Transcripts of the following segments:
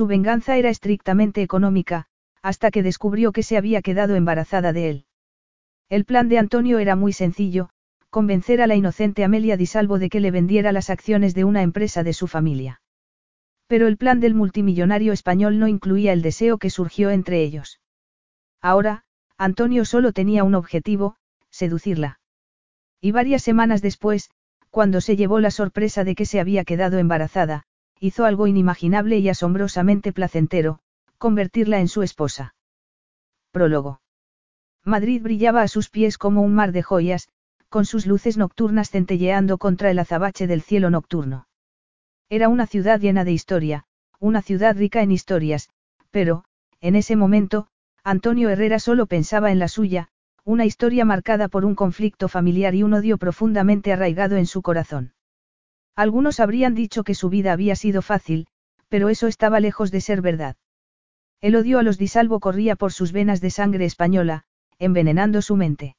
Su venganza era estrictamente económica, hasta que descubrió que se había quedado embarazada de él. El plan de Antonio era muy sencillo, convencer a la inocente Amelia Di Salvo de que le vendiera las acciones de una empresa de su familia. Pero el plan del multimillonario español no incluía el deseo que surgió entre ellos. Ahora, Antonio solo tenía un objetivo, seducirla. Y varias semanas después, cuando se llevó la sorpresa de que se había quedado embarazada, hizo algo inimaginable y asombrosamente placentero, convertirla en su esposa. Prólogo. Madrid brillaba a sus pies como un mar de joyas, con sus luces nocturnas centelleando contra el azabache del cielo nocturno. Era una ciudad llena de historia, una ciudad rica en historias, pero, en ese momento, Antonio Herrera solo pensaba en la suya, una historia marcada por un conflicto familiar y un odio profundamente arraigado en su corazón. Algunos habrían dicho que su vida había sido fácil, pero eso estaba lejos de ser verdad. El odio a los disalvo corría por sus venas de sangre española, envenenando su mente.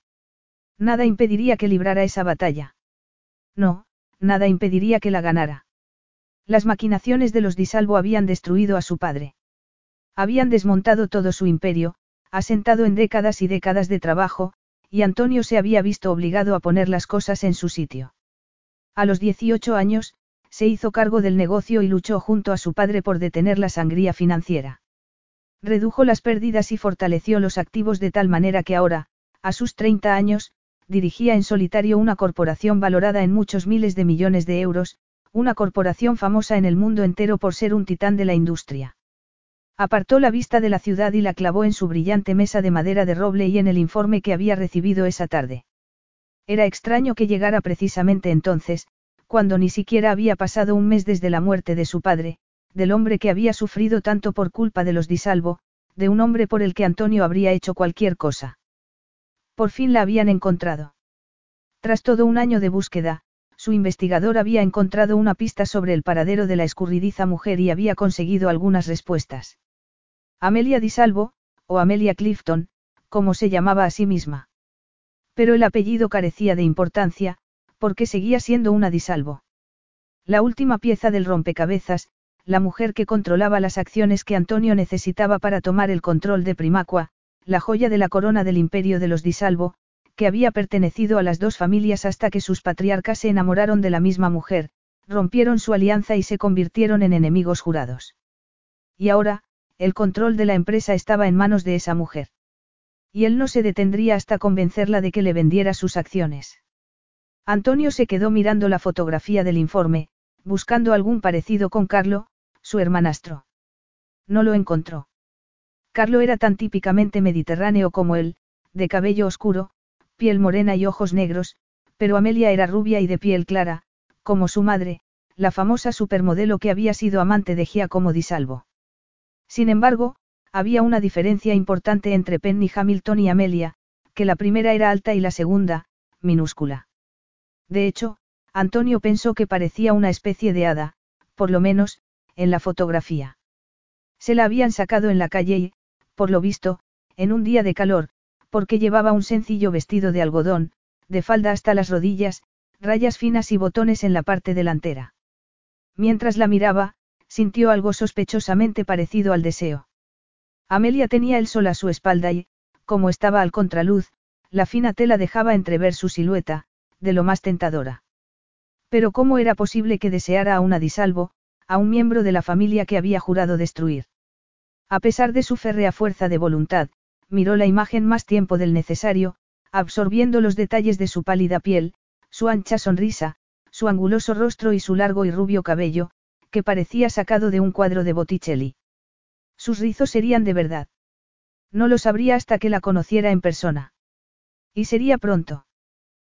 Nada impediría que librara esa batalla. No, nada impediría que la ganara. Las maquinaciones de los disalvo habían destruido a su padre. Habían desmontado todo su imperio, asentado en décadas y décadas de trabajo, y Antonio se había visto obligado a poner las cosas en su sitio. A los 18 años, se hizo cargo del negocio y luchó junto a su padre por detener la sangría financiera. Redujo las pérdidas y fortaleció los activos de tal manera que ahora, a sus 30 años, dirigía en solitario una corporación valorada en muchos miles de millones de euros, una corporación famosa en el mundo entero por ser un titán de la industria. Apartó la vista de la ciudad y la clavó en su brillante mesa de madera de roble y en el informe que había recibido esa tarde. Era extraño que llegara precisamente entonces, cuando ni siquiera había pasado un mes desde la muerte de su padre, del hombre que había sufrido tanto por culpa de los disalvo, de un hombre por el que Antonio habría hecho cualquier cosa. Por fin la habían encontrado. Tras todo un año de búsqueda, su investigador había encontrado una pista sobre el paradero de la escurridiza mujer y había conseguido algunas respuestas. Amelia Disalvo, o Amelia Clifton, como se llamaba a sí misma. Pero el apellido carecía de importancia, porque seguía siendo una disalvo. La última pieza del rompecabezas, la mujer que controlaba las acciones que Antonio necesitaba para tomar el control de Primacua, la joya de la corona del imperio de los disalvo, que había pertenecido a las dos familias hasta que sus patriarcas se enamoraron de la misma mujer, rompieron su alianza y se convirtieron en enemigos jurados. Y ahora, el control de la empresa estaba en manos de esa mujer. Y él no se detendría hasta convencerla de que le vendiera sus acciones. Antonio se quedó mirando la fotografía del informe, buscando algún parecido con Carlo, su hermanastro. No lo encontró. Carlo era tan típicamente mediterráneo como él, de cabello oscuro, piel morena y ojos negros, pero Amelia era rubia y de piel clara, como su madre, la famosa supermodelo que había sido amante de Giacomo di Salvo. Sin embargo, había una diferencia importante entre Penny Hamilton y Amelia, que la primera era alta y la segunda, minúscula. De hecho, Antonio pensó que parecía una especie de hada, por lo menos, en la fotografía. Se la habían sacado en la calle y, por lo visto, en un día de calor, porque llevaba un sencillo vestido de algodón, de falda hasta las rodillas, rayas finas y botones en la parte delantera. Mientras la miraba, sintió algo sospechosamente parecido al deseo. Amelia tenía el sol a su espalda y, como estaba al contraluz, la fina tela dejaba entrever su silueta, de lo más tentadora. Pero ¿cómo era posible que deseara a una disalvo, a un miembro de la familia que había jurado destruir? A pesar de su férrea fuerza de voluntad, miró la imagen más tiempo del necesario, absorbiendo los detalles de su pálida piel, su ancha sonrisa, su anguloso rostro y su largo y rubio cabello, que parecía sacado de un cuadro de Botticelli. Sus rizos serían de verdad. No lo sabría hasta que la conociera en persona. Y sería pronto.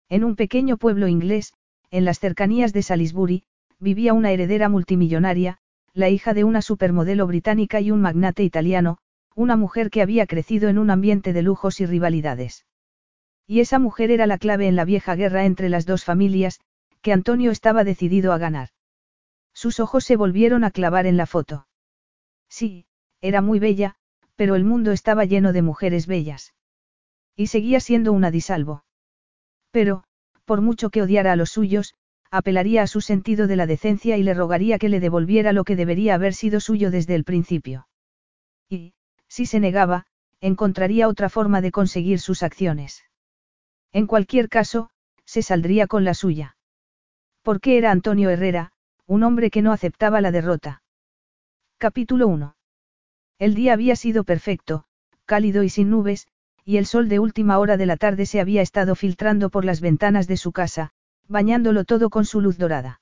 En un pequeño pueblo inglés, en las cercanías de Salisbury, vivía una heredera multimillonaria, la hija de una supermodelo británica y un magnate italiano, una mujer que había crecido en un ambiente de lujos y rivalidades. Y esa mujer era la clave en la vieja guerra entre las dos familias, que Antonio estaba decidido a ganar. Sus ojos se volvieron a clavar en la foto. Sí, era muy bella, pero el mundo estaba lleno de mujeres bellas. Y seguía siendo una disalvo. Pero, por mucho que odiara a los suyos, apelaría a su sentido de la decencia y le rogaría que le devolviera lo que debería haber sido suyo desde el principio. Y, si se negaba, encontraría otra forma de conseguir sus acciones. En cualquier caso, se saldría con la suya. Porque era Antonio Herrera, un hombre que no aceptaba la derrota. Capítulo 1. El día había sido perfecto, cálido y sin nubes, y el sol de última hora de la tarde se había estado filtrando por las ventanas de su casa, bañándolo todo con su luz dorada.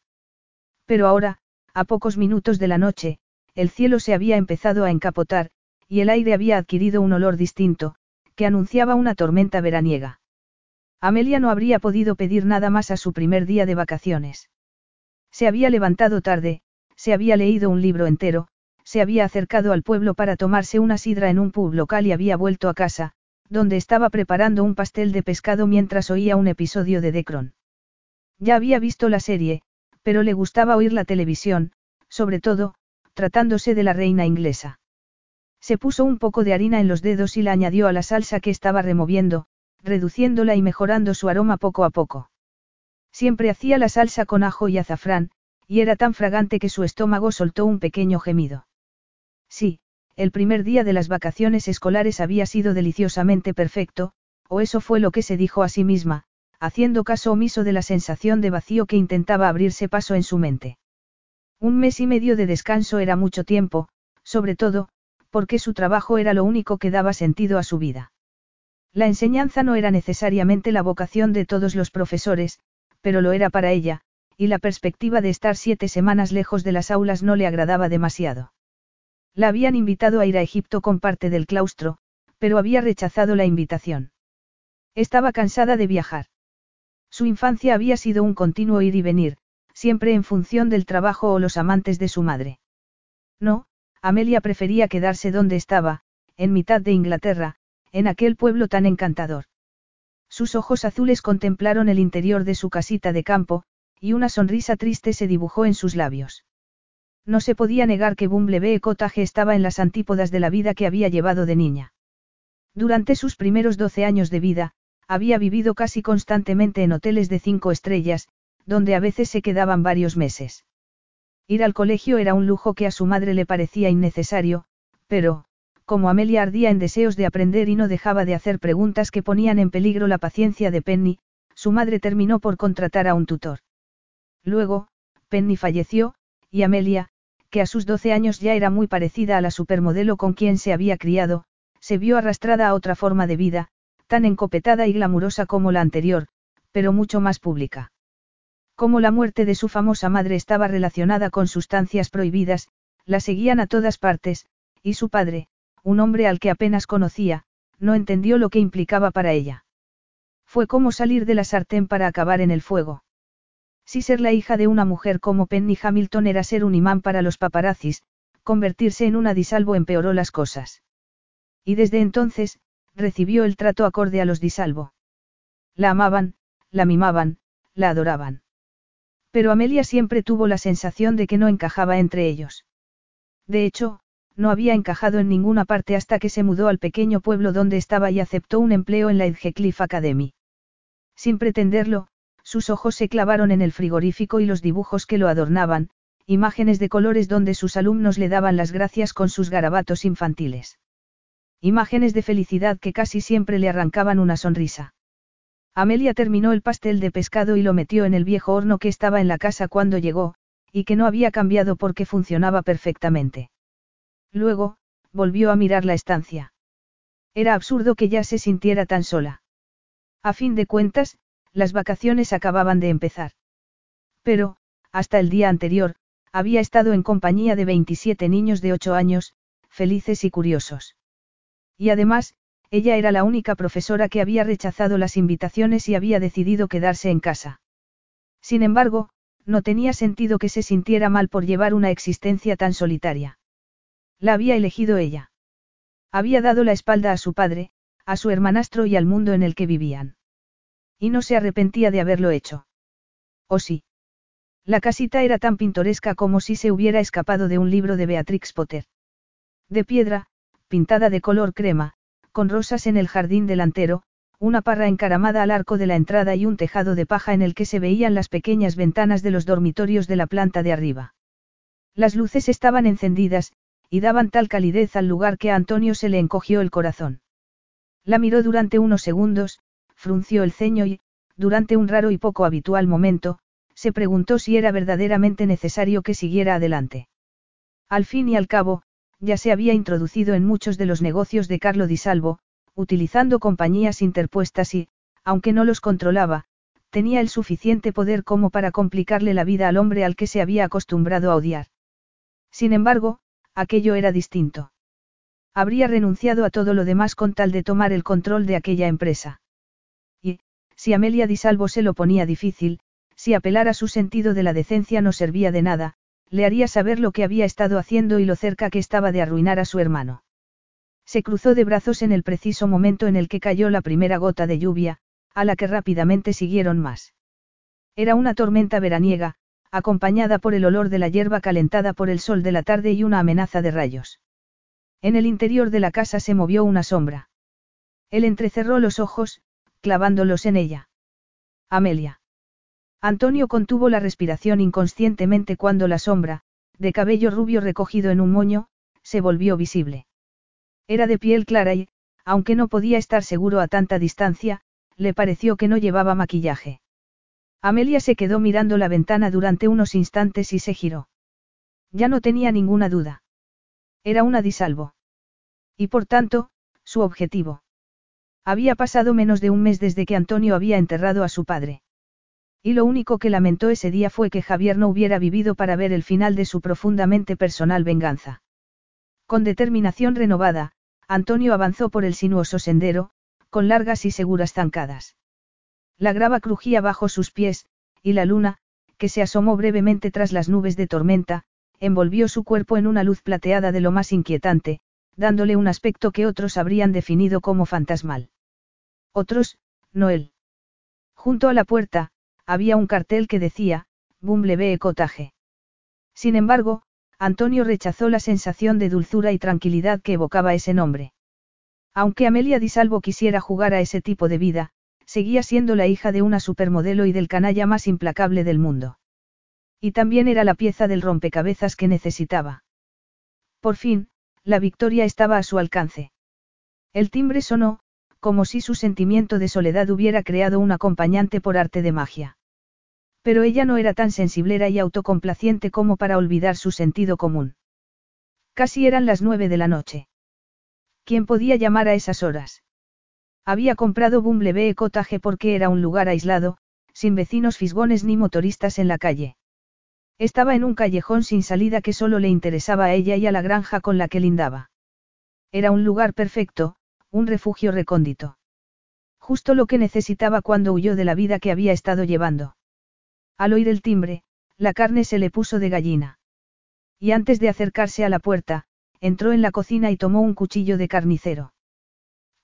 Pero ahora, a pocos minutos de la noche, el cielo se había empezado a encapotar, y el aire había adquirido un olor distinto, que anunciaba una tormenta veraniega. Amelia no habría podido pedir nada más a su primer día de vacaciones. Se había levantado tarde, se había leído un libro entero, se había acercado al pueblo para tomarse una sidra en un pub local y había vuelto a casa, donde estaba preparando un pastel de pescado mientras oía un episodio de Decron. Ya había visto la serie, pero le gustaba oír la televisión, sobre todo, tratándose de la reina inglesa. Se puso un poco de harina en los dedos y la añadió a la salsa que estaba removiendo, reduciéndola y mejorando su aroma poco a poco. Siempre hacía la salsa con ajo y azafrán, y era tan fragante que su estómago soltó un pequeño gemido. Sí, el primer día de las vacaciones escolares había sido deliciosamente perfecto, o eso fue lo que se dijo a sí misma, haciendo caso omiso de la sensación de vacío que intentaba abrirse paso en su mente. Un mes y medio de descanso era mucho tiempo, sobre todo, porque su trabajo era lo único que daba sentido a su vida. La enseñanza no era necesariamente la vocación de todos los profesores, pero lo era para ella, y la perspectiva de estar siete semanas lejos de las aulas no le agradaba demasiado. La habían invitado a ir a Egipto con parte del claustro, pero había rechazado la invitación. Estaba cansada de viajar. Su infancia había sido un continuo ir y venir, siempre en función del trabajo o los amantes de su madre. No, Amelia prefería quedarse donde estaba, en mitad de Inglaterra, en aquel pueblo tan encantador. Sus ojos azules contemplaron el interior de su casita de campo, y una sonrisa triste se dibujó en sus labios. No se podía negar que Bumblebee Cottage estaba en las antípodas de la vida que había llevado de niña. Durante sus primeros 12 años de vida, había vivido casi constantemente en hoteles de cinco estrellas, donde a veces se quedaban varios meses. Ir al colegio era un lujo que a su madre le parecía innecesario, pero, como Amelia ardía en deseos de aprender y no dejaba de hacer preguntas que ponían en peligro la paciencia de Penny, su madre terminó por contratar a un tutor. Luego, Penny falleció, y Amelia, que a sus 12 años ya era muy parecida a la supermodelo con quien se había criado, se vio arrastrada a otra forma de vida, tan encopetada y glamurosa como la anterior, pero mucho más pública. Como la muerte de su famosa madre estaba relacionada con sustancias prohibidas, la seguían a todas partes, y su padre, un hombre al que apenas conocía, no entendió lo que implicaba para ella. Fue como salir de la sartén para acabar en el fuego. Si ser la hija de una mujer como Penny Hamilton era ser un imán para los paparazzis, convertirse en una disalvo empeoró las cosas. Y desde entonces, recibió el trato acorde a los disalvo. La amaban, la mimaban, la adoraban. Pero Amelia siempre tuvo la sensación de que no encajaba entre ellos. De hecho, no había encajado en ninguna parte hasta que se mudó al pequeño pueblo donde estaba y aceptó un empleo en la Edgecliff Academy. Sin pretenderlo, sus ojos se clavaron en el frigorífico y los dibujos que lo adornaban, imágenes de colores donde sus alumnos le daban las gracias con sus garabatos infantiles. Imágenes de felicidad que casi siempre le arrancaban una sonrisa. Amelia terminó el pastel de pescado y lo metió en el viejo horno que estaba en la casa cuando llegó, y que no había cambiado porque funcionaba perfectamente. Luego, volvió a mirar la estancia. Era absurdo que ya se sintiera tan sola. A fin de cuentas, las vacaciones acababan de empezar. Pero, hasta el día anterior, había estado en compañía de 27 niños de 8 años, felices y curiosos. Y además, ella era la única profesora que había rechazado las invitaciones y había decidido quedarse en casa. Sin embargo, no tenía sentido que se sintiera mal por llevar una existencia tan solitaria. La había elegido ella. Había dado la espalda a su padre, a su hermanastro y al mundo en el que vivían. Y no se arrepentía de haberlo hecho. ¿O sí? La casita era tan pintoresca como si se hubiera escapado de un libro de Beatrix Potter. De piedra, pintada de color crema, con rosas en el jardín delantero, una parra encaramada al arco de la entrada y un tejado de paja en el que se veían las pequeñas ventanas de los dormitorios de la planta de arriba. Las luces estaban encendidas, y daban tal calidez al lugar que a Antonio se le encogió el corazón. La miró durante unos segundos, frunció el ceño y, durante un raro y poco habitual momento, se preguntó si era verdaderamente necesario que siguiera adelante. Al fin y al cabo, ya se había introducido en muchos de los negocios de Carlo Di Salvo, utilizando compañías interpuestas y, aunque no los controlaba, tenía el suficiente poder como para complicarle la vida al hombre al que se había acostumbrado a odiar. Sin embargo, aquello era distinto. Habría renunciado a todo lo demás con tal de tomar el control de aquella empresa. Si Amelia Di Salvo se lo ponía difícil, si apelar a su sentido de la decencia no servía de nada, le haría saber lo que había estado haciendo y lo cerca que estaba de arruinar a su hermano. Se cruzó de brazos en el preciso momento en el que cayó la primera gota de lluvia, a la que rápidamente siguieron más. Era una tormenta veraniega, acompañada por el olor de la hierba calentada por el sol de la tarde y una amenaza de rayos. En el interior de la casa se movió una sombra. Él entrecerró los ojos, clavándolos en ella. Amelia. Antonio contuvo la respiración inconscientemente cuando la sombra, de cabello rubio recogido en un moño, se volvió visible. Era de piel clara y, aunque no podía estar seguro a tanta distancia, le pareció que no llevaba maquillaje. Amelia se quedó mirando la ventana durante unos instantes y se giró. Ya no tenía ninguna duda. Era una disalvo. Y por tanto, su objetivo. Había pasado menos de un mes desde que Antonio había enterrado a su padre. Y lo único que lamentó ese día fue que Javier no hubiera vivido para ver el final de su profundamente personal venganza. Con determinación renovada, Antonio avanzó por el sinuoso sendero, con largas y seguras zancadas. La grava crujía bajo sus pies, y la luna, que se asomó brevemente tras las nubes de tormenta, envolvió su cuerpo en una luz plateada de lo más inquietante, dándole un aspecto que otros habrían definido como fantasmal. Otros, no él. Junto a la puerta, había un cartel que decía, Bumblebee Cottage. Sin embargo, Antonio rechazó la sensación de dulzura y tranquilidad que evocaba ese nombre. Aunque Amelia Di Salvo quisiera jugar a ese tipo de vida, seguía siendo la hija de una supermodelo y del canalla más implacable del mundo. Y también era la pieza del rompecabezas que necesitaba. Por fin, la victoria estaba a su alcance. El timbre sonó, como si su sentimiento de soledad hubiera creado un acompañante por arte de magia. Pero ella no era tan sensiblera y autocomplaciente como para olvidar su sentido común. Casi eran las nueve de la noche. ¿Quién podía llamar a esas horas? Había comprado Bumblebee Cottage porque era un lugar aislado, sin vecinos fisgones ni motoristas en la calle. Estaba en un callejón sin salida que solo le interesaba a ella y a la granja con la que lindaba. Era un lugar perfecto, un refugio recóndito. Justo lo que necesitaba cuando huyó de la vida que había estado llevando. Al oír el timbre, la carne se le puso de gallina. Y antes de acercarse a la puerta, entró en la cocina y tomó un cuchillo de carnicero.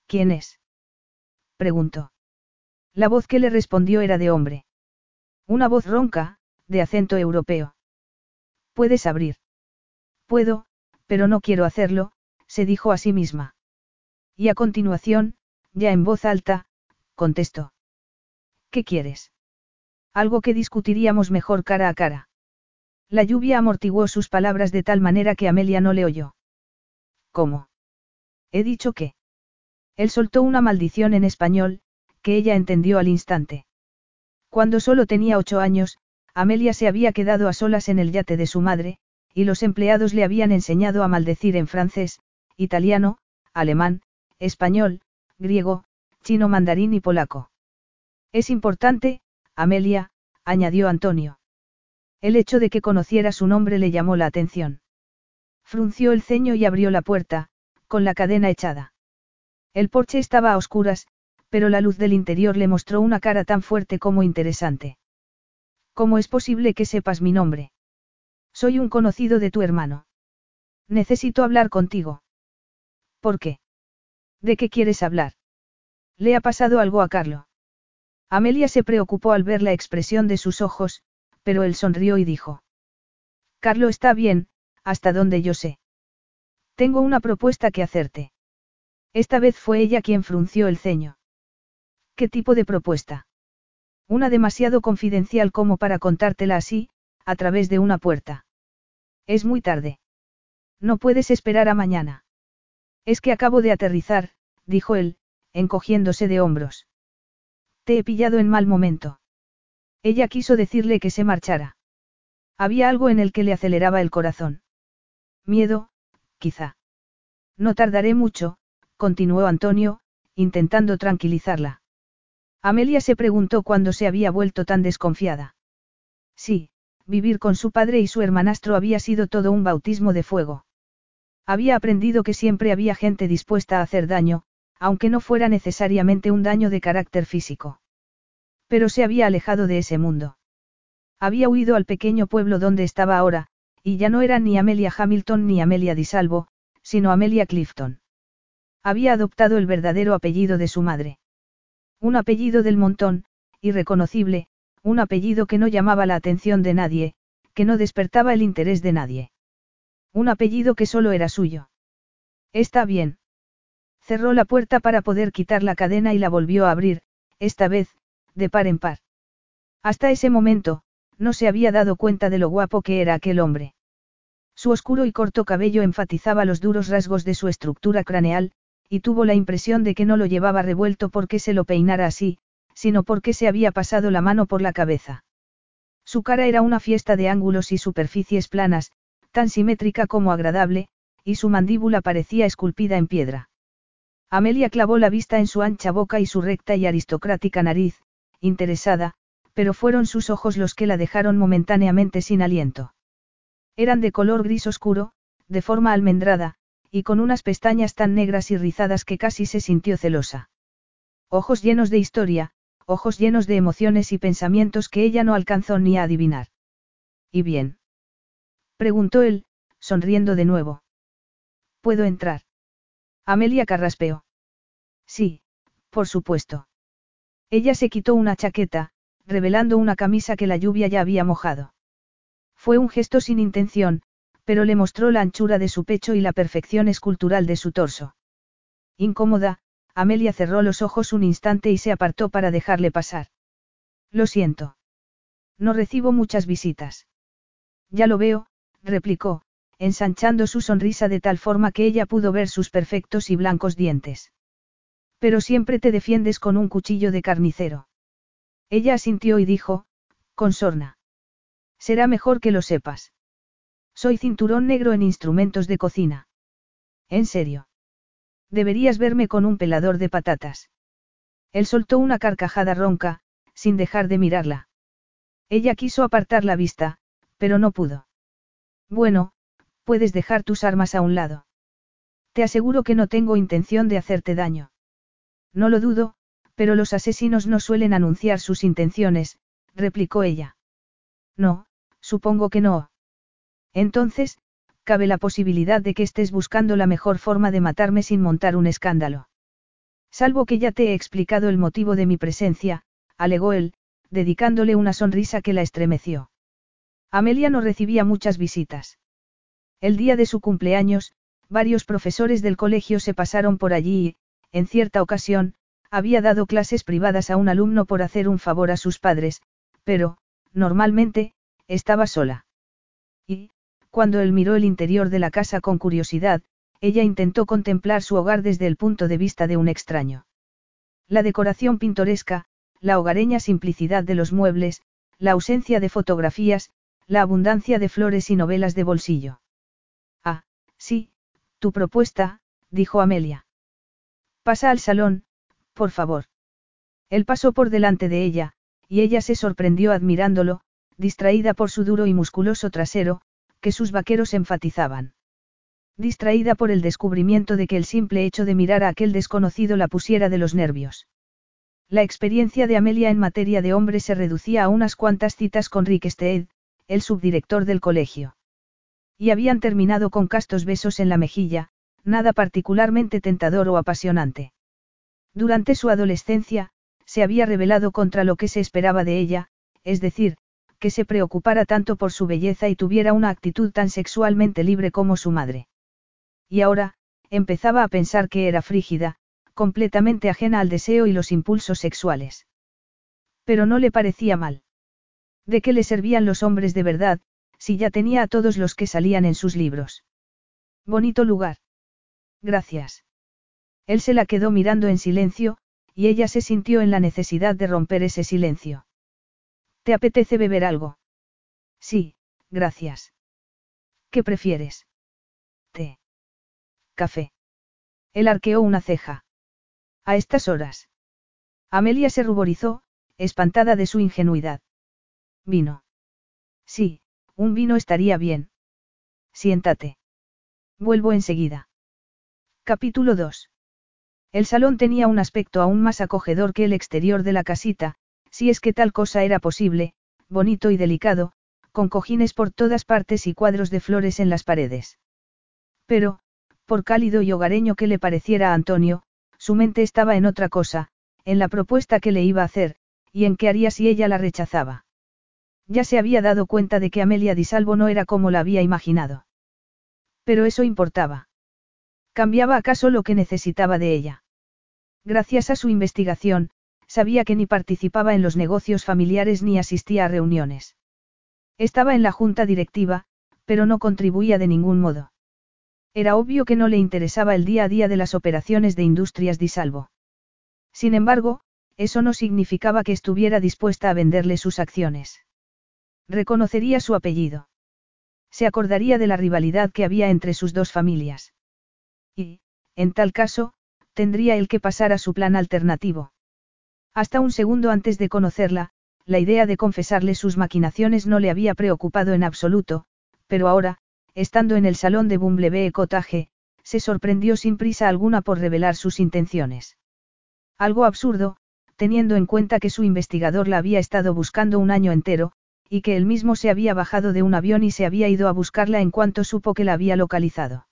¿Quién es? preguntó. La voz que le respondió era de hombre. Una voz ronca, de acento europeo. ¿Puedes abrir? Puedo, pero no quiero hacerlo, se dijo a sí misma. Y a continuación, ya en voz alta, contestó. ¿Qué quieres? Algo que discutiríamos mejor cara a cara. La lluvia amortiguó sus palabras de tal manera que Amelia no le oyó. ¿Cómo? He dicho que. Él soltó una maldición en español, que ella entendió al instante. Cuando solo tenía ocho años, Amelia se había quedado a solas en el yate de su madre, y los empleados le habían enseñado a maldecir en francés, italiano, alemán, español, griego, chino mandarín y polaco. Es importante, Amelia, añadió Antonio. El hecho de que conociera su nombre le llamó la atención. Frunció el ceño y abrió la puerta, con la cadena echada. El porche estaba a oscuras, pero la luz del interior le mostró una cara tan fuerte como interesante. ¿Cómo es posible que sepas mi nombre? Soy un conocido de tu hermano. Necesito hablar contigo. ¿Por qué? ¿De qué quieres hablar? ¿Le ha pasado algo a Carlo? Amelia se preocupó al ver la expresión de sus ojos, pero él sonrió y dijo. Carlo está bien, hasta donde yo sé. Tengo una propuesta que hacerte. Esta vez fue ella quien frunció el ceño. ¿Qué tipo de propuesta? Una demasiado confidencial como para contártela así, a través de una puerta. Es muy tarde. No puedes esperar a mañana. Es que acabo de aterrizar, dijo él, encogiéndose de hombros. Te he pillado en mal momento. Ella quiso decirle que se marchara. Había algo en el que le aceleraba el corazón. Miedo, quizá. No tardaré mucho, continuó Antonio, intentando tranquilizarla. Amelia se preguntó cuándo se había vuelto tan desconfiada. Sí, vivir con su padre y su hermanastro había sido todo un bautismo de fuego. Había aprendido que siempre había gente dispuesta a hacer daño, aunque no fuera necesariamente un daño de carácter físico. Pero se había alejado de ese mundo. Había huido al pequeño pueblo donde estaba ahora, y ya no era ni Amelia Hamilton ni Amelia Disalvo, sino Amelia Clifton. Había adoptado el verdadero apellido de su madre. Un apellido del montón, irreconocible, un apellido que no llamaba la atención de nadie, que no despertaba el interés de nadie. Un apellido que solo era suyo. Está bien. Cerró la puerta para poder quitar la cadena y la volvió a abrir, esta vez, de par en par. Hasta ese momento, no se había dado cuenta de lo guapo que era aquel hombre. Su oscuro y corto cabello enfatizaba los duros rasgos de su estructura craneal, y tuvo la impresión de que no lo llevaba revuelto porque se lo peinara así, sino porque se había pasado la mano por la cabeza. Su cara era una fiesta de ángulos y superficies planas, tan simétrica como agradable, y su mandíbula parecía esculpida en piedra. Amelia clavó la vista en su ancha boca y su recta y aristocrática nariz, interesada, pero fueron sus ojos los que la dejaron momentáneamente sin aliento. Eran de color gris oscuro, de forma almendrada, y con unas pestañas tan negras y rizadas que casi se sintió celosa. Ojos llenos de historia, ojos llenos de emociones y pensamientos que ella no alcanzó ni a adivinar. ¿Y bien? Preguntó él, sonriendo de nuevo. ¿Puedo entrar? Amelia carraspeó. Sí, por supuesto. Ella se quitó una chaqueta, revelando una camisa que la lluvia ya había mojado. Fue un gesto sin intención, pero le mostró la anchura de su pecho y la perfección escultural de su torso. Incómoda, Amelia cerró los ojos un instante y se apartó para dejarle pasar. Lo siento. No recibo muchas visitas. Ya lo veo, replicó, ensanchando su sonrisa de tal forma que ella pudo ver sus perfectos y blancos dientes. Pero siempre te defiendes con un cuchillo de carnicero. Ella asintió y dijo, con sorna. Será mejor que lo sepas. Soy cinturón negro en instrumentos de cocina. ¿En serio? Deberías verme con un pelador de patatas. Él soltó una carcajada ronca, sin dejar de mirarla. Ella quiso apartar la vista, pero no pudo. Bueno, puedes dejar tus armas a un lado. Te aseguro que no tengo intención de hacerte daño. No lo dudo, pero los asesinos no suelen anunciar sus intenciones, replicó ella. No, supongo que no. Entonces, cabe la posibilidad de que estés buscando la mejor forma de matarme sin montar un escándalo. Salvo que ya te he explicado el motivo de mi presencia, alegó él, dedicándole una sonrisa que la estremeció. Amelia no recibía muchas visitas. El día de su cumpleaños, varios profesores del colegio se pasaron por allí y, en cierta ocasión, había dado clases privadas a un alumno por hacer un favor a sus padres, pero, normalmente, estaba sola. Y, cuando él miró el interior de la casa con curiosidad, ella intentó contemplar su hogar desde el punto de vista de un extraño. La decoración pintoresca, la hogareña simplicidad de los muebles, la ausencia de fotografías, la abundancia de flores y novelas de bolsillo. Ah, sí, tu propuesta, dijo Amelia. Pasa al salón, por favor. Él pasó por delante de ella, y ella se sorprendió admirándolo, distraída por su duro y musculoso trasero, que sus vaqueros enfatizaban. Distraída por el descubrimiento de que el simple hecho de mirar a aquel desconocido la pusiera de los nervios. La experiencia de Amelia en materia de hombres se reducía a unas cuantas citas con Rick Steed, el subdirector del colegio. Y habían terminado con castos besos en la mejilla, nada particularmente tentador o apasionante. Durante su adolescencia, se había rebelado contra lo que se esperaba de ella, es decir, que se preocupara tanto por su belleza y tuviera una actitud tan sexualmente libre como su madre. Y ahora, empezaba a pensar que era frígida, completamente ajena al deseo y los impulsos sexuales. Pero no le parecía mal. ¿De qué le servían los hombres de verdad, si ya tenía a todos los que salían en sus libros? Bonito lugar. Gracias. Él se la quedó mirando en silencio, y ella se sintió en la necesidad de romper ese silencio. ¿Te apetece beber algo? Sí, gracias. ¿Qué prefieres? Té. Café. Él arqueó una ceja. A estas horas. Amelia se ruborizó, espantada de su ingenuidad. Vino. Sí, un vino estaría bien. Siéntate. Vuelvo enseguida. Capítulo 2. El salón tenía un aspecto aún más acogedor que el exterior de la casita, si es que tal cosa era posible, bonito y delicado, con cojines por todas partes y cuadros de flores en las paredes. Pero, por cálido y hogareño que le pareciera a Antonio, su mente estaba en otra cosa, en la propuesta que le iba a hacer, y en qué haría si ella la rechazaba. Ya se había dado cuenta de que Amelia Di Salvo no era como la había imaginado. Pero eso importaba. ¿Cambiaba acaso lo que necesitaba de ella? Gracias a su investigación, sabía que ni participaba en los negocios familiares ni asistía a reuniones. Estaba en la junta directiva, pero no contribuía de ningún modo. Era obvio que no le interesaba el día a día de las operaciones de Industrias Di Salvo. Sin embargo, eso no significaba que estuviera dispuesta a venderle sus acciones. Reconocería su apellido. Se acordaría de la rivalidad que había entre sus dos familias. Y, en tal caso, tendría él que pasar a su plan alternativo. Hasta un segundo antes de conocerla, la idea de confesarle sus maquinaciones no le había preocupado en absoluto, pero ahora, estando en el salón de Bumblebee Cottage, se sorprendió sin prisa alguna por revelar sus intenciones. Algo absurdo, teniendo en cuenta que su investigador la había estado buscando un año entero, y que él mismo se había bajado de un avión y se había ido a buscarla en cuanto supo que la había localizado.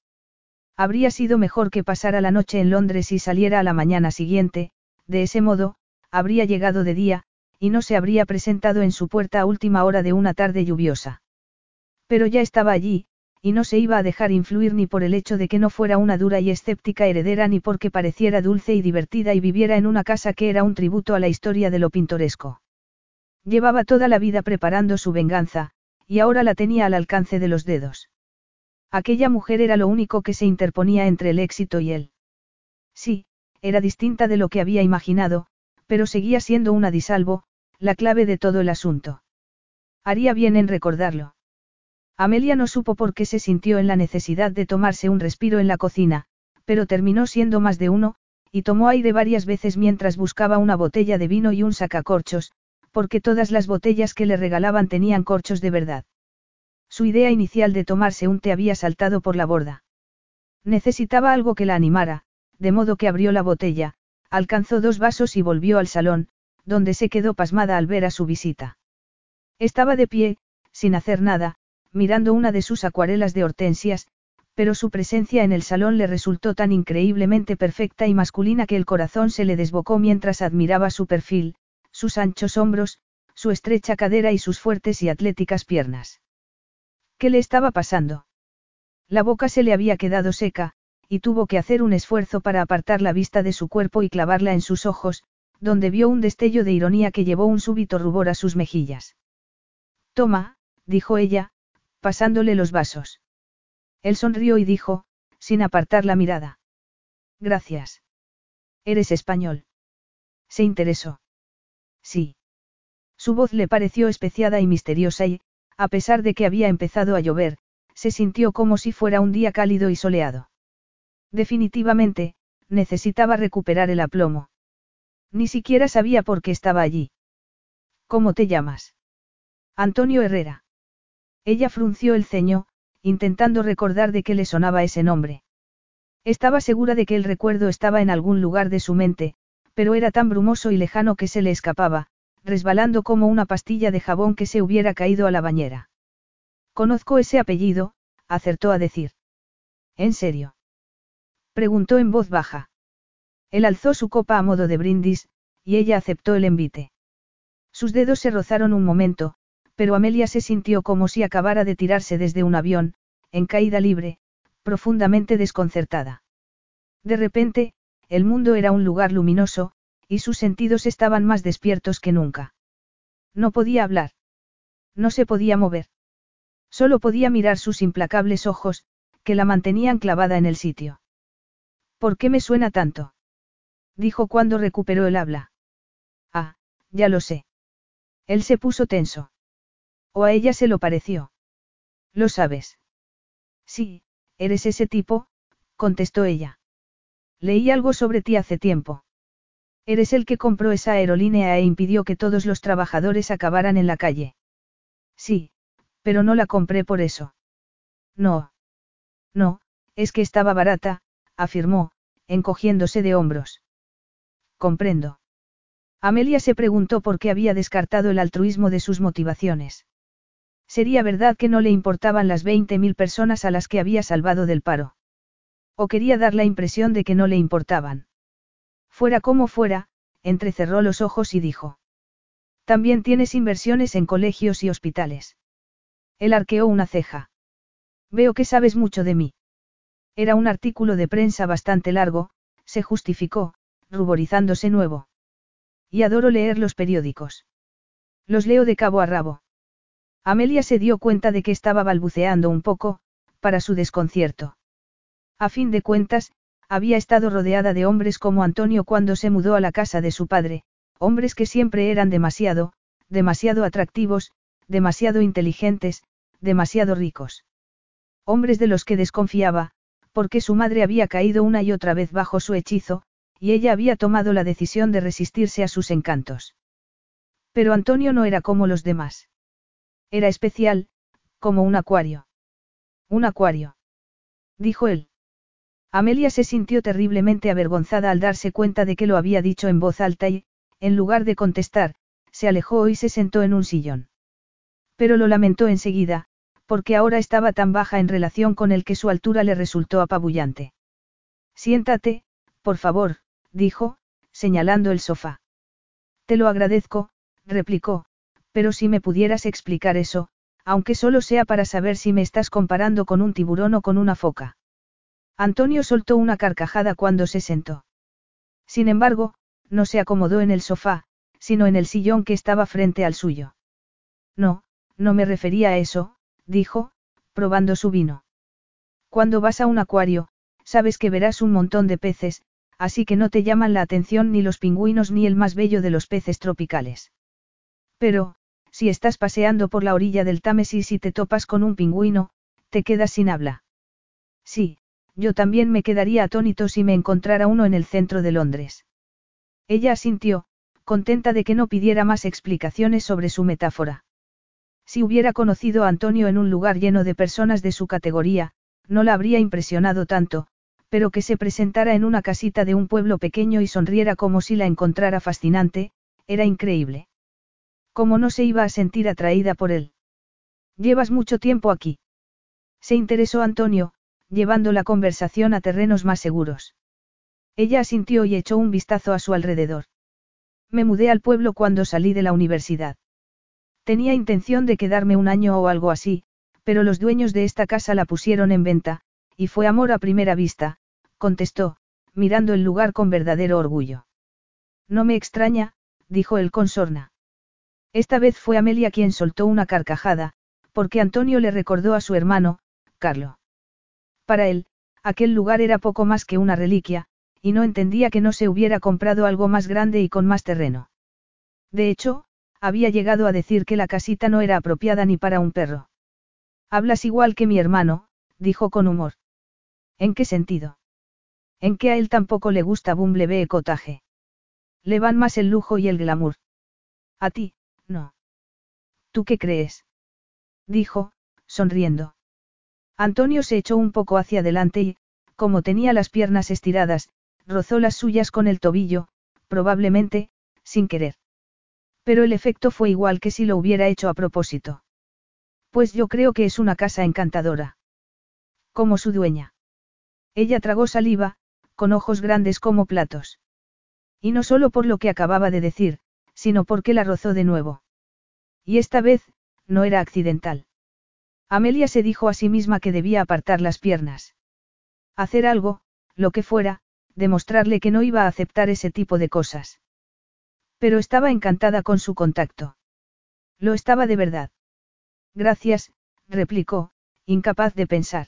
Habría sido mejor que pasara la noche en Londres y saliera a la mañana siguiente, de ese modo, habría llegado de día, y no se habría presentado en su puerta a última hora de una tarde lluviosa. Pero ya estaba allí, y no se iba a dejar influir ni por el hecho de que no fuera una dura y escéptica heredera ni porque pareciera dulce y divertida y viviera en una casa que era un tributo a la historia de lo pintoresco. Llevaba toda la vida preparando su venganza, y ahora la tenía al alcance de los dedos. Aquella mujer era lo único que se interponía entre el éxito y él. Sí, era distinta de lo que había imaginado, pero seguía siendo una disalvo, la clave de todo el asunto. Haría bien en recordarlo. Amelia no supo por qué se sintió en la necesidad de tomarse un respiro en la cocina, pero terminó siendo más de uno, y tomó aire varias veces mientras buscaba una botella de vino y un sacacorchos, porque todas las botellas que le regalaban tenían corchos de verdad. Su idea inicial de tomarse un té había saltado por la borda. Necesitaba algo que la animara, de modo que abrió la botella, alcanzó dos vasos y volvió al salón, donde se quedó pasmada al ver a su visita. Estaba de pie, sin hacer nada, mirando una de sus acuarelas de hortensias, pero su presencia en el salón le resultó tan increíblemente perfecta y masculina que el corazón se le desbocó mientras admiraba su perfil, sus anchos hombros, su estrecha cadera y sus fuertes y atléticas piernas. ¿Qué le estaba pasando? La boca se le había quedado seca, y tuvo que hacer un esfuerzo para apartar la vista de su cuerpo y clavarla en sus ojos, donde vio un destello de ironía que llevó un súbito rubor a sus mejillas. Toma, dijo ella, pasándole los vasos. Él sonrió y dijo, sin apartar la mirada. Gracias. Eres español. Se interesó. Sí. Su voz le pareció especiada y misteriosa y, a pesar de que había empezado a llover, se sintió como si fuera un día cálido y soleado. Definitivamente, necesitaba recuperar el aplomo. Ni siquiera sabía por qué estaba allí. ¿Cómo te llamas? Antonio Herrera. Ella frunció el ceño, intentando recordar de qué le sonaba ese nombre. Estaba segura de que el recuerdo estaba en algún lugar de su mente, pero era tan brumoso y lejano que se le escapaba, resbalando como una pastilla de jabón que se hubiera caído a la bañera. Conozco ese apellido, acertó a decir. ¿En serio? Preguntó en voz baja. Él alzó su copa a modo de brindis, y ella aceptó el envite. Sus dedos se rozaron un momento, pero Amelia se sintió como si acabara de tirarse desde un avión, en caída libre, profundamente desconcertada. De repente, el mundo era un lugar luminoso, y sus sentidos estaban más despiertos que nunca. No podía hablar. No se podía mover. Solo podía mirar sus implacables ojos, que la mantenían clavada en el sitio. ¿Por qué me suena tanto? dijo cuando recuperó el habla. Ah, ya lo sé. Él se puso tenso. O a ella se lo pareció. Lo sabes. Sí, eres ese tipo, contestó ella. Leí algo sobre ti hace tiempo. Eres el que compró esa aerolínea e impidió que todos los trabajadores acabaran en la calle. Sí, pero no la compré por eso. No. No, es que estaba barata, afirmó, encogiéndose de hombros. Comprendo. Amelia se preguntó por qué había descartado el altruismo de sus motivaciones. Sería verdad que no le importaban las 20.000 personas a las que había salvado del paro. O quería dar la impresión de que no le importaban. Fuera como fuera, entrecerró los ojos y dijo. También tienes inversiones en colegios y hospitales. Él arqueó una ceja. Veo que sabes mucho de mí. Era un artículo de prensa bastante largo, se justificó, ruborizándose nuevo. Y adoro leer los periódicos. Los leo de cabo a rabo. Amelia se dio cuenta de que estaba balbuceando un poco, para su desconcierto. A fin de cuentas, había estado rodeada de hombres como Antonio cuando se mudó a la casa de su padre, hombres que siempre eran demasiado, demasiado atractivos, demasiado inteligentes, demasiado ricos. Hombres de los que desconfiaba, porque su madre había caído una y otra vez bajo su hechizo, y ella había tomado la decisión de resistirse a sus encantos. Pero Antonio no era como los demás. Era especial, como un acuario. Un acuario. Dijo él. Amelia se sintió terriblemente avergonzada al darse cuenta de que lo había dicho en voz alta y, en lugar de contestar, se alejó y se sentó en un sillón. Pero lo lamentó enseguida, porque ahora estaba tan baja en relación con el que su altura le resultó apabullante. Siéntate, por favor, dijo, señalando el sofá. Te lo agradezco, replicó, pero si me pudieras explicar eso, aunque solo sea para saber si me estás comparando con un tiburón o con una foca. Antonio soltó una carcajada cuando se sentó. Sin embargo, no se acomodó en el sofá, sino en el sillón que estaba frente al suyo. No, no me refería a eso, dijo, probando su vino. Cuando vas a un acuario, sabes que verás un montón de peces, así que no te llaman la atención ni los pingüinos ni el más bello de los peces tropicales. Pero, si estás paseando por la orilla del Támesis y te topas con un pingüino, te quedas sin habla. Sí, yo también me quedaría atónito si me encontrara uno en el centro de Londres. Ella asintió, contenta de que no pidiera más explicaciones sobre su metáfora. Si hubiera conocido a Antonio en un lugar lleno de personas de su categoría, no la habría impresionado tanto, pero que se presentara en una casita de un pueblo pequeño y sonriera como si la encontrara fascinante, era increíble. ¿Cómo no se iba a sentir atraída por él? Llevas mucho tiempo aquí. Se interesó Antonio, llevando la conversación a terrenos más seguros. Ella asintió y echó un vistazo a su alrededor. Me mudé al pueblo cuando salí de la universidad. Tenía intención de quedarme un año o algo así, pero los dueños de esta casa la pusieron en venta, y fue amor a primera vista, contestó, mirando el lugar con verdadero orgullo. No me extraña, dijo él con sorna. Esta vez fue Amelia quien soltó una carcajada, porque Antonio le recordó a su hermano, Carlo. Para él, aquel lugar era poco más que una reliquia, y no entendía que no se hubiera comprado algo más grande y con más terreno. De hecho, había llegado a decir que la casita no era apropiada ni para un perro. Hablas igual que mi hermano, dijo con humor. ¿En qué sentido? En que a él tampoco le gusta Bumblebee Cottage. Le van más el lujo y el glamour. A ti, no. ¿Tú qué crees? Dijo, sonriendo. Antonio se echó un poco hacia adelante y, como tenía las piernas estiradas, rozó las suyas con el tobillo, probablemente, sin querer. Pero el efecto fue igual que si lo hubiera hecho a propósito. Pues yo creo que es una casa encantadora. Como su dueña. Ella tragó saliva, con ojos grandes como platos. Y no solo por lo que acababa de decir, sino porque la rozó de nuevo. Y esta vez, no era accidental. Amelia se dijo a sí misma que debía apartar las piernas. Hacer algo, lo que fuera, demostrarle que no iba a aceptar ese tipo de cosas. Pero estaba encantada con su contacto. Lo estaba de verdad. Gracias, replicó, incapaz de pensar.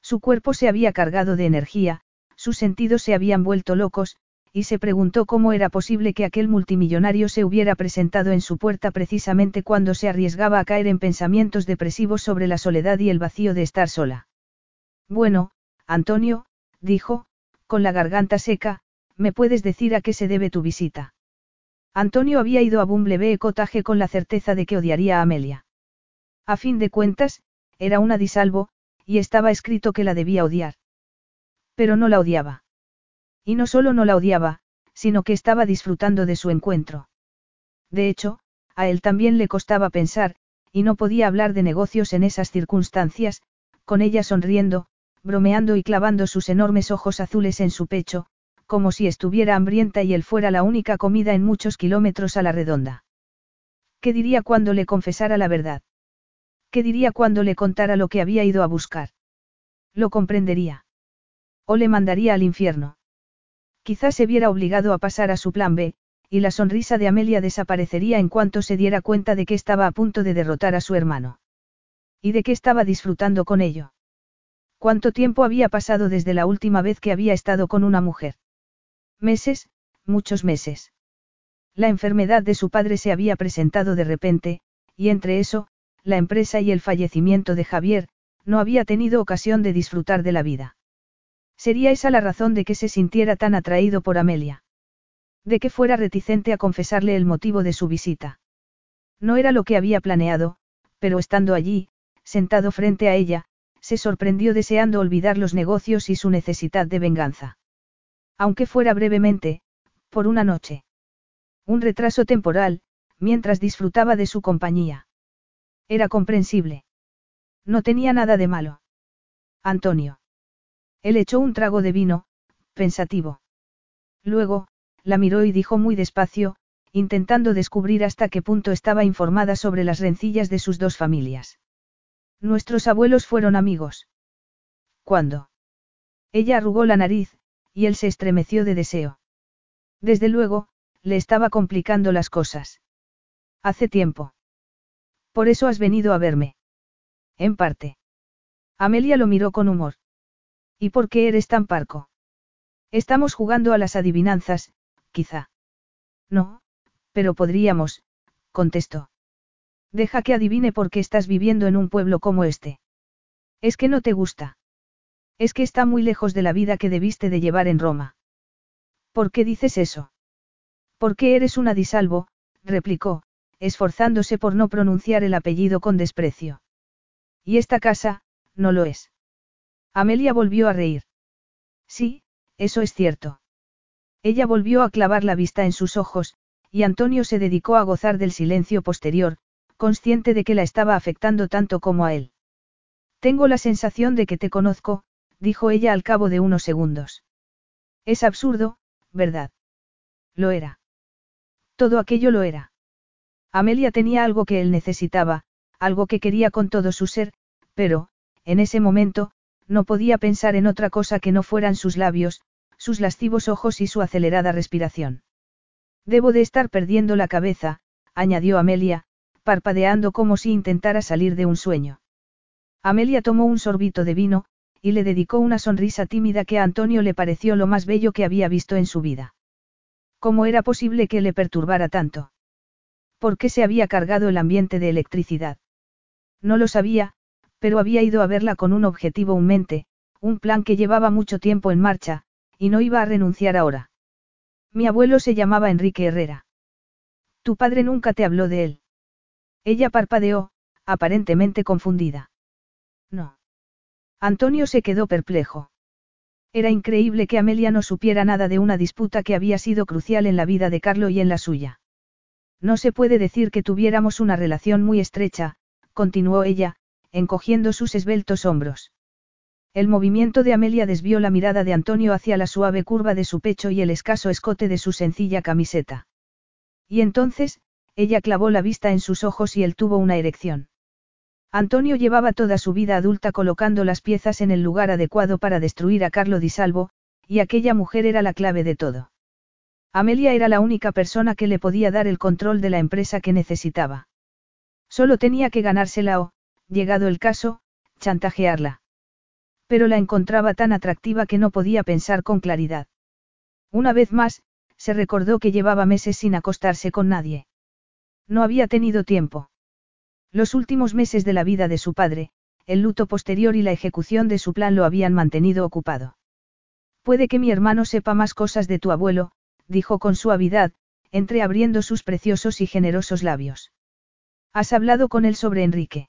Su cuerpo se había cargado de energía, sus sentidos se habían vuelto locos, y se preguntó cómo era posible que aquel multimillonario se hubiera presentado en su puerta precisamente cuando se arriesgaba a caer en pensamientos depresivos sobre la soledad y el vacío de estar sola. Bueno, Antonio, dijo, con la garganta seca, ¿me puedes decir a qué se debe tu visita? Antonio había ido a Bumblebee Cottage con la certeza de que odiaría a Amelia. A fin de cuentas, era una disalvo, y estaba escrito que la debía odiar. Pero no la odiaba. Y no solo no la odiaba, sino que estaba disfrutando de su encuentro. De hecho, a él también le costaba pensar, y no podía hablar de negocios en esas circunstancias, con ella sonriendo, bromeando y clavando sus enormes ojos azules en su pecho, como si estuviera hambrienta y él fuera la única comida en muchos kilómetros a la redonda. ¿Qué diría cuando le confesara la verdad? ¿Qué diría cuando le contara lo que había ido a buscar? Lo comprendería. O le mandaría al infierno. Quizás se viera obligado a pasar a su plan B, y la sonrisa de Amelia desaparecería en cuanto se diera cuenta de que estaba a punto de derrotar a su hermano. Y de que estaba disfrutando con ello. ¿Cuánto tiempo había pasado desde la última vez que había estado con una mujer? Meses, muchos meses. La enfermedad de su padre se había presentado de repente, y entre eso, la empresa y el fallecimiento de Javier, no había tenido ocasión de disfrutar de la vida. Sería esa la razón de que se sintiera tan atraído por Amelia. De que fuera reticente a confesarle el motivo de su visita. No era lo que había planeado, pero estando allí, sentado frente a ella, se sorprendió deseando olvidar los negocios y su necesidad de venganza. Aunque fuera brevemente, por una noche. Un retraso temporal, mientras disfrutaba de su compañía. Era comprensible. No tenía nada de malo. Antonio. Él echó un trago de vino, pensativo. Luego, la miró y dijo muy despacio, intentando descubrir hasta qué punto estaba informada sobre las rencillas de sus dos familias. Nuestros abuelos fueron amigos. ¿Cuándo? Ella arrugó la nariz, y él se estremeció de deseo. Desde luego, le estaba complicando las cosas. Hace tiempo. Por eso has venido a verme. En parte. Amelia lo miró con humor. ¿Y por qué eres tan parco? Estamos jugando a las adivinanzas, quizá. No, pero podríamos, contestó. Deja que adivine por qué estás viviendo en un pueblo como este. Es que no te gusta. Es que está muy lejos de la vida que debiste de llevar en Roma. ¿Por qué dices eso? Porque eres una disalvo, replicó, esforzándose por no pronunciar el apellido con desprecio. Y esta casa, no lo es. Amelia volvió a reír. Sí, eso es cierto. Ella volvió a clavar la vista en sus ojos, y Antonio se dedicó a gozar del silencio posterior, consciente de que la estaba afectando tanto como a él. Tengo la sensación de que te conozco, dijo ella al cabo de unos segundos. Es absurdo, ¿verdad? Lo era. Todo aquello lo era. Amelia tenía algo que él necesitaba, algo que quería con todo su ser, pero, en ese momento, no podía pensar en otra cosa que no fueran sus labios, sus lascivos ojos y su acelerada respiración. Debo de estar perdiendo la cabeza, añadió Amelia, parpadeando como si intentara salir de un sueño. Amelia tomó un sorbito de vino, y le dedicó una sonrisa tímida que a Antonio le pareció lo más bello que había visto en su vida. ¿Cómo era posible que le perturbara tanto? ¿Por qué se había cargado el ambiente de electricidad? No lo sabía, pero había ido a verla con un objetivo en mente, un plan que llevaba mucho tiempo en marcha, y no iba a renunciar ahora. Mi abuelo se llamaba Enrique Herrera. Tu padre nunca te habló de él. Ella parpadeó, aparentemente confundida. No. Antonio se quedó perplejo. Era increíble que Amelia no supiera nada de una disputa que había sido crucial en la vida de Carlo y en la suya. No se puede decir que tuviéramos una relación muy estrecha, continuó ella, encogiendo sus esbeltos hombros. El movimiento de Amelia desvió la mirada de Antonio hacia la suave curva de su pecho y el escaso escote de su sencilla camiseta. Y entonces, ella clavó la vista en sus ojos y él tuvo una erección. Antonio llevaba toda su vida adulta colocando las piezas en el lugar adecuado para destruir a Carlo Di Salvo, y aquella mujer era la clave de todo. Amelia era la única persona que le podía dar el control de la empresa que necesitaba. Solo tenía que ganársela o, llegado el caso, chantajearla pero la encontraba tan atractiva que no podía pensar con claridad. Una vez más, se recordó que llevaba meses sin acostarse con nadie. No había tenido tiempo. Los últimos meses de la vida de su padre, el luto posterior y la ejecución de su plan lo habían mantenido ocupado. Puede que mi hermano sepa más cosas de tu abuelo, dijo con suavidad, entreabriendo sus preciosos y generosos labios. ¿Has hablado con él sobre Enrique?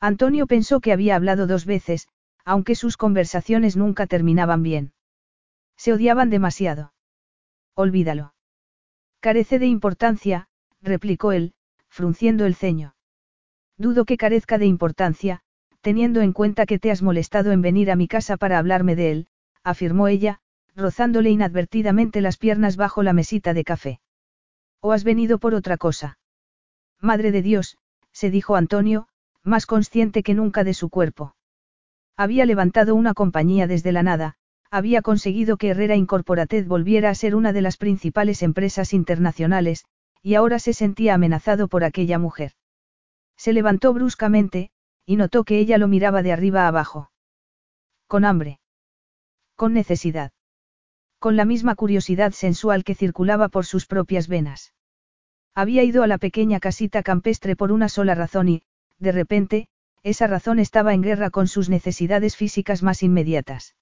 Antonio pensó que había hablado dos veces, aunque sus conversaciones nunca terminaban bien. Se odiaban demasiado. Olvídalo. Carece de importancia, replicó él, frunciendo el ceño. Dudo que carezca de importancia, teniendo en cuenta que te has molestado en venir a mi casa para hablarme de él, afirmó ella, rozándole inadvertidamente las piernas bajo la mesita de café. ¿O has venido por otra cosa? Madre de Dios, se dijo Antonio, más consciente que nunca de su cuerpo. Había levantado una compañía desde la nada, había conseguido que Herrera Incorporated volviera a ser una de las principales empresas internacionales, y ahora se sentía amenazado por aquella mujer. Se levantó bruscamente, y notó que ella lo miraba de arriba abajo. Con hambre. Con necesidad. Con la misma curiosidad sensual que circulaba por sus propias venas. Había ido a la pequeña casita campestre por una sola razón y, de repente, esa razón estaba en guerra con sus necesidades físicas más inmediatas.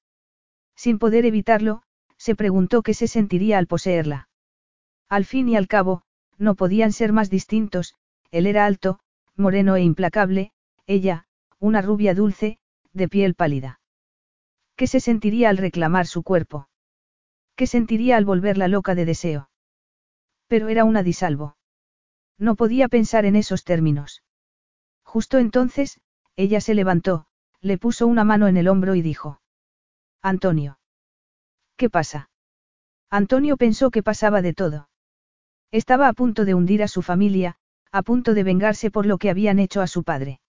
Sin poder evitarlo, se preguntó qué se sentiría al poseerla. Al fin y al cabo, no podían ser más distintos, él era alto, moreno e implacable, ella, una rubia dulce, de piel pálida. ¿Qué se sentiría al reclamar su cuerpo? ¿Qué sentiría al volverla loca de deseo? Pero era una disalvo. No podía pensar en esos términos. Justo entonces, ella se levantó, le puso una mano en el hombro y dijo. Antonio. ¿Qué pasa? Antonio pensó que pasaba de todo. Estaba a punto de hundir a su familia, a punto de vengarse por lo que habían hecho a su padre.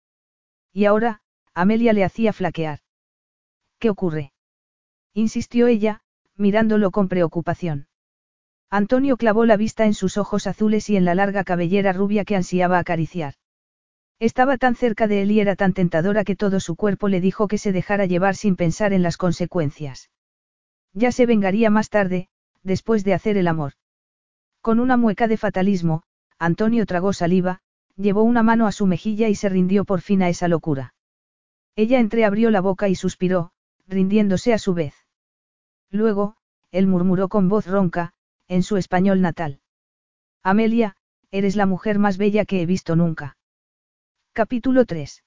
Y ahora, Amelia le hacía flaquear. ¿Qué ocurre? insistió ella, mirándolo con preocupación. Antonio clavó la vista en sus ojos azules y en la larga cabellera rubia que ansiaba acariciar. Estaba tan cerca de él y era tan tentadora que todo su cuerpo le dijo que se dejara llevar sin pensar en las consecuencias. Ya se vengaría más tarde, después de hacer el amor. Con una mueca de fatalismo, Antonio tragó saliva, llevó una mano a su mejilla y se rindió por fin a esa locura. Ella entreabrió la boca y suspiró, rindiéndose a su vez. Luego, él murmuró con voz ronca, en su español natal. Amelia, eres la mujer más bella que he visto nunca. Capítulo 3.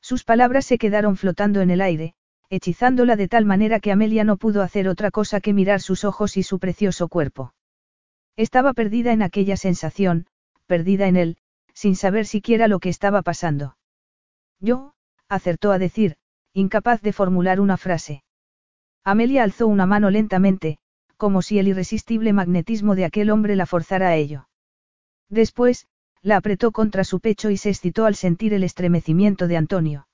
Sus palabras se quedaron flotando en el aire, hechizándola de tal manera que Amelia no pudo hacer otra cosa que mirar sus ojos y su precioso cuerpo. Estaba perdida en aquella sensación, perdida en él, sin saber siquiera lo que estaba pasando. Yo, acertó a decir, incapaz de formular una frase. Amelia alzó una mano lentamente, como si el irresistible magnetismo de aquel hombre la forzara a ello. Después, la apretó contra su pecho y se excitó al sentir el estremecimiento de Antonio.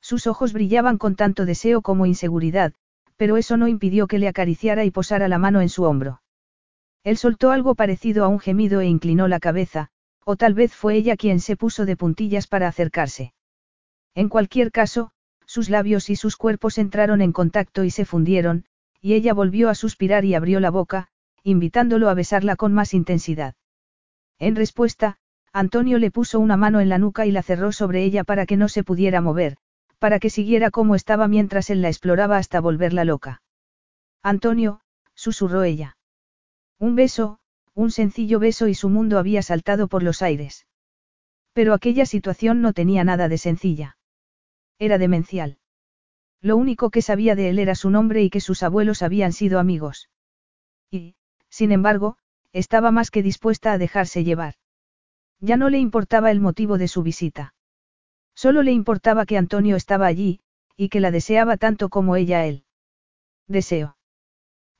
Sus ojos brillaban con tanto deseo como inseguridad, pero eso no impidió que le acariciara y posara la mano en su hombro. Él soltó algo parecido a un gemido e inclinó la cabeza, o tal vez fue ella quien se puso de puntillas para acercarse. En cualquier caso, sus labios y sus cuerpos entraron en contacto y se fundieron, y ella volvió a suspirar y abrió la boca, invitándolo a besarla con más intensidad. En respuesta, Antonio le puso una mano en la nuca y la cerró sobre ella para que no se pudiera mover, para que siguiera como estaba mientras él la exploraba hasta volverla loca. Antonio, susurró ella. Un beso, un sencillo beso y su mundo había saltado por los aires. Pero aquella situación no tenía nada de sencilla. Era demencial. Lo único que sabía de él era su nombre y que sus abuelos habían sido amigos. Y, sin embargo, estaba más que dispuesta a dejarse llevar. Ya no le importaba el motivo de su visita. Solo le importaba que Antonio estaba allí, y que la deseaba tanto como ella él. Deseo.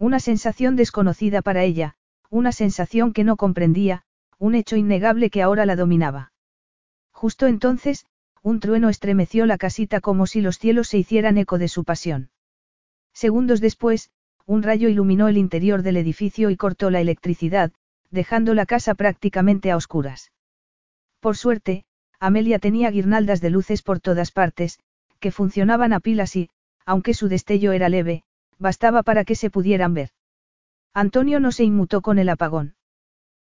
Una sensación desconocida para ella, una sensación que no comprendía, un hecho innegable que ahora la dominaba. Justo entonces, un trueno estremeció la casita como si los cielos se hicieran eco de su pasión. Segundos después, un rayo iluminó el interior del edificio y cortó la electricidad, dejando la casa prácticamente a oscuras. Por suerte, Amelia tenía guirnaldas de luces por todas partes, que funcionaban a pilas y, aunque su destello era leve, bastaba para que se pudieran ver. Antonio no se inmutó con el apagón.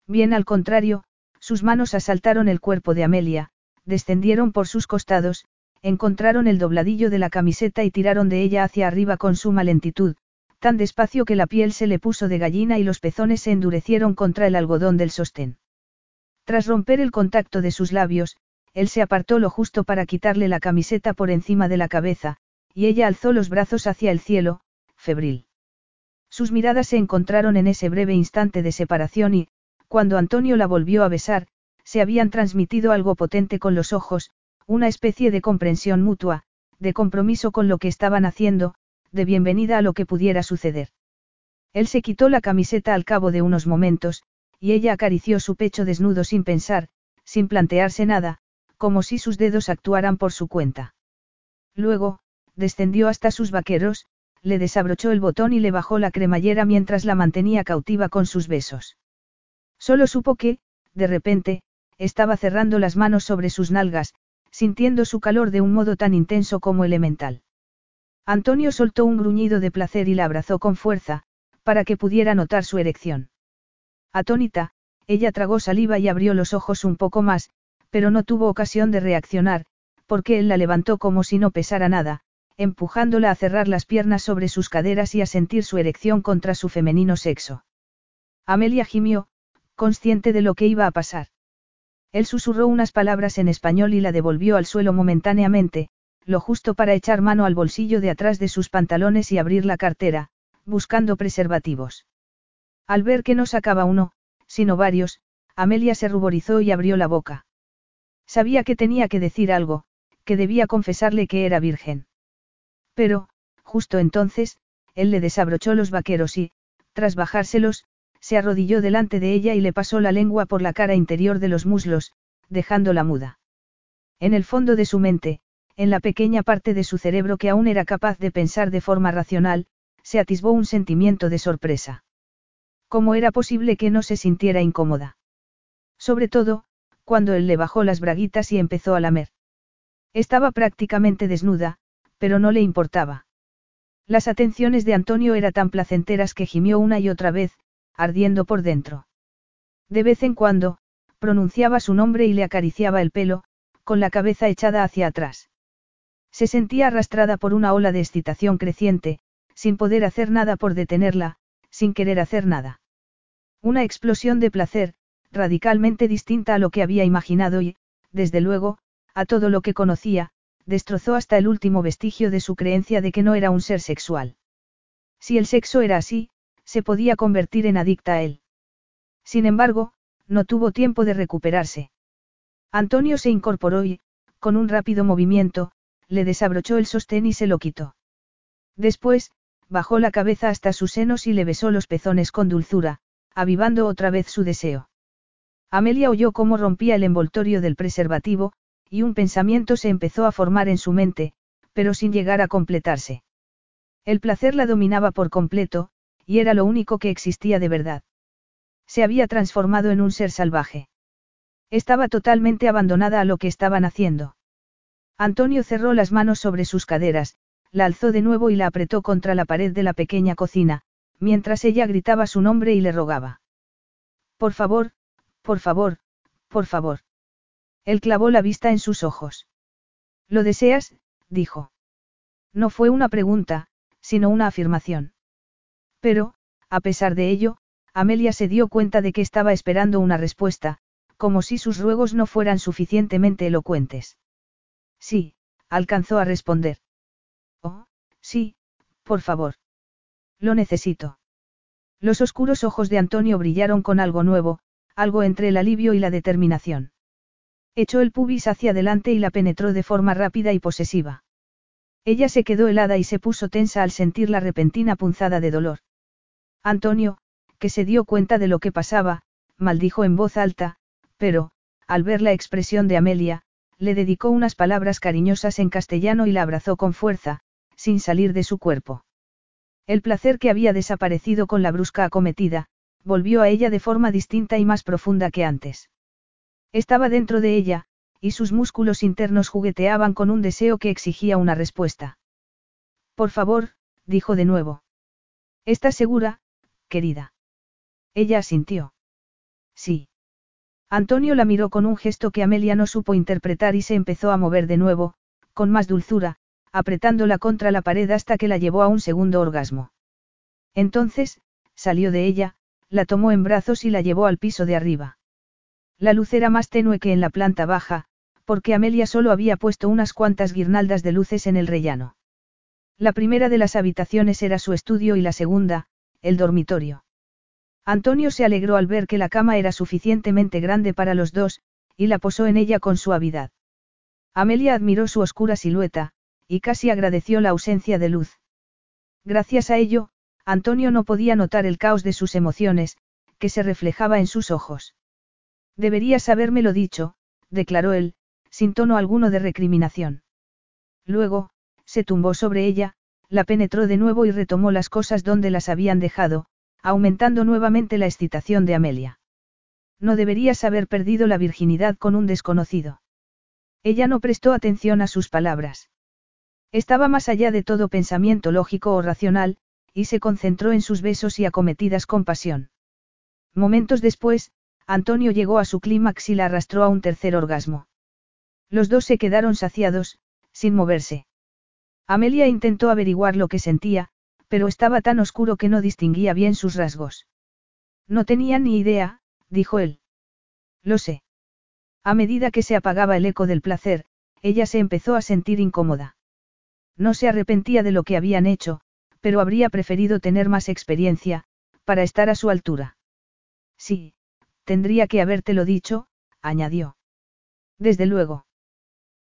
Bien al contrario, sus manos asaltaron el cuerpo de Amelia, descendieron por sus costados, encontraron el dobladillo de la camiseta y tiraron de ella hacia arriba con suma lentitud, tan despacio que la piel se le puso de gallina y los pezones se endurecieron contra el algodón del sostén. Tras romper el contacto de sus labios, él se apartó lo justo para quitarle la camiseta por encima de la cabeza, y ella alzó los brazos hacia el cielo, febril. Sus miradas se encontraron en ese breve instante de separación y, cuando Antonio la volvió a besar, se habían transmitido algo potente con los ojos, una especie de comprensión mutua, de compromiso con lo que estaban haciendo, de bienvenida a lo que pudiera suceder. Él se quitó la camiseta al cabo de unos momentos, y ella acarició su pecho desnudo sin pensar, sin plantearse nada, como si sus dedos actuaran por su cuenta. Luego, descendió hasta sus vaqueros, le desabrochó el botón y le bajó la cremallera mientras la mantenía cautiva con sus besos. Solo supo que, de repente, estaba cerrando las manos sobre sus nalgas, sintiendo su calor de un modo tan intenso como elemental. Antonio soltó un gruñido de placer y la abrazó con fuerza, para que pudiera notar su erección. Atónita, ella tragó saliva y abrió los ojos un poco más, pero no tuvo ocasión de reaccionar, porque él la levantó como si no pesara nada, empujándola a cerrar las piernas sobre sus caderas y a sentir su erección contra su femenino sexo. Amelia gimió, consciente de lo que iba a pasar. Él susurró unas palabras en español y la devolvió al suelo momentáneamente, lo justo para echar mano al bolsillo de atrás de sus pantalones y abrir la cartera, buscando preservativos. Al ver que no sacaba uno, sino varios, Amelia se ruborizó y abrió la boca. Sabía que tenía que decir algo, que debía confesarle que era virgen. Pero, justo entonces, él le desabrochó los vaqueros y, tras bajárselos, se arrodilló delante de ella y le pasó la lengua por la cara interior de los muslos, dejándola muda. En el fondo de su mente, en la pequeña parte de su cerebro que aún era capaz de pensar de forma racional, se atisbó un sentimiento de sorpresa. ¿Cómo era posible que no se sintiera incómoda? Sobre todo, cuando él le bajó las braguitas y empezó a lamer. Estaba prácticamente desnuda, pero no le importaba. Las atenciones de Antonio eran tan placenteras que gimió una y otra vez, ardiendo por dentro. De vez en cuando, pronunciaba su nombre y le acariciaba el pelo, con la cabeza echada hacia atrás. Se sentía arrastrada por una ola de excitación creciente, sin poder hacer nada por detenerla, sin querer hacer nada. Una explosión de placer, radicalmente distinta a lo que había imaginado y, desde luego, a todo lo que conocía, destrozó hasta el último vestigio de su creencia de que no era un ser sexual. Si el sexo era así, se podía convertir en adicta a él. Sin embargo, no tuvo tiempo de recuperarse. Antonio se incorporó y, con un rápido movimiento, le desabrochó el sostén y se lo quitó. Después, bajó la cabeza hasta sus senos y le besó los pezones con dulzura, avivando otra vez su deseo. Amelia oyó cómo rompía el envoltorio del preservativo, y un pensamiento se empezó a formar en su mente, pero sin llegar a completarse. El placer la dominaba por completo, y era lo único que existía de verdad. Se había transformado en un ser salvaje. Estaba totalmente abandonada a lo que estaban haciendo. Antonio cerró las manos sobre sus caderas, la alzó de nuevo y la apretó contra la pared de la pequeña cocina, mientras ella gritaba su nombre y le rogaba. Por favor, por favor, por favor. Él clavó la vista en sus ojos. ¿Lo deseas? dijo. No fue una pregunta, sino una afirmación. Pero, a pesar de ello, Amelia se dio cuenta de que estaba esperando una respuesta, como si sus ruegos no fueran suficientemente elocuentes. Sí, alcanzó a responder. Oh, Sí, por favor. Lo necesito. Los oscuros ojos de Antonio brillaron con algo nuevo, algo entre el alivio y la determinación. Echó el pubis hacia adelante y la penetró de forma rápida y posesiva. Ella se quedó helada y se puso tensa al sentir la repentina punzada de dolor. Antonio, que se dio cuenta de lo que pasaba, maldijo en voz alta, pero, al ver la expresión de Amelia, le dedicó unas palabras cariñosas en castellano y la abrazó con fuerza, sin salir de su cuerpo. El placer que había desaparecido con la brusca acometida, volvió a ella de forma distinta y más profunda que antes. Estaba dentro de ella, y sus músculos internos jugueteaban con un deseo que exigía una respuesta. Por favor, dijo de nuevo. ¿Estás segura, querida? Ella asintió. Sí. Antonio la miró con un gesto que Amelia no supo interpretar y se empezó a mover de nuevo, con más dulzura, apretándola contra la pared hasta que la llevó a un segundo orgasmo. Entonces, salió de ella, la tomó en brazos y la llevó al piso de arriba. La luz era más tenue que en la planta baja, porque Amelia solo había puesto unas cuantas guirnaldas de luces en el rellano. La primera de las habitaciones era su estudio y la segunda, el dormitorio. Antonio se alegró al ver que la cama era suficientemente grande para los dos, y la posó en ella con suavidad. Amelia admiró su oscura silueta, y casi agradeció la ausencia de luz. Gracias a ello, Antonio no podía notar el caos de sus emociones, que se reflejaba en sus ojos. Deberías habérmelo dicho, declaró él, sin tono alguno de recriminación. Luego, se tumbó sobre ella, la penetró de nuevo y retomó las cosas donde las habían dejado, aumentando nuevamente la excitación de Amelia. No deberías haber perdido la virginidad con un desconocido. Ella no prestó atención a sus palabras. Estaba más allá de todo pensamiento lógico o racional, y se concentró en sus besos y acometidas con pasión. Momentos después, Antonio llegó a su clímax y la arrastró a un tercer orgasmo. Los dos se quedaron saciados, sin moverse. Amelia intentó averiguar lo que sentía, pero estaba tan oscuro que no distinguía bien sus rasgos. No tenía ni idea, dijo él. Lo sé. A medida que se apagaba el eco del placer, ella se empezó a sentir incómoda. No se arrepentía de lo que habían hecho, pero habría preferido tener más experiencia, para estar a su altura. Sí, Tendría que habértelo dicho, añadió. Desde luego.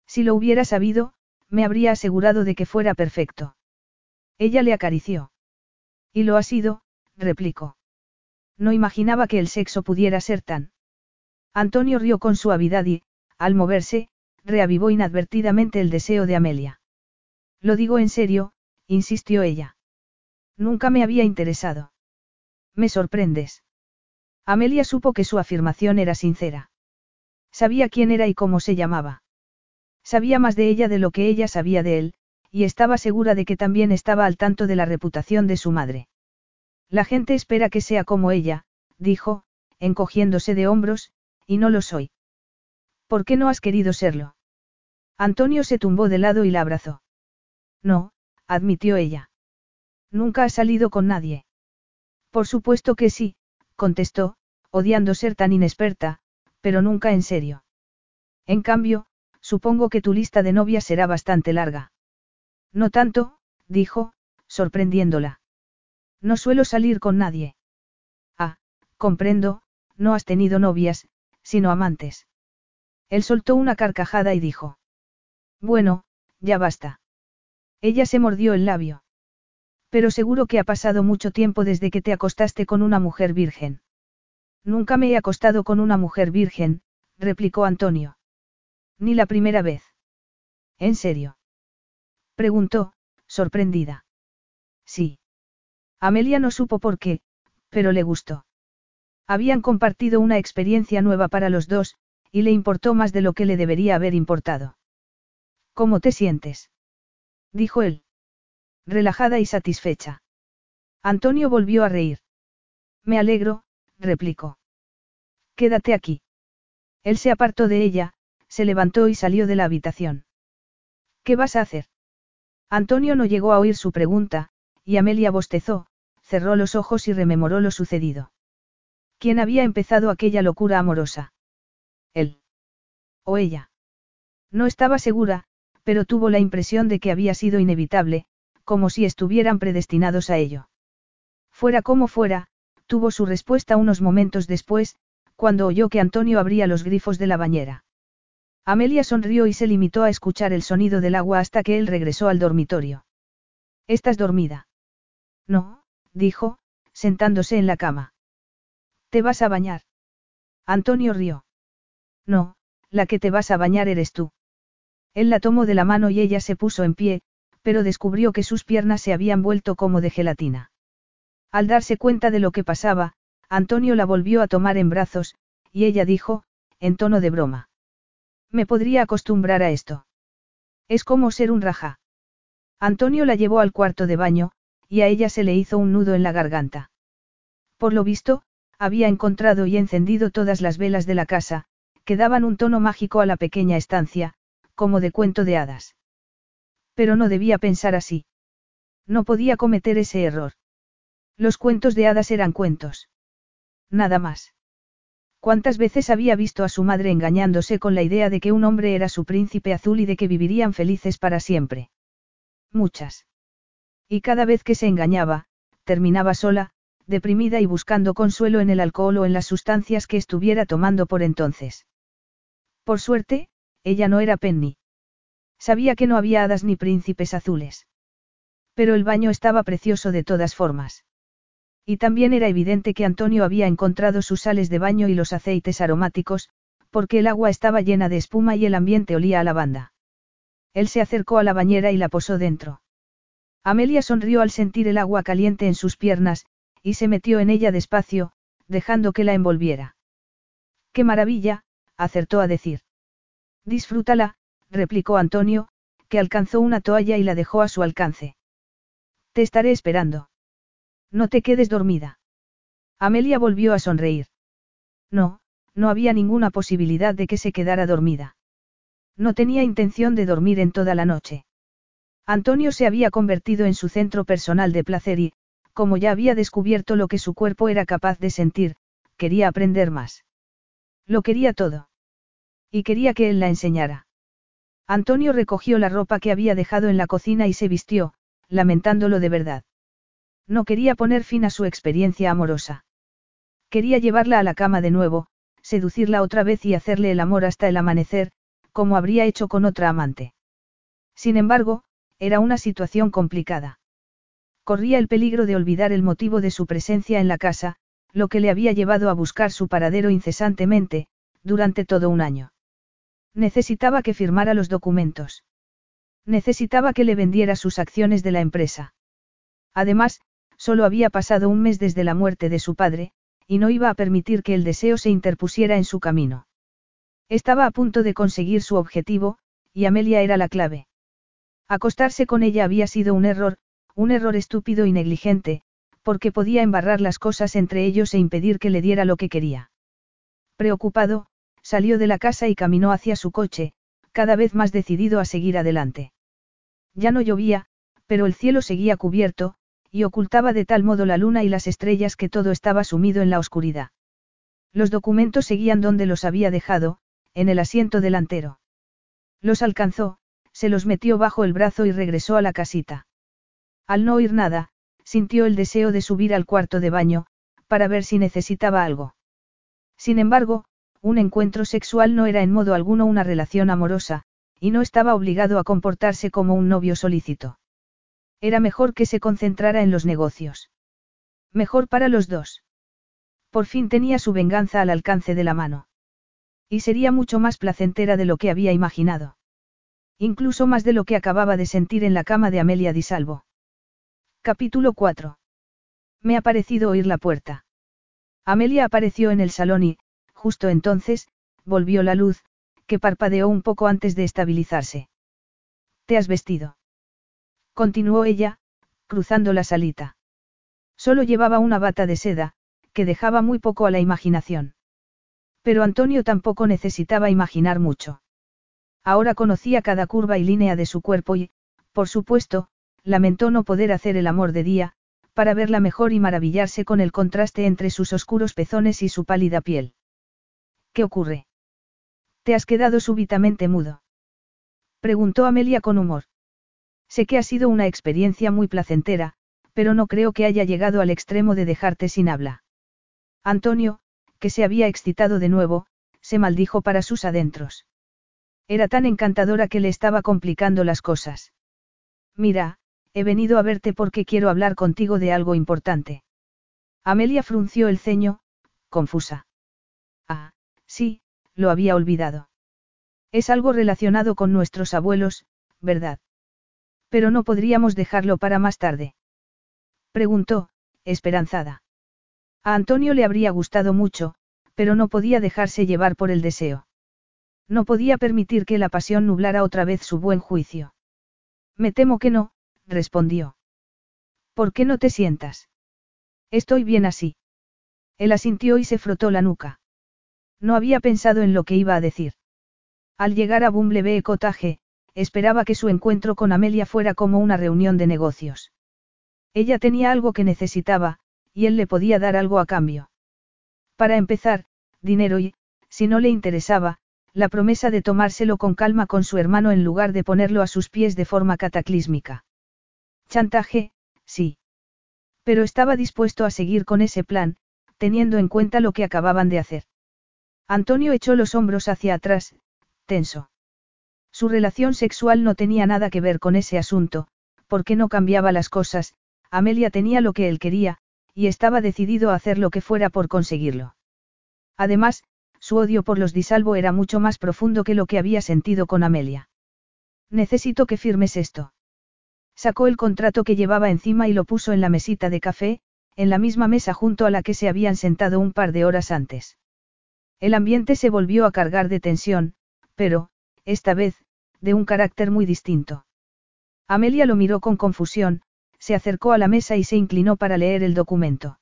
Si lo hubiera sabido, me habría asegurado de que fuera perfecto. Ella le acarició. Y lo ha sido, replicó. No imaginaba que el sexo pudiera ser tan. Antonio rió con suavidad y, al moverse, reavivó inadvertidamente el deseo de Amelia. Lo digo en serio, insistió ella. Nunca me había interesado. Me sorprendes. Amelia supo que su afirmación era sincera. Sabía quién era y cómo se llamaba. Sabía más de ella de lo que ella sabía de él, y estaba segura de que también estaba al tanto de la reputación de su madre. La gente espera que sea como ella, dijo, encogiéndose de hombros, y no lo soy. ¿Por qué no has querido serlo? Antonio se tumbó de lado y la abrazó. No, admitió ella. Nunca has salido con nadie. Por supuesto que sí, contestó, odiando ser tan inexperta, pero nunca en serio. En cambio, supongo que tu lista de novias será bastante larga. No tanto, dijo, sorprendiéndola. No suelo salir con nadie. Ah, comprendo, no has tenido novias, sino amantes. Él soltó una carcajada y dijo. Bueno, ya basta. Ella se mordió el labio. Pero seguro que ha pasado mucho tiempo desde que te acostaste con una mujer virgen. Nunca me he acostado con una mujer virgen, replicó Antonio. Ni la primera vez. ¿En serio? Preguntó, sorprendida. Sí. Amelia no supo por qué, pero le gustó. Habían compartido una experiencia nueva para los dos, y le importó más de lo que le debería haber importado. ¿Cómo te sientes? dijo él. Relajada y satisfecha. Antonio volvió a reír. Me alegro, replicó. Quédate aquí. Él se apartó de ella, se levantó y salió de la habitación. ¿Qué vas a hacer? Antonio no llegó a oír su pregunta, y Amelia bostezó, cerró los ojos y rememoró lo sucedido. ¿Quién había empezado aquella locura amorosa? Él. ¿O ella? No estaba segura, pero tuvo la impresión de que había sido inevitable, como si estuvieran predestinados a ello. Fuera como fuera, tuvo su respuesta unos momentos después, cuando oyó que Antonio abría los grifos de la bañera. Amelia sonrió y se limitó a escuchar el sonido del agua hasta que él regresó al dormitorio. ¿Estás dormida? No, dijo, sentándose en la cama. ¿Te vas a bañar? Antonio rió. No, la que te vas a bañar eres tú. Él la tomó de la mano y ella se puso en pie, pero descubrió que sus piernas se habían vuelto como de gelatina. Al darse cuenta de lo que pasaba, Antonio la volvió a tomar en brazos, y ella dijo, en tono de broma. Me podría acostumbrar a esto. Es como ser un raja. Antonio la llevó al cuarto de baño, y a ella se le hizo un nudo en la garganta. Por lo visto, había encontrado y encendido todas las velas de la casa, que daban un tono mágico a la pequeña estancia, como de cuento de hadas. Pero no debía pensar así. No podía cometer ese error. Los cuentos de hadas eran cuentos. Nada más. ¿Cuántas veces había visto a su madre engañándose con la idea de que un hombre era su príncipe azul y de que vivirían felices para siempre? Muchas. Y cada vez que se engañaba, terminaba sola, deprimida y buscando consuelo en el alcohol o en las sustancias que estuviera tomando por entonces. Por suerte, ella no era Penny. Sabía que no había hadas ni príncipes azules. Pero el baño estaba precioso de todas formas. Y también era evidente que Antonio había encontrado sus sales de baño y los aceites aromáticos, porque el agua estaba llena de espuma y el ambiente olía a lavanda. Él se acercó a la bañera y la posó dentro. Amelia sonrió al sentir el agua caliente en sus piernas, y se metió en ella despacio, dejando que la envolviera. ¡Qué maravilla! acertó a decir. Disfrútala, replicó Antonio, que alcanzó una toalla y la dejó a su alcance. Te estaré esperando. No te quedes dormida. Amelia volvió a sonreír. No, no había ninguna posibilidad de que se quedara dormida. No tenía intención de dormir en toda la noche. Antonio se había convertido en su centro personal de placer y, como ya había descubierto lo que su cuerpo era capaz de sentir, quería aprender más. Lo quería todo. Y quería que él la enseñara. Antonio recogió la ropa que había dejado en la cocina y se vistió, lamentándolo de verdad. No quería poner fin a su experiencia amorosa. Quería llevarla a la cama de nuevo, seducirla otra vez y hacerle el amor hasta el amanecer, como habría hecho con otra amante. Sin embargo, era una situación complicada. Corría el peligro de olvidar el motivo de su presencia en la casa, lo que le había llevado a buscar su paradero incesantemente, durante todo un año. Necesitaba que firmara los documentos. Necesitaba que le vendiera sus acciones de la empresa. Además, solo había pasado un mes desde la muerte de su padre, y no iba a permitir que el deseo se interpusiera en su camino. Estaba a punto de conseguir su objetivo, y Amelia era la clave. Acostarse con ella había sido un error, un error estúpido y negligente, porque podía embarrar las cosas entre ellos e impedir que le diera lo que quería. Preocupado, salió de la casa y caminó hacia su coche, cada vez más decidido a seguir adelante. Ya no llovía, pero el cielo seguía cubierto, y ocultaba de tal modo la luna y las estrellas que todo estaba sumido en la oscuridad. Los documentos seguían donde los había dejado, en el asiento delantero. Los alcanzó, se los metió bajo el brazo y regresó a la casita. Al no oír nada, sintió el deseo de subir al cuarto de baño, para ver si necesitaba algo. Sin embargo, un encuentro sexual no era en modo alguno una relación amorosa, y no estaba obligado a comportarse como un novio solícito. Era mejor que se concentrara en los negocios. Mejor para los dos. Por fin tenía su venganza al alcance de la mano. Y sería mucho más placentera de lo que había imaginado. Incluso más de lo que acababa de sentir en la cama de Amelia Di Salvo. Capítulo 4. Me ha parecido oír la puerta. Amelia apareció en el salón y, justo entonces, volvió la luz, que parpadeó un poco antes de estabilizarse. ¿Te has vestido? Continuó ella, cruzando la salita. Solo llevaba una bata de seda, que dejaba muy poco a la imaginación. Pero Antonio tampoco necesitaba imaginar mucho. Ahora conocía cada curva y línea de su cuerpo y, por supuesto, lamentó no poder hacer el amor de día, para verla mejor y maravillarse con el contraste entre sus oscuros pezones y su pálida piel. ¿Qué ocurre? ¿Te has quedado súbitamente mudo? Preguntó Amelia con humor. Sé que ha sido una experiencia muy placentera, pero no creo que haya llegado al extremo de dejarte sin habla. Antonio, que se había excitado de nuevo, se maldijo para sus adentros. Era tan encantadora que le estaba complicando las cosas. Mira, he venido a verte porque quiero hablar contigo de algo importante. Amelia frunció el ceño, confusa. Ah, sí, lo había olvidado. Es algo relacionado con nuestros abuelos, ¿verdad? Pero no podríamos dejarlo para más tarde. Preguntó, esperanzada. A Antonio le habría gustado mucho, pero no podía dejarse llevar por el deseo. No podía permitir que la pasión nublara otra vez su buen juicio. Me temo que no, respondió. ¿Por qué no te sientas? Estoy bien así. Él asintió y se frotó la nuca. No había pensado en lo que iba a decir. Al llegar a Bumblebee Cottage, esperaba que su encuentro con Amelia fuera como una reunión de negocios. Ella tenía algo que necesitaba, y él le podía dar algo a cambio. Para empezar, dinero y, si no le interesaba, la promesa de tomárselo con calma con su hermano en lugar de ponerlo a sus pies de forma cataclísmica. Chantaje, sí. Pero estaba dispuesto a seguir con ese plan, teniendo en cuenta lo que acababan de hacer. Antonio echó los hombros hacia atrás, tenso. Su relación sexual no tenía nada que ver con ese asunto, porque no cambiaba las cosas, Amelia tenía lo que él quería, y estaba decidido a hacer lo que fuera por conseguirlo. Además, su odio por los Disalvo era mucho más profundo que lo que había sentido con Amelia. Necesito que firmes esto. Sacó el contrato que llevaba encima y lo puso en la mesita de café, en la misma mesa junto a la que se habían sentado un par de horas antes. El ambiente se volvió a cargar de tensión, pero, esta vez, de un carácter muy distinto. Amelia lo miró con confusión, se acercó a la mesa y se inclinó para leer el documento.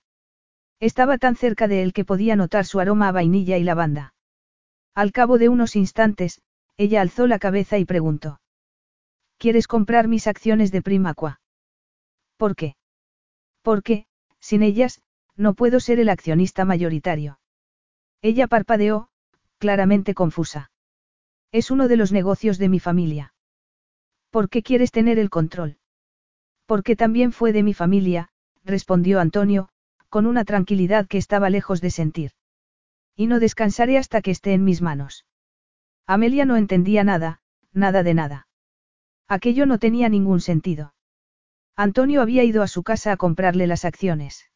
Estaba tan cerca de él que podía notar su aroma a vainilla y lavanda. Al cabo de unos instantes, ella alzó la cabeza y preguntó. ¿Quieres comprar mis acciones de Primaqua? ¿Por qué? Porque, sin ellas, no puedo ser el accionista mayoritario. Ella parpadeó, claramente confusa. Es uno de los negocios de mi familia. ¿Por qué quieres tener el control? Porque también fue de mi familia, respondió Antonio, con una tranquilidad que estaba lejos de sentir. Y no descansaré hasta que esté en mis manos. Amelia no entendía nada, nada de nada. Aquello no tenía ningún sentido. Antonio había ido a su casa a comprarle las acciones.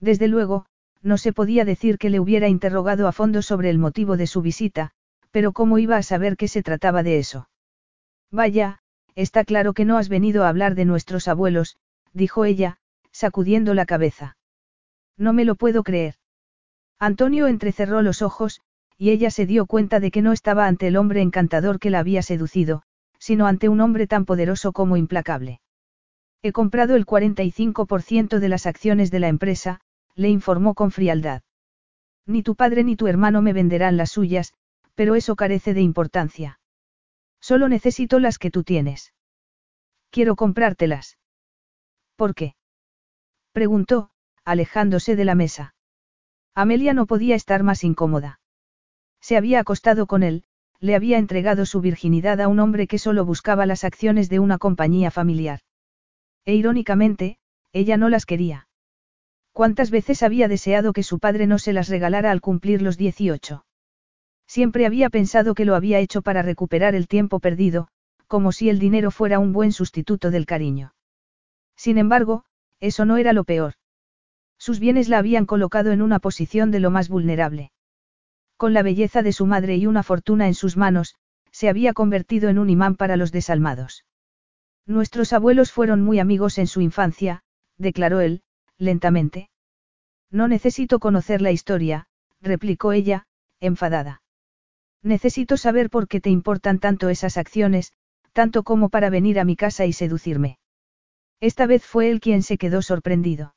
Desde luego, no se podía decir que le hubiera interrogado a fondo sobre el motivo de su visita, pero ¿cómo iba a saber que se trataba de eso? Vaya, está claro que no has venido a hablar de nuestros abuelos, dijo ella, sacudiendo la cabeza. No me lo puedo creer. Antonio entrecerró los ojos, y ella se dio cuenta de que no estaba ante el hombre encantador que la había seducido, sino ante un hombre tan poderoso como implacable. He comprado el 45% de las acciones de la empresa, le informó con frialdad. Ni tu padre ni tu hermano me venderán las suyas, pero eso carece de importancia. Solo necesito las que tú tienes. Quiero comprártelas. ¿Por qué? Preguntó, alejándose de la mesa. Amelia no podía estar más incómoda. Se había acostado con él, le había entregado su virginidad a un hombre que solo buscaba las acciones de una compañía familiar. E irónicamente, ella no las quería. ¿Cuántas veces había deseado que su padre no se las regalara al cumplir los 18? Siempre había pensado que lo había hecho para recuperar el tiempo perdido, como si el dinero fuera un buen sustituto del cariño. Sin embargo, eso no era lo peor. Sus bienes la habían colocado en una posición de lo más vulnerable. Con la belleza de su madre y una fortuna en sus manos, se había convertido en un imán para los desalmados. Nuestros abuelos fueron muy amigos en su infancia, declaró él, lentamente. No necesito conocer la historia, replicó ella, enfadada. Necesito saber por qué te importan tanto esas acciones, tanto como para venir a mi casa y seducirme. Esta vez fue él quien se quedó sorprendido.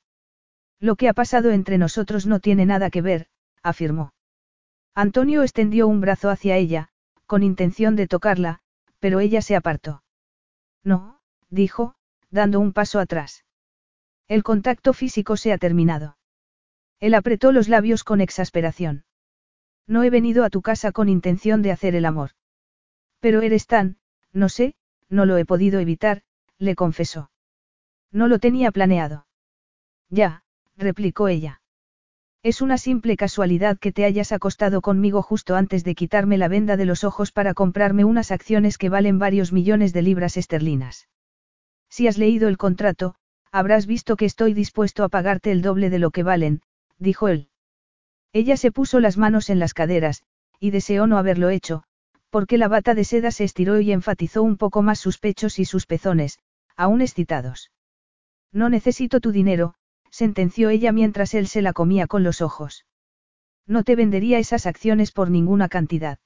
Lo que ha pasado entre nosotros no tiene nada que ver, afirmó. Antonio extendió un brazo hacia ella, con intención de tocarla, pero ella se apartó. No, dijo, dando un paso atrás. El contacto físico se ha terminado. Él apretó los labios con exasperación. No he venido a tu casa con intención de hacer el amor. Pero eres tan, no sé, no lo he podido evitar, le confesó. No lo tenía planeado. Ya, replicó ella. Es una simple casualidad que te hayas acostado conmigo justo antes de quitarme la venda de los ojos para comprarme unas acciones que valen varios millones de libras esterlinas. Si has leído el contrato, habrás visto que estoy dispuesto a pagarte el doble de lo que valen, dijo él. Ella se puso las manos en las caderas, y deseó no haberlo hecho, porque la bata de seda se estiró y enfatizó un poco más sus pechos y sus pezones, aún excitados. No necesito tu dinero, sentenció ella mientras él se la comía con los ojos. No te vendería esas acciones por ninguna cantidad.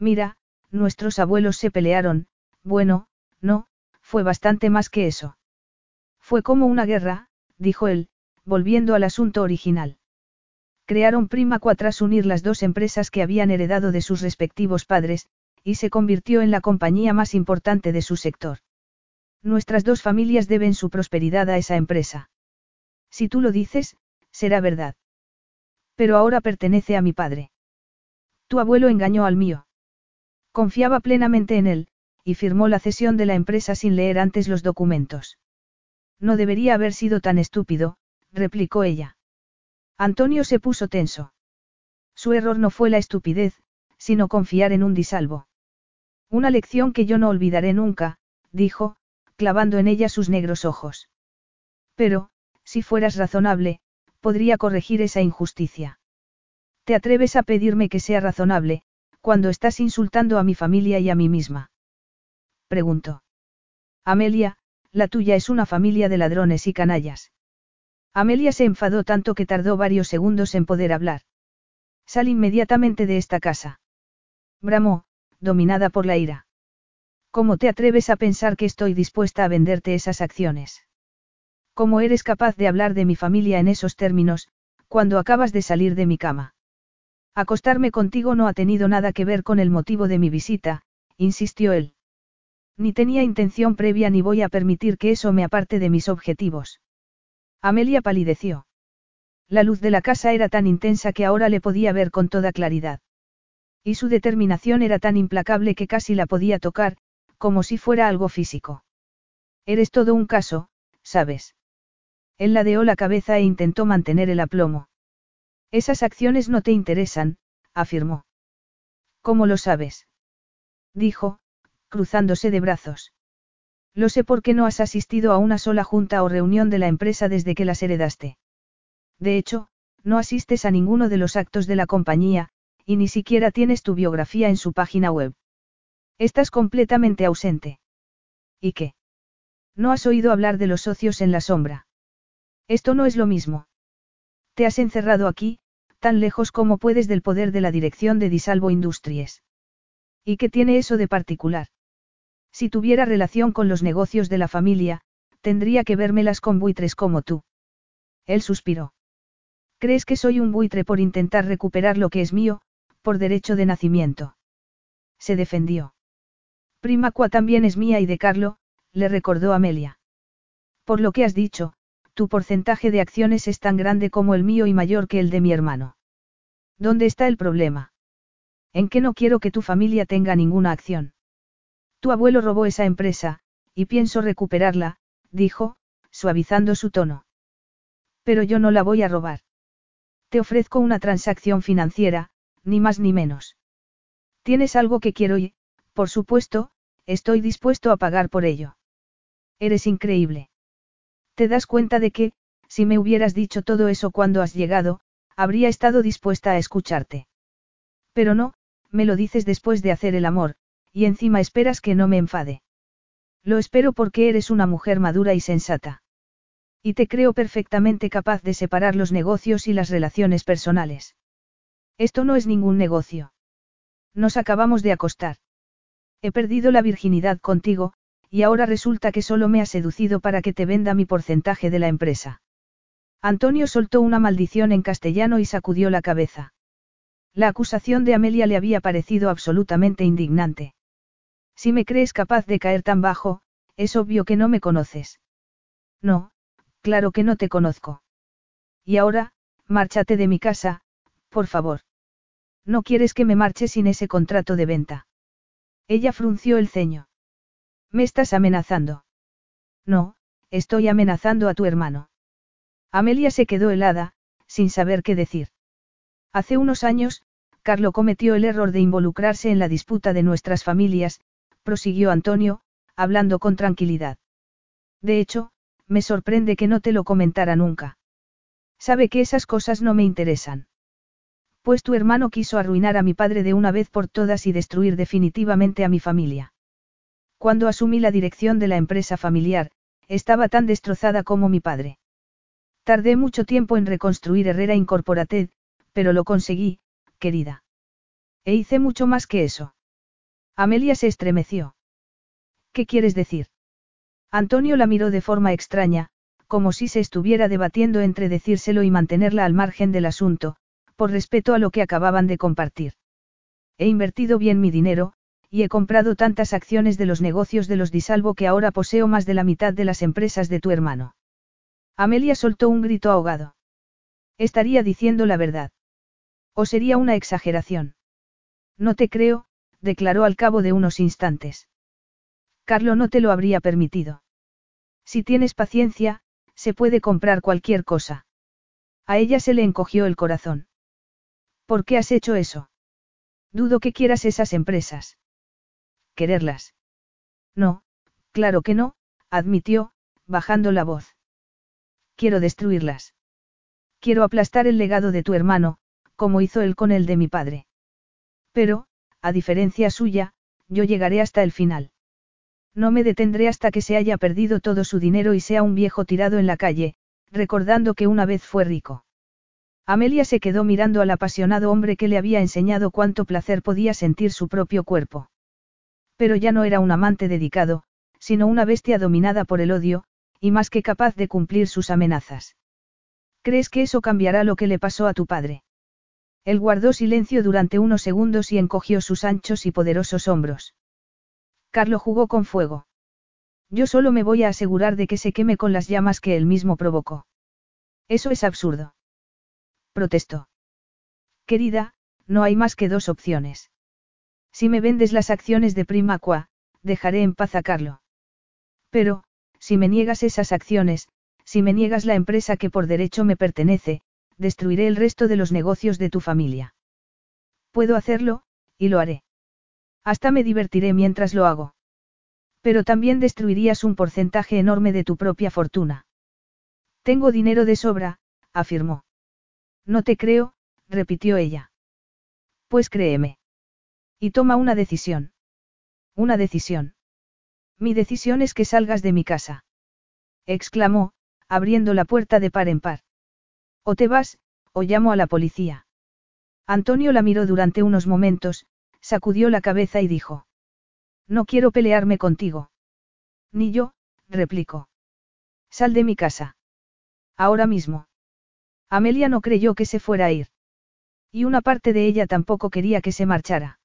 Mira, nuestros abuelos se pelearon, bueno, no, fue bastante más que eso. Fue como una guerra, dijo él, volviendo al asunto original. Crearon Primaqua tras unir las dos empresas que habían heredado de sus respectivos padres, y se convirtió en la compañía más importante de su sector. Nuestras dos familias deben su prosperidad a esa empresa. Si tú lo dices, será verdad. Pero ahora pertenece a mi padre. Tu abuelo engañó al mío. Confiaba plenamente en él, y firmó la cesión de la empresa sin leer antes los documentos. No debería haber sido tan estúpido, replicó ella. Antonio se puso tenso. Su error no fue la estupidez, sino confiar en un disalvo. Una lección que yo no olvidaré nunca, dijo, clavando en ella sus negros ojos. Pero, si fueras razonable, podría corregir esa injusticia. ¿Te atreves a pedirme que sea razonable, cuando estás insultando a mi familia y a mí misma? Preguntó. Amelia, la tuya es una familia de ladrones y canallas. Amelia se enfadó tanto que tardó varios segundos en poder hablar. Sal inmediatamente de esta casa. Bramó, dominada por la ira. ¿Cómo te atreves a pensar que estoy dispuesta a venderte esas acciones? ¿Cómo eres capaz de hablar de mi familia en esos términos, cuando acabas de salir de mi cama? Acostarme contigo no ha tenido nada que ver con el motivo de mi visita, insistió él. Ni tenía intención previa ni voy a permitir que eso me aparte de mis objetivos. Amelia palideció. La luz de la casa era tan intensa que ahora le podía ver con toda claridad. Y su determinación era tan implacable que casi la podía tocar, como si fuera algo físico. Eres todo un caso, ¿sabes? Él ladeó la cabeza e intentó mantener el aplomo. Esas acciones no te interesan, afirmó. ¿Cómo lo sabes? Dijo, cruzándose de brazos. Lo sé porque no has asistido a una sola junta o reunión de la empresa desde que las heredaste. De hecho, no asistes a ninguno de los actos de la compañía, y ni siquiera tienes tu biografía en su página web. Estás completamente ausente. ¿Y qué? ¿No has oído hablar de los socios en la sombra? Esto no es lo mismo. Te has encerrado aquí, tan lejos como puedes del poder de la dirección de Disalvo Industries. ¿Y qué tiene eso de particular? Si tuviera relación con los negocios de la familia, tendría que vérmelas con buitres como tú. Él suspiró. ¿Crees que soy un buitre por intentar recuperar lo que es mío, por derecho de nacimiento? Se defendió. Primacua también es mía y de Carlo, le recordó Amelia. Por lo que has dicho, tu porcentaje de acciones es tan grande como el mío y mayor que el de mi hermano. ¿Dónde está el problema? En que no quiero que tu familia tenga ninguna acción. Tu abuelo robó esa empresa, y pienso recuperarla, dijo, suavizando su tono. Pero yo no la voy a robar. Te ofrezco una transacción financiera, ni más ni menos. Tienes algo que quiero y, por supuesto, estoy dispuesto a pagar por ello. Eres increíble. Te das cuenta de que, si me hubieras dicho todo eso cuando has llegado, habría estado dispuesta a escucharte. Pero no, me lo dices después de hacer el amor, y encima esperas que no me enfade. Lo espero porque eres una mujer madura y sensata. Y te creo perfectamente capaz de separar los negocios y las relaciones personales. Esto no es ningún negocio. Nos acabamos de acostar. He perdido la virginidad contigo, y ahora resulta que solo me ha seducido para que te venda mi porcentaje de la empresa. Antonio soltó una maldición en castellano y sacudió la cabeza. La acusación de Amelia le había parecido absolutamente indignante. Si me crees capaz de caer tan bajo, es obvio que no me conoces. No, claro que no te conozco. Y ahora, márchate de mi casa, por favor. No quieres que me marche sin ese contrato de venta. Ella frunció el ceño. Me estás amenazando. No, estoy amenazando a tu hermano. Amelia se quedó helada, sin saber qué decir. Hace unos años, Carlo cometió el error de involucrarse en la disputa de nuestras familias, prosiguió Antonio, hablando con tranquilidad. De hecho, me sorprende que no te lo comentara nunca. Sabe que esas cosas no me interesan. Pues tu hermano quiso arruinar a mi padre de una vez por todas y destruir definitivamente a mi familia. Cuando asumí la dirección de la empresa familiar, estaba tan destrozada como mi padre. Tardé mucho tiempo en reconstruir Herrera Incorporated, pero lo conseguí, querida. E hice mucho más que eso. Amelia se estremeció. ¿Qué quieres decir? Antonio la miró de forma extraña, como si se estuviera debatiendo entre decírselo y mantenerla al margen del asunto, por respeto a lo que acababan de compartir. He invertido bien mi dinero, y he comprado tantas acciones de los negocios de los Disalvo que ahora poseo más de la mitad de las empresas de tu hermano. Amelia soltó un grito ahogado. Estaría diciendo la verdad. ¿O sería una exageración? No te creo, declaró al cabo de unos instantes. Carlo no te lo habría permitido. Si tienes paciencia, se puede comprar cualquier cosa. A ella se le encogió el corazón. ¿Por qué has hecho eso? Dudo que quieras esas empresas. ¿Quererlas? No, claro que no, admitió, bajando la voz. Quiero destruirlas. Quiero aplastar el legado de tu hermano, como hizo él con el de mi padre. Pero, a diferencia suya, yo llegaré hasta el final. No me detendré hasta que se haya perdido todo su dinero y sea un viejo tirado en la calle, recordando que una vez fue rico. Amelia se quedó mirando al apasionado hombre que le había enseñado cuánto placer podía sentir su propio cuerpo. Pero ya no era un amante dedicado, sino una bestia dominada por el odio, y más que capaz de cumplir sus amenazas. ¿Crees que eso cambiará lo que le pasó a tu padre? Él guardó silencio durante unos segundos y encogió sus anchos y poderosos hombros. Carlo jugó con fuego. Yo solo me voy a asegurar de que se queme con las llamas que él mismo provocó. Eso es absurdo. Protestó. Querida, no hay más que dos opciones. Si me vendes las acciones de Primaqua, dejaré en paz a Carlo. Pero, si me niegas esas acciones, si me niegas la empresa que por derecho me pertenece, destruiré el resto de los negocios de tu familia. Puedo hacerlo, y lo haré. Hasta me divertiré mientras lo hago. Pero también destruirías un porcentaje enorme de tu propia fortuna. Tengo dinero de sobra, afirmó. No te creo, repitió ella. Pues créeme. Y toma una decisión. Una decisión. Mi decisión es que salgas de mi casa. Exclamó, abriendo la puerta de par en par. O te vas, o llamo a la policía. Antonio la miró durante unos momentos, sacudió la cabeza y dijo. No quiero pelearme contigo. Ni yo, replicó. Sal de mi casa. Ahora mismo. Amelia no creyó que se fuera a ir. Y una parte de ella tampoco quería que se marchara.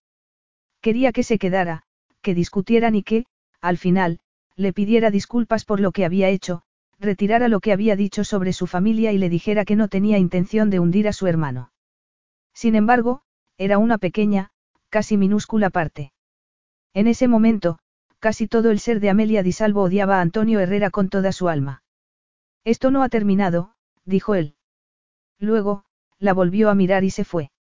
Quería que se quedara, que discutieran y que, al final, le pidiera disculpas por lo que había hecho, retirara lo que había dicho sobre su familia y le dijera que no tenía intención de hundir a su hermano. Sin embargo, era una pequeña, casi minúscula parte. En ese momento, casi todo el ser de Amelia Di Salvo odiaba a Antonio Herrera con toda su alma. Esto no ha terminado, dijo él. Luego, la volvió a mirar y se fue.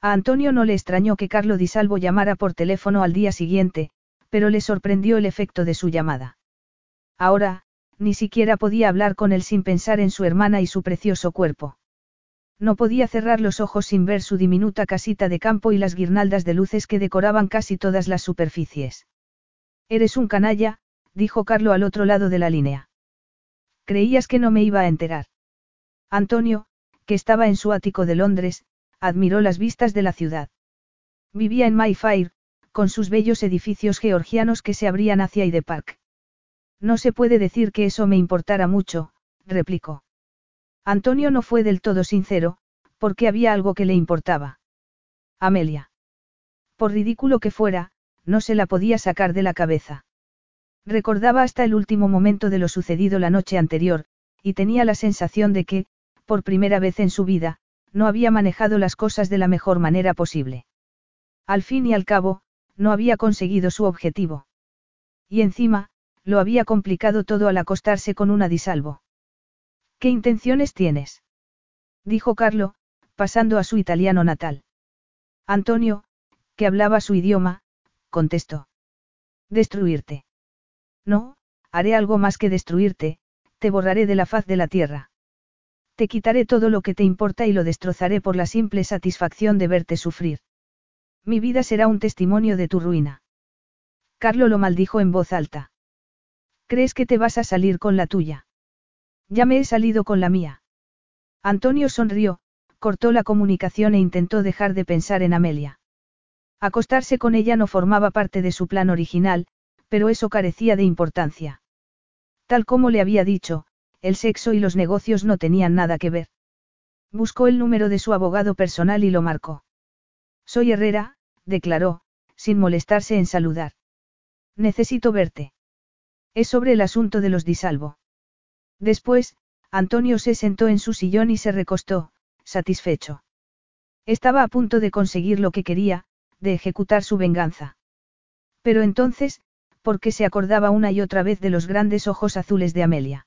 A Antonio no le extrañó que Carlo Di Salvo llamara por teléfono al día siguiente, pero le sorprendió el efecto de su llamada. Ahora, ni siquiera podía hablar con él sin pensar en su hermana y su precioso cuerpo. No podía cerrar los ojos sin ver su diminuta casita de campo y las guirnaldas de luces que decoraban casi todas las superficies. Eres un canalla, dijo Carlo al otro lado de la línea. Creías que no me iba a enterar. Antonio, que estaba en su ático de Londres, admiró las vistas de la ciudad. Vivía en Mayfair, con sus bellos edificios georgianos que se abrían hacia Hyde Park. No se puede decir que eso me importara mucho, replicó. Antonio no fue del todo sincero, porque había algo que le importaba. Amelia. Por ridículo que fuera, no se la podía sacar de la cabeza. Recordaba hasta el último momento de lo sucedido la noche anterior, y tenía la sensación de que, por primera vez en su vida, no había manejado las cosas de la mejor manera posible. Al fin y al cabo, no había conseguido su objetivo. Y encima, lo había complicado todo al acostarse con una disalvo. ¿Qué intenciones tienes? dijo Carlo, pasando a su italiano natal. Antonio, que hablaba su idioma, contestó. Destruirte. No, haré algo más que destruirte, te borraré de la faz de la tierra. Te quitaré todo lo que te importa y lo destrozaré por la simple satisfacción de verte sufrir. Mi vida será un testimonio de tu ruina. Carlo lo maldijo en voz alta. ¿Crees que te vas a salir con la tuya? Ya me he salido con la mía. Antonio sonrió, cortó la comunicación e intentó dejar de pensar en Amelia. Acostarse con ella no formaba parte de su plan original, pero eso carecía de importancia. Tal como le había dicho, el sexo y los negocios no tenían nada que ver. Buscó el número de su abogado personal y lo marcó. Soy Herrera, declaró, sin molestarse en saludar. Necesito verte. Es sobre el asunto de los disalvo. Después, Antonio se sentó en su sillón y se recostó, satisfecho. Estaba a punto de conseguir lo que quería, de ejecutar su venganza. Pero entonces, ¿por qué se acordaba una y otra vez de los grandes ojos azules de Amelia?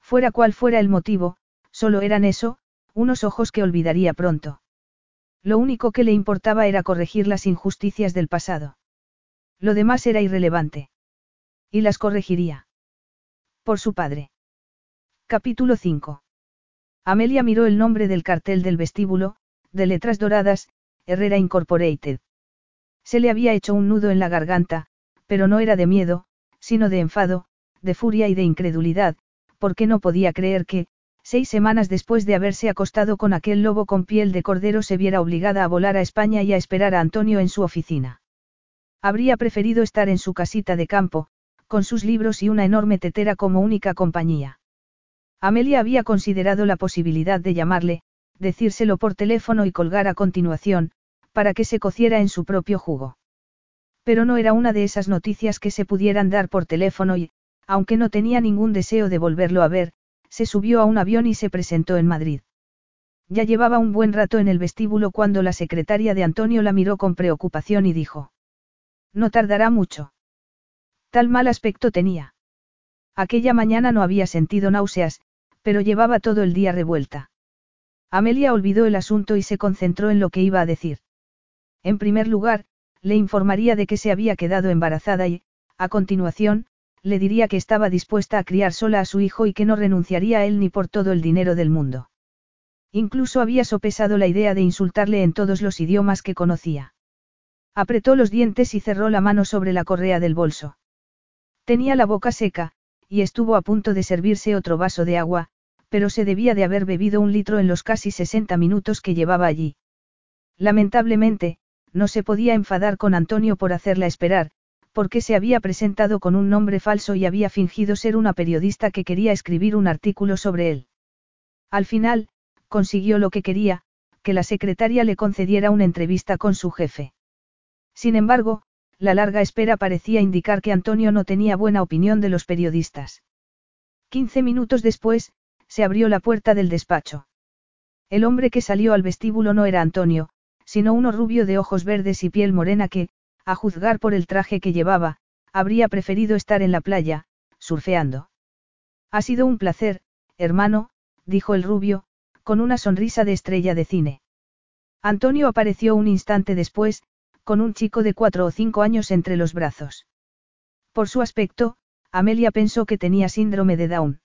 Fuera cual fuera el motivo, solo eran eso, unos ojos que olvidaría pronto. Lo único que le importaba era corregir las injusticias del pasado. Lo demás era irrelevante. Y las corregiría. Por su padre. Capítulo 5. Amelia miró el nombre del cartel del vestíbulo, de letras doradas, Herrera Incorporated. Se le había hecho un nudo en la garganta, pero no era de miedo, sino de enfado, de furia y de incredulidad, porque no podía creer que, seis semanas después de haberse acostado con aquel lobo con piel de cordero, se viera obligada a volar a España y a esperar a Antonio en su oficina. Habría preferido estar en su casita de campo, con sus libros y una enorme tetera como única compañía. Amelia había considerado la posibilidad de llamarle, decírselo por teléfono y colgar a continuación, para que se cociera en su propio jugo. Pero no era una de esas noticias que se pudieran dar por teléfono y, aunque no tenía ningún deseo de volverlo a ver, se subió a un avión y se presentó en Madrid. Ya llevaba un buen rato en el vestíbulo cuando la secretaria de Antonio la miró con preocupación y dijo. No tardará mucho. Tal mal aspecto tenía. Aquella mañana no había sentido náuseas, pero llevaba todo el día revuelta. Amelia olvidó el asunto y se concentró en lo que iba a decir. En primer lugar, le informaría de que se había quedado embarazada y, a continuación, le diría que estaba dispuesta a criar sola a su hijo y que no renunciaría a él ni por todo el dinero del mundo. Incluso había sopesado la idea de insultarle en todos los idiomas que conocía. Apretó los dientes y cerró la mano sobre la correa del bolso. Tenía la boca seca, y estuvo a punto de servirse otro vaso de agua, pero se debía de haber bebido un litro en los casi 60 minutos que llevaba allí. Lamentablemente, no se podía enfadar con Antonio por hacerla esperar, porque se había presentado con un nombre falso y había fingido ser una periodista que quería escribir un artículo sobre él. Al final, consiguió lo que quería, que la secretaria le concediera una entrevista con su jefe. Sin embargo, la larga espera parecía indicar que Antonio no tenía buena opinión de los periodistas. Quince minutos después, se abrió la puerta del despacho. El hombre que salió al vestíbulo no era Antonio, sino uno rubio de ojos verdes y piel morena que, a juzgar por el traje que llevaba, habría preferido estar en la playa, surfeando. Ha sido un placer, hermano, dijo el rubio, con una sonrisa de estrella de cine. Antonio apareció un instante después, con un chico de cuatro o cinco años entre los brazos. Por su aspecto, Amelia pensó que tenía síndrome de Down.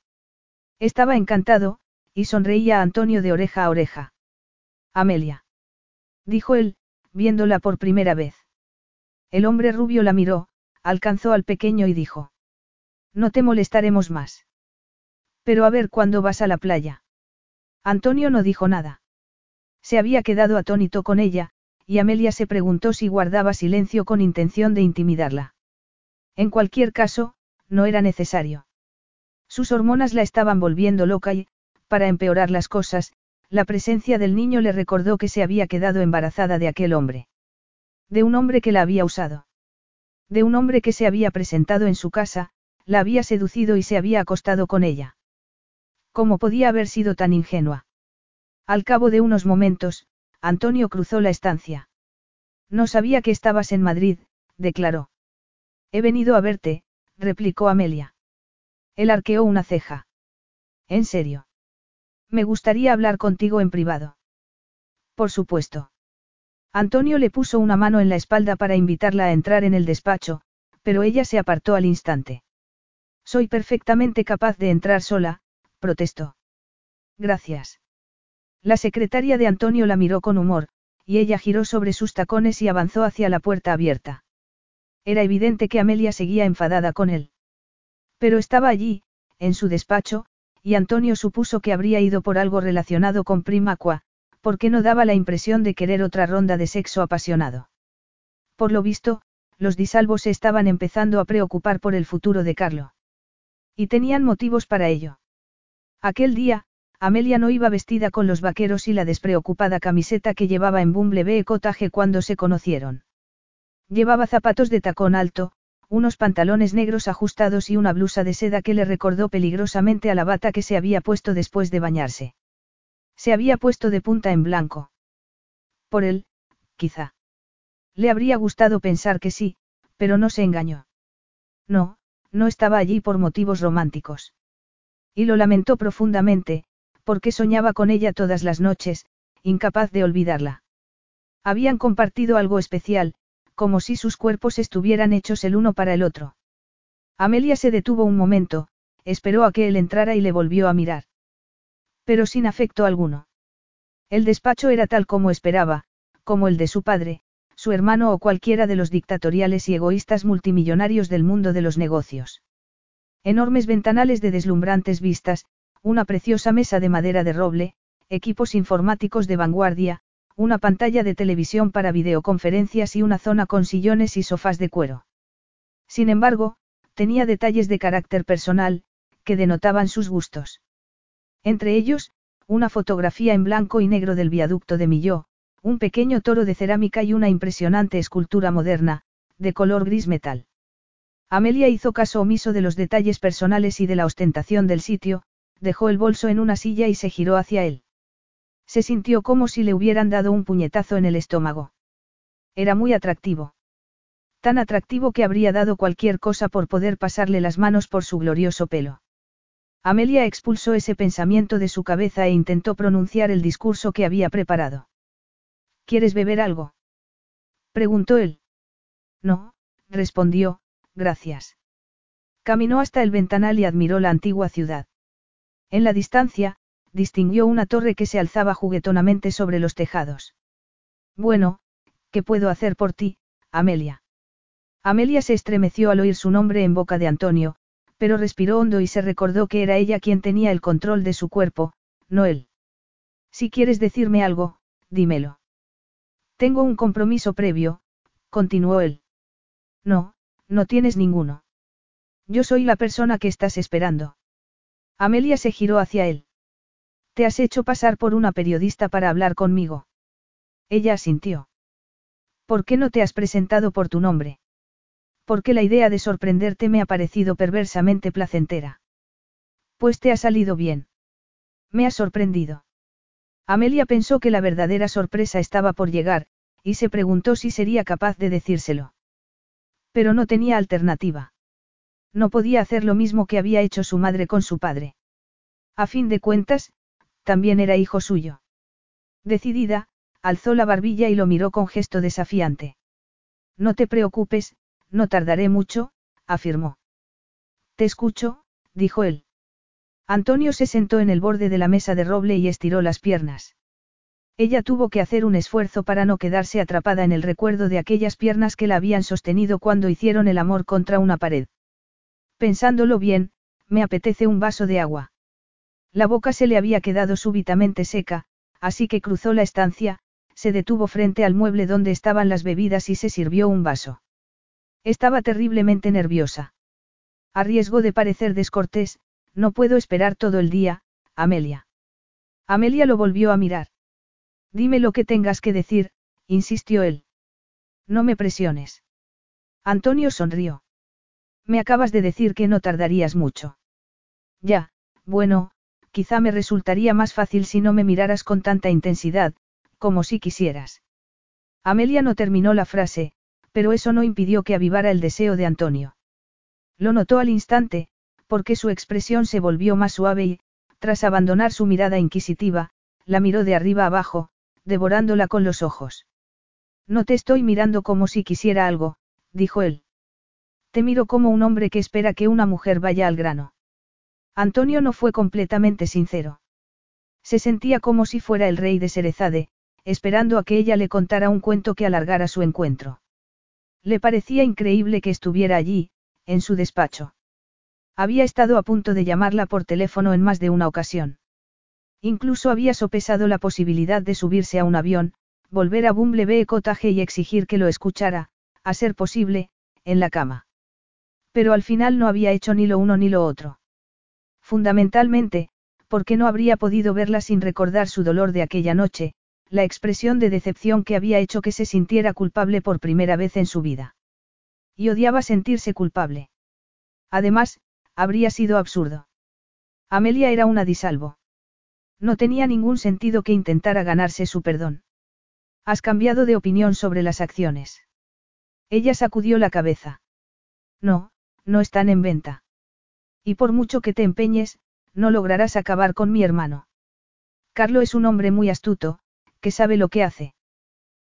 Estaba encantado, y sonreía a Antonio de oreja a oreja. Amelia. Dijo él, viéndola por primera vez. El hombre rubio la miró, alcanzó al pequeño y dijo. No te molestaremos más. Pero a ver cuándo vas a la playa. Antonio no dijo nada. Se había quedado atónito con ella, y Amelia se preguntó si guardaba silencio con intención de intimidarla. En cualquier caso, no era necesario. Sus hormonas la estaban volviendo loca y, para empeorar las cosas, la presencia del niño le recordó que se había quedado embarazada de aquel hombre. De un hombre que la había usado. De un hombre que se había presentado en su casa, la había seducido y se había acostado con ella. ¿Cómo podía haber sido tan ingenua? Al cabo de unos momentos, Antonio cruzó la estancia. No sabía que estabas en Madrid, declaró. He venido a verte, replicó Amelia. Él arqueó una ceja. ¿En serio? Me gustaría hablar contigo en privado. Por supuesto. Antonio le puso una mano en la espalda para invitarla a entrar en el despacho, pero ella se apartó al instante. Soy perfectamente capaz de entrar sola, protestó. Gracias. La secretaria de Antonio la miró con humor, y ella giró sobre sus tacones y avanzó hacia la puerta abierta. Era evidente que Amelia seguía enfadada con él. Pero estaba allí, en su despacho, y Antonio supuso que habría ido por algo relacionado con Primacua, porque no daba la impresión de querer otra ronda de sexo apasionado. Por lo visto, los disalvos se estaban empezando a preocupar por el futuro de Carlo. Y tenían motivos para ello. Aquel día, Amelia no iba vestida con los vaqueros y la despreocupada camiseta que llevaba en Bumblebee Cottage cuando se conocieron. Llevaba zapatos de tacón alto, unos pantalones negros ajustados y una blusa de seda que le recordó peligrosamente a la bata que se había puesto después de bañarse. Se había puesto de punta en blanco. Por él, quizá. Le habría gustado pensar que sí, pero no se engañó. No, no estaba allí por motivos románticos. Y lo lamentó profundamente, porque soñaba con ella todas las noches, incapaz de olvidarla. Habían compartido algo especial, como si sus cuerpos estuvieran hechos el uno para el otro. Amelia se detuvo un momento, esperó a que él entrara y le volvió a mirar. Pero sin afecto alguno. El despacho era tal como esperaba, como el de su padre, su hermano o cualquiera de los dictatoriales y egoístas multimillonarios del mundo de los negocios. Enormes ventanales de deslumbrantes vistas, una preciosa mesa de madera de roble, equipos informáticos de vanguardia, una pantalla de televisión para videoconferencias y una zona con sillones y sofás de cuero. Sin embargo, tenía detalles de carácter personal, que denotaban sus gustos. Entre ellos, una fotografía en blanco y negro del viaducto de Milló, un pequeño toro de cerámica y una impresionante escultura moderna, de color gris metal. Amelia hizo caso omiso de los detalles personales y de la ostentación del sitio, dejó el bolso en una silla y se giró hacia él. Se sintió como si le hubieran dado un puñetazo en el estómago. Era muy atractivo. Tan atractivo que habría dado cualquier cosa por poder pasarle las manos por su glorioso pelo. Amelia expulsó ese pensamiento de su cabeza e intentó pronunciar el discurso que había preparado. ¿Quieres beber algo? preguntó él. No, respondió, gracias. Caminó hasta el ventanal y admiró la antigua ciudad. En la distancia, distinguió una torre que se alzaba juguetonamente sobre los tejados. Bueno, ¿qué puedo hacer por ti, Amelia? Amelia se estremeció al oír su nombre en boca de Antonio, pero respiró hondo y se recordó que era ella quien tenía el control de su cuerpo, no él. Si quieres decirme algo, dímelo. Tengo un compromiso previo, continuó él. No, no tienes ninguno. Yo soy la persona que estás esperando. Amelia se giró hacia él. Te has hecho pasar por una periodista para hablar conmigo. Ella asintió. ¿Por qué no te has presentado por tu nombre? Porque la idea de sorprenderte me ha parecido perversamente placentera. Pues te ha salido bien. Me ha sorprendido. Amelia pensó que la verdadera sorpresa estaba por llegar, y se preguntó si sería capaz de decírselo. Pero no tenía alternativa. No podía hacer lo mismo que había hecho su madre con su padre. A fin de cuentas, también era hijo suyo. Decidida, alzó la barbilla y lo miró con gesto desafiante. No te preocupes, no tardaré mucho, afirmó. Te escucho, dijo él. Antonio se sentó en el borde de la mesa de roble y estiró las piernas. Ella tuvo que hacer un esfuerzo para no quedarse atrapada en el recuerdo de aquellas piernas que la habían sostenido cuando hicieron el amor contra una pared. Pensándolo bien, me apetece un vaso de agua. La boca se le había quedado súbitamente seca, así que cruzó la estancia, se detuvo frente al mueble donde estaban las bebidas y se sirvió un vaso. Estaba terriblemente nerviosa. A riesgo de parecer descortés, no puedo esperar todo el día, Amelia. Amelia lo volvió a mirar. Dime lo que tengas que decir, insistió él. No me presiones. Antonio sonrió. Me acabas de decir que no tardarías mucho. Ya, bueno, quizá me resultaría más fácil si no me miraras con tanta intensidad, como si quisieras. Amelia no terminó la frase, pero eso no impidió que avivara el deseo de Antonio. Lo notó al instante, porque su expresión se volvió más suave y, tras abandonar su mirada inquisitiva, la miró de arriba abajo, devorándola con los ojos. No te estoy mirando como si quisiera algo, dijo él. Te miro como un hombre que espera que una mujer vaya al grano. Antonio no fue completamente sincero. Se sentía como si fuera el rey de Serezade, esperando a que ella le contara un cuento que alargara su encuentro. Le parecía increíble que estuviera allí, en su despacho. Había estado a punto de llamarla por teléfono en más de una ocasión. Incluso había sopesado la posibilidad de subirse a un avión, volver a Bumblebee Cottage y exigir que lo escuchara, a ser posible, en la cama. Pero al final no había hecho ni lo uno ni lo otro. Fundamentalmente, porque no habría podido verla sin recordar su dolor de aquella noche, la expresión de decepción que había hecho que se sintiera culpable por primera vez en su vida. Y odiaba sentirse culpable. Además, habría sido absurdo. Amelia era una disalvo. No tenía ningún sentido que intentara ganarse su perdón. Has cambiado de opinión sobre las acciones. Ella sacudió la cabeza. No, no están en venta. Y por mucho que te empeñes, no lograrás acabar con mi hermano. Carlo es un hombre muy astuto, que sabe lo que hace.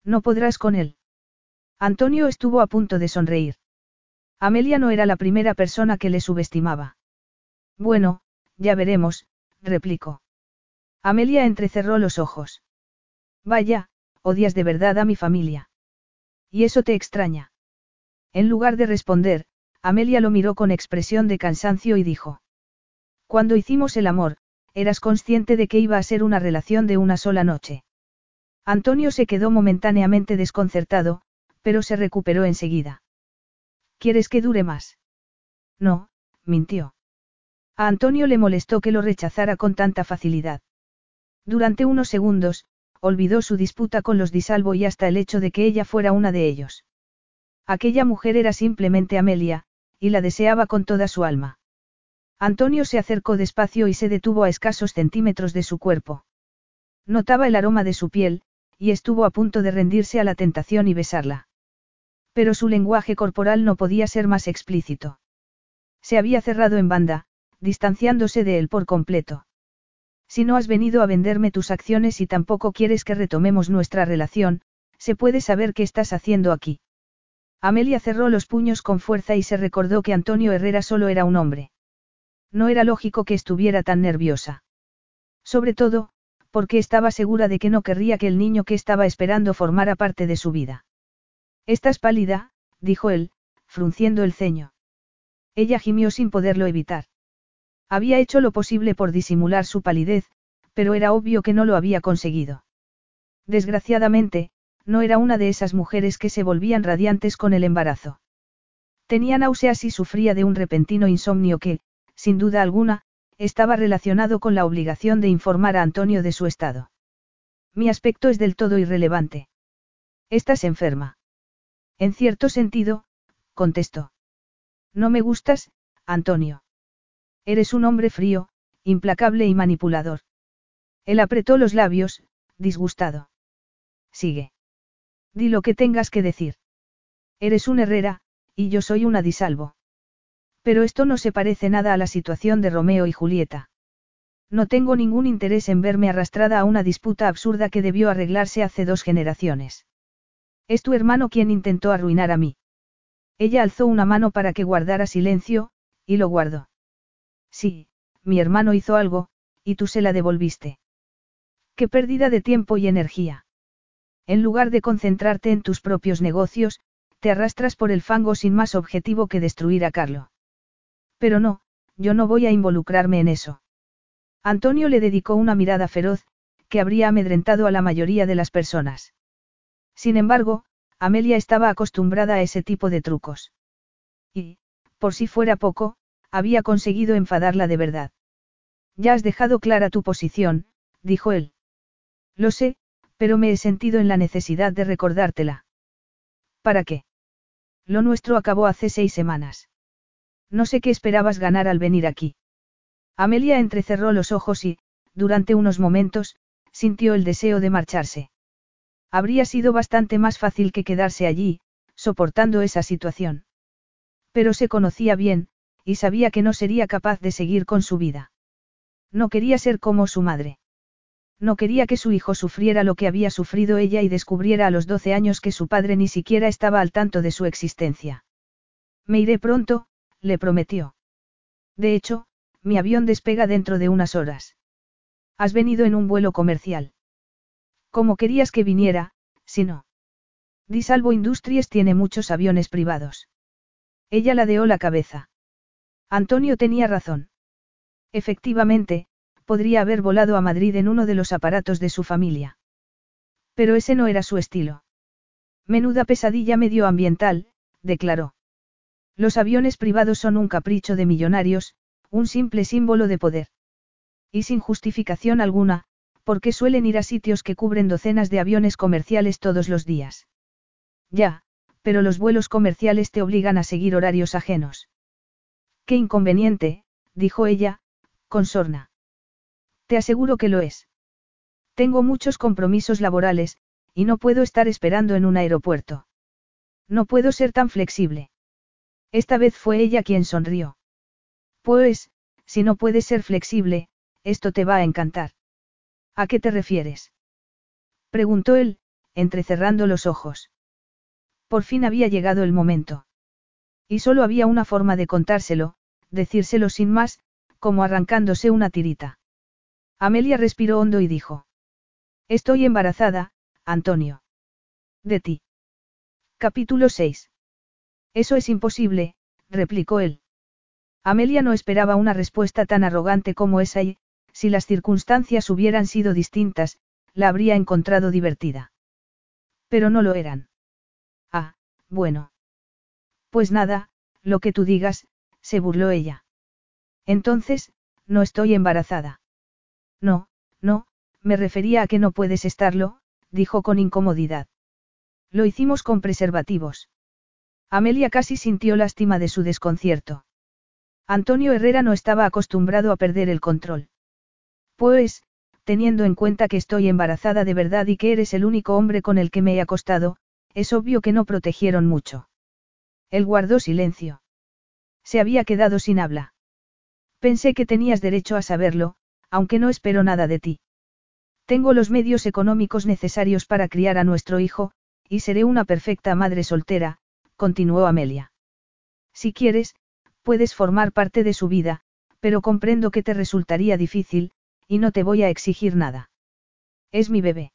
No podrás con él. Antonio estuvo a punto de sonreír. Amelia no era la primera persona que le subestimaba. Bueno, ya veremos, replicó. Amelia entrecerró los ojos. Vaya, odias de verdad a mi familia. ¿Y eso te extraña? En lugar de responder, Amelia lo miró con expresión de cansancio y dijo. Cuando hicimos el amor, eras consciente de que iba a ser una relación de una sola noche. Antonio se quedó momentáneamente desconcertado, pero se recuperó enseguida. ¿Quieres que dure más? No, mintió. A Antonio le molestó que lo rechazara con tanta facilidad. Durante unos segundos, olvidó su disputa con los disalvo y hasta el hecho de que ella fuera una de ellos. Aquella mujer era simplemente Amelia, y la deseaba con toda su alma. Antonio se acercó despacio y se detuvo a escasos centímetros de su cuerpo. Notaba el aroma de su piel, y estuvo a punto de rendirse a la tentación y besarla. Pero su lenguaje corporal no podía ser más explícito. Se había cerrado en banda, distanciándose de él por completo. Si no has venido a venderme tus acciones y tampoco quieres que retomemos nuestra relación, se puede saber qué estás haciendo aquí. Amelia cerró los puños con fuerza y se recordó que Antonio Herrera solo era un hombre. No era lógico que estuviera tan nerviosa. Sobre todo, porque estaba segura de que no querría que el niño que estaba esperando formara parte de su vida. Estás pálida, dijo él, frunciendo el ceño. Ella gimió sin poderlo evitar. Había hecho lo posible por disimular su palidez, pero era obvio que no lo había conseguido. Desgraciadamente, no era una de esas mujeres que se volvían radiantes con el embarazo. Tenía náuseas y sufría de un repentino insomnio que, sin duda alguna, estaba relacionado con la obligación de informar a Antonio de su estado. Mi aspecto es del todo irrelevante. Estás enferma. En cierto sentido, contestó. No me gustas, Antonio. Eres un hombre frío, implacable y manipulador. Él apretó los labios, disgustado. Sigue. Di lo que tengas que decir. Eres un Herrera, y yo soy una disalvo. Pero esto no se parece nada a la situación de Romeo y Julieta. No tengo ningún interés en verme arrastrada a una disputa absurda que debió arreglarse hace dos generaciones. Es tu hermano quien intentó arruinar a mí. Ella alzó una mano para que guardara silencio, y lo guardó. Sí, mi hermano hizo algo, y tú se la devolviste. Qué pérdida de tiempo y energía. En lugar de concentrarte en tus propios negocios, te arrastras por el fango sin más objetivo que destruir a Carlo. Pero no, yo no voy a involucrarme en eso. Antonio le dedicó una mirada feroz, que habría amedrentado a la mayoría de las personas. Sin embargo, Amelia estaba acostumbrada a ese tipo de trucos. Y, por si fuera poco, había conseguido enfadarla de verdad. Ya has dejado clara tu posición, dijo él. Lo sé, pero me he sentido en la necesidad de recordártela. ¿Para qué? Lo nuestro acabó hace seis semanas. No sé qué esperabas ganar al venir aquí. Amelia entrecerró los ojos y, durante unos momentos, sintió el deseo de marcharse. Habría sido bastante más fácil que quedarse allí, soportando esa situación. Pero se conocía bien, y sabía que no sería capaz de seguir con su vida. No quería ser como su madre. No quería que su hijo sufriera lo que había sufrido ella y descubriera a los 12 años que su padre ni siquiera estaba al tanto de su existencia. Me iré pronto, le prometió. De hecho, mi avión despega dentro de unas horas. Has venido en un vuelo comercial. ¿Cómo querías que viniera, si no? Disalvo Industries tiene muchos aviones privados. Ella ladeó la cabeza. Antonio tenía razón. Efectivamente, podría haber volado a Madrid en uno de los aparatos de su familia. Pero ese no era su estilo. Menuda pesadilla medioambiental, declaró. Los aviones privados son un capricho de millonarios, un simple símbolo de poder. Y sin justificación alguna, porque suelen ir a sitios que cubren docenas de aviones comerciales todos los días. Ya, pero los vuelos comerciales te obligan a seguir horarios ajenos. Qué inconveniente, dijo ella, con sorna. Te aseguro que lo es. Tengo muchos compromisos laborales, y no puedo estar esperando en un aeropuerto. No puedo ser tan flexible. Esta vez fue ella quien sonrió. Pues, si no puedes ser flexible, esto te va a encantar. ¿A qué te refieres? Preguntó él, entrecerrando los ojos. Por fin había llegado el momento. Y solo había una forma de contárselo, decírselo sin más, como arrancándose una tirita. Amelia respiró hondo y dijo. Estoy embarazada, Antonio. De ti. Capítulo 6. Eso es imposible, replicó él. Amelia no esperaba una respuesta tan arrogante como esa y, si las circunstancias hubieran sido distintas, la habría encontrado divertida. Pero no lo eran. Ah, bueno. Pues nada, lo que tú digas, se burló ella. Entonces, no estoy embarazada. No, no, me refería a que no puedes estarlo, dijo con incomodidad. Lo hicimos con preservativos. Amelia casi sintió lástima de su desconcierto. Antonio Herrera no estaba acostumbrado a perder el control. Pues, teniendo en cuenta que estoy embarazada de verdad y que eres el único hombre con el que me he acostado, es obvio que no protegieron mucho. Él guardó silencio. Se había quedado sin habla. Pensé que tenías derecho a saberlo, aunque no espero nada de ti. Tengo los medios económicos necesarios para criar a nuestro hijo, y seré una perfecta madre soltera, continuó Amelia. Si quieres, puedes formar parte de su vida, pero comprendo que te resultaría difícil, y no te voy a exigir nada. Es mi bebé.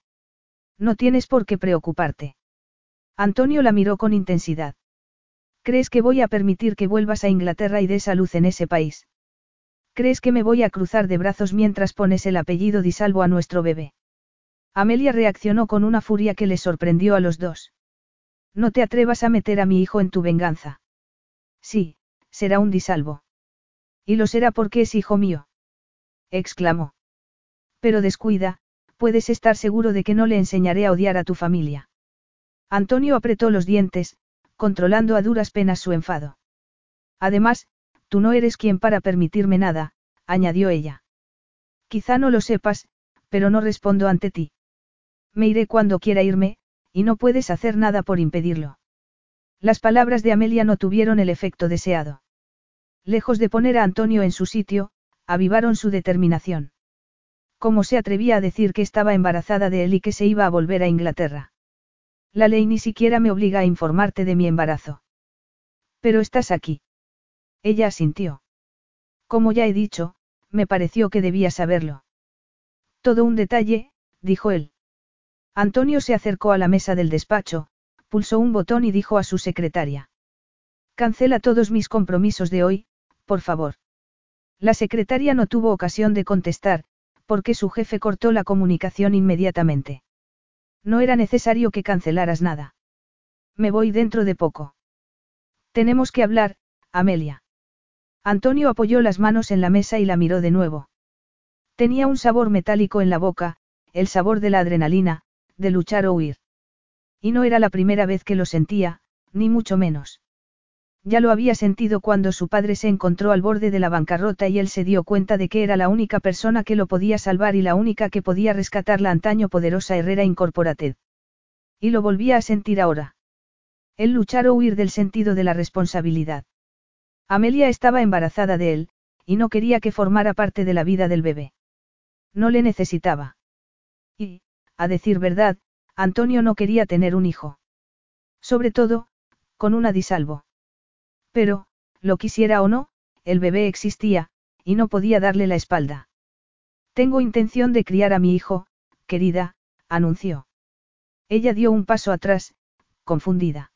No tienes por qué preocuparte. Antonio la miró con intensidad. ¿Crees que voy a permitir que vuelvas a Inglaterra y des a luz en ese país? ¿Crees que me voy a cruzar de brazos mientras pones el apellido Disalvo a nuestro bebé? Amelia reaccionó con una furia que le sorprendió a los dos. No te atrevas a meter a mi hijo en tu venganza. Sí, será un Disalvo. Y lo será porque es hijo mío. exclamó. Pero descuida, puedes estar seguro de que no le enseñaré a odiar a tu familia. Antonio apretó los dientes, controlando a duras penas su enfado. Además, tú no eres quien para permitirme nada, añadió ella. Quizá no lo sepas, pero no respondo ante ti. Me iré cuando quiera irme, y no puedes hacer nada por impedirlo. Las palabras de Amelia no tuvieron el efecto deseado. Lejos de poner a Antonio en su sitio, avivaron su determinación. ¿Cómo se atrevía a decir que estaba embarazada de él y que se iba a volver a Inglaterra? La ley ni siquiera me obliga a informarte de mi embarazo. Pero estás aquí. Ella asintió. Como ya he dicho, me pareció que debía saberlo. Todo un detalle, dijo él. Antonio se acercó a la mesa del despacho, pulsó un botón y dijo a su secretaria. Cancela todos mis compromisos de hoy, por favor. La secretaria no tuvo ocasión de contestar, porque su jefe cortó la comunicación inmediatamente. No era necesario que cancelaras nada. Me voy dentro de poco. Tenemos que hablar, Amelia. Antonio apoyó las manos en la mesa y la miró de nuevo. Tenía un sabor metálico en la boca, el sabor de la adrenalina, de luchar o huir. Y no era la primera vez que lo sentía, ni mucho menos. Ya lo había sentido cuando su padre se encontró al borde de la bancarrota y él se dio cuenta de que era la única persona que lo podía salvar y la única que podía rescatar la antaño poderosa Herrera Incorporated. Y lo volvía a sentir ahora. El luchar o huir del sentido de la responsabilidad. Amelia estaba embarazada de él, y no quería que formara parte de la vida del bebé. No le necesitaba. Y, a decir verdad, Antonio no quería tener un hijo. Sobre todo, con una disalvo. Pero, lo quisiera o no, el bebé existía, y no podía darle la espalda. Tengo intención de criar a mi hijo, querida, anunció. Ella dio un paso atrás, confundida.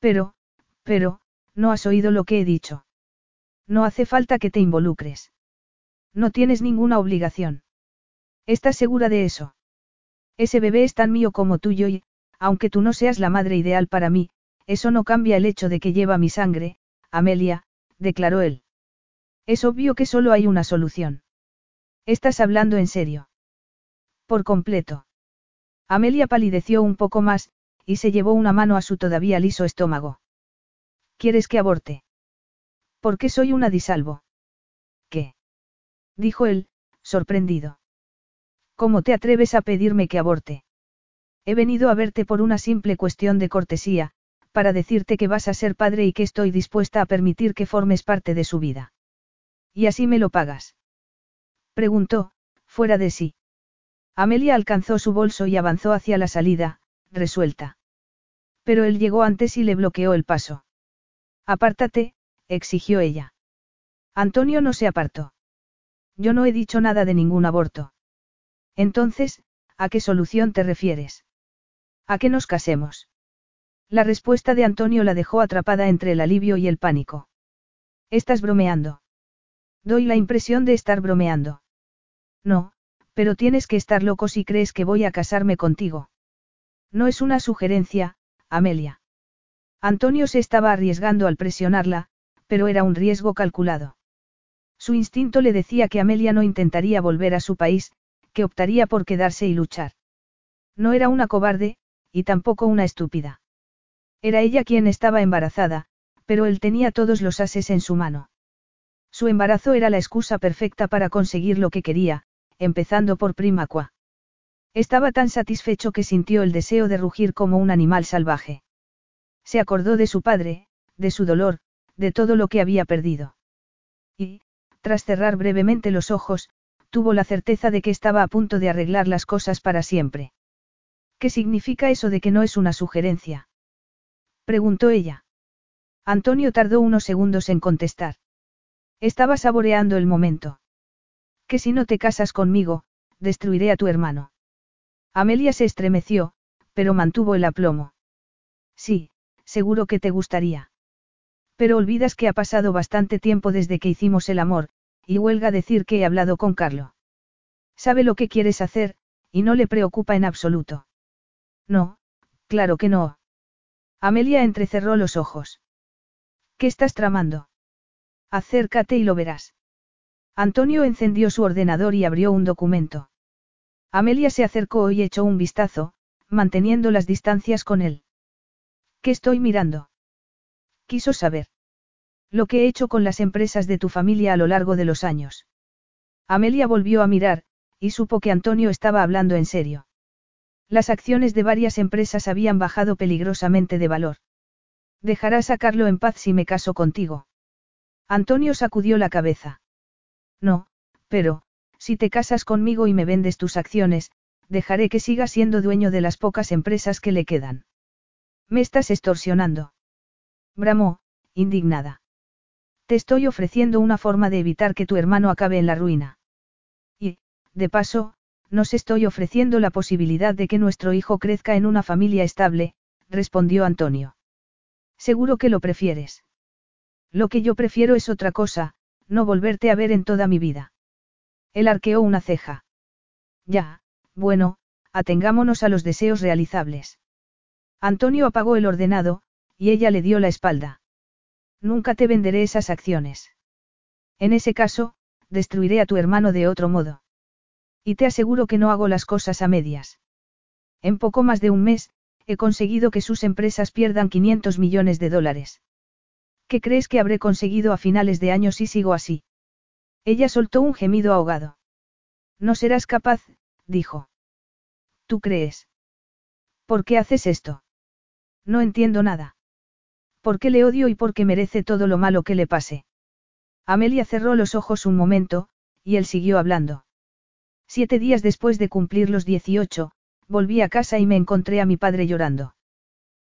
Pero, pero, no has oído lo que he dicho. No hace falta que te involucres. No tienes ninguna obligación. ¿Estás segura de eso? Ese bebé es tan mío como tuyo y, aunque tú no seas la madre ideal para mí, eso no cambia el hecho de que lleva mi sangre, Amelia, declaró él. Es obvio que solo hay una solución. ¿Estás hablando en serio? Por completo. Amelia palideció un poco más, y se llevó una mano a su todavía liso estómago. ¿Quieres que aborte? ¿Por qué soy una disalvo? ¿Qué? dijo él, sorprendido. ¿Cómo te atreves a pedirme que aborte? He venido a verte por una simple cuestión de cortesía, para decirte que vas a ser padre y que estoy dispuesta a permitir que formes parte de su vida. ¿Y así me lo pagas? Preguntó, fuera de sí. Amelia alcanzó su bolso y avanzó hacia la salida, resuelta. Pero él llegó antes y le bloqueó el paso. Apártate, exigió ella. Antonio no se apartó. Yo no he dicho nada de ningún aborto. Entonces, ¿a qué solución te refieres? ¿A que nos casemos? La respuesta de Antonio la dejó atrapada entre el alivio y el pánico. ¿Estás bromeando? Doy la impresión de estar bromeando. No, pero tienes que estar loco si crees que voy a casarme contigo. No es una sugerencia, Amelia. Antonio se estaba arriesgando al presionarla, pero era un riesgo calculado. Su instinto le decía que Amelia no intentaría volver a su país, que optaría por quedarse y luchar. No era una cobarde, y tampoco una estúpida. Era ella quien estaba embarazada, pero él tenía todos los ases en su mano. Su embarazo era la excusa perfecta para conseguir lo que quería, empezando por Primacua. Estaba tan satisfecho que sintió el deseo de rugir como un animal salvaje. Se acordó de su padre, de su dolor, de todo lo que había perdido. Y, tras cerrar brevemente los ojos, tuvo la certeza de que estaba a punto de arreglar las cosas para siempre. ¿Qué significa eso de que no es una sugerencia? preguntó ella. Antonio tardó unos segundos en contestar. Estaba saboreando el momento. Que si no te casas conmigo, destruiré a tu hermano. Amelia se estremeció, pero mantuvo el aplomo. Sí, seguro que te gustaría. Pero olvidas que ha pasado bastante tiempo desde que hicimos el amor, y huelga decir que he hablado con Carlo. Sabe lo que quieres hacer, y no le preocupa en absoluto. No, claro que no. Amelia entrecerró los ojos. ¿Qué estás tramando? Acércate y lo verás. Antonio encendió su ordenador y abrió un documento. Amelia se acercó y echó un vistazo, manteniendo las distancias con él. ¿Qué estoy mirando? Quiso saber. Lo que he hecho con las empresas de tu familia a lo largo de los años. Amelia volvió a mirar, y supo que Antonio estaba hablando en serio. Las acciones de varias empresas habían bajado peligrosamente de valor. Dejarás sacarlo en paz si me caso contigo. Antonio sacudió la cabeza. No, pero, si te casas conmigo y me vendes tus acciones, dejaré que siga siendo dueño de las pocas empresas que le quedan. Me estás extorsionando. Bramó, indignada. Te estoy ofreciendo una forma de evitar que tu hermano acabe en la ruina. Y, de paso, nos estoy ofreciendo la posibilidad de que nuestro hijo crezca en una familia estable, respondió Antonio. Seguro que lo prefieres. Lo que yo prefiero es otra cosa, no volverte a ver en toda mi vida. Él arqueó una ceja. Ya, bueno, atengámonos a los deseos realizables. Antonio apagó el ordenado, y ella le dio la espalda. Nunca te venderé esas acciones. En ese caso, destruiré a tu hermano de otro modo. Y te aseguro que no hago las cosas a medias. En poco más de un mes, he conseguido que sus empresas pierdan 500 millones de dólares. ¿Qué crees que habré conseguido a finales de año si sigo así? Ella soltó un gemido ahogado. No serás capaz, dijo. ¿Tú crees? ¿Por qué haces esto? No entiendo nada. Porque le odio y porque merece todo lo malo que le pase. Amelia cerró los ojos un momento, y él siguió hablando. Siete días después de cumplir los 18, volví a casa y me encontré a mi padre llorando.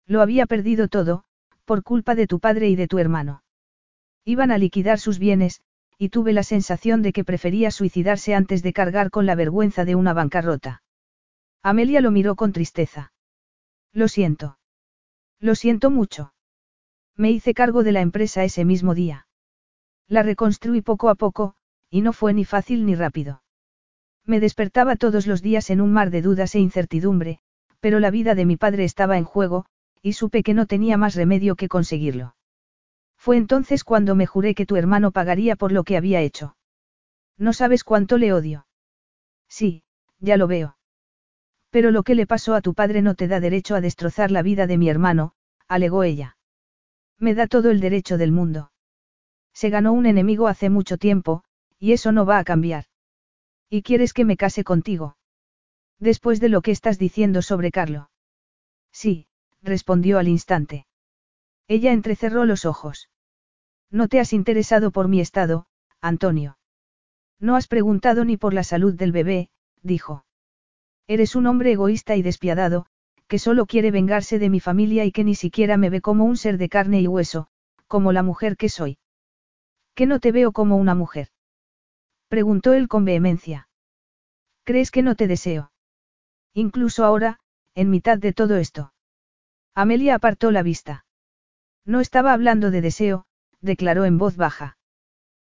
Lo había perdido todo, por culpa de tu padre y de tu hermano. Iban a liquidar sus bienes, y tuve la sensación de que prefería suicidarse antes de cargar con la vergüenza de una bancarrota. Amelia lo miró con tristeza. Lo siento. Lo siento mucho. Me hice cargo de la empresa ese mismo día. La reconstruí poco a poco, y no fue ni fácil ni rápido. Me despertaba todos los días en un mar de dudas e incertidumbre, pero la vida de mi padre estaba en juego, y supe que no tenía más remedio que conseguirlo. Fue entonces cuando me juré que tu hermano pagaría por lo que había hecho. No sabes cuánto le odio. Sí, ya lo veo. Pero lo que le pasó a tu padre no te da derecho a destrozar la vida de mi hermano, alegó ella. Me da todo el derecho del mundo. Se ganó un enemigo hace mucho tiempo, y eso no va a cambiar. ¿Y quieres que me case contigo? Después de lo que estás diciendo sobre Carlo. Sí, respondió al instante. Ella entrecerró los ojos. No te has interesado por mi estado, Antonio. No has preguntado ni por la salud del bebé, dijo. Eres un hombre egoísta y despiadado, que solo quiere vengarse de mi familia y que ni siquiera me ve como un ser de carne y hueso, como la mujer que soy. Que no te veo como una mujer. Preguntó él con vehemencia. ¿Crees que no te deseo? Incluso ahora, en mitad de todo esto. Amelia apartó la vista. No estaba hablando de deseo, declaró en voz baja.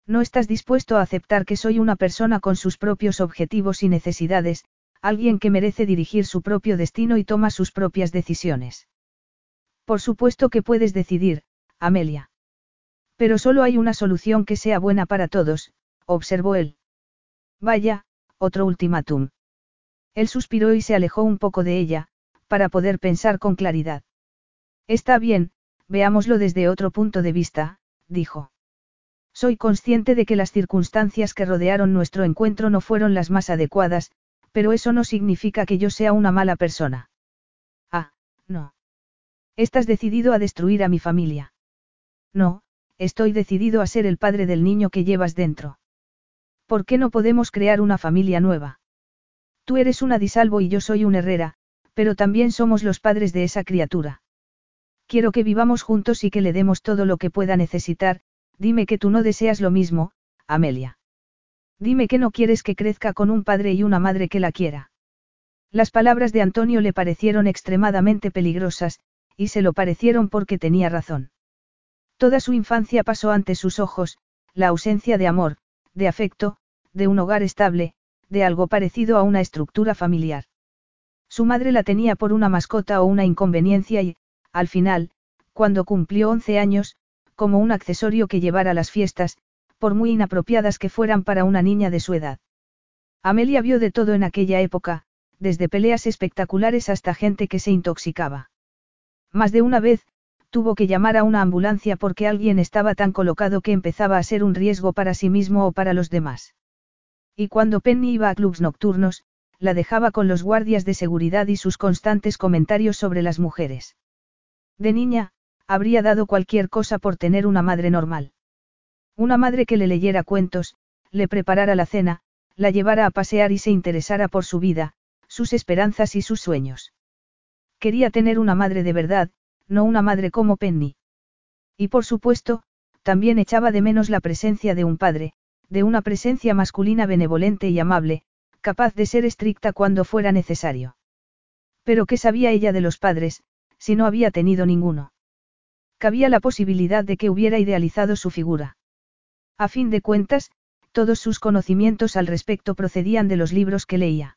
No estás dispuesto a aceptar que soy una persona con sus propios objetivos y necesidades, alguien que merece dirigir su propio destino y toma sus propias decisiones. Por supuesto que puedes decidir, Amelia. Pero solo hay una solución que sea buena para todos, observó él. Vaya, otro ultimátum. Él suspiró y se alejó un poco de ella, para poder pensar con claridad. Está bien, veámoslo desde otro punto de vista, dijo. Soy consciente de que las circunstancias que rodearon nuestro encuentro no fueron las más adecuadas, pero eso no significa que yo sea una mala persona. Ah, no. Estás decidido a destruir a mi familia. No, estoy decidido a ser el padre del niño que llevas dentro. ¿Por qué no podemos crear una familia nueva? Tú eres una disalvo y yo soy un herrera, pero también somos los padres de esa criatura. Quiero que vivamos juntos y que le demos todo lo que pueda necesitar, dime que tú no deseas lo mismo, Amelia. Dime que no quieres que crezca con un padre y una madre que la quiera. Las palabras de Antonio le parecieron extremadamente peligrosas, y se lo parecieron porque tenía razón. Toda su infancia pasó ante sus ojos, la ausencia de amor, de afecto, de un hogar estable, de algo parecido a una estructura familiar. Su madre la tenía por una mascota o una inconveniencia y, al final, cuando cumplió 11 años, como un accesorio que llevara a las fiestas, por muy inapropiadas que fueran para una niña de su edad. Amelia vio de todo en aquella época, desde peleas espectaculares hasta gente que se intoxicaba. Más de una vez, tuvo que llamar a una ambulancia porque alguien estaba tan colocado que empezaba a ser un riesgo para sí mismo o para los demás. Y cuando Penny iba a clubs nocturnos, la dejaba con los guardias de seguridad y sus constantes comentarios sobre las mujeres. De niña, habría dado cualquier cosa por tener una madre normal. Una madre que le leyera cuentos, le preparara la cena, la llevara a pasear y se interesara por su vida, sus esperanzas y sus sueños. Quería tener una madre de verdad, no una madre como Penny. Y por supuesto, también echaba de menos la presencia de un padre, de una presencia masculina benevolente y amable, capaz de ser estricta cuando fuera necesario. Pero ¿qué sabía ella de los padres, si no había tenido ninguno? Cabía la posibilidad de que hubiera idealizado su figura. A fin de cuentas, todos sus conocimientos al respecto procedían de los libros que leía.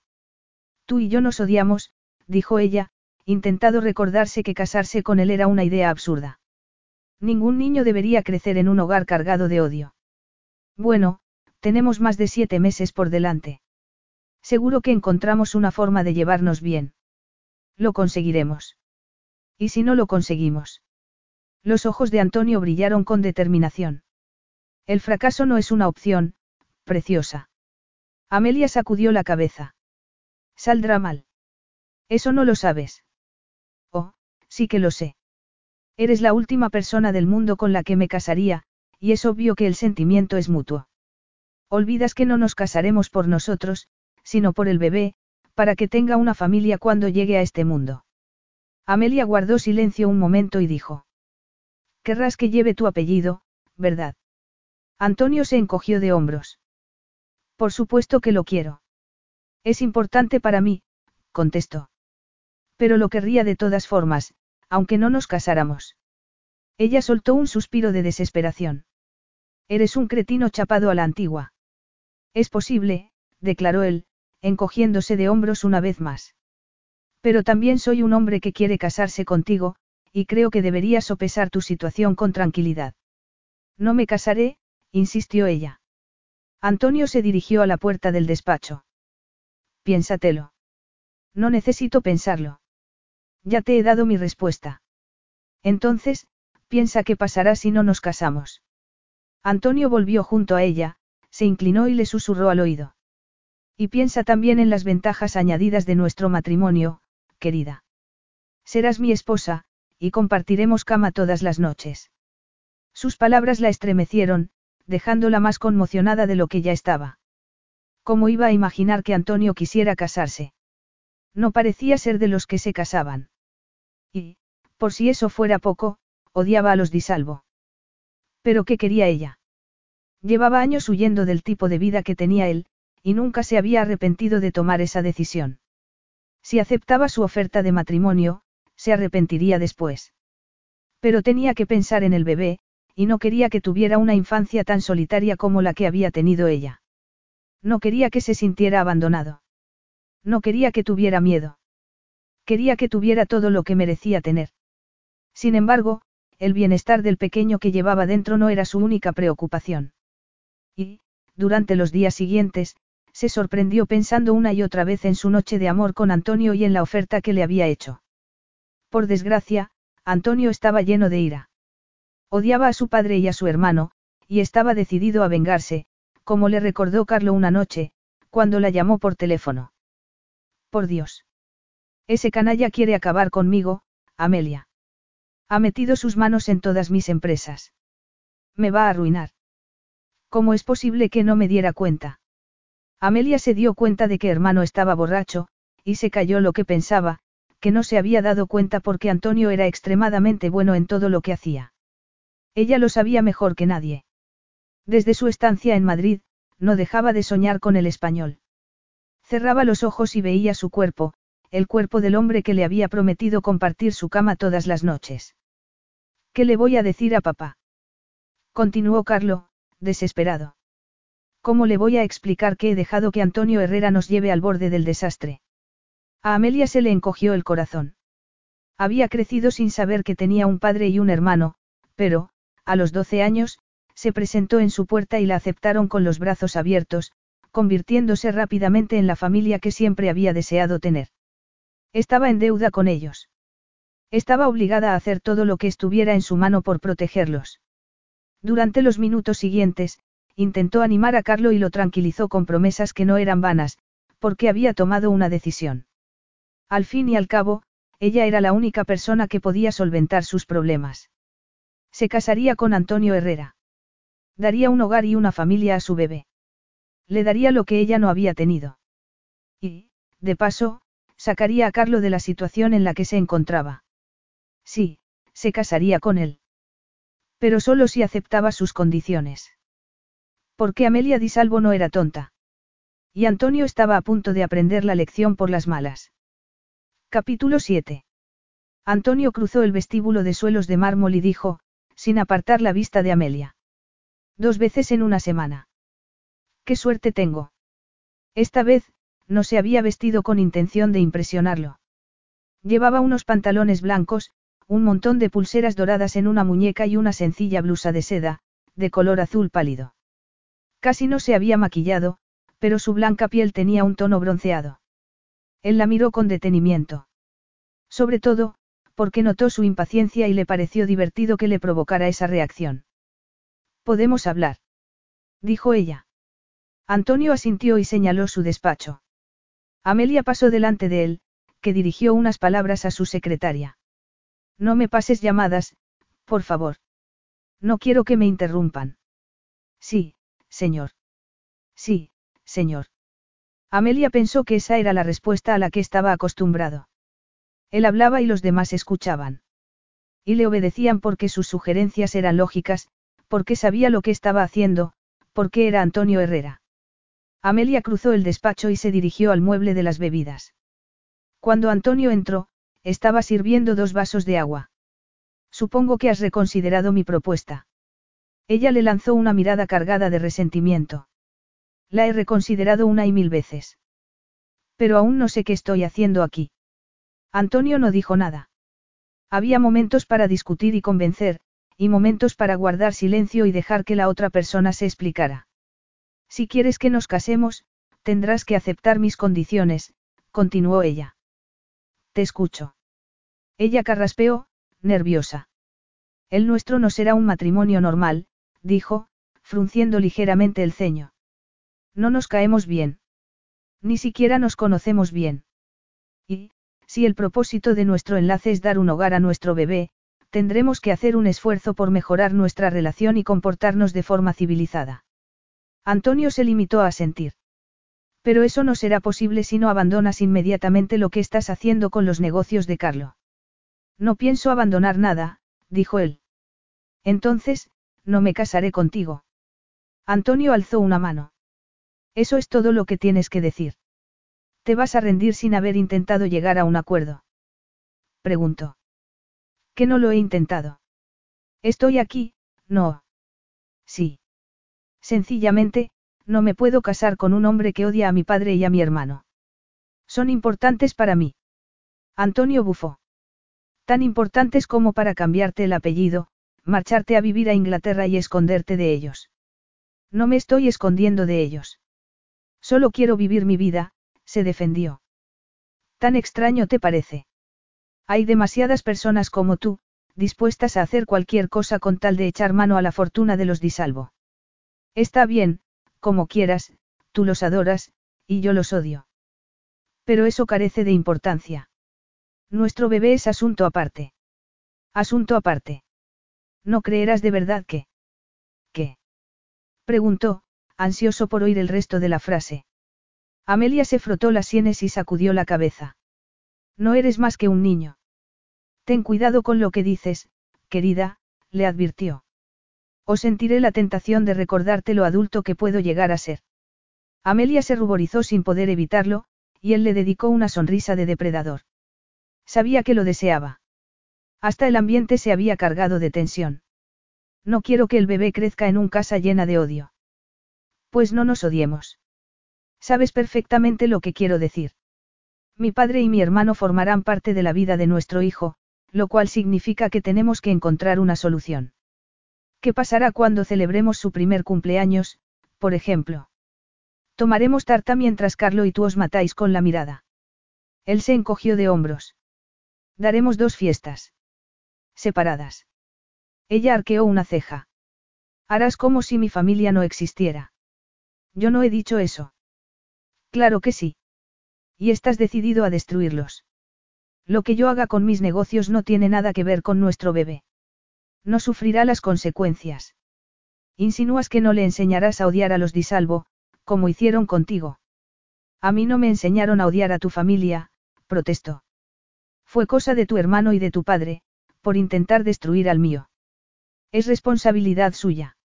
Tú y yo nos odiamos, dijo ella, intentado recordarse que casarse con él era una idea absurda. Ningún niño debería crecer en un hogar cargado de odio. Bueno, tenemos más de siete meses por delante. Seguro que encontramos una forma de llevarnos bien. Lo conseguiremos. ¿Y si no lo conseguimos? Los ojos de Antonio brillaron con determinación. El fracaso no es una opción, preciosa. Amelia sacudió la cabeza. Saldrá mal. Eso no lo sabes. Sí que lo sé. Eres la última persona del mundo con la que me casaría, y es obvio que el sentimiento es mutuo. Olvidas que no nos casaremos por nosotros, sino por el bebé, para que tenga una familia cuando llegue a este mundo. Amelia guardó silencio un momento y dijo. Querrás que lleve tu apellido, ¿verdad? Antonio se encogió de hombros. Por supuesto que lo quiero. Es importante para mí, contestó. Pero lo querría de todas formas, aunque no nos casáramos. Ella soltó un suspiro de desesperación. Eres un cretino chapado a la antigua. Es posible, declaró él, encogiéndose de hombros una vez más. Pero también soy un hombre que quiere casarse contigo, y creo que deberías sopesar tu situación con tranquilidad. No me casaré, insistió ella. Antonio se dirigió a la puerta del despacho. Piénsatelo. No necesito pensarlo. Ya te he dado mi respuesta. Entonces, piensa qué pasará si no nos casamos. Antonio volvió junto a ella, se inclinó y le susurró al oído. Y piensa también en las ventajas añadidas de nuestro matrimonio, querida. Serás mi esposa, y compartiremos cama todas las noches. Sus palabras la estremecieron, dejándola más conmocionada de lo que ya estaba. ¿Cómo iba a imaginar que Antonio quisiera casarse? No parecía ser de los que se casaban. Y, por si eso fuera poco, odiaba a los disalvo. ¿Pero qué quería ella? Llevaba años huyendo del tipo de vida que tenía él, y nunca se había arrepentido de tomar esa decisión. Si aceptaba su oferta de matrimonio, se arrepentiría después. Pero tenía que pensar en el bebé, y no quería que tuviera una infancia tan solitaria como la que había tenido ella. No quería que se sintiera abandonado. No quería que tuviera miedo. Quería que tuviera todo lo que merecía tener. Sin embargo, el bienestar del pequeño que llevaba dentro no era su única preocupación. Y, durante los días siguientes, se sorprendió pensando una y otra vez en su noche de amor con Antonio y en la oferta que le había hecho. Por desgracia, Antonio estaba lleno de ira. Odiaba a su padre y a su hermano, y estaba decidido a vengarse, como le recordó Carlo una noche, cuando la llamó por teléfono. Por Dios. Ese canalla quiere acabar conmigo, Amelia. Ha metido sus manos en todas mis empresas. Me va a arruinar. ¿Cómo es posible que no me diera cuenta? Amelia se dio cuenta de que hermano estaba borracho, y se cayó lo que pensaba, que no se había dado cuenta porque Antonio era extremadamente bueno en todo lo que hacía. Ella lo sabía mejor que nadie. Desde su estancia en Madrid, no dejaba de soñar con el español. Cerraba los ojos y veía su cuerpo, el cuerpo del hombre que le había prometido compartir su cama todas las noches. ¿Qué le voy a decir a papá? Continuó Carlo, desesperado. ¿Cómo le voy a explicar que he dejado que Antonio Herrera nos lleve al borde del desastre? A Amelia se le encogió el corazón. Había crecido sin saber que tenía un padre y un hermano, pero, a los doce años, se presentó en su puerta y la aceptaron con los brazos abiertos, convirtiéndose rápidamente en la familia que siempre había deseado tener. Estaba en deuda con ellos. Estaba obligada a hacer todo lo que estuviera en su mano por protegerlos. Durante los minutos siguientes, intentó animar a Carlo y lo tranquilizó con promesas que no eran vanas, porque había tomado una decisión. Al fin y al cabo, ella era la única persona que podía solventar sus problemas. Se casaría con Antonio Herrera. Daría un hogar y una familia a su bebé. Le daría lo que ella no había tenido. Y, de paso, sacaría a Carlo de la situación en la que se encontraba. Sí, se casaría con él. Pero solo si aceptaba sus condiciones. Porque Amelia Di Salvo no era tonta. Y Antonio estaba a punto de aprender la lección por las malas. Capítulo 7. Antonio cruzó el vestíbulo de suelos de mármol y dijo, sin apartar la vista de Amelia. Dos veces en una semana. ¡Qué suerte tengo! Esta vez, no se había vestido con intención de impresionarlo. Llevaba unos pantalones blancos, un montón de pulseras doradas en una muñeca y una sencilla blusa de seda, de color azul pálido. Casi no se había maquillado, pero su blanca piel tenía un tono bronceado. Él la miró con detenimiento. Sobre todo, porque notó su impaciencia y le pareció divertido que le provocara esa reacción. Podemos hablar. Dijo ella. Antonio asintió y señaló su despacho. Amelia pasó delante de él, que dirigió unas palabras a su secretaria. No me pases llamadas, Por favor. No quiero que me interrumpan. Sí, señor. Sí, señor. Amelia pensó que esa era la respuesta a la que estaba acostumbrado. Él hablaba y los demás escuchaban. Y le obedecían porque sus sugerencias eran lógicas, porque sabía lo que estaba haciendo, porque era Antonio Herrera. Amelia cruzó el despacho y se dirigió al mueble de las bebidas. Cuando Antonio entró, estaba sirviendo dos vasos de agua. Supongo que has reconsiderado mi propuesta. Ella le lanzó una mirada cargada de resentimiento. La he reconsiderado una y mil veces. Pero aún no sé qué estoy haciendo aquí. Antonio no dijo nada. Había momentos para discutir y convencer, y momentos para guardar silencio y dejar que la otra persona se explicara. Si quieres que nos casemos, tendrás que aceptar mis condiciones, continuó ella. Te escucho. Ella carraspeó, nerviosa. El nuestro no será un matrimonio normal, dijo, frunciendo ligeramente el ceño. No nos caemos bien. Ni siquiera nos conocemos bien. Y, si el propósito de nuestro enlace es dar un hogar a nuestro bebé, tendremos que hacer un esfuerzo por mejorar nuestra relación y comportarnos de forma civilizada. Antonio se limitó a sentir. Pero eso no será posible si no abandonas inmediatamente lo que estás haciendo con los negocios de Carlo. No pienso abandonar nada, dijo él. Entonces, no me casaré contigo. Antonio alzó una mano. Eso es todo lo que tienes que decir. ¿Te vas a rendir sin haber intentado llegar a un acuerdo? Preguntó. Que no lo he intentado. Estoy aquí, no. Sí. Sencillamente, no me puedo casar con un hombre que odia a mi padre y a mi hermano. Son importantes para mí. Antonio bufó. Tan importantes como para cambiarte el apellido, marcharte a vivir a Inglaterra y esconderte de ellos. No me estoy escondiendo de ellos. Solo quiero vivir mi vida, se defendió. ¿Tan extraño te parece? Hay demasiadas personas como tú, dispuestas a hacer cualquier cosa con tal de echar mano a la fortuna de los disalvo. Está bien, como quieras, tú los adoras, y yo los odio. Pero eso carece de importancia. Nuestro bebé es asunto aparte. Asunto aparte. ¿No creerás de verdad que... ¿Qué? Preguntó, ansioso por oír el resto de la frase. Amelia se frotó las sienes y sacudió la cabeza. No eres más que un niño. Ten cuidado con lo que dices, querida, le advirtió. O sentiré la tentación de recordarte lo adulto que puedo llegar a ser. Amelia se ruborizó sin poder evitarlo, y él le dedicó una sonrisa de depredador. Sabía que lo deseaba. Hasta el ambiente se había cargado de tensión. No quiero que el bebé crezca en un casa llena de odio. Pues no nos odiemos. Sabes perfectamente lo que quiero decir. Mi padre y mi hermano formarán parte de la vida de nuestro hijo, lo cual significa que tenemos que encontrar una solución. ¿Qué pasará cuando celebremos su primer cumpleaños, por ejemplo? Tomaremos tarta mientras Carlo y tú os matáis con la mirada. Él se encogió de hombros. Daremos dos fiestas. Separadas. Ella arqueó una ceja. Harás como si mi familia no existiera. Yo no he dicho eso. Claro que sí. Y estás decidido a destruirlos. Lo que yo haga con mis negocios no tiene nada que ver con nuestro bebé. No sufrirá las consecuencias. Insinúas que no le enseñarás a odiar a los disalvo, como hicieron contigo. A mí no me enseñaron a odiar a tu familia, protestó. Fue cosa de tu hermano y de tu padre, por intentar destruir al mío. Es responsabilidad suya.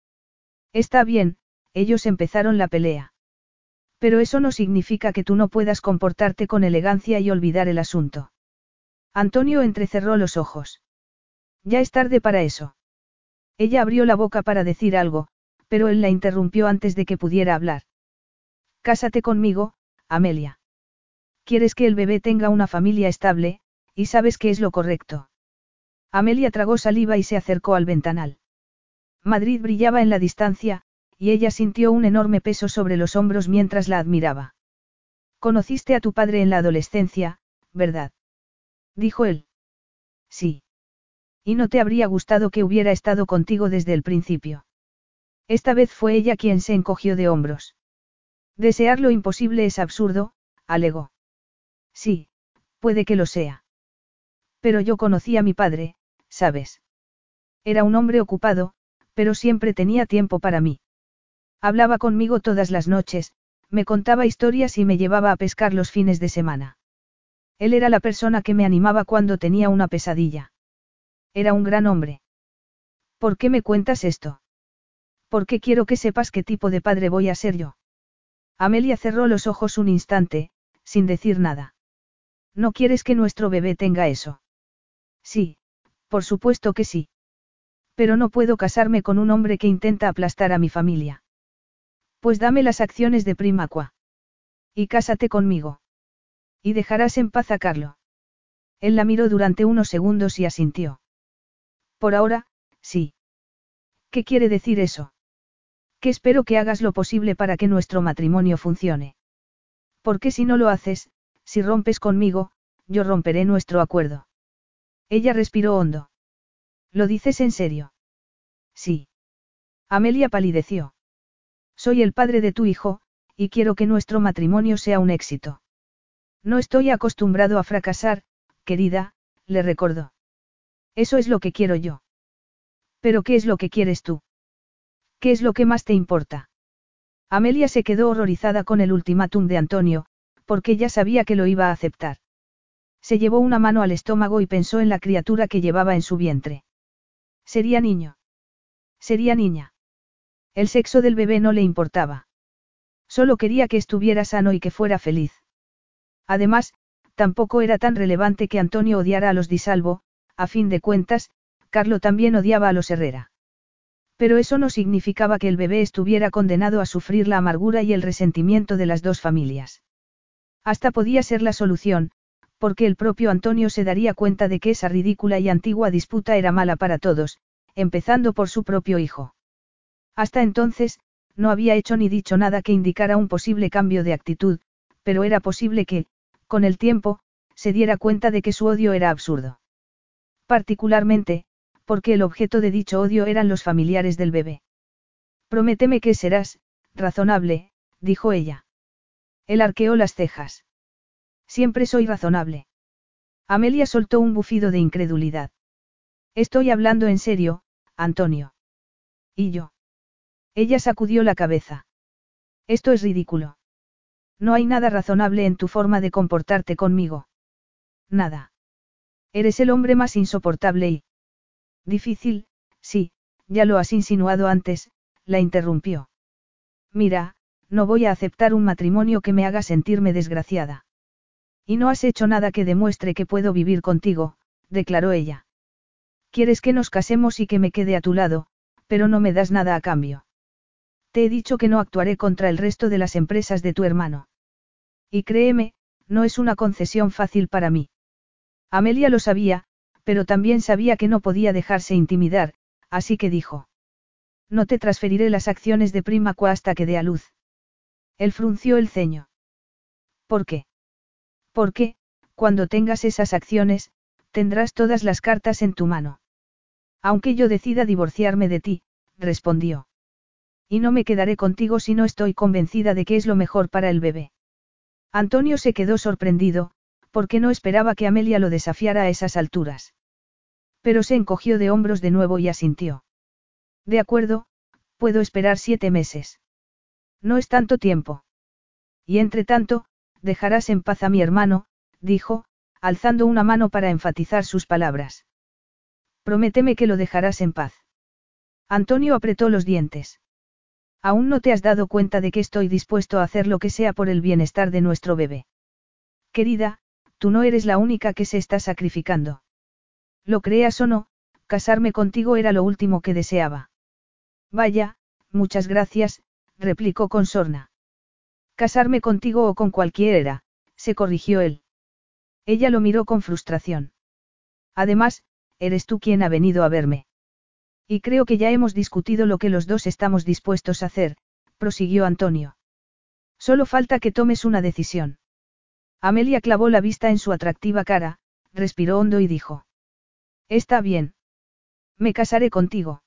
Está bien, ellos empezaron la pelea. Pero eso no significa que tú no puedas comportarte con elegancia y olvidar el asunto. Antonio entrecerró los ojos. Ya es tarde para eso. Ella abrió la boca para decir algo, pero él la interrumpió antes de que pudiera hablar. Cásate conmigo, Amelia. Quieres que el bebé tenga una familia estable, y sabes que es lo correcto. Amelia tragó saliva y se acercó al ventanal. Madrid brillaba en la distancia, y ella sintió un enorme peso sobre los hombros mientras la admiraba. Conociste a tu padre en la adolescencia, ¿verdad? Dijo él. Sí. Y no te habría gustado que hubiera estado contigo desde el principio. Esta vez fue ella quien se encogió de hombros. Desear lo imposible es absurdo, alegó. Sí, puede que lo sea. Pero yo conocí a mi padre, ¿sabes? Era un hombre ocupado, pero siempre tenía tiempo para mí. Hablaba conmigo todas las noches, me contaba historias y me llevaba a pescar los fines de semana. Él era la persona que me animaba cuando tenía una pesadilla. Era un gran hombre. ¿Por qué me cuentas esto? Porque quiero que sepas qué tipo de padre voy a ser yo. Amelia cerró los ojos un instante, sin decir nada. ¿No quieres que nuestro bebé tenga eso? Sí, por supuesto que sí. Pero no puedo casarme con un hombre que intenta aplastar a mi familia. Pues dame las acciones de Primacua. Y cásate conmigo. Y dejarás en paz a Carlo. Él la miró durante unos segundos y asintió. Por ahora, sí. ¿Qué quiere decir eso? Que espero que hagas lo posible para que nuestro matrimonio funcione. Porque si no lo haces, si rompes conmigo, yo romperé nuestro acuerdo. Ella respiró hondo. ¿Lo dices en serio? Sí. Amelia palideció. Soy el padre de tu hijo, y quiero que nuestro matrimonio sea un éxito. No estoy acostumbrado a fracasar, querida, le recordó. Eso es lo que quiero yo. Pero ¿qué es lo que quieres tú? ¿Qué es lo que más te importa? Amelia se quedó horrorizada con el ultimátum de Antonio, porque ya sabía que lo iba a aceptar. Se llevó una mano al estómago y pensó en la criatura que llevaba en su vientre. Sería niño. Sería niña. El sexo del bebé no le importaba. Solo quería que estuviera sano y que fuera feliz. Además, tampoco era tan relevante que Antonio odiara a los Disalvo, a fin de cuentas, Carlo también odiaba a los Herrera. Pero eso no significaba que el bebé estuviera condenado a sufrir la amargura y el resentimiento de las dos familias. Hasta podía ser la solución, porque el propio Antonio se daría cuenta de que esa ridícula y antigua disputa era mala para todos, empezando por su propio hijo. Hasta entonces, no había hecho ni dicho nada que indicara un posible cambio de actitud, pero era posible que, con el tiempo, se diera cuenta de que su odio era absurdo. Particularmente, porque el objeto de dicho odio eran los familiares del bebé. Prométeme que serás, razonable, dijo ella. Él arqueó las cejas. Siempre soy razonable. Amelia soltó un bufido de incredulidad. Estoy hablando en serio, Antonio. ¿Y yo? Ella sacudió la cabeza. Esto es ridículo. No hay nada razonable en tu forma de comportarte conmigo. Nada. Eres el hombre más insoportable y... Difícil, sí, ya lo has insinuado antes, la interrumpió. Mira, no voy a aceptar un matrimonio que me haga sentirme desgraciada. Y no has hecho nada que demuestre que puedo vivir contigo, declaró ella. Quieres que nos casemos y que me quede a tu lado, pero no me das nada a cambio. Te he dicho que no actuaré contra el resto de las empresas de tu hermano. Y créeme, no es una concesión fácil para mí. Amelia lo sabía, pero también sabía que no podía dejarse intimidar, así que dijo. No te transferiré las acciones de Primacua hasta que dé a luz. Él frunció el ceño. ¿Por qué? Porque, cuando tengas esas acciones, tendrás todas las cartas en tu mano. Aunque yo decida divorciarme de ti, respondió. Y no me quedaré contigo si no estoy convencida de que es lo mejor para el bebé. Antonio se quedó sorprendido, porque no esperaba que Amelia lo desafiara a esas alturas. Pero se encogió de hombros de nuevo y asintió. De acuerdo, puedo esperar siete meses. No es tanto tiempo. Y entre tanto, dejarás en paz a mi hermano, dijo, alzando una mano para enfatizar sus palabras. Prométeme que lo dejarás en paz. Antonio apretó los dientes. Aún no te has dado cuenta de que estoy dispuesto a hacer lo que sea por el bienestar de nuestro bebé. Querida, tú no eres la única que se está sacrificando. Lo creas o no, casarme contigo era lo último que deseaba. Vaya, muchas gracias, replicó con sorna. Casarme contigo o con cualquiera, se corrigió él. Ella lo miró con frustración. Además, eres tú quien ha venido a verme. Y creo que ya hemos discutido lo que los dos estamos dispuestos a hacer, prosiguió Antonio. Solo falta que tomes una decisión. Amelia clavó la vista en su atractiva cara, respiró hondo y dijo. Está bien. Me casaré contigo.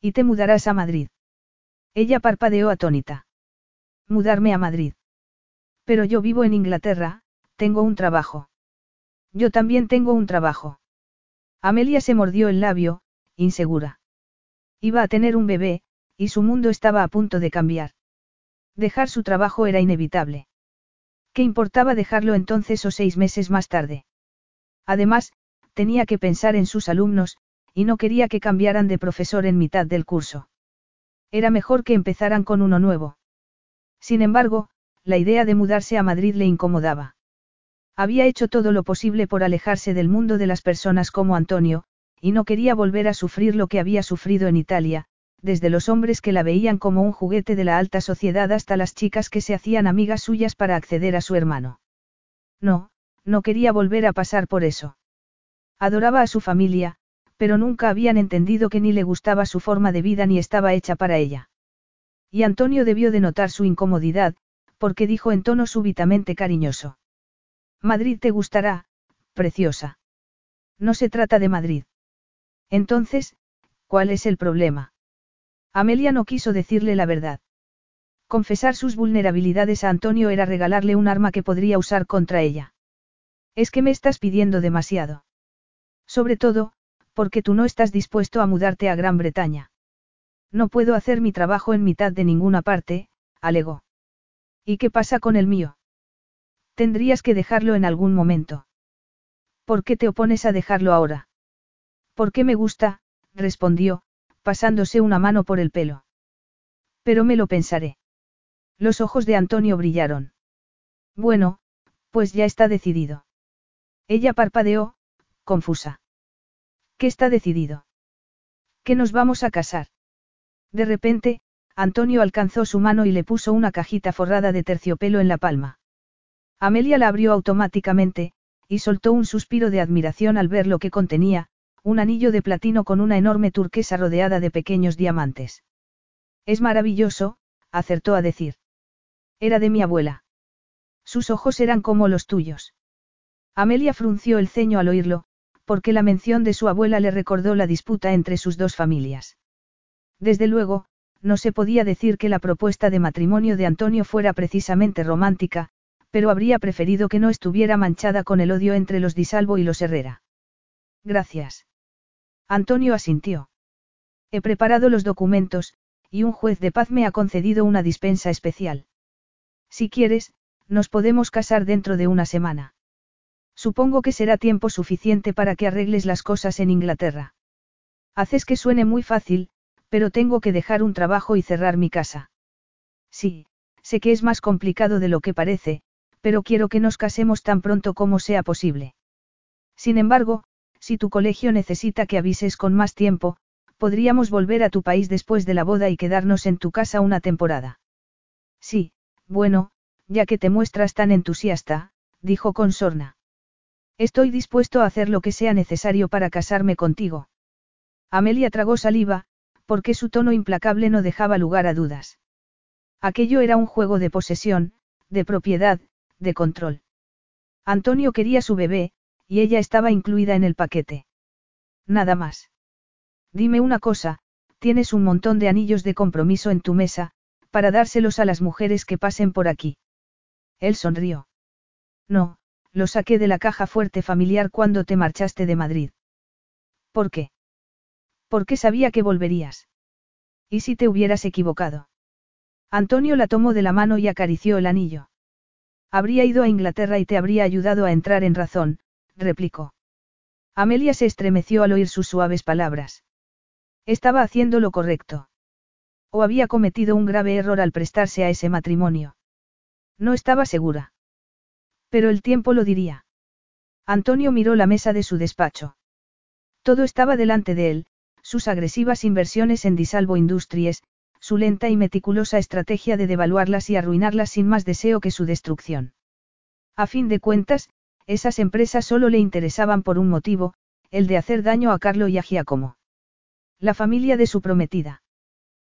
Y te mudarás a Madrid. Ella parpadeó atónita. Mudarme a Madrid. Pero yo vivo en Inglaterra, tengo un trabajo. Yo también tengo un trabajo. Amelia se mordió el labio, insegura. Iba a tener un bebé, y su mundo estaba a punto de cambiar. Dejar su trabajo era inevitable. ¿Qué importaba dejarlo entonces o seis meses más tarde? Además, tenía que pensar en sus alumnos, y no quería que cambiaran de profesor en mitad del curso. Era mejor que empezaran con uno nuevo. Sin embargo, la idea de mudarse a Madrid le incomodaba. Había hecho todo lo posible por alejarse del mundo de las personas como Antonio, y no quería volver a sufrir lo que había sufrido en Italia, desde los hombres que la veían como un juguete de la alta sociedad hasta las chicas que se hacían amigas suyas para acceder a su hermano. No, no quería volver a pasar por eso. Adoraba a su familia, pero nunca habían entendido que ni le gustaba su forma de vida ni estaba hecha para ella. Y Antonio debió de notar su incomodidad, porque dijo en tono súbitamente cariñoso. Madrid te gustará, preciosa. No se trata de Madrid. Entonces, ¿cuál es el problema? Amelia no quiso decirle la verdad. Confesar sus vulnerabilidades a Antonio era regalarle un arma que podría usar contra ella. Es que me estás pidiendo demasiado. Sobre todo, porque tú no estás dispuesto a mudarte a Gran Bretaña. No puedo hacer mi trabajo en mitad de ninguna parte, alegó. ¿Y qué pasa con el mío? Tendrías que dejarlo en algún momento. ¿Por qué te opones a dejarlo ahora? Porque me gusta, respondió, pasándose una mano por el pelo. Pero me lo pensaré. Los ojos de Antonio brillaron. Bueno, pues ya está decidido. Ella parpadeó, confusa. ¿Qué está decidido? Que nos vamos a casar. De repente, Antonio alcanzó su mano y le puso una cajita forrada de terciopelo en la palma. Amelia la abrió automáticamente, y soltó un suspiro de admiración al ver lo que contenía, un anillo de platino con una enorme turquesa rodeada de pequeños diamantes. Es maravilloso, acertó a decir. Era de mi abuela. Sus ojos eran como los tuyos. Amelia frunció el ceño al oírlo, porque la mención de su abuela le recordó la disputa entre sus dos familias. Desde luego, no se podía decir que la propuesta de matrimonio de Antonio fuera precisamente romántica, pero habría preferido que no estuviera manchada con el odio entre los Disalvo y los Herrera. Gracias. Antonio asintió. He preparado los documentos, y un juez de paz me ha concedido una dispensa especial. Si quieres, nos podemos casar dentro de una semana. Supongo que será tiempo suficiente para que arregles las cosas en Inglaterra. Haces que suene muy fácil, pero tengo que dejar un trabajo y cerrar mi casa. Sí, sé que es más complicado de lo que parece, pero quiero que nos casemos tan pronto como sea posible. Sin embargo, si tu colegio necesita que avises con más tiempo, podríamos volver a tu país después de la boda y quedarnos en tu casa una temporada. Sí, bueno, ya que te muestras tan entusiasta, dijo con sorna. Estoy dispuesto a hacer lo que sea necesario para casarme contigo. Amelia tragó saliva, porque su tono implacable no dejaba lugar a dudas. Aquello era un juego de posesión, de propiedad, de control. Antonio quería su bebé, y ella estaba incluida en el paquete. Nada más. Dime una cosa, tienes un montón de anillos de compromiso en tu mesa, para dárselos a las mujeres que pasen por aquí. Él sonrió. No, lo saqué de la caja fuerte familiar cuando te marchaste de Madrid. ¿Por qué? Porque sabía que volverías. ¿Y si te hubieras equivocado? Antonio la tomó de la mano y acarició el anillo. Habría ido a Inglaterra y te habría ayudado a entrar en razón, replicó. Amelia se estremeció al oír sus suaves palabras. Estaba haciendo lo correcto. O había cometido un grave error al prestarse a ese matrimonio. No estaba segura. Pero el tiempo lo diría. Antonio miró la mesa de su despacho. Todo estaba delante de él, sus agresivas inversiones en Disalvo Industries, su lenta y meticulosa estrategia de devaluarlas y arruinarlas sin más deseo que su destrucción. A fin de cuentas, esas empresas solo le interesaban por un motivo, el de hacer daño a Carlo y a Giacomo. La familia de su prometida.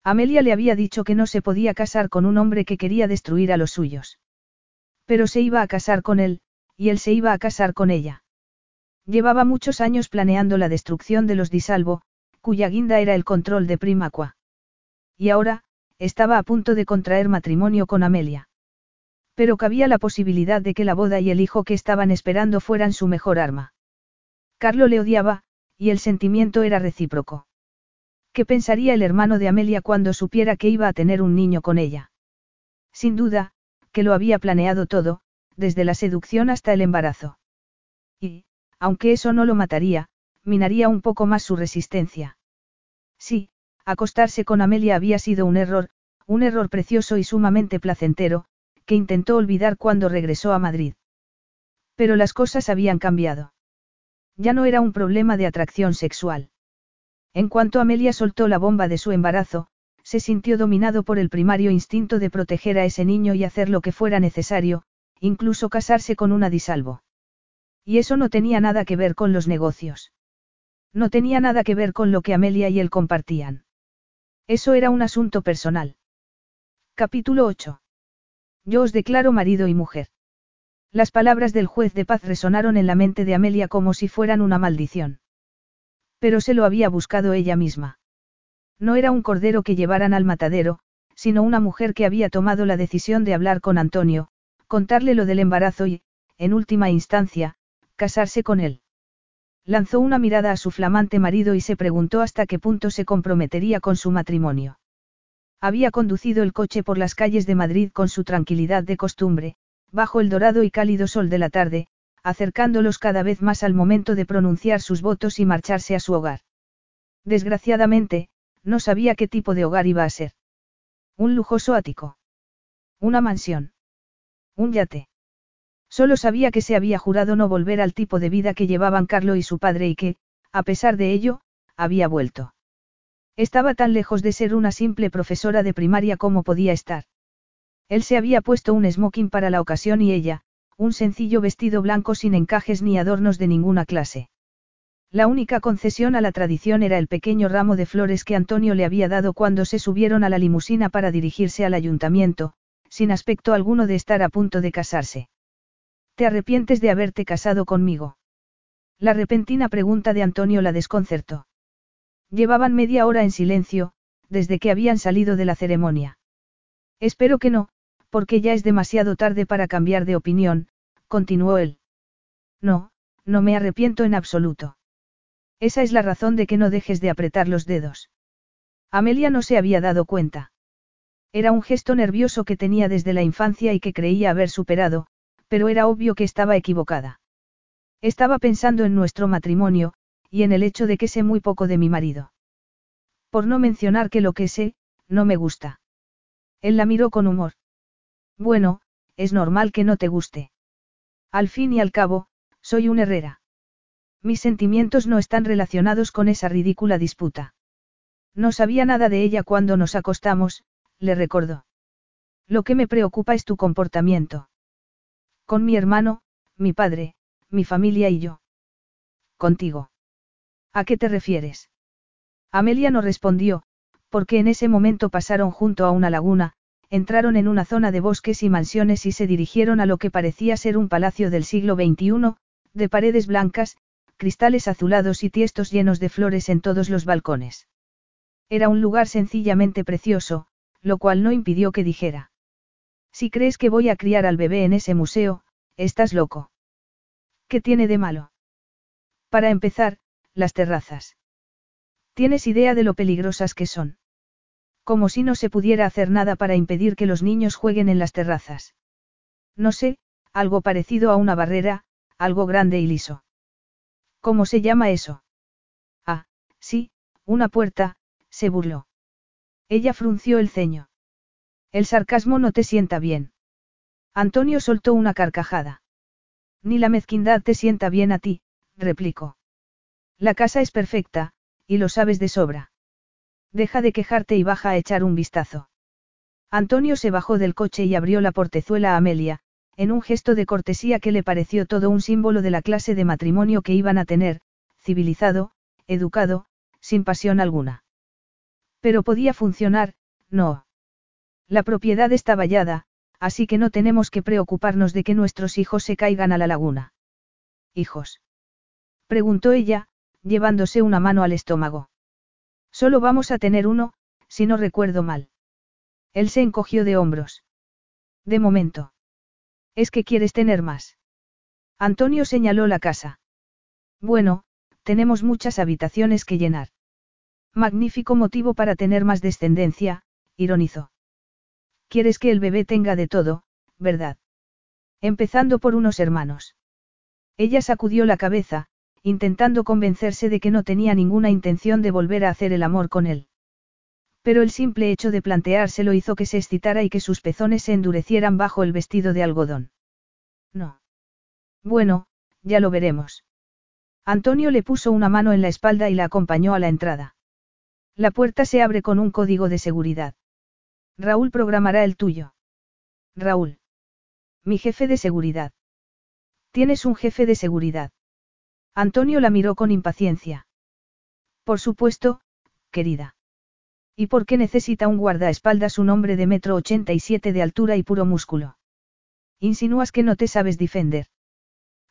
Amelia le había dicho que no se podía casar con un hombre que quería destruir a los suyos. Pero se iba a casar con él, y él se iba a casar con ella. Llevaba muchos años planeando la destrucción de los Disalvo, cuya guinda era el control de Primaqua. Y ahora, estaba a punto de contraer matrimonio con Amelia. Pero cabía la posibilidad de que la boda y el hijo que estaban esperando fueran su mejor arma. Carlo le odiaba, y el sentimiento era recíproco. ¿Qué pensaría el hermano de Amelia cuando supiera que iba a tener un niño con ella? Sin duda, que lo había planeado todo, desde la seducción hasta el embarazo. Y, aunque eso no lo mataría, minaría un poco más su resistencia. Sí, acostarse con Amelia había sido un error, un error precioso y sumamente placentero, que intentó olvidar cuando regresó a Madrid. Pero las cosas habían cambiado. Ya no era un problema de atracción sexual. En cuanto Amelia soltó la bomba de su embarazo, se sintió dominado por el primario instinto de proteger a ese niño y hacer lo que fuera necesario, incluso casarse con una disalvo. Y eso no tenía nada que ver con los negocios. No tenía nada que ver con lo que Amelia y él compartían. Eso era un asunto personal. Capítulo 8. Yo os declaro marido y mujer. Las palabras del juez de paz resonaron en la mente de Amelia como si fueran una maldición. Pero se lo había buscado ella misma. No era un cordero que llevaran al matadero, sino una mujer que había tomado la decisión de hablar con Antonio, contarle lo del embarazo y, en última instancia, casarse con él. Lanzó una mirada a su flamante marido y se preguntó hasta qué punto se comprometería con su matrimonio. Había conducido el coche por las calles de Madrid con su tranquilidad de costumbre, bajo el dorado y cálido sol de la tarde, acercándolos cada vez más al momento de pronunciar sus votos y marcharse a su hogar. Desgraciadamente, no sabía qué tipo de hogar iba a ser. Un lujoso ático. Una mansión. Un yate. Solo sabía que se había jurado no volver al tipo de vida que llevaban Carlo y su padre y que, a pesar de ello, había vuelto. Estaba tan lejos de ser una simple profesora de primaria como podía estar. Él se había puesto un smoking para la ocasión y ella, un sencillo vestido blanco sin encajes ni adornos de ninguna clase. La única concesión a la tradición era el pequeño ramo de flores que Antonio le había dado cuando se subieron a la limusina para dirigirse al ayuntamiento, sin aspecto alguno de estar a punto de casarse. ¿Te arrepientes de haberte casado conmigo? La repentina pregunta de Antonio la desconcertó. Llevaban media hora en silencio, desde que habían salido de la ceremonia. Espero que no, porque ya es demasiado tarde para cambiar de opinión, continuó él. No, no me arrepiento en absoluto. Esa es la razón de que no dejes de apretar los dedos. Amelia no se había dado cuenta. Era un gesto nervioso que tenía desde la infancia y que creía haber superado, pero era obvio que estaba equivocada. Estaba pensando en nuestro matrimonio, y en el hecho de que sé muy poco de mi marido. Por no mencionar que lo que sé, no me gusta. Él la miró con humor. Bueno, es normal que no te guste. Al fin y al cabo, soy un herrera. Mis sentimientos no están relacionados con esa ridícula disputa. No sabía nada de ella cuando nos acostamos, le recordó. Lo que me preocupa es tu comportamiento. Con mi hermano, mi padre, mi familia y yo. Contigo. ¿A qué te refieres? Amelia no respondió, porque en ese momento pasaron junto a una laguna, entraron en una zona de bosques y mansiones y se dirigieron a lo que parecía ser un palacio del siglo XXI, de paredes blancas, cristales azulados y tiestos llenos de flores en todos los balcones. Era un lugar sencillamente precioso, lo cual no impidió que dijera. Si crees que voy a criar al bebé en ese museo, estás loco. ¿Qué tiene de malo? Para empezar, las terrazas. ¿Tienes idea de lo peligrosas que son? Como si no se pudiera hacer nada para impedir que los niños jueguen en las terrazas. No sé, algo parecido a una barrera, algo grande y liso. ¿Cómo se llama eso? Ah, sí, una puerta, se burló. Ella frunció el ceño. El sarcasmo no te sienta bien. Antonio soltó una carcajada. Ni la mezquindad te sienta bien a ti, replicó. La casa es perfecta, y lo sabes de sobra. Deja de quejarte y baja a echar un vistazo. Antonio se bajó del coche y abrió la portezuela a Amelia, en un gesto de cortesía que le pareció todo un símbolo de la clase de matrimonio que iban a tener, civilizado, educado, sin pasión alguna. Pero podía funcionar, no. La propiedad está vallada, así que no tenemos que preocuparnos de que nuestros hijos se caigan a la laguna. ¿Hijos? preguntó ella, llevándose una mano al estómago. Solo vamos a tener uno, si no recuerdo mal. Él se encogió de hombros. De momento. Es que quieres tener más. Antonio señaló la casa. Bueno, tenemos muchas habitaciones que llenar. Magnífico motivo para tener más descendencia, ironizó. Quieres que el bebé tenga de todo, ¿verdad? Empezando por unos hermanos. Ella sacudió la cabeza, intentando convencerse de que no tenía ninguna intención de volver a hacer el amor con él. Pero el simple hecho de planteárselo hizo que se excitara y que sus pezones se endurecieran bajo el vestido de algodón. No. Bueno, ya lo veremos. Antonio le puso una mano en la espalda y la acompañó a la entrada. La puerta se abre con un código de seguridad. Raúl programará el tuyo. Raúl. Mi jefe de seguridad. Tienes un jefe de seguridad. Antonio la miró con impaciencia. Por supuesto, querida. ¿Y por qué necesita un guardaespaldas un hombre de metro ochenta y siete de altura y puro músculo? Insinúas que no te sabes defender.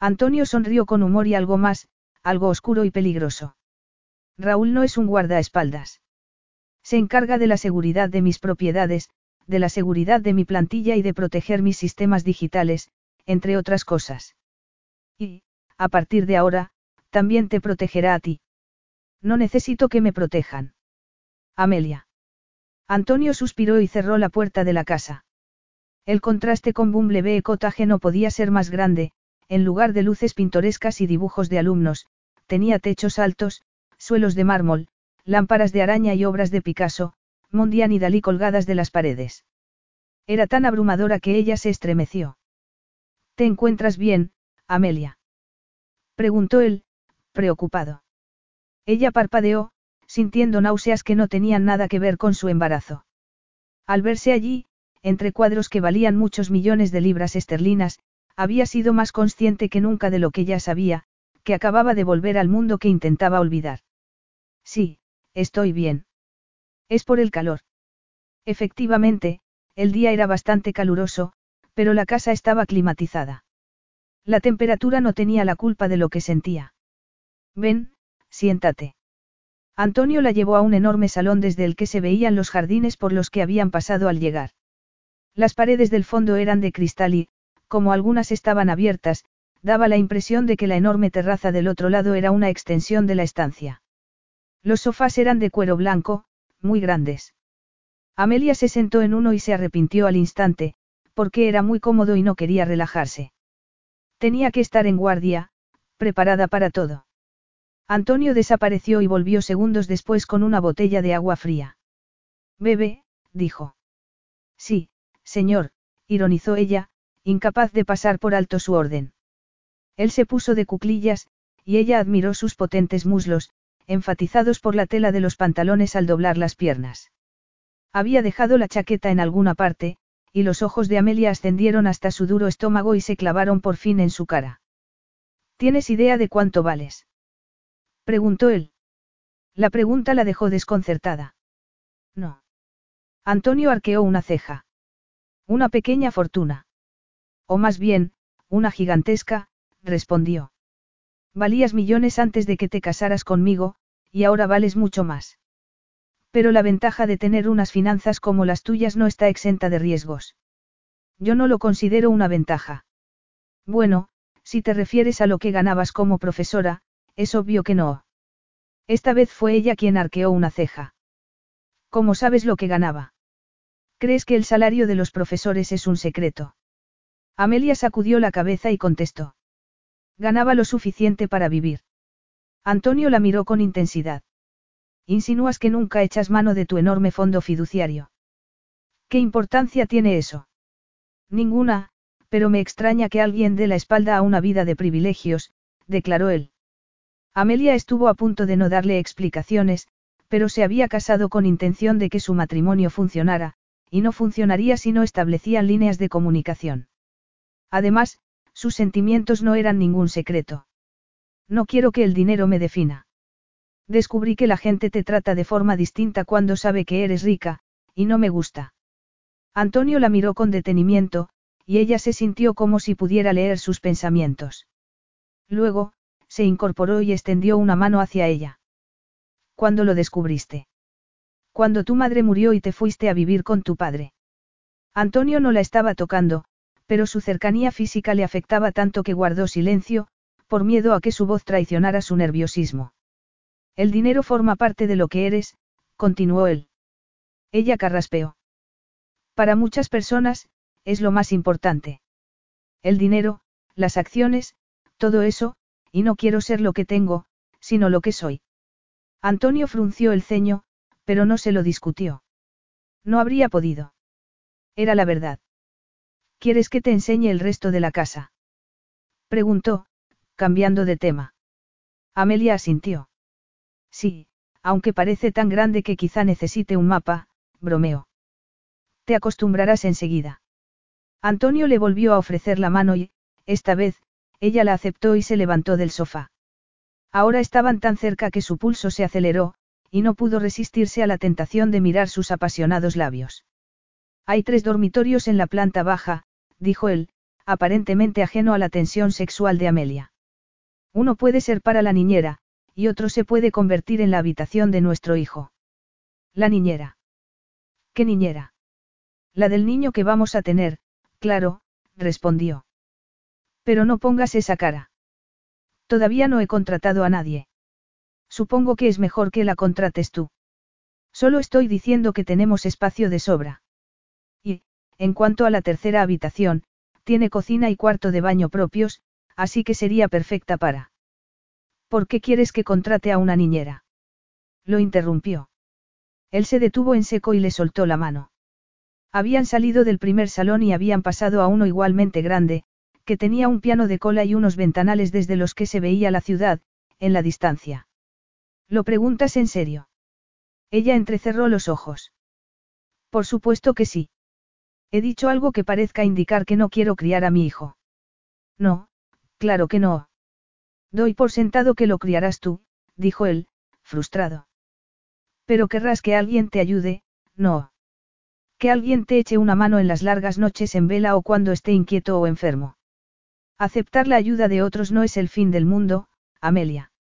Antonio sonrió con humor y algo más, algo oscuro y peligroso. Raúl no es un guardaespaldas. Se encarga de la seguridad de mis propiedades, de la seguridad de mi plantilla y de proteger mis sistemas digitales, entre otras cosas. Y, a partir de ahora, también te protegerá a ti. No necesito que me protejan. Amelia. Antonio suspiró y cerró la puerta de la casa. El contraste con Bumblebee Cottage no podía ser más grande, en lugar de luces pintorescas y dibujos de alumnos, tenía techos altos, suelos de mármol, lámparas de araña y obras de Picasso, Mondian y Dalí colgadas de las paredes. Era tan abrumadora que ella se estremeció. ¿Te encuentras bien, Amelia? Preguntó él, preocupado. Ella parpadeó, sintiendo náuseas que no tenían nada que ver con su embarazo. Al verse allí, entre cuadros que valían muchos millones de libras esterlinas, había sido más consciente que nunca de lo que ya sabía, que acababa de volver al mundo que intentaba olvidar. Sí, estoy bien. Es por el calor. Efectivamente, el día era bastante caluroso, pero la casa estaba climatizada. La temperatura no tenía la culpa de lo que sentía. Ven, siéntate. Antonio la llevó a un enorme salón desde el que se veían los jardines por los que habían pasado al llegar. Las paredes del fondo eran de cristal y, como algunas estaban abiertas, daba la impresión de que la enorme terraza del otro lado era una extensión de la estancia. Los sofás eran de cuero blanco, muy grandes. Amelia se sentó en uno y se arrepintió al instante, porque era muy cómodo y no quería relajarse. Tenía que estar en guardia, preparada para todo. Antonio desapareció y volvió segundos después con una botella de agua fría. Bebe, dijo. Sí, señor, ironizó ella, incapaz de pasar por alto su orden. Él se puso de cuclillas, y ella admiró sus potentes muslos, enfatizados por la tela de los pantalones al doblar las piernas. Había dejado la chaqueta en alguna parte, y los ojos de Amelia ascendieron hasta su duro estómago y se clavaron por fin en su cara. ¿Tienes idea de cuánto vales? Preguntó él. La pregunta la dejó desconcertada. No. Antonio arqueó una ceja. Una pequeña fortuna. O más bien, una gigantesca, respondió. Valías millones antes de que te casaras conmigo, y ahora vales mucho más. Pero la ventaja de tener unas finanzas como las tuyas no está exenta de riesgos. Yo no lo considero una ventaja. Bueno, si te refieres a lo que ganabas como profesora, es obvio que no. Esta vez fue ella quien arqueó una ceja. ¿Cómo sabes lo que ganaba? ¿Crees que el salario de los profesores es un secreto? Amelia sacudió la cabeza y contestó. Ganaba lo suficiente para vivir. Antonio la miró con intensidad. Insinúas que nunca echas mano de tu enorme fondo fiduciario. ¿Qué importancia tiene eso? Ninguna, pero me extraña que alguien dé la espalda a una vida de privilegios, declaró él. Amelia estuvo a punto de no darle explicaciones, pero se había casado con intención de que su matrimonio funcionara, y no funcionaría si no establecían líneas de comunicación. Además, sus sentimientos no eran ningún secreto. No quiero que el dinero me defina. Descubrí que la gente te trata de forma distinta cuando sabe que eres rica, y no me gusta. Antonio la miró con detenimiento, y ella se sintió como si pudiera leer sus pensamientos. Luego, se incorporó y extendió una mano hacia ella. ¿Cuándo lo descubriste? Cuando tu madre murió y te fuiste a vivir con tu padre. Antonio no la estaba tocando, pero su cercanía física le afectaba tanto que guardó silencio, por miedo a que su voz traicionara su nerviosismo. El dinero forma parte de lo que eres, continuó él. Ella carraspeó. Para muchas personas, es lo más importante. El dinero, las acciones, todo eso, y no quiero ser lo que tengo, sino lo que soy. Antonio frunció el ceño, pero no se lo discutió. No habría podido. Era la verdad. ¿Quieres que te enseñe el resto de la casa? Preguntó, cambiando de tema. Amelia asintió. Sí, aunque parece tan grande que quizá necesite un mapa, bromeó. Te acostumbrarás enseguida. Antonio le volvió a ofrecer la mano y, esta vez, ella la aceptó y se levantó del sofá. Ahora estaban tan cerca que su pulso se aceleró, y no pudo resistirse a la tentación de mirar sus apasionados labios. Hay tres dormitorios en la planta baja, dijo él, aparentemente ajeno a la tensión sexual de Amelia. Uno puede ser para la niñera, y otro se puede convertir en la habitación de nuestro hijo. La niñera. ¿Qué niñera? La del niño que vamos a tener, claro, respondió. Pero no pongas esa cara. Todavía no he contratado a nadie. Supongo que es mejor que la contrates tú. Solo estoy diciendo que tenemos espacio de sobra. Y, en cuanto a la tercera habitación, tiene cocina y cuarto de baño propios, así que sería perfecta para. ¿Por qué quieres que contrate a una niñera? Lo interrumpió. Él se detuvo en seco y le soltó la mano. Habían salido del primer salón y habían pasado a uno igualmente grande, que tenía un piano de cola y unos ventanales desde los que se veía la ciudad, en la distancia. ¿Lo preguntas en serio? Ella entrecerró los ojos. Por supuesto que sí. He dicho algo que parezca indicar que no quiero criar a mi hijo. No, claro que no. Doy por sentado que lo criarás tú, dijo él, frustrado. Pero querrás que alguien te ayude, no. Que alguien te eche una mano en las largas noches en vela o cuando esté inquieto o enfermo. Aceptar la ayuda de otros no es el fin del mundo, Amelia.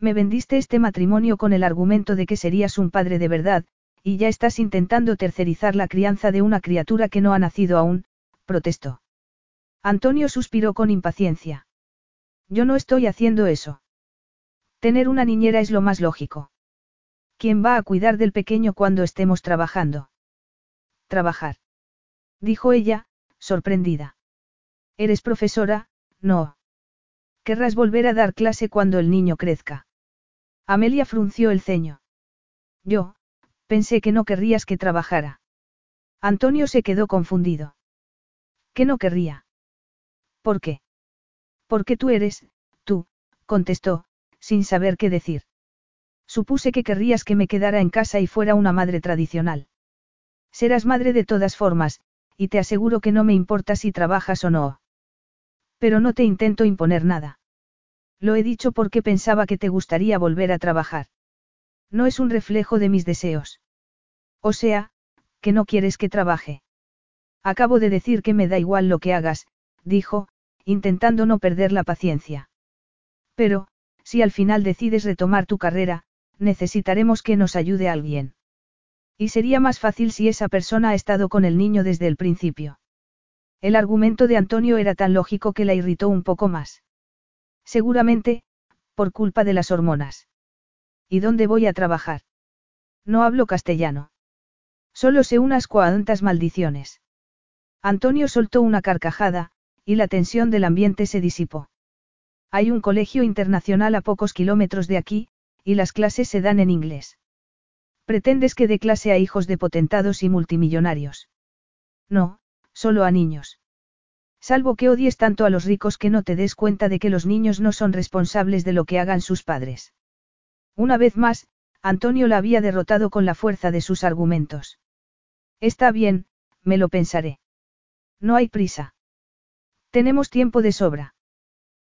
Me vendiste este matrimonio con el argumento de que serías un padre de verdad, y ya estás intentando tercerizar la crianza de una criatura que no ha nacido aún, protestó. Antonio suspiró con impaciencia. Yo no estoy haciendo eso. Tener una niñera es lo más lógico. ¿Quién va a cuidar del pequeño cuando estemos trabajando? Trabajar. Dijo ella, sorprendida. Eres profesora, no. Querrás volver a dar clase cuando el niño crezca. Amelia frunció el ceño. Yo, pensé que no querrías que trabajara. Antonio se quedó confundido. ¿Qué no querría? ¿Por qué? Porque tú eres, tú, contestó, sin saber qué decir. Supuse que querrías que me quedara en casa y fuera una madre tradicional. Serás madre de todas formas, y te aseguro que no me importa si trabajas o no. Pero no te intento imponer nada. Lo he dicho porque pensaba que te gustaría volver a trabajar. No es un reflejo de mis deseos. O sea, que no quieres que trabaje. Acabo de decir que me da igual lo que hagas, dijo, intentando no perder la paciencia. Pero, si al final decides retomar tu carrera, necesitaremos que nos ayude alguien. Y sería más fácil si esa persona ha estado con el niño desde el principio. El argumento de Antonio era tan lógico que la irritó un poco más. Seguramente, por culpa de las hormonas. ¿Y dónde voy a trabajar? No hablo castellano. Solo sé unas cuantas maldiciones. Antonio soltó una carcajada, y la tensión del ambiente se disipó. Hay un colegio internacional a pocos kilómetros de aquí, y las clases se dan en inglés. ¿Pretendes que dé clase a hijos de potentados y multimillonarios? No, solo a niños. Salvo que odies tanto a los ricos que no te des cuenta de que los niños no son responsables de lo que hagan sus padres. Una vez más, Antonio la había derrotado con la fuerza de sus argumentos. Está bien, me lo pensaré. No hay prisa. Tenemos tiempo de sobra.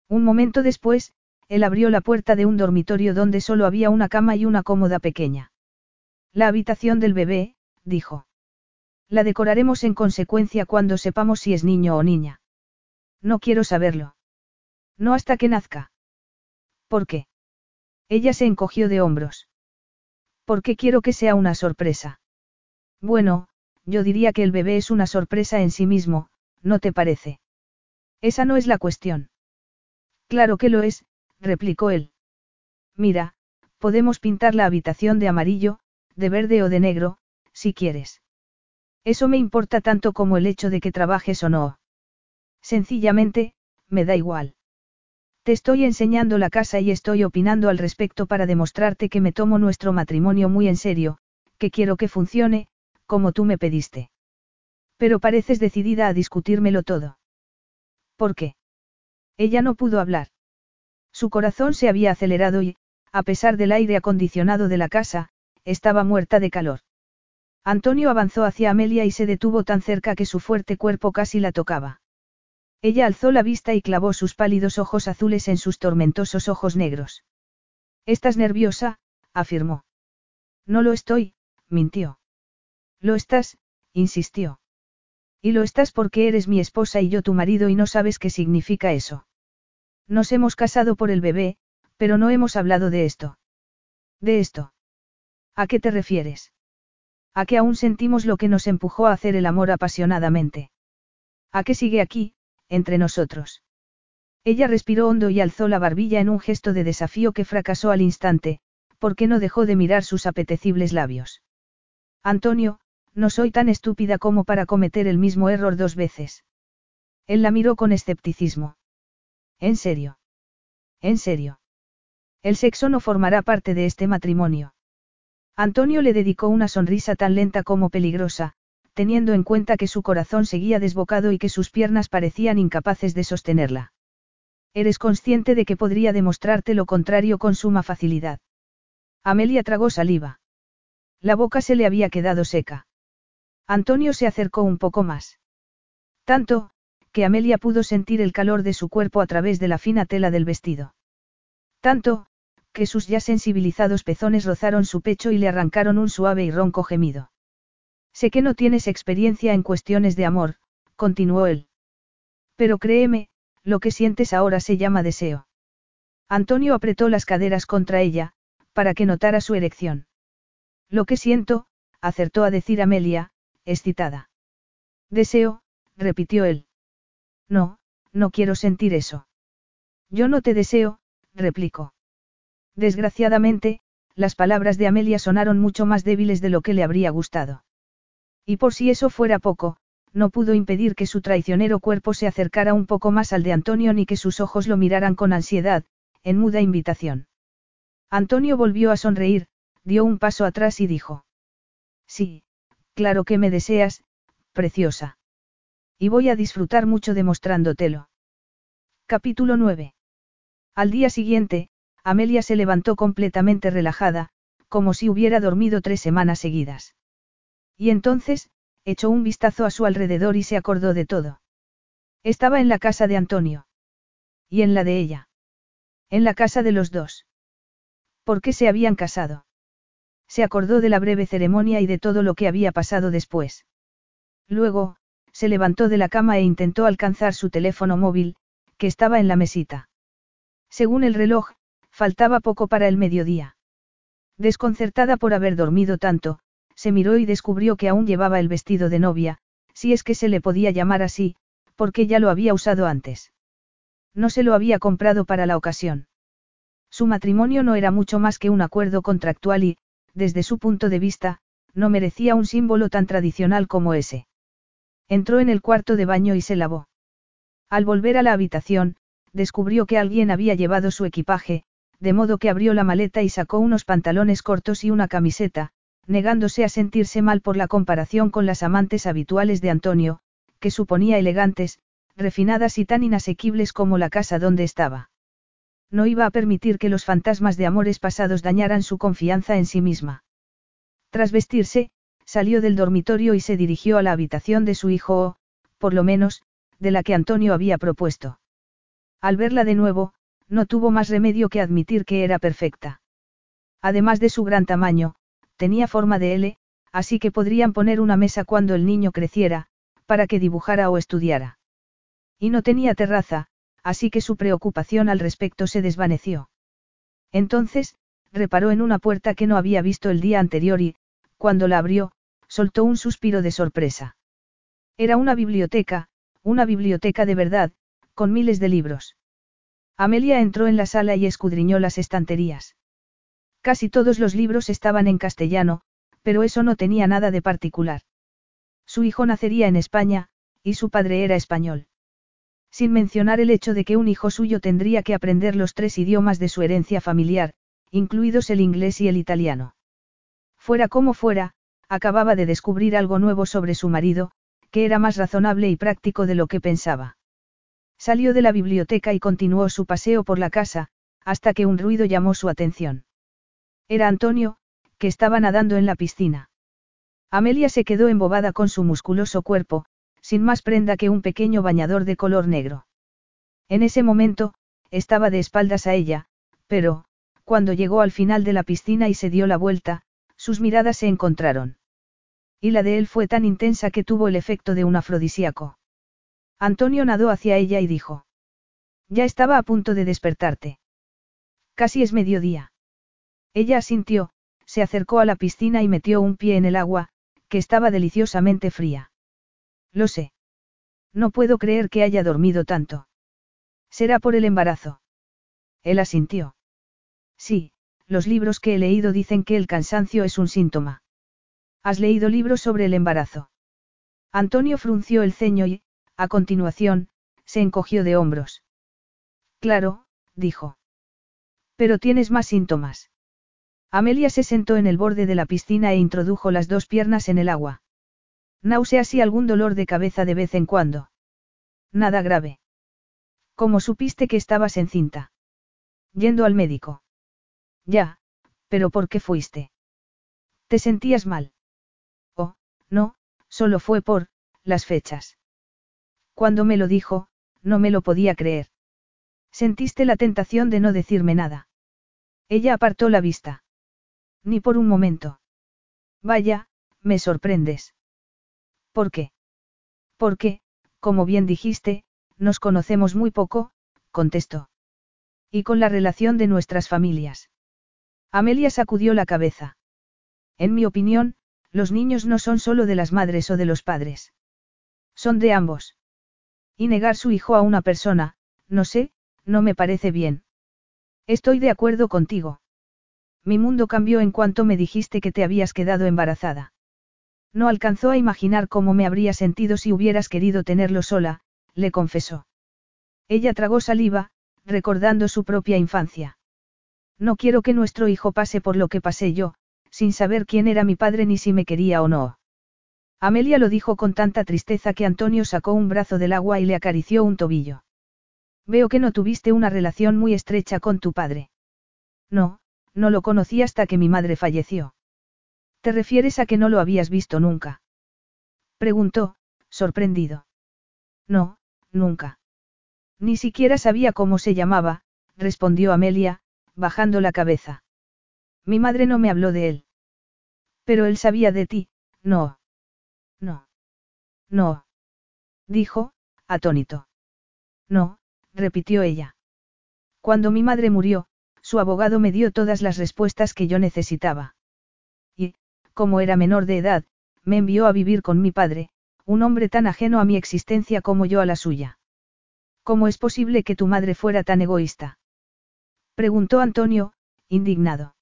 Un momento después, él abrió la puerta de un dormitorio donde solo había una cama y una cómoda pequeña. La habitación del bebé, dijo. La decoraremos en consecuencia cuando sepamos si es niño o niña. No quiero saberlo. No hasta que nazca. ¿Por qué? Ella se encogió de hombros. Porque quiero que sea una sorpresa. Bueno, yo diría que el bebé es una sorpresa en sí mismo, ¿no te parece? Esa no es la cuestión. Claro que lo es, replicó él. Mira, podemos pintar la habitación de amarillo, de verde o de negro, si quieres. Eso me importa tanto como el hecho de que trabajes o no. Sencillamente, me da igual. Te estoy enseñando la casa y estoy opinando al respecto para demostrarte que me tomo nuestro matrimonio muy en serio, que quiero que funcione, como tú me pediste. Pero pareces decidida a discutírmelo todo. ¿Por qué? Ella no pudo hablar. Su corazón se había acelerado y, a pesar del aire acondicionado de la casa, estaba muerta de calor. Antonio avanzó hacia Amelia y se detuvo tan cerca que su fuerte cuerpo casi la tocaba. Ella alzó la vista y clavó sus pálidos ojos azules en sus tormentosos ojos negros. Estás nerviosa, afirmó. No lo estoy, mintió. Lo estás, insistió. Y lo estás porque eres mi esposa y yo tu marido y no sabes qué significa eso. Nos hemos casado por el bebé, pero no hemos hablado de esto. ¿De esto? ¿A qué te refieres? A que aún sentimos lo que nos empujó a hacer el amor apasionadamente. ¿A qué sigue aquí, entre nosotros. Ella respiró hondo y alzó la barbilla en un gesto de desafío que fracasó al instante, porque no dejó de mirar sus apetecibles labios. Antonio, no soy tan estúpida como para cometer el mismo error dos veces. Él la miró con escepticismo. ¿En serio? ¿En serio? El sexo no formará parte de este matrimonio. Antonio le dedicó una sonrisa tan lenta como peligrosa, teniendo en cuenta que su corazón seguía desbocado y que sus piernas parecían incapaces de sostenerla. Eres consciente de que podría demostrarte lo contrario con suma facilidad. Amelia tragó saliva. La boca se le había quedado seca. Antonio se acercó un poco más. Tanto, que Amelia pudo sentir el calor de su cuerpo a través de la fina tela del vestido. Tanto, que sus ya sensibilizados pezones rozaron su pecho y le arrancaron un suave y ronco gemido. Sé que no tienes experiencia en cuestiones de amor, continuó él. Pero créeme, lo que sientes ahora se llama deseo. Antonio apretó las caderas contra ella, para que notara su erección. Lo que siento, acertó a decir Amelia, excitada. Deseo, repitió él. No, no quiero sentir eso. Yo no te deseo, replicó. Desgraciadamente, las palabras de Amelia sonaron mucho más débiles de lo que le habría gustado. Y por si eso fuera poco, no pudo impedir que su traicionero cuerpo se acercara un poco más al de Antonio ni que sus ojos lo miraran con ansiedad, en muda invitación. Antonio volvió a sonreír, dio un paso atrás y dijo. Sí, claro que me deseas, preciosa. Y voy a disfrutar mucho demostrándotelo. Capítulo 9. Al día siguiente, Amelia se levantó completamente relajada, como si hubiera dormido tres semanas seguidas. Y entonces, echó un vistazo a su alrededor y se acordó de todo. Estaba en la casa de Antonio. Y en la de ella. En la casa de los dos. ¿Por qué se habían casado? Se acordó de la breve ceremonia y de todo lo que había pasado después. Luego, se levantó de la cama e intentó alcanzar su teléfono móvil, que estaba en la mesita. Según el reloj, faltaba poco para el mediodía. Desconcertada por haber dormido tanto, se miró y descubrió que aún llevaba el vestido de novia, si es que se le podía llamar así, porque ya lo había usado antes. No se lo había comprado para la ocasión. Su matrimonio no era mucho más que un acuerdo contractual y, desde su punto de vista, no merecía un símbolo tan tradicional como ese. Entró en el cuarto de baño y se lavó. Al volver a la habitación, descubrió que alguien había llevado su equipaje, de modo que abrió la maleta y sacó unos pantalones cortos y una camiseta, negándose a sentirse mal por la comparación con las amantes habituales de Antonio, que suponía elegantes, refinadas y tan inasequibles como la casa donde estaba. No iba a permitir que los fantasmas de amores pasados dañaran su confianza en sí misma. Tras vestirse, salió del dormitorio y se dirigió a la habitación de su hijo o, por lo menos, de la que Antonio había propuesto. Al verla de nuevo, no tuvo más remedio que admitir que era perfecta. Además de su gran tamaño, tenía forma de L, así que podrían poner una mesa cuando el niño creciera, para que dibujara o estudiara. Y no tenía terraza, así que su preocupación al respecto se desvaneció. Entonces, reparó en una puerta que no había visto el día anterior y, cuando la abrió, soltó un suspiro de sorpresa. Era una biblioteca, una biblioteca de verdad, con miles de libros. Amelia entró en la sala y escudriñó las estanterías. Casi todos los libros estaban en castellano, pero eso no tenía nada de particular. Su hijo nacería en España, y su padre era español. Sin mencionar el hecho de que un hijo suyo tendría que aprender los tres idiomas de su herencia familiar, incluidos el inglés y el italiano. Fuera como fuera, acababa de descubrir algo nuevo sobre su marido, que era más razonable y práctico de lo que pensaba. Salió de la biblioteca y continuó su paseo por la casa, hasta que un ruido llamó su atención. Era Antonio, que estaba nadando en la piscina. Amelia se quedó embobada con su musculoso cuerpo, sin más prenda que un pequeño bañador de color negro. En ese momento, estaba de espaldas a ella, pero, cuando llegó al final de la piscina y se dio la vuelta, sus miradas se encontraron. Y la de él fue tan intensa que tuvo el efecto de un afrodisíaco. Antonio nadó hacia ella y dijo. Ya estaba a punto de despertarte. Casi es mediodía. Ella asintió, se acercó a la piscina y metió un pie en el agua, que estaba deliciosamente fría. Lo sé. No puedo creer que haya dormido tanto. Será por el embarazo. Él asintió. Sí, los libros que he leído dicen que el cansancio es un síntoma. ¿Has leído libros sobre el embarazo? Antonio frunció el ceño y, a continuación, se encogió de hombros. Claro, dijo. Pero tienes más síntomas. Amelia se sentó en el borde de la piscina e introdujo las dos piernas en el agua. Náuseas y algún dolor de cabeza de vez en cuando. Nada grave. ¿Cómo supiste que estabas encinta? Yendo al médico. Ya, pero ¿por qué fuiste? ¿Te sentías mal? Oh, no, solo fue por, las fechas. Cuando me lo dijo, no me lo podía creer. Sentiste la tentación de no decirme nada. Ella apartó la vista. Ni por un momento. Vaya, me sorprendes. ¿Por qué? Porque, como bien dijiste, nos conocemos muy poco, contestó. Y con la relación de nuestras familias. Amelia sacudió la cabeza. En mi opinión, los niños no son solo de las madres o de los padres. Son de ambos. Y negar su hijo a una persona, no sé, no me parece bien. Estoy de acuerdo contigo. Mi mundo cambió en cuanto me dijiste que te habías quedado embarazada. No alcanzó a imaginar cómo me habría sentido si hubieras querido tenerlo sola, le confesó. Ella tragó saliva, recordando su propia infancia. No quiero que nuestro hijo pase por lo que pasé yo, sin saber quién era mi padre ni si me quería o no. Amelia lo dijo con tanta tristeza que Antonio sacó un brazo del agua y le acarició un tobillo. Veo que no tuviste una relación muy estrecha con tu padre. No, no lo conocí hasta que mi madre falleció. ¿Te refieres a que no lo habías visto nunca? Preguntó, sorprendido. No, nunca. Ni siquiera sabía cómo se llamaba, respondió Amelia, bajando la cabeza. Mi madre no me habló de él. Pero él sabía de ti, no. No. No. Dijo, atónito. No, repitió ella. Cuando mi madre murió, su abogado me dio todas las respuestas que yo necesitaba. Y, como era menor de edad, me envió a vivir con mi padre, un hombre tan ajeno a mi existencia como yo a la suya. ¿Cómo es posible que tu madre fuera tan egoísta? Preguntó Antonio, indignado.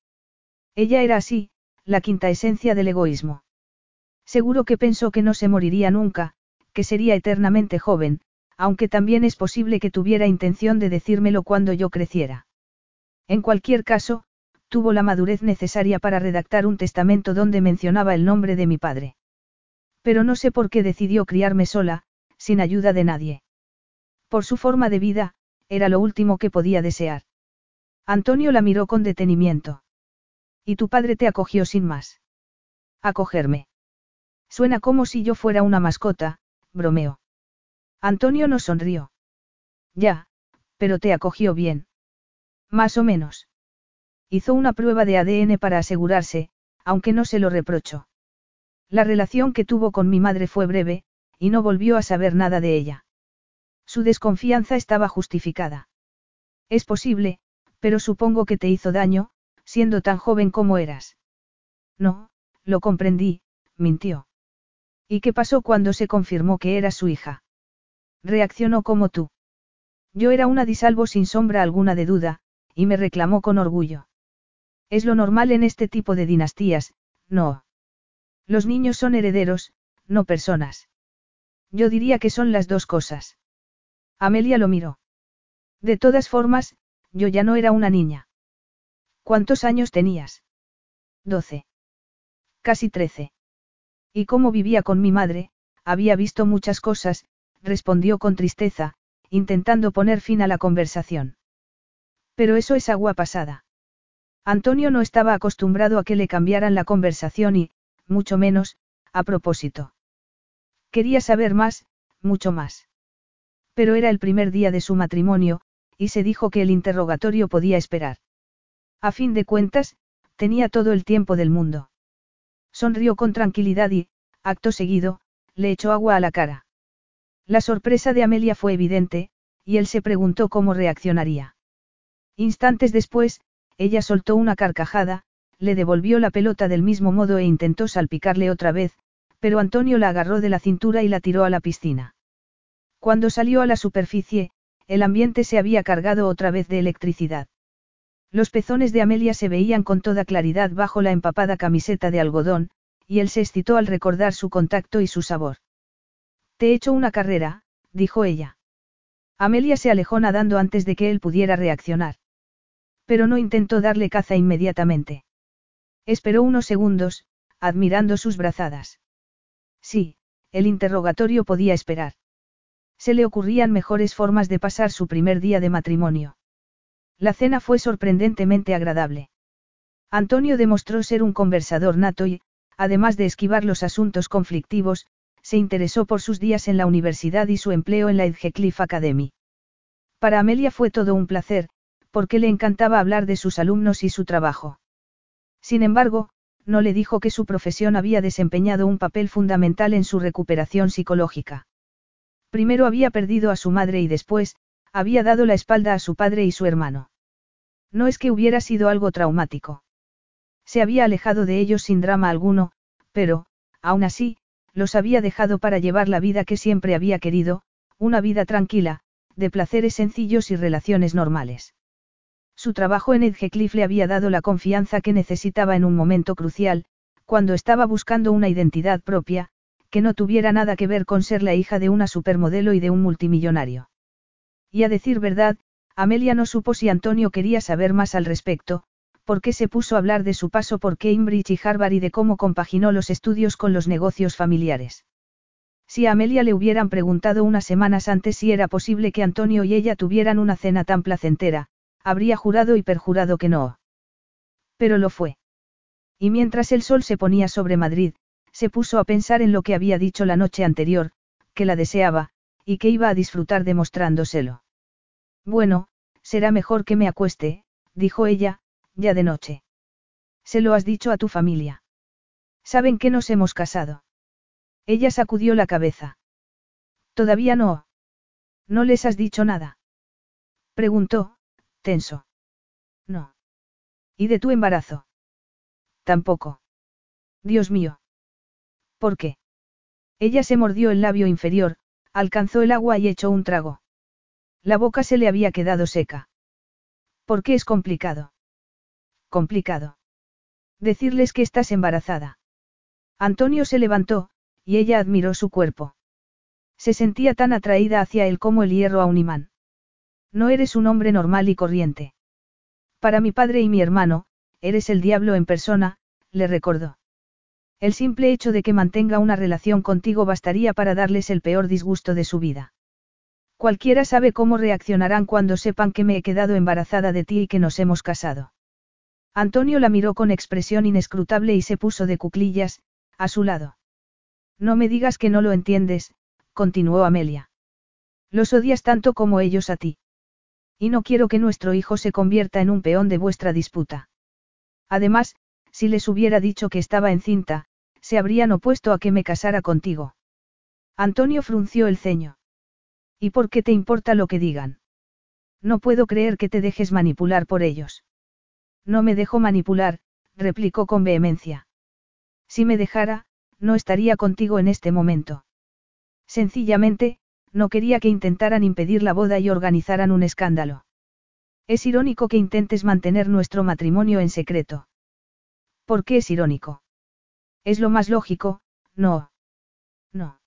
Ella era así, la quinta esencia del egoísmo. Seguro que pensó que no se moriría nunca, que sería eternamente joven, aunque también es posible que tuviera intención de decírmelo cuando yo creciera. En cualquier caso, tuvo la madurez necesaria para redactar un testamento donde mencionaba el nombre de mi padre. Pero no sé por qué decidió criarme sola, sin ayuda de nadie. Por su forma de vida, era lo último que podía desear. Antonio la miró con detenimiento. Y tu padre te acogió sin más. Acogerme. Suena como si yo fuera una mascota, bromeó. Antonio no sonrió. Ya, pero te acogió bien. Más o menos. Hizo una prueba de ADN para asegurarse, aunque no se lo reprochó. La relación que tuvo con mi madre fue breve, y no volvió a saber nada de ella. Su desconfianza estaba justificada. Es posible, pero supongo que te hizo daño, siendo tan joven como eras. No, lo comprendí, mintió. ¿Y qué pasó cuando se confirmó que era su hija? Reaccionó como tú. Yo era una disalvo sin sombra alguna de duda, y me reclamó con orgullo. Es lo normal en este tipo de dinastías, no. Los niños son herederos, no personas. Yo diría que son las dos cosas. Amelia lo miró. De todas formas, yo ya no era una niña. ¿Cuántos años tenías? Doce. Casi trece. ¿Y cómo vivía con mi madre? Había visto muchas cosas, respondió con tristeza, intentando poner fin a la conversación. Pero eso es agua pasada. Antonio no estaba acostumbrado a que le cambiaran la conversación y, mucho menos, a propósito. Quería saber más, mucho más. Pero era el primer día de su matrimonio, y se dijo que el interrogatorio podía esperar. A fin de cuentas, tenía todo el tiempo del mundo. Sonrió con tranquilidad y, acto seguido, le echó agua a la cara. La sorpresa de Amelia fue evidente, y él se preguntó cómo reaccionaría. Instantes después, ella soltó una carcajada, le devolvió la pelota del mismo modo e intentó salpicarle otra vez, pero Antonio la agarró de la cintura y la tiró a la piscina. Cuando salió a la superficie, el ambiente se había cargado otra vez de electricidad. Los pezones de Amelia se veían con toda claridad bajo la empapada camiseta de algodón, y él se excitó al recordar su contacto y su sabor. Te he hecho una carrera, dijo ella. Amelia se alejó nadando antes de que él pudiera reaccionar. Pero no intentó darle caza inmediatamente. Esperó unos segundos, admirando sus brazadas. Sí, el interrogatorio podía esperar. Se le ocurrían mejores formas de pasar su primer día de matrimonio. La cena fue sorprendentemente agradable. Antonio demostró ser un conversador nato y, además de esquivar los asuntos conflictivos, se interesó por sus días en la universidad y su empleo en la Edgecliff Academy. Para Amelia fue todo un placer, porque le encantaba hablar de sus alumnos y su trabajo. Sin embargo, no le dijo que su profesión había desempeñado un papel fundamental en su recuperación psicológica. Primero había perdido a su madre y después, había dado la espalda a su padre y su hermano. No es que hubiera sido algo traumático. Se había alejado de ellos sin drama alguno, pero, aún así, los había dejado para llevar la vida que siempre había querido, una vida tranquila, de placeres sencillos y relaciones normales. Su trabajo en Edgecliff le había dado la confianza que necesitaba en un momento crucial, cuando estaba buscando una identidad propia, que no tuviera nada que ver con ser la hija de una supermodelo y de un multimillonario. Y a decir verdad, Amelia no supo si Antonio quería saber más al respecto, por qué se puso a hablar de su paso por Cambridge y Harvard y de cómo compaginó los estudios con los negocios familiares. Si a Amelia le hubieran preguntado unas semanas antes si era posible que Antonio y ella tuvieran una cena tan placentera, habría jurado y perjurado que no. Pero lo fue. Y mientras el sol se ponía sobre Madrid, se puso a pensar en lo que había dicho la noche anterior, que la deseaba, y que iba a disfrutar demostrándoselo. Bueno, será mejor que me acueste, dijo ella, ya de noche. Se lo has dicho a tu familia. Saben que nos hemos casado. Ella sacudió la cabeza. Todavía no. ¿No les has dicho nada? Preguntó, tenso. No. ¿Y de tu embarazo? Tampoco. Dios mío. ¿Por qué? Ella se mordió el labio inferior, alcanzó el agua y echó un trago. La boca se le había quedado seca. ¿Por qué es complicado? complicado. Decirles que estás embarazada. Antonio se levantó, y ella admiró su cuerpo. Se sentía tan atraída hacia él como el hierro a un imán. No eres un hombre normal y corriente. Para mi padre y mi hermano, eres el diablo en persona, le recordó. El simple hecho de que mantenga una relación contigo bastaría para darles el peor disgusto de su vida. Cualquiera sabe cómo reaccionarán cuando sepan que me he quedado embarazada de ti y que nos hemos casado. Antonio la miró con expresión inescrutable y se puso de cuclillas, a su lado. No me digas que no lo entiendes, continuó Amelia. Los odias tanto como ellos a ti. Y no quiero que nuestro hijo se convierta en un peón de vuestra disputa. Además, si les hubiera dicho que estaba encinta, se habrían opuesto a que me casara contigo. Antonio frunció el ceño. ¿Y por qué te importa lo que digan? No puedo creer que te dejes manipular por ellos. No me dejo manipular, replicó con vehemencia. Si me dejara, no estaría contigo en este momento. Sencillamente, no quería que intentaran impedir la boda y organizaran un escándalo. Es irónico que intentes mantener nuestro matrimonio en secreto. ¿Por qué es irónico? Es lo más lógico, no. No.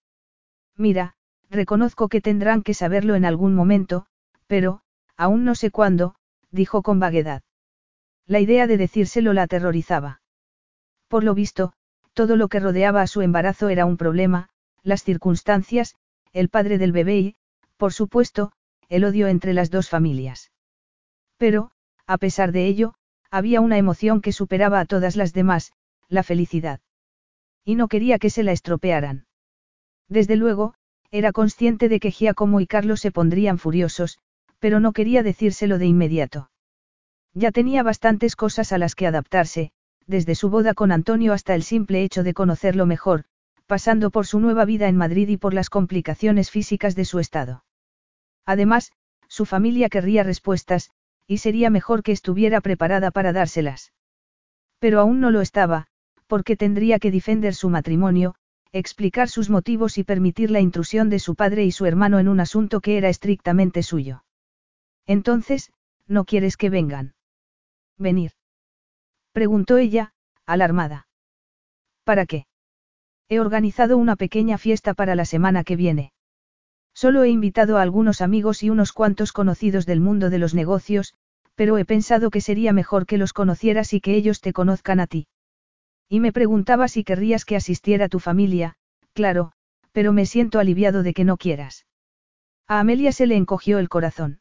Mira, reconozco que tendrán que saberlo en algún momento, pero, aún no sé cuándo, dijo con vaguedad. La idea de decírselo la aterrorizaba. Por lo visto, todo lo que rodeaba a su embarazo era un problema, las circunstancias, el padre del bebé y, por supuesto, el odio entre las dos familias. Pero, a pesar de ello, había una emoción que superaba a todas las demás, la felicidad. Y no quería que se la estropearan. Desde luego, era consciente de que Giacomo y Carlos se pondrían furiosos, pero no quería decírselo de inmediato. Ya tenía bastantes cosas a las que adaptarse, desde su boda con Antonio hasta el simple hecho de conocerlo mejor, pasando por su nueva vida en Madrid y por las complicaciones físicas de su estado. Además, su familia querría respuestas, y sería mejor que estuviera preparada para dárselas. Pero aún no lo estaba, porque tendría que defender su matrimonio, explicar sus motivos y permitir la intrusión de su padre y su hermano en un asunto que era estrictamente suyo. Entonces, ¿no quieres que vengan? Venir. Preguntó ella, alarmada. ¿Para qué? He organizado una pequeña fiesta para la semana que viene. Solo he invitado a algunos amigos y unos cuantos conocidos del mundo de los negocios, pero he pensado que sería mejor que los conocieras y que ellos te conozcan a ti. Y me preguntaba si querrías que asistiera tu familia, claro, pero me siento aliviado de que no quieras. A Amelia se le encogió el corazón.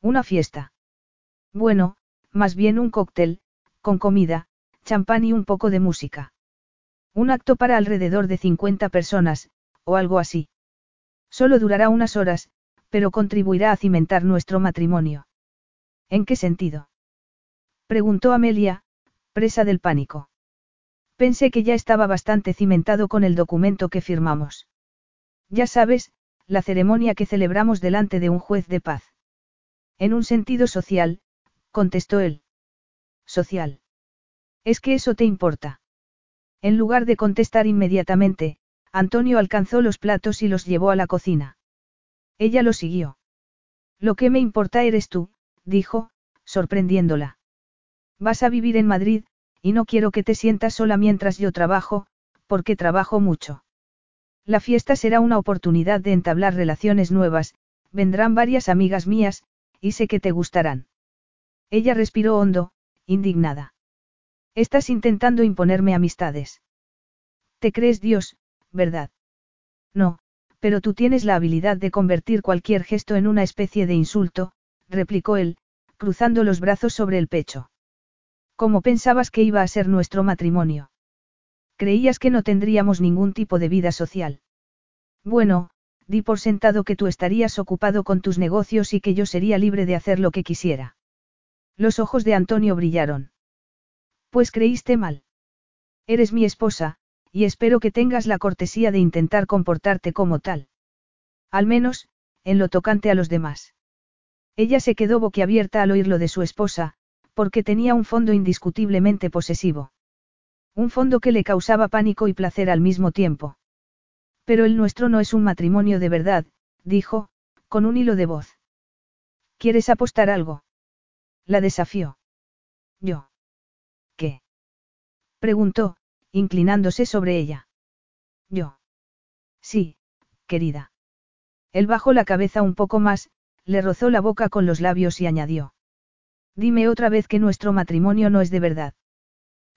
Una fiesta. Bueno, más bien un cóctel, con comida, champán y un poco de música. Un acto para alrededor de 50 personas, o algo así. Solo durará unas horas, pero contribuirá a cimentar nuestro matrimonio. ¿En qué sentido? Preguntó Amelia, presa del pánico. Pensé que ya estaba bastante cimentado con el documento que firmamos. Ya sabes, la ceremonia que celebramos delante de un juez de paz. En un sentido social, contestó él. Social. ¿Es que eso te importa? En lugar de contestar inmediatamente, Antonio alcanzó los platos y los llevó a la cocina. Ella lo siguió. Lo que me importa eres tú, dijo, sorprendiéndola. Vas a vivir en Madrid, y no quiero que te sientas sola mientras yo trabajo, porque trabajo mucho. La fiesta será una oportunidad de entablar relaciones nuevas, vendrán varias amigas mías, y sé que te gustarán. Ella respiró hondo, indignada. Estás intentando imponerme amistades. Te crees Dios, ¿verdad? No, pero tú tienes la habilidad de convertir cualquier gesto en una especie de insulto, replicó él, cruzando los brazos sobre el pecho. ¿Cómo pensabas que iba a ser nuestro matrimonio? Creías que no tendríamos ningún tipo de vida social. Bueno, di por sentado que tú estarías ocupado con tus negocios y que yo sería libre de hacer lo que quisiera. Los ojos de Antonio brillaron. Pues creíste mal. Eres mi esposa, y espero que tengas la cortesía de intentar comportarte como tal. Al menos, en lo tocante a los demás. Ella se quedó boquiabierta al oír lo de su esposa, porque tenía un fondo indiscutiblemente posesivo. Un fondo que le causaba pánico y placer al mismo tiempo. Pero el nuestro no es un matrimonio de verdad, dijo, con un hilo de voz. ¿Quieres apostar algo? La desafió. Yo. ¿Qué? Preguntó, inclinándose sobre ella. Yo. Sí, querida. Él bajó la cabeza un poco más, le rozó la boca con los labios y añadió. Dime otra vez que nuestro matrimonio no es de verdad.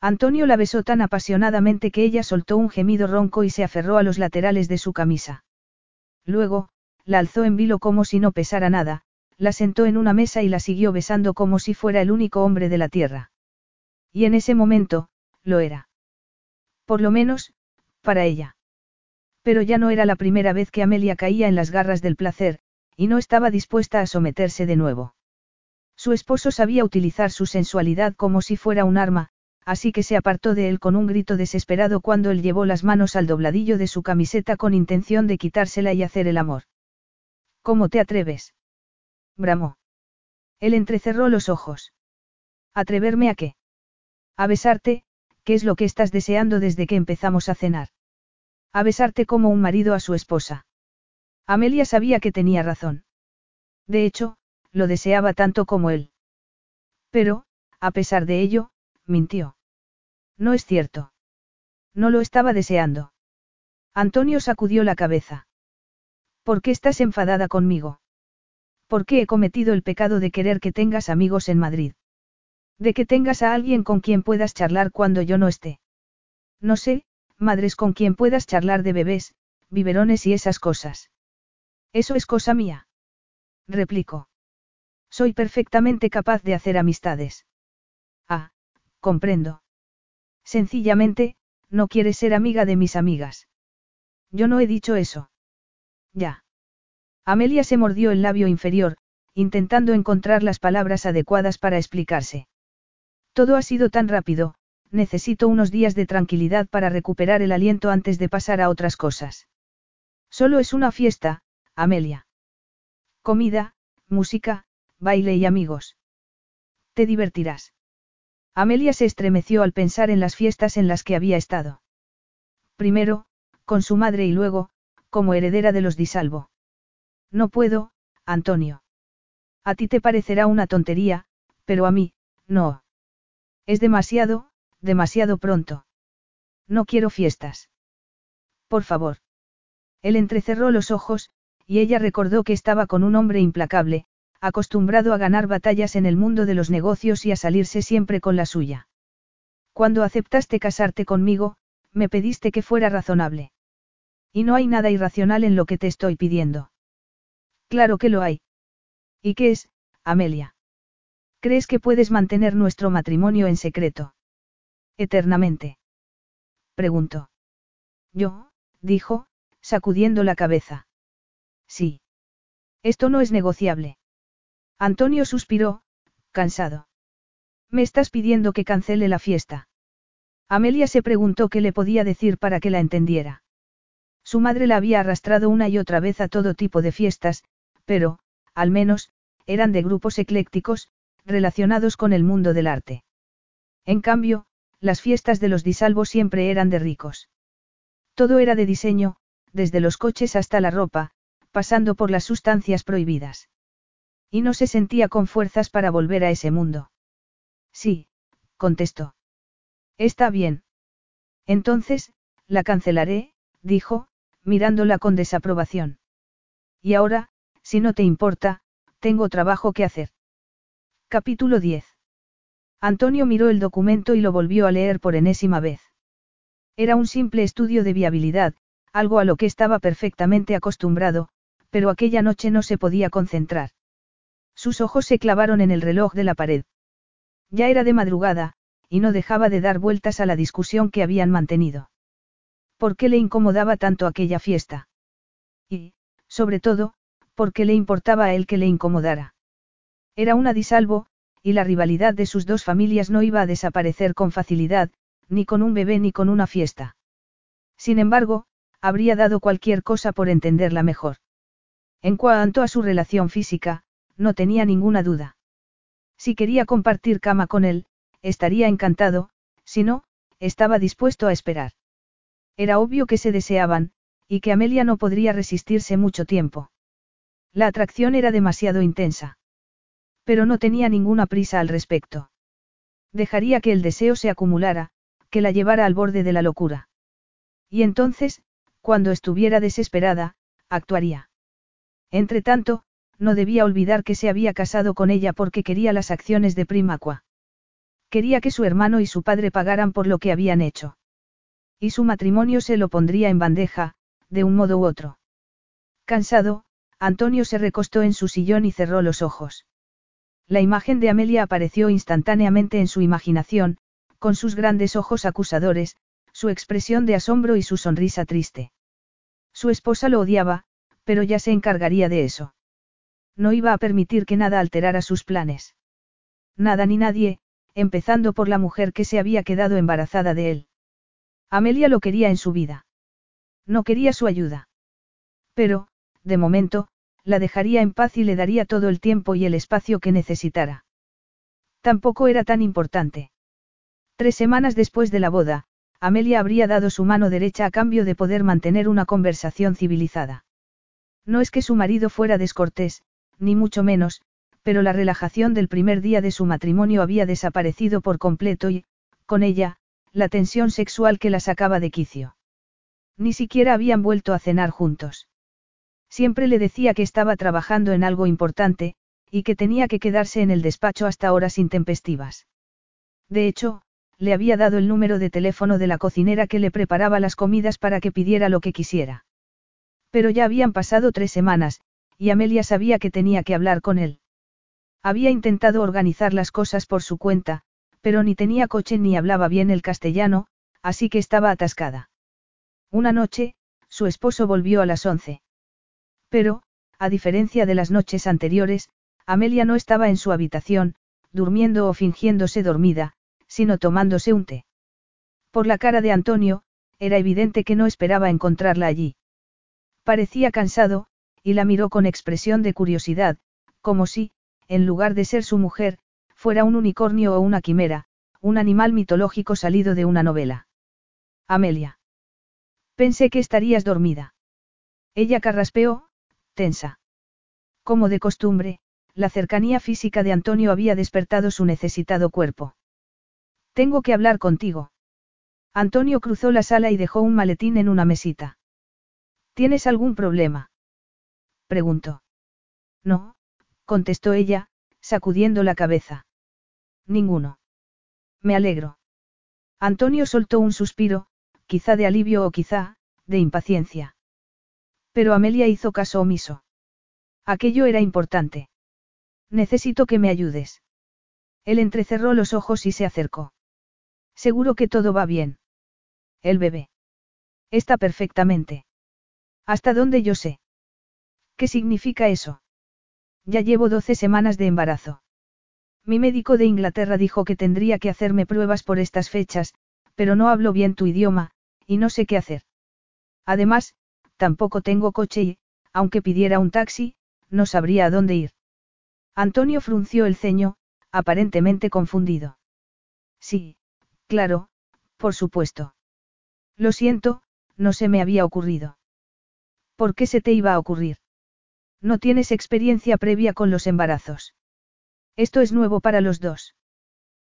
Antonio la besó tan apasionadamente que ella soltó un gemido ronco y se aferró a los laterales de su camisa. Luego, la alzó en vilo como si no pesara nada, la sentó en una mesa y la siguió besando como si fuera el único hombre de la tierra. Y en ese momento, lo era. Por lo menos, para ella. Pero ya no era la primera vez que Amelia caía en las garras del placer, y no estaba dispuesta a someterse de nuevo. Su esposo sabía utilizar su sensualidad como si fuera un arma, así que se apartó de él con un grito desesperado cuando él llevó las manos al dobladillo de su camiseta con intención de quitársela y hacer el amor. ¿Cómo te atreves? bramó. Él entrecerró los ojos. ¿Atreverme a qué? A besarte, ¿qué es lo que estás deseando desde que empezamos a cenar? A besarte como un marido a su esposa. Amelia sabía que tenía razón. De hecho, lo deseaba tanto como él. Pero, a pesar de ello, mintió. No es cierto. No lo estaba deseando. Antonio sacudió la cabeza. ¿Por qué estás enfadada conmigo? ¿Por qué he cometido el pecado de querer que tengas amigos en Madrid? De que tengas a alguien con quien puedas charlar cuando yo no esté. No sé, madres con quien puedas charlar de bebés, biberones y esas cosas. Eso es cosa mía. Replicó. Soy perfectamente capaz de hacer amistades. Ah, comprendo. Sencillamente, no quieres ser amiga de mis amigas. Yo no he dicho eso. Ya. Amelia se mordió el labio inferior, intentando encontrar las palabras adecuadas para explicarse. Todo ha sido tan rápido, necesito unos días de tranquilidad para recuperar el aliento antes de pasar a otras cosas. Solo es una fiesta, Amelia. Comida, música, baile y amigos. Te divertirás. Amelia se estremeció al pensar en las fiestas en las que había estado. Primero, con su madre y luego, como heredera de los Disalvo. No puedo, Antonio. A ti te parecerá una tontería, pero a mí, no. Es demasiado, demasiado pronto. No quiero fiestas. Por favor. Él entrecerró los ojos, y ella recordó que estaba con un hombre implacable, acostumbrado a ganar batallas en el mundo de los negocios y a salirse siempre con la suya. Cuando aceptaste casarte conmigo, me pediste que fuera razonable. Y no hay nada irracional en lo que te estoy pidiendo. Claro que lo hay. ¿Y qué es, Amelia? ¿Crees que puedes mantener nuestro matrimonio en secreto? Eternamente. Preguntó. Yo, dijo, sacudiendo la cabeza. Sí. Esto no es negociable. Antonio suspiró, cansado. Me estás pidiendo que cancele la fiesta. Amelia se preguntó qué le podía decir para que la entendiera. Su madre la había arrastrado una y otra vez a todo tipo de fiestas, pero, al menos, eran de grupos eclécticos, relacionados con el mundo del arte. En cambio, las fiestas de los disalvos siempre eran de ricos. Todo era de diseño, desde los coches hasta la ropa, pasando por las sustancias prohibidas. Y no se sentía con fuerzas para volver a ese mundo. Sí, contestó. Está bien. Entonces, la cancelaré, dijo, mirándola con desaprobación. Y ahora, si no te importa, tengo trabajo que hacer. Capítulo 10. Antonio miró el documento y lo volvió a leer por enésima vez. Era un simple estudio de viabilidad, algo a lo que estaba perfectamente acostumbrado, pero aquella noche no se podía concentrar. Sus ojos se clavaron en el reloj de la pared. Ya era de madrugada, y no dejaba de dar vueltas a la discusión que habían mantenido. ¿Por qué le incomodaba tanto aquella fiesta? Y, sobre todo, ¿por qué le importaba a él que le incomodara? Era una disalvo, y la rivalidad de sus dos familias no iba a desaparecer con facilidad, ni con un bebé ni con una fiesta. Sin embargo, habría dado cualquier cosa por entenderla mejor. En cuanto a su relación física, no tenía ninguna duda. Si quería compartir cama con él, estaría encantado, si no, estaba dispuesto a esperar. Era obvio que se deseaban, y que Amelia no podría resistirse mucho tiempo. La atracción era demasiado intensa. Pero no tenía ninguna prisa al respecto. Dejaría que el deseo se acumulara, que la llevara al borde de la locura. Y entonces, cuando estuviera desesperada, actuaría. Entretanto, no debía olvidar que se había casado con ella porque quería las acciones de Primacua. Quería que su hermano y su padre pagaran por lo que habían hecho. Y su matrimonio se lo pondría en bandeja, de un modo u otro. Cansado, Antonio se recostó en su sillón y cerró los ojos. La imagen de Amelia apareció instantáneamente en su imaginación, con sus grandes ojos acusadores, su expresión de asombro y su sonrisa triste. Su esposa lo odiaba, pero ya se encargaría de eso. No iba a permitir que nada alterara sus planes. Nada ni nadie, empezando por la mujer que se había quedado embarazada de él. Amelia lo quería en su vida. No quería su ayuda. Pero, de momento, la dejaría en paz y le daría todo el tiempo y el espacio que necesitara. Tampoco era tan importante. Tres semanas después de la boda, Amelia habría dado su mano derecha a cambio de poder mantener una conversación civilizada. No es que su marido fuera descortés, ni mucho menos, pero la relajación del primer día de su matrimonio había desaparecido por completo y, con ella, la tensión sexual que la sacaba de quicio. Ni siquiera habían vuelto a cenar juntos. Siempre le decía que estaba trabajando en algo importante, y que tenía que quedarse en el despacho hasta horas intempestivas. De hecho, le había dado el número de teléfono de la cocinera que le preparaba las comidas para que pidiera lo que quisiera. Pero ya habían pasado tres semanas, y Amelia sabía que tenía que hablar con él. Había intentado organizar las cosas por su cuenta, pero ni tenía coche ni hablaba bien el castellano, así que estaba atascada. Una noche, su esposo volvió a las once. Pero, a diferencia de las noches anteriores, Amelia no estaba en su habitación, durmiendo o fingiéndose dormida, sino tomándose un té. Por la cara de Antonio, era evidente que no esperaba encontrarla allí. Parecía cansado, y la miró con expresión de curiosidad, como si, en lugar de ser su mujer, fuera un unicornio o una quimera, un animal mitológico salido de una novela. Amelia. Pensé que estarías dormida. Ella carraspeó, tensa. Como de costumbre, la cercanía física de Antonio había despertado su necesitado cuerpo. Tengo que hablar contigo. Antonio cruzó la sala y dejó un maletín en una mesita. ¿Tienes algún problema? Preguntó. No, contestó ella, sacudiendo la cabeza. Ninguno. Me alegro. Antonio soltó un suspiro, quizá de alivio o quizá, de impaciencia. Pero Amelia hizo caso omiso. Aquello era importante. Necesito que me ayudes. Él entrecerró los ojos y se acercó. Seguro que todo va bien. El bebé. Está perfectamente. ¿Hasta dónde yo sé? ¿Qué significa eso? Ya llevo doce semanas de embarazo. Mi médico de Inglaterra dijo que tendría que hacerme pruebas por estas fechas, pero no hablo bien tu idioma, y no sé qué hacer. Además, tampoco tengo coche y, aunque pidiera un taxi, no sabría a dónde ir. Antonio frunció el ceño, aparentemente confundido. Sí, claro, por supuesto. Lo siento, no se me había ocurrido. ¿Por qué se te iba a ocurrir? No tienes experiencia previa con los embarazos. Esto es nuevo para los dos.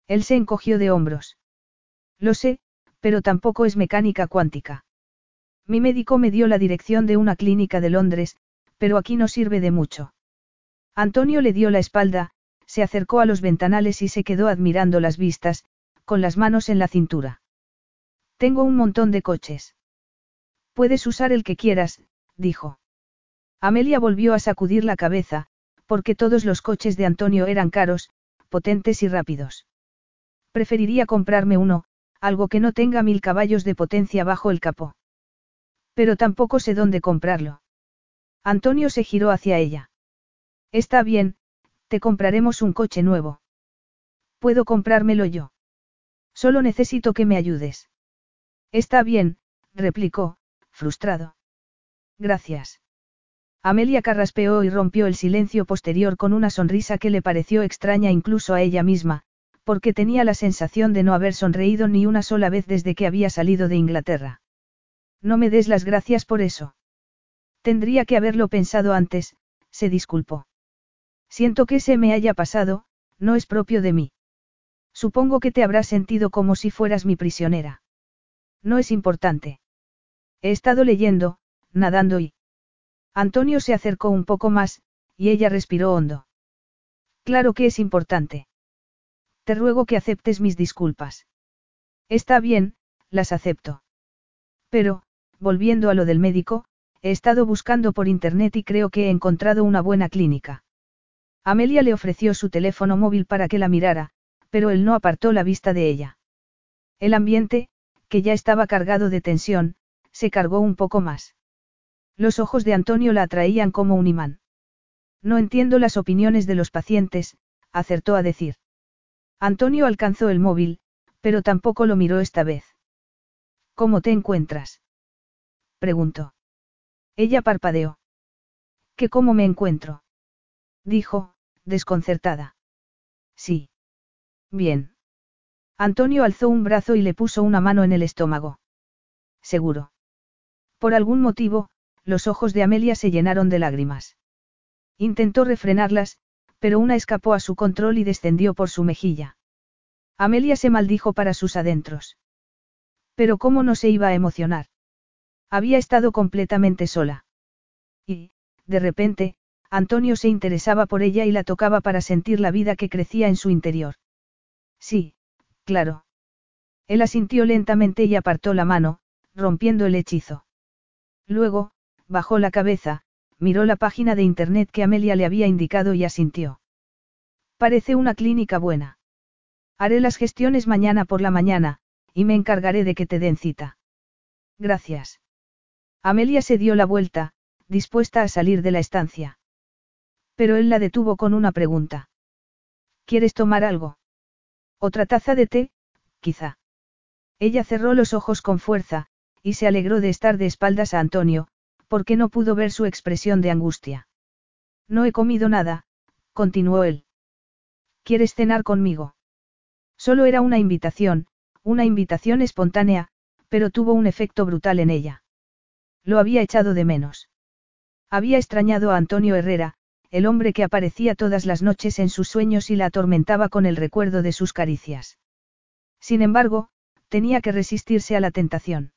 Él se encogió de hombros. Lo sé, pero tampoco es mecánica cuántica. Mi médico me dio la dirección de una clínica de Londres, pero aquí no sirve de mucho. Antonio le dio la espalda, se acercó a los ventanales y se quedó admirando las vistas, con las manos en la cintura. Tengo un montón de coches. Puedes usar el que quieras, dijo. Amelia volvió a sacudir la cabeza, porque todos los coches de Antonio eran caros, potentes y rápidos. Preferiría comprarme uno, algo que no tenga mil caballos de potencia bajo el capó. Pero tampoco sé dónde comprarlo. Antonio se giró hacia ella. Está bien, te compraremos un coche nuevo. Puedo comprármelo yo. Solo necesito que me ayudes. Está bien, replicó, frustrado. Gracias. Amelia carraspeó y rompió el silencio posterior con una sonrisa que le pareció extraña incluso a ella misma, porque tenía la sensación de no haber sonreído ni una sola vez desde que había salido de Inglaterra. No me des las gracias por eso. Tendría que haberlo pensado antes, se disculpó. Siento que se me haya pasado, no es propio de mí. Supongo que te habrás sentido como si fueras mi prisionera. No es importante. He estado leyendo, nadando y... Antonio se acercó un poco más, y ella respiró hondo. Claro que es importante. Te ruego que aceptes mis disculpas. Está bien, las acepto. Pero, volviendo a lo del médico, he estado buscando por internet y creo que he encontrado una buena clínica. Amelia le ofreció su teléfono móvil para que la mirara, pero él no apartó la vista de ella. El ambiente, que ya estaba cargado de tensión, se cargó un poco más. Los ojos de Antonio la atraían como un imán. No entiendo las opiniones de los pacientes, acertó a decir. Antonio alcanzó el móvil, pero tampoco lo miró esta vez. ¿Cómo te encuentras? preguntó. Ella parpadeó. ¿Qué cómo me encuentro? dijo, desconcertada. Sí. Bien. Antonio alzó un brazo y le puso una mano en el estómago. Seguro. Por algún motivo, los ojos de Amelia se llenaron de lágrimas. Intentó refrenarlas, pero una escapó a su control y descendió por su mejilla. Amelia se maldijo para sus adentros. Pero cómo no se iba a emocionar. Había estado completamente sola. Y, de repente, Antonio se interesaba por ella y la tocaba para sentir la vida que crecía en su interior. Sí, claro. Él asintió lentamente y apartó la mano, rompiendo el hechizo. Luego, bajó la cabeza, miró la página de internet que Amelia le había indicado y asintió. Parece una clínica buena. Haré las gestiones mañana por la mañana, y me encargaré de que te den cita. Gracias. Amelia se dio la vuelta, dispuesta a salir de la estancia. Pero él la detuvo con una pregunta. ¿Quieres tomar algo? Otra taza de té, quizá. Ella cerró los ojos con fuerza, y se alegró de estar de espaldas a Antonio, porque no pudo ver su expresión de angustia. No he comido nada, continuó él. ¿Quieres cenar conmigo? Solo era una invitación, una invitación espontánea, pero tuvo un efecto brutal en ella. Lo había echado de menos. Había extrañado a Antonio Herrera, el hombre que aparecía todas las noches en sus sueños y la atormentaba con el recuerdo de sus caricias. Sin embargo, tenía que resistirse a la tentación.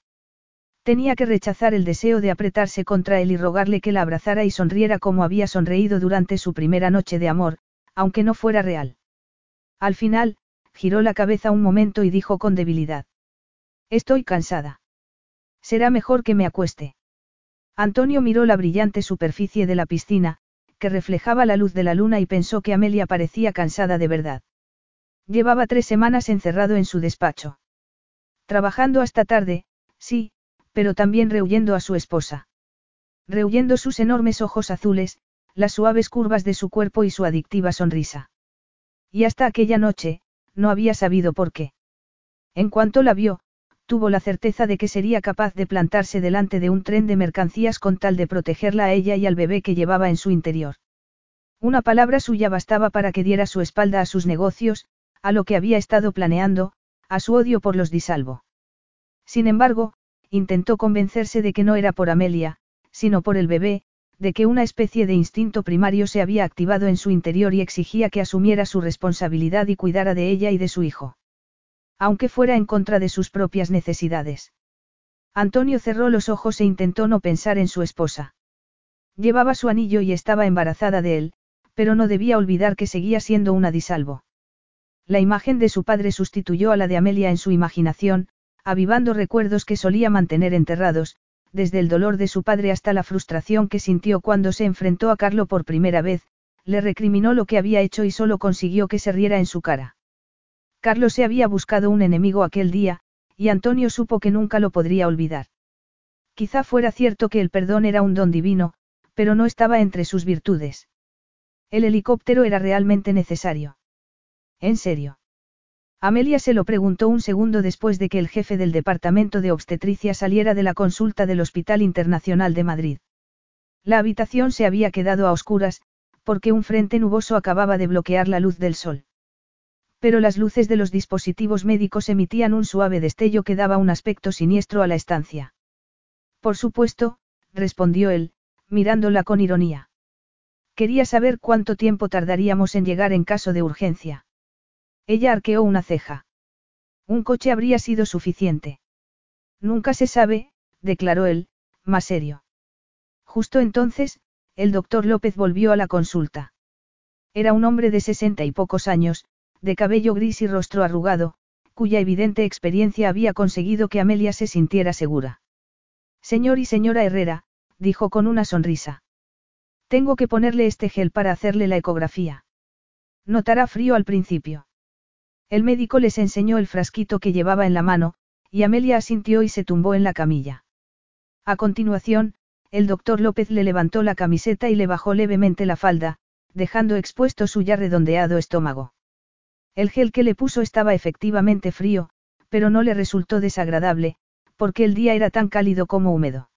Tenía que rechazar el deseo de apretarse contra él y rogarle que la abrazara y sonriera como había sonreído durante su primera noche de amor, aunque no fuera real. Al final, giró la cabeza un momento y dijo con debilidad. Estoy cansada. Será mejor que me acueste. Antonio miró la brillante superficie de la piscina, que reflejaba la luz de la luna y pensó que Amelia parecía cansada de verdad. Llevaba tres semanas encerrado en su despacho. Trabajando hasta tarde, sí, pero también rehuyendo a su esposa. Rehuyendo sus enormes ojos azules, las suaves curvas de su cuerpo y su adictiva sonrisa. Y hasta aquella noche, no había sabido por qué. En cuanto la vio, tuvo la certeza de que sería capaz de plantarse delante de un tren de mercancías con tal de protegerla a ella y al bebé que llevaba en su interior. Una palabra suya bastaba para que diera su espalda a sus negocios, a lo que había estado planeando, a su odio por los disalvo. Sin embargo, intentó convencerse de que no era por Amelia, sino por el bebé, de que una especie de instinto primario se había activado en su interior y exigía que asumiera su responsabilidad y cuidara de ella y de su hijo. Aunque fuera en contra de sus propias necesidades. Antonio cerró los ojos e intentó no pensar en su esposa. Llevaba su anillo y estaba embarazada de él, pero no debía olvidar que seguía siendo una disalvo. La imagen de su padre sustituyó a la de Amelia en su imaginación, avivando recuerdos que solía mantener enterrados, desde el dolor de su padre hasta la frustración que sintió cuando se enfrentó a Carlo por primera vez, le recriminó lo que había hecho y solo consiguió que se riera en su cara. Carlos se había buscado un enemigo aquel día, y Antonio supo que nunca lo podría olvidar. Quizá fuera cierto que el perdón era un don divino, pero no estaba entre sus virtudes. El helicóptero era realmente necesario. En serio. Amelia se lo preguntó un segundo después de que el jefe del departamento de obstetricia saliera de la consulta del Hospital Internacional de Madrid. La habitación se había quedado a oscuras, porque un frente nuboso acababa de bloquear la luz del sol. Pero las luces de los dispositivos médicos emitían un suave destello que daba un aspecto siniestro a la estancia. Por supuesto, respondió él, mirándola con ironía. Quería saber cuánto tiempo tardaríamos en llegar en caso de urgencia. Ella arqueó una ceja. Un coche habría sido suficiente. Nunca se sabe, declaró él, más serio. Justo entonces, el doctor López volvió a la consulta. Era un hombre de sesenta y pocos años, de cabello gris y rostro arrugado, cuya evidente experiencia había conseguido que Amelia se sintiera segura. Señor y señora Herrera, dijo con una sonrisa. Tengo que ponerle este gel para hacerle la ecografía. Notará frío al principio. El médico les enseñó el frasquito que llevaba en la mano, y Amelia asintió y se tumbó en la camilla. A continuación, el doctor López le levantó la camiseta y le bajó levemente la falda, dejando expuesto su ya redondeado estómago. El gel que le puso estaba efectivamente frío, pero no le resultó desagradable, porque el día era tan cálido como húmedo.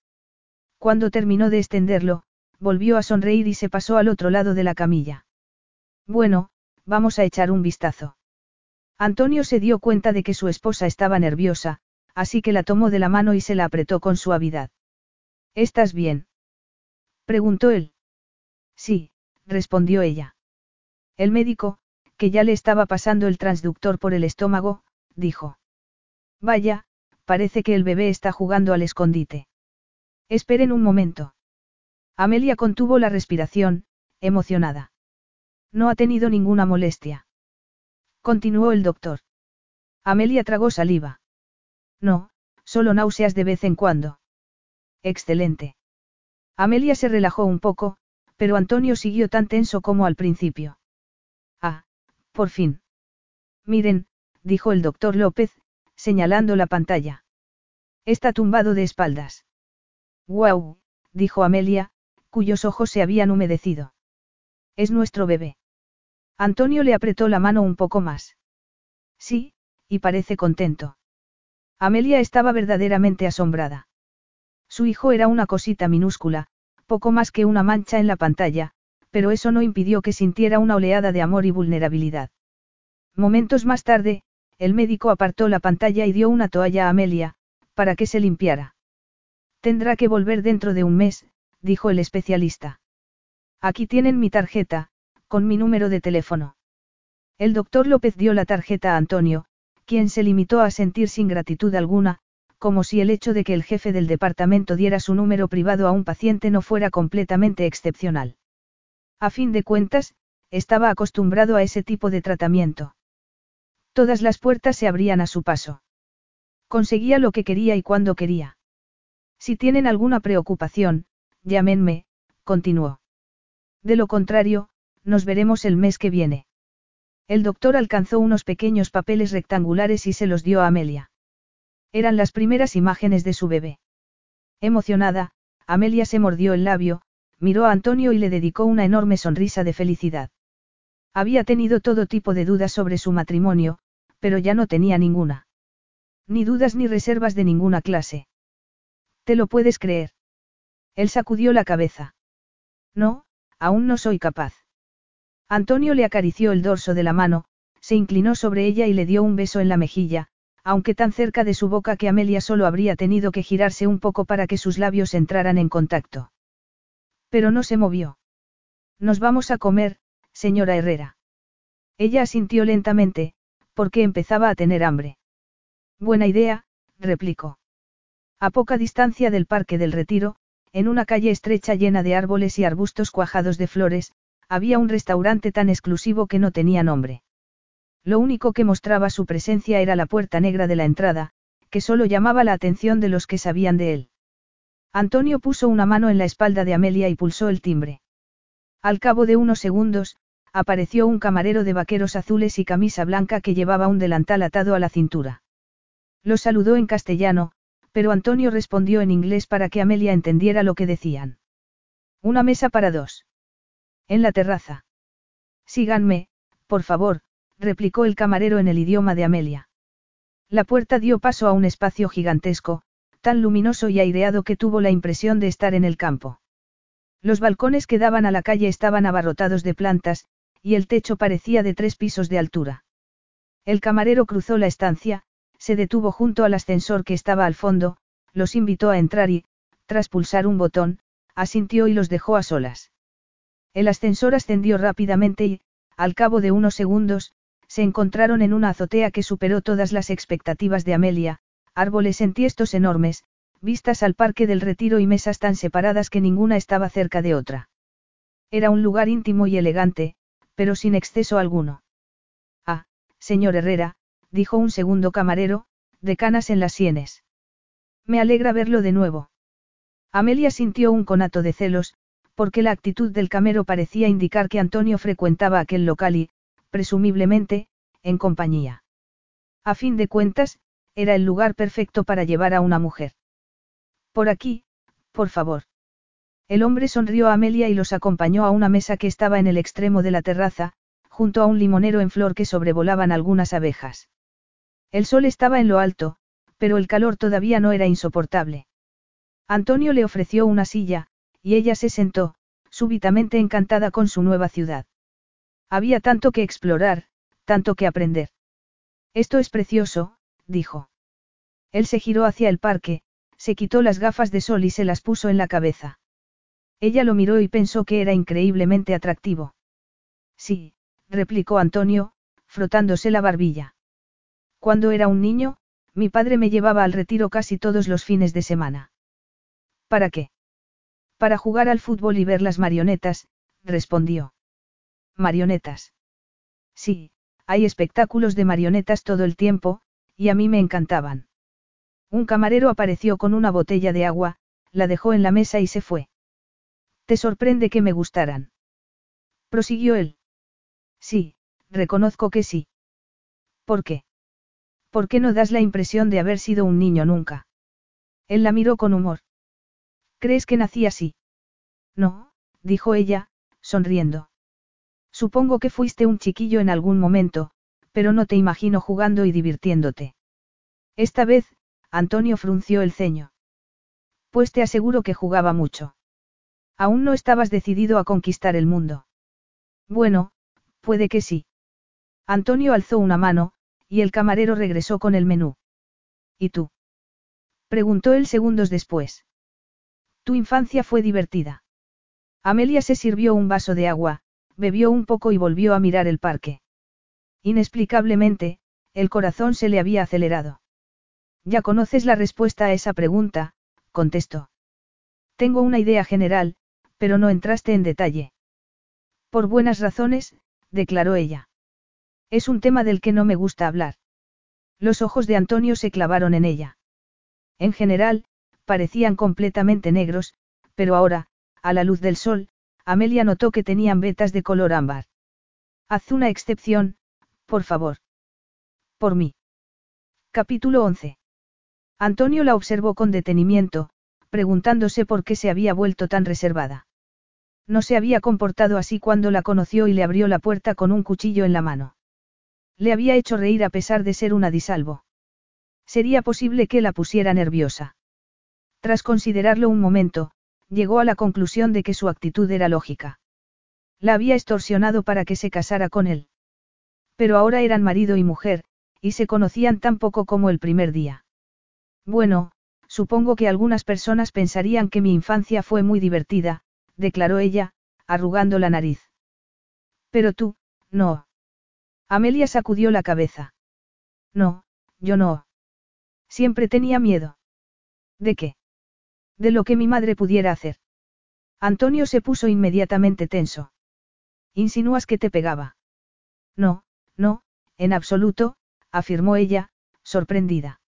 Cuando terminó de extenderlo, volvió a sonreír y se pasó al otro lado de la camilla. Bueno, vamos a echar un vistazo. Antonio se dio cuenta de que su esposa estaba nerviosa, así que la tomó de la mano y se la apretó con suavidad. ¿Estás bien? preguntó él. Sí, respondió ella. El médico, que ya le estaba pasando el transductor por el estómago, dijo. Vaya, parece que el bebé está jugando al escondite. Esperen un momento. Amelia contuvo la respiración, emocionada. No ha tenido ninguna molestia. Continuó el doctor. Amelia tragó saliva. No, solo náuseas de vez en cuando. Excelente. Amelia se relajó un poco, pero Antonio siguió tan tenso como al principio. Ah, por fin. Miren, dijo el doctor López, señalando la pantalla. Está tumbado de espaldas. Guau, dijo Amelia, cuyos ojos se habían humedecido. Es nuestro bebé. Antonio le apretó la mano un poco más. Sí, y parece contento. Amelia estaba verdaderamente asombrada. Su hijo era una cosita minúscula, poco más que una mancha en la pantalla, pero eso no impidió que sintiera una oleada de amor y vulnerabilidad. Momentos más tarde, el médico apartó la pantalla y dio una toalla a Amelia, para que se limpiara. Tendrá que volver dentro de un mes, dijo el especialista. Aquí tienen mi tarjeta, con mi número de teléfono. El doctor López dio la tarjeta a Antonio, quien se limitó a sentir sin gratitud alguna, como si el hecho de que el jefe del departamento diera su número privado a un paciente no fuera completamente excepcional. A fin de cuentas, estaba acostumbrado a ese tipo de tratamiento. Todas las puertas se abrían a su paso. Conseguía lo que quería y cuando quería. Si tienen alguna preocupación, llámenme, continuó. De lo contrario, nos veremos el mes que viene. El doctor alcanzó unos pequeños papeles rectangulares y se los dio a Amelia. Eran las primeras imágenes de su bebé. Emocionada, Amelia se mordió el labio, miró a Antonio y le dedicó una enorme sonrisa de felicidad. Había tenido todo tipo de dudas sobre su matrimonio, pero ya no tenía ninguna. Ni dudas ni reservas de ninguna clase. ¿Te lo puedes creer? Él sacudió la cabeza. No, aún no soy capaz. Antonio le acarició el dorso de la mano, se inclinó sobre ella y le dio un beso en la mejilla, aunque tan cerca de su boca que Amelia solo habría tenido que girarse un poco para que sus labios entraran en contacto. Pero no se movió. Nos vamos a comer, señora Herrera. Ella asintió lentamente, porque empezaba a tener hambre. Buena idea, replicó. A poca distancia del Parque del Retiro, en una calle estrecha llena de árboles y arbustos cuajados de flores, había un restaurante tan exclusivo que no tenía nombre. Lo único que mostraba su presencia era la puerta negra de la entrada, que solo llamaba la atención de los que sabían de él. Antonio puso una mano en la espalda de Amelia y pulsó el timbre. Al cabo de unos segundos, apareció un camarero de vaqueros azules y camisa blanca que llevaba un delantal atado a la cintura. Lo saludó en castellano, pero Antonio respondió en inglés para que Amelia entendiera lo que decían. Una mesa para dos. En la terraza. Síganme, por favor, replicó el camarero en el idioma de Amelia. La puerta dio paso a un espacio gigantesco, tan luminoso y aireado que tuvo la impresión de estar en el campo. Los balcones que daban a la calle estaban abarrotados de plantas, y el techo parecía de tres pisos de altura. El camarero cruzó la estancia, se detuvo junto al ascensor que estaba al fondo, los invitó a entrar y, tras pulsar un botón, asintió y los dejó a solas. El ascensor ascendió rápidamente y, al cabo de unos segundos, se encontraron en una azotea que superó todas las expectativas de Amelia, árboles entiestos enormes, vistas al parque del retiro y mesas tan separadas que ninguna estaba cerca de otra. Era un lugar íntimo y elegante, pero sin exceso alguno. Ah, señor Herrera, dijo un segundo camarero, de canas en las sienes. Me alegra verlo de nuevo. Amelia sintió un conato de celos, porque la actitud del camero parecía indicar que Antonio frecuentaba aquel local y, presumiblemente, en compañía. A fin de cuentas, era el lugar perfecto para llevar a una mujer. Por aquí, por favor. El hombre sonrió a Amelia y los acompañó a una mesa que estaba en el extremo de la terraza, junto a un limonero en flor que sobrevolaban algunas abejas. El sol estaba en lo alto, pero el calor todavía no era insoportable. Antonio le ofreció una silla, y ella se sentó, súbitamente encantada con su nueva ciudad. Había tanto que explorar, tanto que aprender. Esto es precioso, dijo. Él se giró hacia el parque, se quitó las gafas de sol y se las puso en la cabeza. Ella lo miró y pensó que era increíblemente atractivo. Sí, replicó Antonio, frotándose la barbilla. Cuando era un niño, mi padre me llevaba al retiro casi todos los fines de semana. ¿Para qué? Para jugar al fútbol y ver las marionetas, respondió. ¿Marionetas? Sí, hay espectáculos de marionetas todo el tiempo, y a mí me encantaban. Un camarero apareció con una botella de agua, la dejó en la mesa y se fue. ¿Te sorprende que me gustaran? Prosiguió él. Sí, reconozco que sí. ¿Por qué? ¿Por qué no das la impresión de haber sido un niño nunca? Él la miró con humor. ¿Crees que nací así? No, dijo ella, sonriendo. Supongo que fuiste un chiquillo en algún momento, pero no te imagino jugando y divirtiéndote. Esta vez, Antonio frunció el ceño. Pues te aseguro que jugaba mucho. Aún no estabas decidido a conquistar el mundo. Bueno, puede que sí. Antonio alzó una mano, y el camarero regresó con el menú. ¿Y tú? Preguntó él segundos después. Tu infancia fue divertida. Amelia se sirvió un vaso de agua, bebió un poco y volvió a mirar el parque. Inexplicablemente, el corazón se le había acelerado. Ya conoces la respuesta a esa pregunta, contestó. Tengo una idea general, pero no entraste en detalle. Por buenas razones, declaró ella. Es un tema del que no me gusta hablar. Los ojos de Antonio se clavaron en ella. En general, parecían completamente negros, pero ahora, a la luz del sol, Amelia notó que tenían vetas de color ámbar. Haz una excepción, por favor. Por mí. Capítulo 11. Antonio la observó con detenimiento, preguntándose por qué se había vuelto tan reservada. No se había comportado así cuando la conoció y le abrió la puerta con un cuchillo en la mano. Le había hecho reír a pesar de ser una disalvo. Sería posible que la pusiera nerviosa. Tras considerarlo un momento, llegó a la conclusión de que su actitud era lógica. La había extorsionado para que se casara con él. Pero ahora eran marido y mujer, y se conocían tan poco como el primer día. Bueno, supongo que algunas personas pensarían que mi infancia fue muy divertida, declaró ella, arrugando la nariz. Pero tú, no. Amelia sacudió la cabeza. No, yo no. Siempre tenía miedo. ¿De qué? De lo que mi madre pudiera hacer. Antonio se puso inmediatamente tenso. ¿Insinúas que te pegaba? No, no, en absoluto, afirmó ella, sorprendida.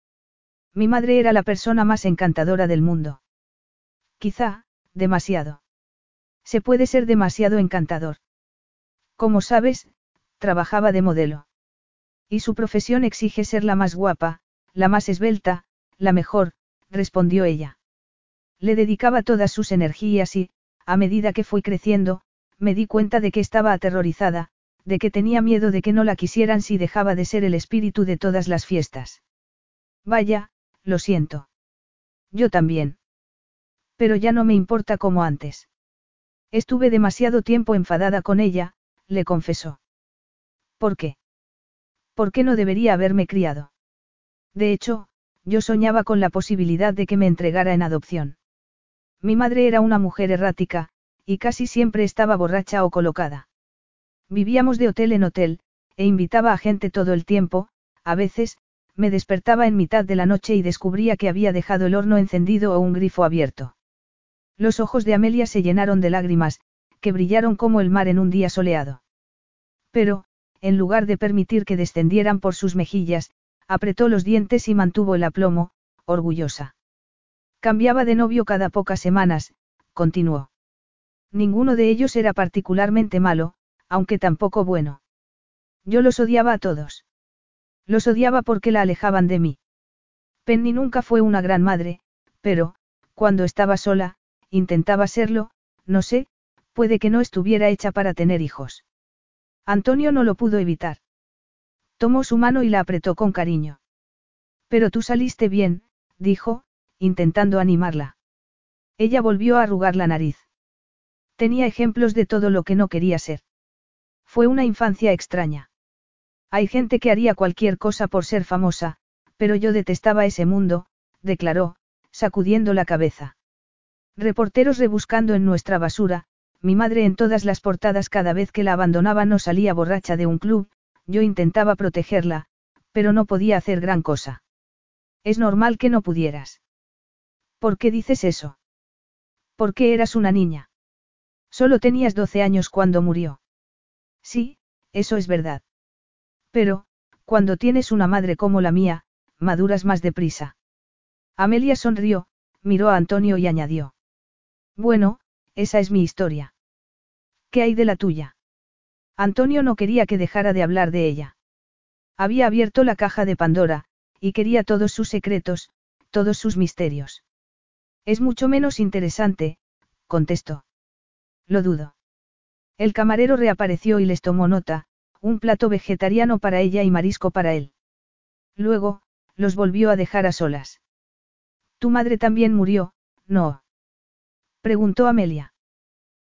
Mi madre era la persona más encantadora del mundo. Quizá, demasiado. Se puede ser demasiado encantador. Como sabes, trabajaba de modelo. Y su profesión exige ser la más guapa, la más esbelta, la mejor, respondió ella. Le dedicaba todas sus energías y, a medida que fui creciendo, me di cuenta de que estaba aterrorizada, de que tenía miedo de que no la quisieran si dejaba de ser el espíritu de todas las fiestas. Vaya, lo siento. Yo también. Pero ya no me importa como antes. Estuve demasiado tiempo enfadada con ella, le confesó. ¿Por qué? ¿Por qué no debería haberme criado? De hecho, yo soñaba con la posibilidad de que me entregara en adopción. Mi madre era una mujer errática, y casi siempre estaba borracha o colocada. Vivíamos de hotel en hotel, e invitaba a gente todo el tiempo, a veces, me despertaba en mitad de la noche y descubría que había dejado el horno encendido o un grifo abierto. Los ojos de Amelia se llenaron de lágrimas, que brillaron como el mar en un día soleado. Pero, en lugar de permitir que descendieran por sus mejillas, apretó los dientes y mantuvo el aplomo, orgullosa. Cambiaba de novio cada pocas semanas, continuó. Ninguno de ellos era particularmente malo, aunque tampoco bueno. Yo los odiaba a todos. Los odiaba porque la alejaban de mí. Penny nunca fue una gran madre, pero, cuando estaba sola, intentaba serlo, no sé, puede que no estuviera hecha para tener hijos. Antonio no lo pudo evitar. Tomó su mano y la apretó con cariño. Pero tú saliste bien, dijo, intentando animarla. Ella volvió a arrugar la nariz. Tenía ejemplos de todo lo que no quería ser. Fue una infancia extraña. Hay gente que haría cualquier cosa por ser famosa, pero yo detestaba ese mundo, declaró, sacudiendo la cabeza. Reporteros rebuscando en nuestra basura, mi madre en todas las portadas cada vez que la abandonaba no salía borracha de un club, yo intentaba protegerla, pero no podía hacer gran cosa. Es normal que no pudieras. ¿Por qué dices eso? Porque eras una niña. Solo tenías 12 años cuando murió. Sí, eso es verdad. Pero, cuando tienes una madre como la mía, maduras más deprisa. Amelia sonrió, miró a Antonio y añadió. Bueno, esa es mi historia. ¿Qué hay de la tuya? Antonio no quería que dejara de hablar de ella. Había abierto la caja de Pandora, y quería todos sus secretos, todos sus misterios. Es mucho menos interesante, contestó. Lo dudo. El camarero reapareció y les tomó nota, un plato vegetariano para ella y marisco para él. Luego, los volvió a dejar a solas. Tu madre también murió, ¿no? preguntó Amelia.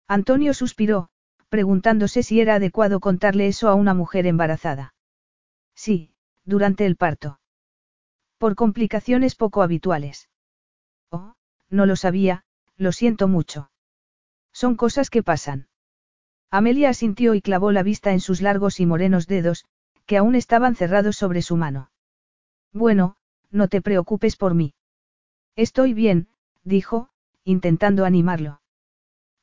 Antonio suspiró, preguntándose si era adecuado contarle eso a una mujer embarazada. Sí, durante el parto. Por complicaciones poco habituales. Oh, no lo sabía, lo siento mucho. Son cosas que pasan. Amelia asintió y clavó la vista en sus largos y morenos dedos, que aún estaban cerrados sobre su mano. Bueno, no te preocupes por mí. Estoy bien, dijo, intentando animarlo.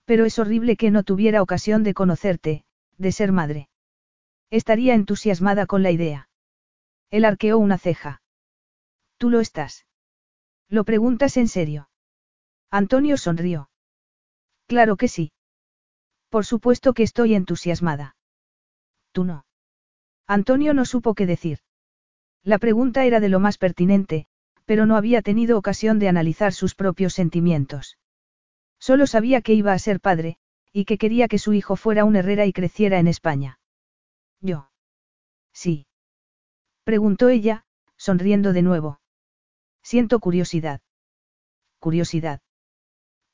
Pero es horrible que no tuviera ocasión de conocerte, de ser madre. Estaría entusiasmada con la idea. Él arqueó una ceja. ¿Tú lo estás? ¿Lo preguntas en serio? Antonio sonrió. Claro que sí. Por supuesto que estoy entusiasmada. Tú no. Antonio no supo qué decir. La pregunta era de lo más pertinente, pero no había tenido ocasión de analizar sus propios sentimientos. Solo sabía que iba a ser padre, y que quería que su hijo fuera un herrera y creciera en España. ¿Yo? Sí. Preguntó ella, sonriendo de nuevo. Siento curiosidad. Curiosidad.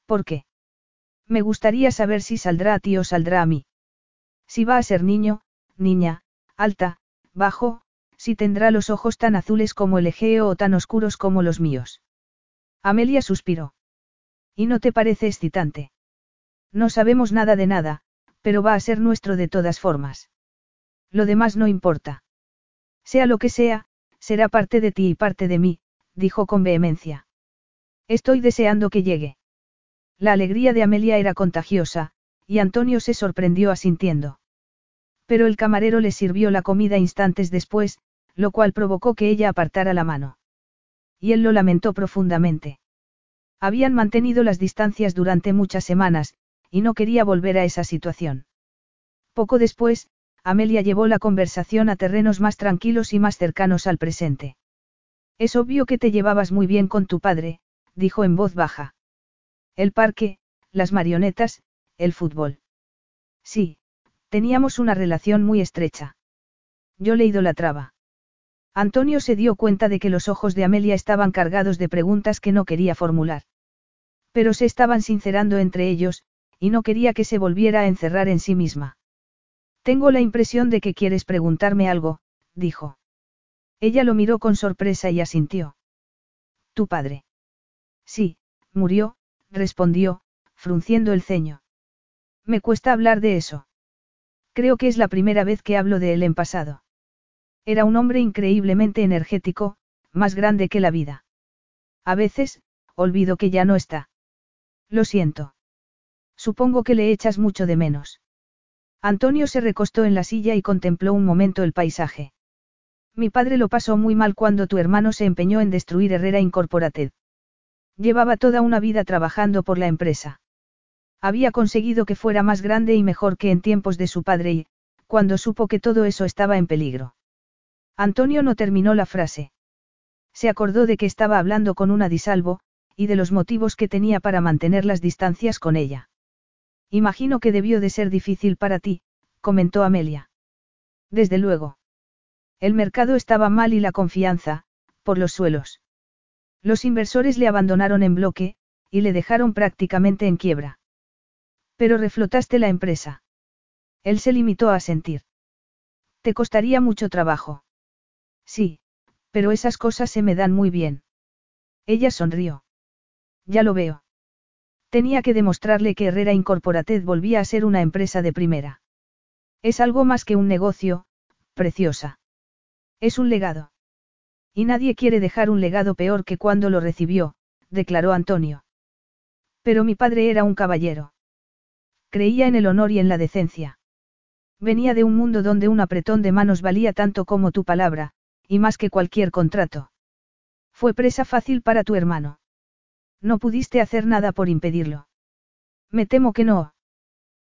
¿Por qué? Me gustaría saber si saldrá a ti o saldrá a mí. Si va a ser niño, niña, alta, bajo, si tendrá los ojos tan azules como el Egeo o tan oscuros como los míos. Amelia suspiró. ¿Y no te parece excitante? No sabemos nada de nada, pero va a ser nuestro de todas formas. Lo demás no importa. Sea lo que sea, será parte de ti y parte de mí, dijo con vehemencia. Estoy deseando que llegue. La alegría de Amelia era contagiosa, y Antonio se sorprendió asintiendo. Pero el camarero le sirvió la comida instantes después, lo cual provocó que ella apartara la mano. Y él lo lamentó profundamente. Habían mantenido las distancias durante muchas semanas, y no quería volver a esa situación. Poco después, Amelia llevó la conversación a terrenos más tranquilos y más cercanos al presente. Es obvio que te llevabas muy bien con tu padre, dijo en voz baja. El parque, las marionetas, el fútbol. Sí, teníamos una relación muy estrecha. Yo le idolatraba. Antonio se dio cuenta de que los ojos de Amelia estaban cargados de preguntas que no quería formular. Pero se estaban sincerando entre ellos, y no quería que se volviera a encerrar en sí misma. Tengo la impresión de que quieres preguntarme algo, dijo. Ella lo miró con sorpresa y asintió. ¿Tu padre? Sí, murió, respondió, frunciendo el ceño. Me cuesta hablar de eso. Creo que es la primera vez que hablo de él en pasado. Era un hombre increíblemente energético, más grande que la vida. A veces, olvido que ya no está. Lo siento. Supongo que le echas mucho de menos. Antonio se recostó en la silla y contempló un momento el paisaje. Mi padre lo pasó muy mal cuando tu hermano se empeñó en destruir Herrera Incorporated. Llevaba toda una vida trabajando por la empresa. Había conseguido que fuera más grande y mejor que en tiempos de su padre y, cuando supo que todo eso estaba en peligro. Antonio no terminó la frase. Se acordó de que estaba hablando con una disalvo, y de los motivos que tenía para mantener las distancias con ella. Imagino que debió de ser difícil para ti, comentó Amelia. Desde luego. El mercado estaba mal y la confianza, por los suelos. Los inversores le abandonaron en bloque, y le dejaron prácticamente en quiebra. Pero reflotaste la empresa. Él se limitó a sentir. Te costaría mucho trabajo. Sí, pero esas cosas se me dan muy bien. Ella sonrió. Ya lo veo. Tenía que demostrarle que Herrera Incorporated volvía a ser una empresa de primera. Es algo más que un negocio, preciosa. Es un legado. Y nadie quiere dejar un legado peor que cuando lo recibió, declaró Antonio. Pero mi padre era un caballero. Creía en el honor y en la decencia. Venía de un mundo donde un apretón de manos valía tanto como tu palabra, y más que cualquier contrato. Fue presa fácil para tu hermano. No pudiste hacer nada por impedirlo. Me temo que no.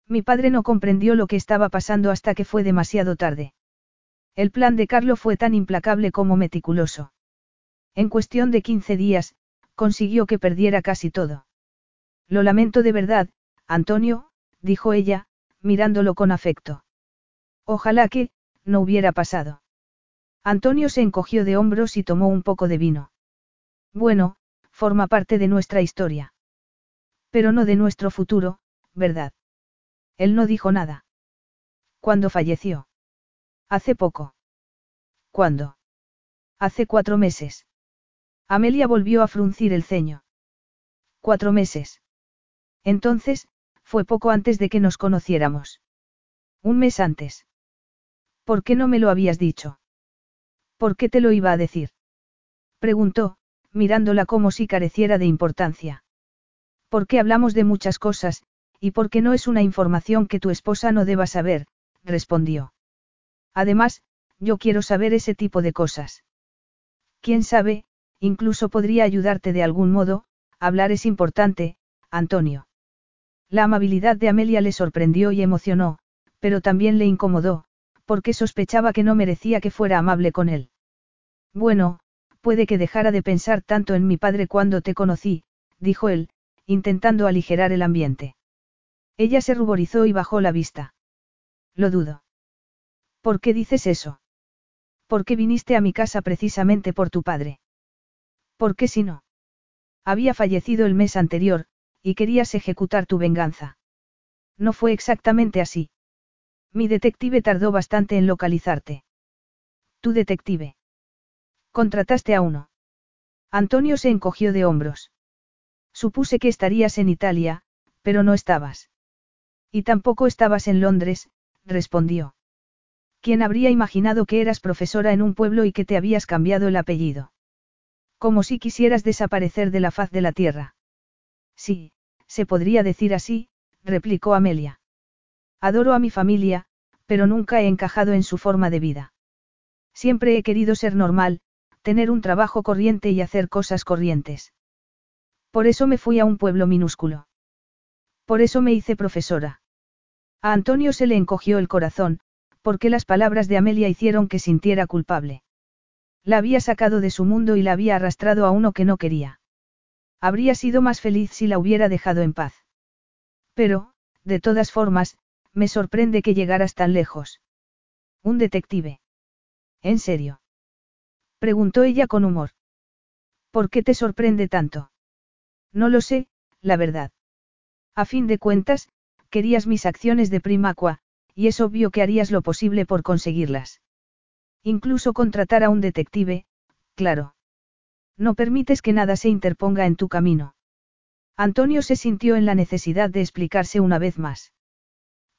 Mi padre no comprendió lo que estaba pasando hasta que fue demasiado tarde. El plan de Carlo fue tan implacable como meticuloso. En cuestión de 15 días, consiguió que perdiera casi todo. Lo lamento de verdad, Antonio, dijo ella, mirándolo con afecto. Ojalá que, no hubiera pasado. Antonio se encogió de hombros y tomó un poco de vino. Bueno, forma parte de nuestra historia. Pero no de nuestro futuro, ¿verdad? Él no dijo nada. ¿Cuándo falleció? Hace poco. ¿Cuándo? Hace cuatro meses. Amelia volvió a fruncir el ceño. Cuatro meses. Entonces, fue poco antes de que nos conociéramos. Un mes antes. ¿Por qué no me lo habías dicho? ¿Por qué te lo iba a decir? Preguntó, mirándola como si careciera de importancia. ¿Por qué hablamos de muchas cosas, y por qué no es una información que tu esposa no deba saber? respondió. Además, yo quiero saber ese tipo de cosas. Quién sabe, incluso podría ayudarte de algún modo, hablar es importante, Antonio. La amabilidad de Amelia le sorprendió y emocionó, pero también le incomodó, porque sospechaba que no merecía que fuera amable con él. Bueno, puede que dejara de pensar tanto en mi padre cuando te conocí, dijo él, intentando aligerar el ambiente. Ella se ruborizó y bajó la vista. Lo dudo. ¿Por qué dices eso? ¿Por qué viniste a mi casa precisamente por tu padre? ¿Por qué si no? Había fallecido el mes anterior, y querías ejecutar tu venganza. No fue exactamente así. Mi detective tardó bastante en localizarte. Tu detective. Contrataste a uno. Antonio se encogió de hombros. Supuse que estarías en Italia, pero no estabas. Y tampoco estabas en Londres, respondió. ¿Quién habría imaginado que eras profesora en un pueblo y que te habías cambiado el apellido? Como si quisieras desaparecer de la faz de la tierra. Sí, se podría decir así, replicó Amelia. Adoro a mi familia, pero nunca he encajado en su forma de vida. Siempre he querido ser normal, tener un trabajo corriente y hacer cosas corrientes. Por eso me fui a un pueblo minúsculo. Por eso me hice profesora. A Antonio se le encogió el corazón, porque las palabras de Amelia hicieron que sintiera culpable. La había sacado de su mundo y la había arrastrado a uno que no quería. Habría sido más feliz si la hubiera dejado en paz. Pero, de todas formas, me sorprende que llegaras tan lejos. Un detective. ¿En serio? Preguntó ella con humor. ¿Por qué te sorprende tanto? No lo sé, la verdad. A fin de cuentas, querías mis acciones de primacua, y es obvio que harías lo posible por conseguirlas. Incluso contratar a un detective, claro. No permites que nada se interponga en tu camino. Antonio se sintió en la necesidad de explicarse una vez más.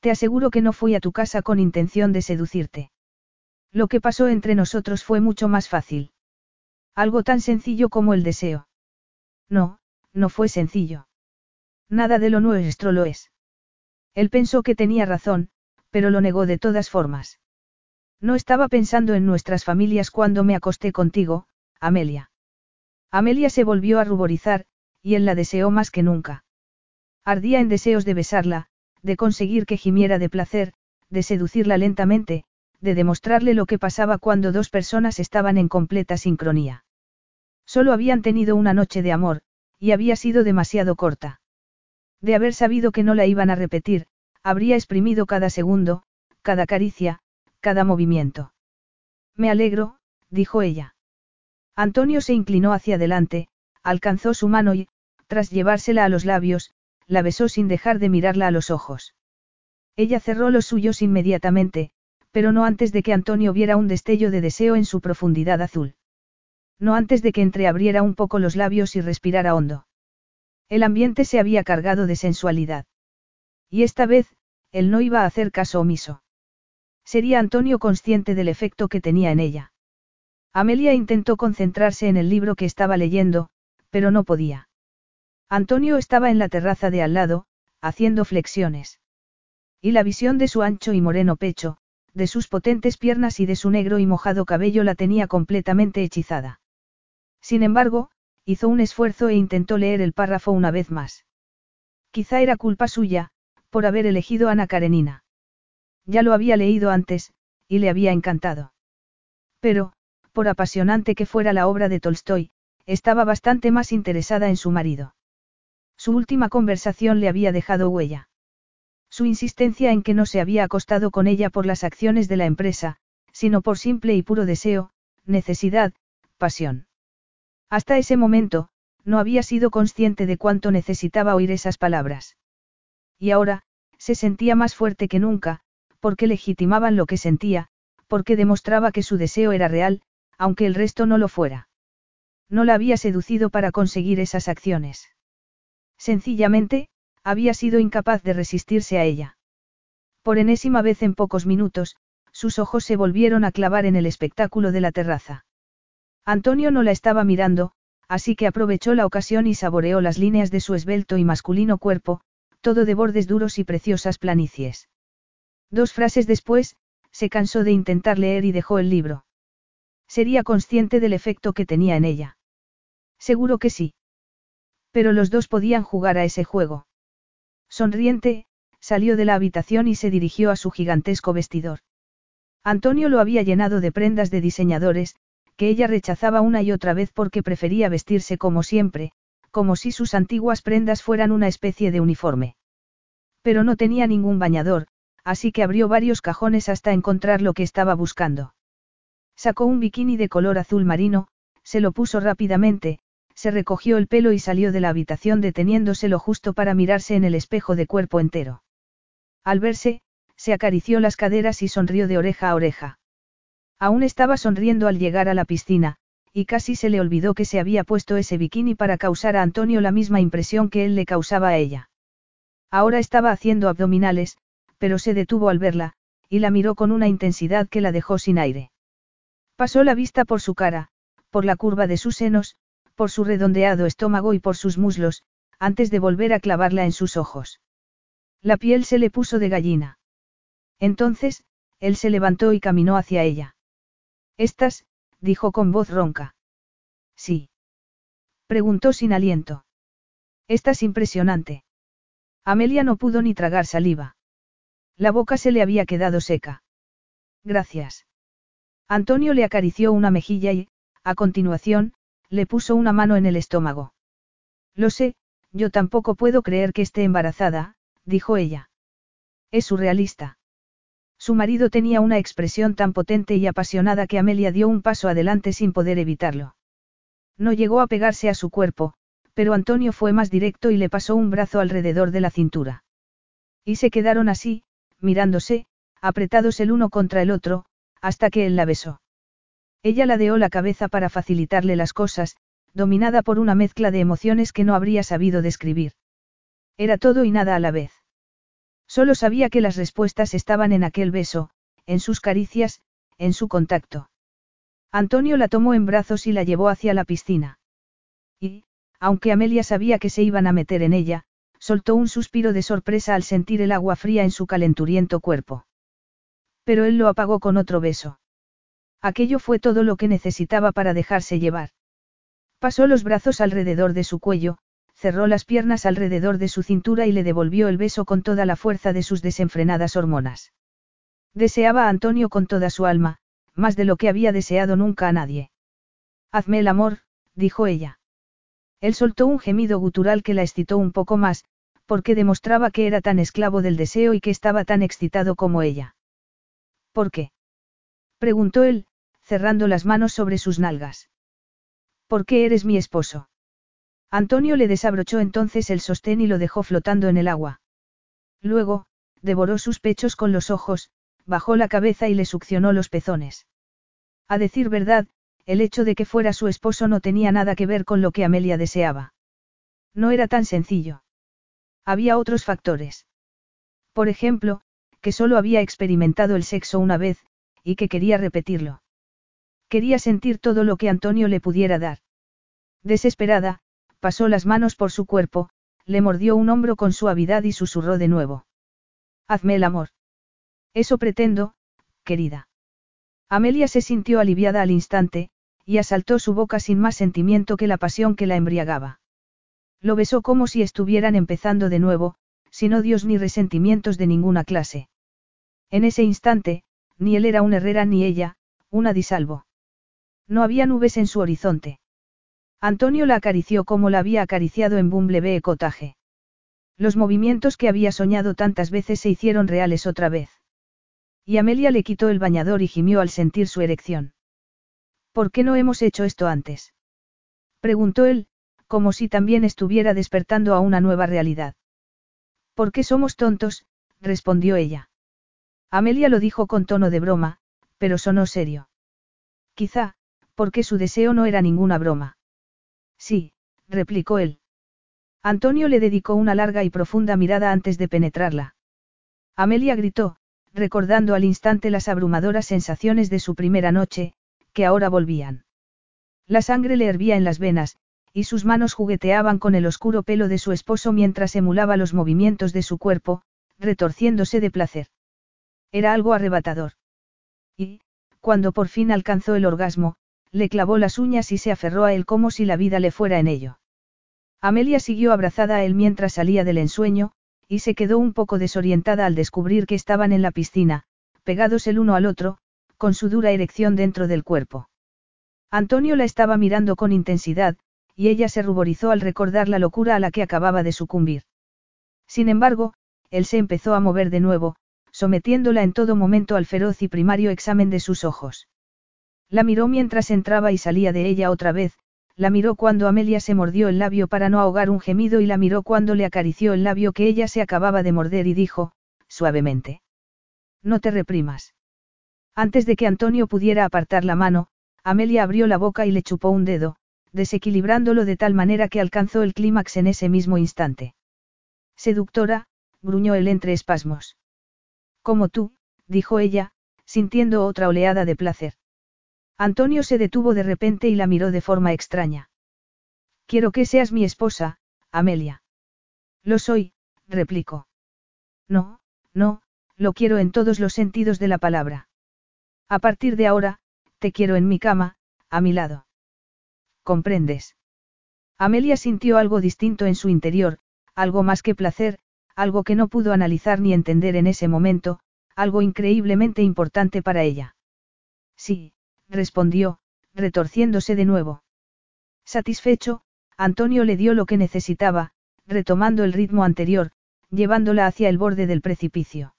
Te aseguro que no fui a tu casa con intención de seducirte. Lo que pasó entre nosotros fue mucho más fácil. Algo tan sencillo como el deseo. No, no fue sencillo. Nada de lo nuestro lo es. Él pensó que tenía razón, pero lo negó de todas formas. No estaba pensando en nuestras familias cuando me acosté contigo, Amelia. Amelia se volvió a ruborizar, y él la deseó más que nunca. Ardía en deseos de besarla, de conseguir que gimiera de placer, de seducirla lentamente, de demostrarle lo que pasaba cuando dos personas estaban en completa sincronía. Solo habían tenido una noche de amor, y había sido demasiado corta. De haber sabido que no la iban a repetir, habría exprimido cada segundo, cada caricia, cada movimiento. Me alegro, dijo ella. Antonio se inclinó hacia adelante, alcanzó su mano y, tras llevársela a los labios, la besó sin dejar de mirarla a los ojos. Ella cerró los suyos inmediatamente, pero no antes de que Antonio viera un destello de deseo en su profundidad azul. No antes de que entreabriera un poco los labios y respirara hondo. El ambiente se había cargado de sensualidad. Y esta vez, él no iba a hacer caso omiso. Sería Antonio consciente del efecto que tenía en ella. Amelia intentó concentrarse en el libro que estaba leyendo, pero no podía. Antonio estaba en la terraza de al lado, haciendo flexiones. Y la visión de su ancho y moreno pecho, de sus potentes piernas y de su negro y mojado cabello la tenía completamente hechizada. Sin embargo, hizo un esfuerzo e intentó leer el párrafo una vez más. Quizá era culpa suya, por haber elegido a Ana Karenina. Ya lo había leído antes, y le había encantado. Pero, por apasionante que fuera la obra de Tolstoy, estaba bastante más interesada en su marido. Su última conversación le había dejado huella. Su insistencia en que no se había acostado con ella por las acciones de la empresa, sino por simple y puro deseo, necesidad, pasión. Hasta ese momento, no había sido consciente de cuánto necesitaba oír esas palabras. Y ahora, se sentía más fuerte que nunca, porque legitimaban lo que sentía, porque demostraba que su deseo era real, aunque el resto no lo fuera. No la había seducido para conseguir esas acciones. Sencillamente, había sido incapaz de resistirse a ella. Por enésima vez en pocos minutos, sus ojos se volvieron a clavar en el espectáculo de la terraza. Antonio no la estaba mirando, así que aprovechó la ocasión y saboreó las líneas de su esbelto y masculino cuerpo, todo de bordes duros y preciosas planicies. Dos frases después, se cansó de intentar leer y dejó el libro. Sería consciente del efecto que tenía en ella. Seguro que sí. Pero los dos podían jugar a ese juego. Sonriente, salió de la habitación y se dirigió a su gigantesco vestidor. Antonio lo había llenado de prendas de diseñadores, que ella rechazaba una y otra vez porque prefería vestirse como siempre, como si sus antiguas prendas fueran una especie de uniforme. Pero no tenía ningún bañador, así que abrió varios cajones hasta encontrar lo que estaba buscando. Sacó un bikini de color azul marino, se lo puso rápidamente, se recogió el pelo y salió de la habitación deteniéndoselo justo para mirarse en el espejo de cuerpo entero. Al verse, se acarició las caderas y sonrió de oreja a oreja. Aún estaba sonriendo al llegar a la piscina, y casi se le olvidó que se había puesto ese bikini para causar a Antonio la misma impresión que él le causaba a ella. Ahora estaba haciendo abdominales, pero se detuvo al verla, y la miró con una intensidad que la dejó sin aire. Pasó la vista por su cara, por la curva de sus senos, por su redondeado estómago y por sus muslos, antes de volver a clavarla en sus ojos. La piel se le puso de gallina. Entonces, él se levantó y caminó hacia ella. ¿Estás? Dijo con voz ronca. Sí. Preguntó sin aliento. Estás impresionante. Amelia no pudo ni tragar saliva. La boca se le había quedado seca. Gracias. Antonio le acarició una mejilla y, a continuación, le puso una mano en el estómago. Lo sé, yo tampoco puedo creer que esté embarazada, dijo ella. Es surrealista. Su marido tenía una expresión tan potente y apasionada que Amelia dio un paso adelante sin poder evitarlo. No llegó a pegarse a su cuerpo, pero Antonio fue más directo y le pasó un brazo alrededor de la cintura. Y se quedaron así, mirándose, apretados el uno contra el otro, hasta que él la besó. Ella ladeó la cabeza para facilitarle las cosas, dominada por una mezcla de emociones que no habría sabido describir. Era todo y nada a la vez. Solo sabía que las respuestas estaban en aquel beso, en sus caricias, en su contacto. Antonio la tomó en brazos y la llevó hacia la piscina. Y, aunque Amelia sabía que se iban a meter en ella, soltó un suspiro de sorpresa al sentir el agua fría en su calenturiento cuerpo. Pero él lo apagó con otro beso. Aquello fue todo lo que necesitaba para dejarse llevar. Pasó los brazos alrededor de su cuello, cerró las piernas alrededor de su cintura y le devolvió el beso con toda la fuerza de sus desenfrenadas hormonas. Deseaba a Antonio con toda su alma, más de lo que había deseado nunca a nadie. Hazme el amor, dijo ella. Él soltó un gemido gutural que la excitó un poco más, porque demostraba que era tan esclavo del deseo y que estaba tan excitado como ella. ¿Por qué? preguntó él, cerrando las manos sobre sus nalgas. ¿Por qué eres mi esposo? Antonio le desabrochó entonces el sostén y lo dejó flotando en el agua. Luego, devoró sus pechos con los ojos, bajó la cabeza y le succionó los pezones. A decir verdad, el hecho de que fuera su esposo no tenía nada que ver con lo que Amelia deseaba. No era tan sencillo. Había otros factores. Por ejemplo, que solo había experimentado el sexo una vez, y que quería repetirlo. Quería sentir todo lo que Antonio le pudiera dar. Desesperada, pasó las manos por su cuerpo, le mordió un hombro con suavidad y susurró de nuevo. Hazme el amor. Eso pretendo, querida. Amelia se sintió aliviada al instante, y asaltó su boca sin más sentimiento que la pasión que la embriagaba. Lo besó como si estuvieran empezando de nuevo, sin odios ni resentimientos de ninguna clase. En ese instante, ni él era un Herrera ni ella, una disalvo. No había nubes en su horizonte. Antonio la acarició como la había acariciado en Bumblebee Cottage. Los movimientos que había soñado tantas veces se hicieron reales otra vez. Y Amelia le quitó el bañador y gimió al sentir su erección. ¿Por qué no hemos hecho esto antes? Preguntó él, como si también estuviera despertando a una nueva realidad. ¿Por qué somos tontos? respondió ella. Amelia lo dijo con tono de broma, pero sonó serio. Quizá, porque su deseo no era ninguna broma. Sí, replicó él. Antonio le dedicó una larga y profunda mirada antes de penetrarla. Amelia gritó, recordando al instante las abrumadoras sensaciones de su primera noche, que ahora volvían. La sangre le hervía en las venas, y sus manos jugueteaban con el oscuro pelo de su esposo mientras emulaba los movimientos de su cuerpo, retorciéndose de placer. Era algo arrebatador. Y, cuando por fin alcanzó el orgasmo, le clavó las uñas y se aferró a él como si la vida le fuera en ello. Amelia siguió abrazada a él mientras salía del ensueño, y se quedó un poco desorientada al descubrir que estaban en la piscina, pegados el uno al otro, con su dura erección dentro del cuerpo. Antonio la estaba mirando con intensidad, y ella se ruborizó al recordar la locura a la que acababa de sucumbir. Sin embargo, él se empezó a mover de nuevo, sometiéndola en todo momento al feroz y primario examen de sus ojos. La miró mientras entraba y salía de ella otra vez, la miró cuando Amelia se mordió el labio para no ahogar un gemido y la miró cuando le acarició el labio que ella se acababa de morder y dijo, suavemente. No te reprimas. Antes de que Antonio pudiera apartar la mano, Amelia abrió la boca y le chupó un dedo, desequilibrándolo de tal manera que alcanzó el clímax en ese mismo instante. Seductora, gruñó él entre espasmos. Como tú, dijo ella, sintiendo otra oleada de placer. Antonio se detuvo de repente y la miró de forma extraña. Quiero que seas mi esposa, Amelia. Lo soy, replicó. No, no, lo quiero en todos los sentidos de la palabra. A partir de ahora, te quiero en mi cama, a mi lado. ¿Comprendes? Amelia sintió algo distinto en su interior, algo más que placer, algo que no pudo analizar ni entender en ese momento, algo increíblemente importante para ella. Sí, respondió, retorciéndose de nuevo. Satisfecho, Antonio le dio lo que necesitaba, retomando el ritmo anterior, llevándola hacia el borde del precipicio.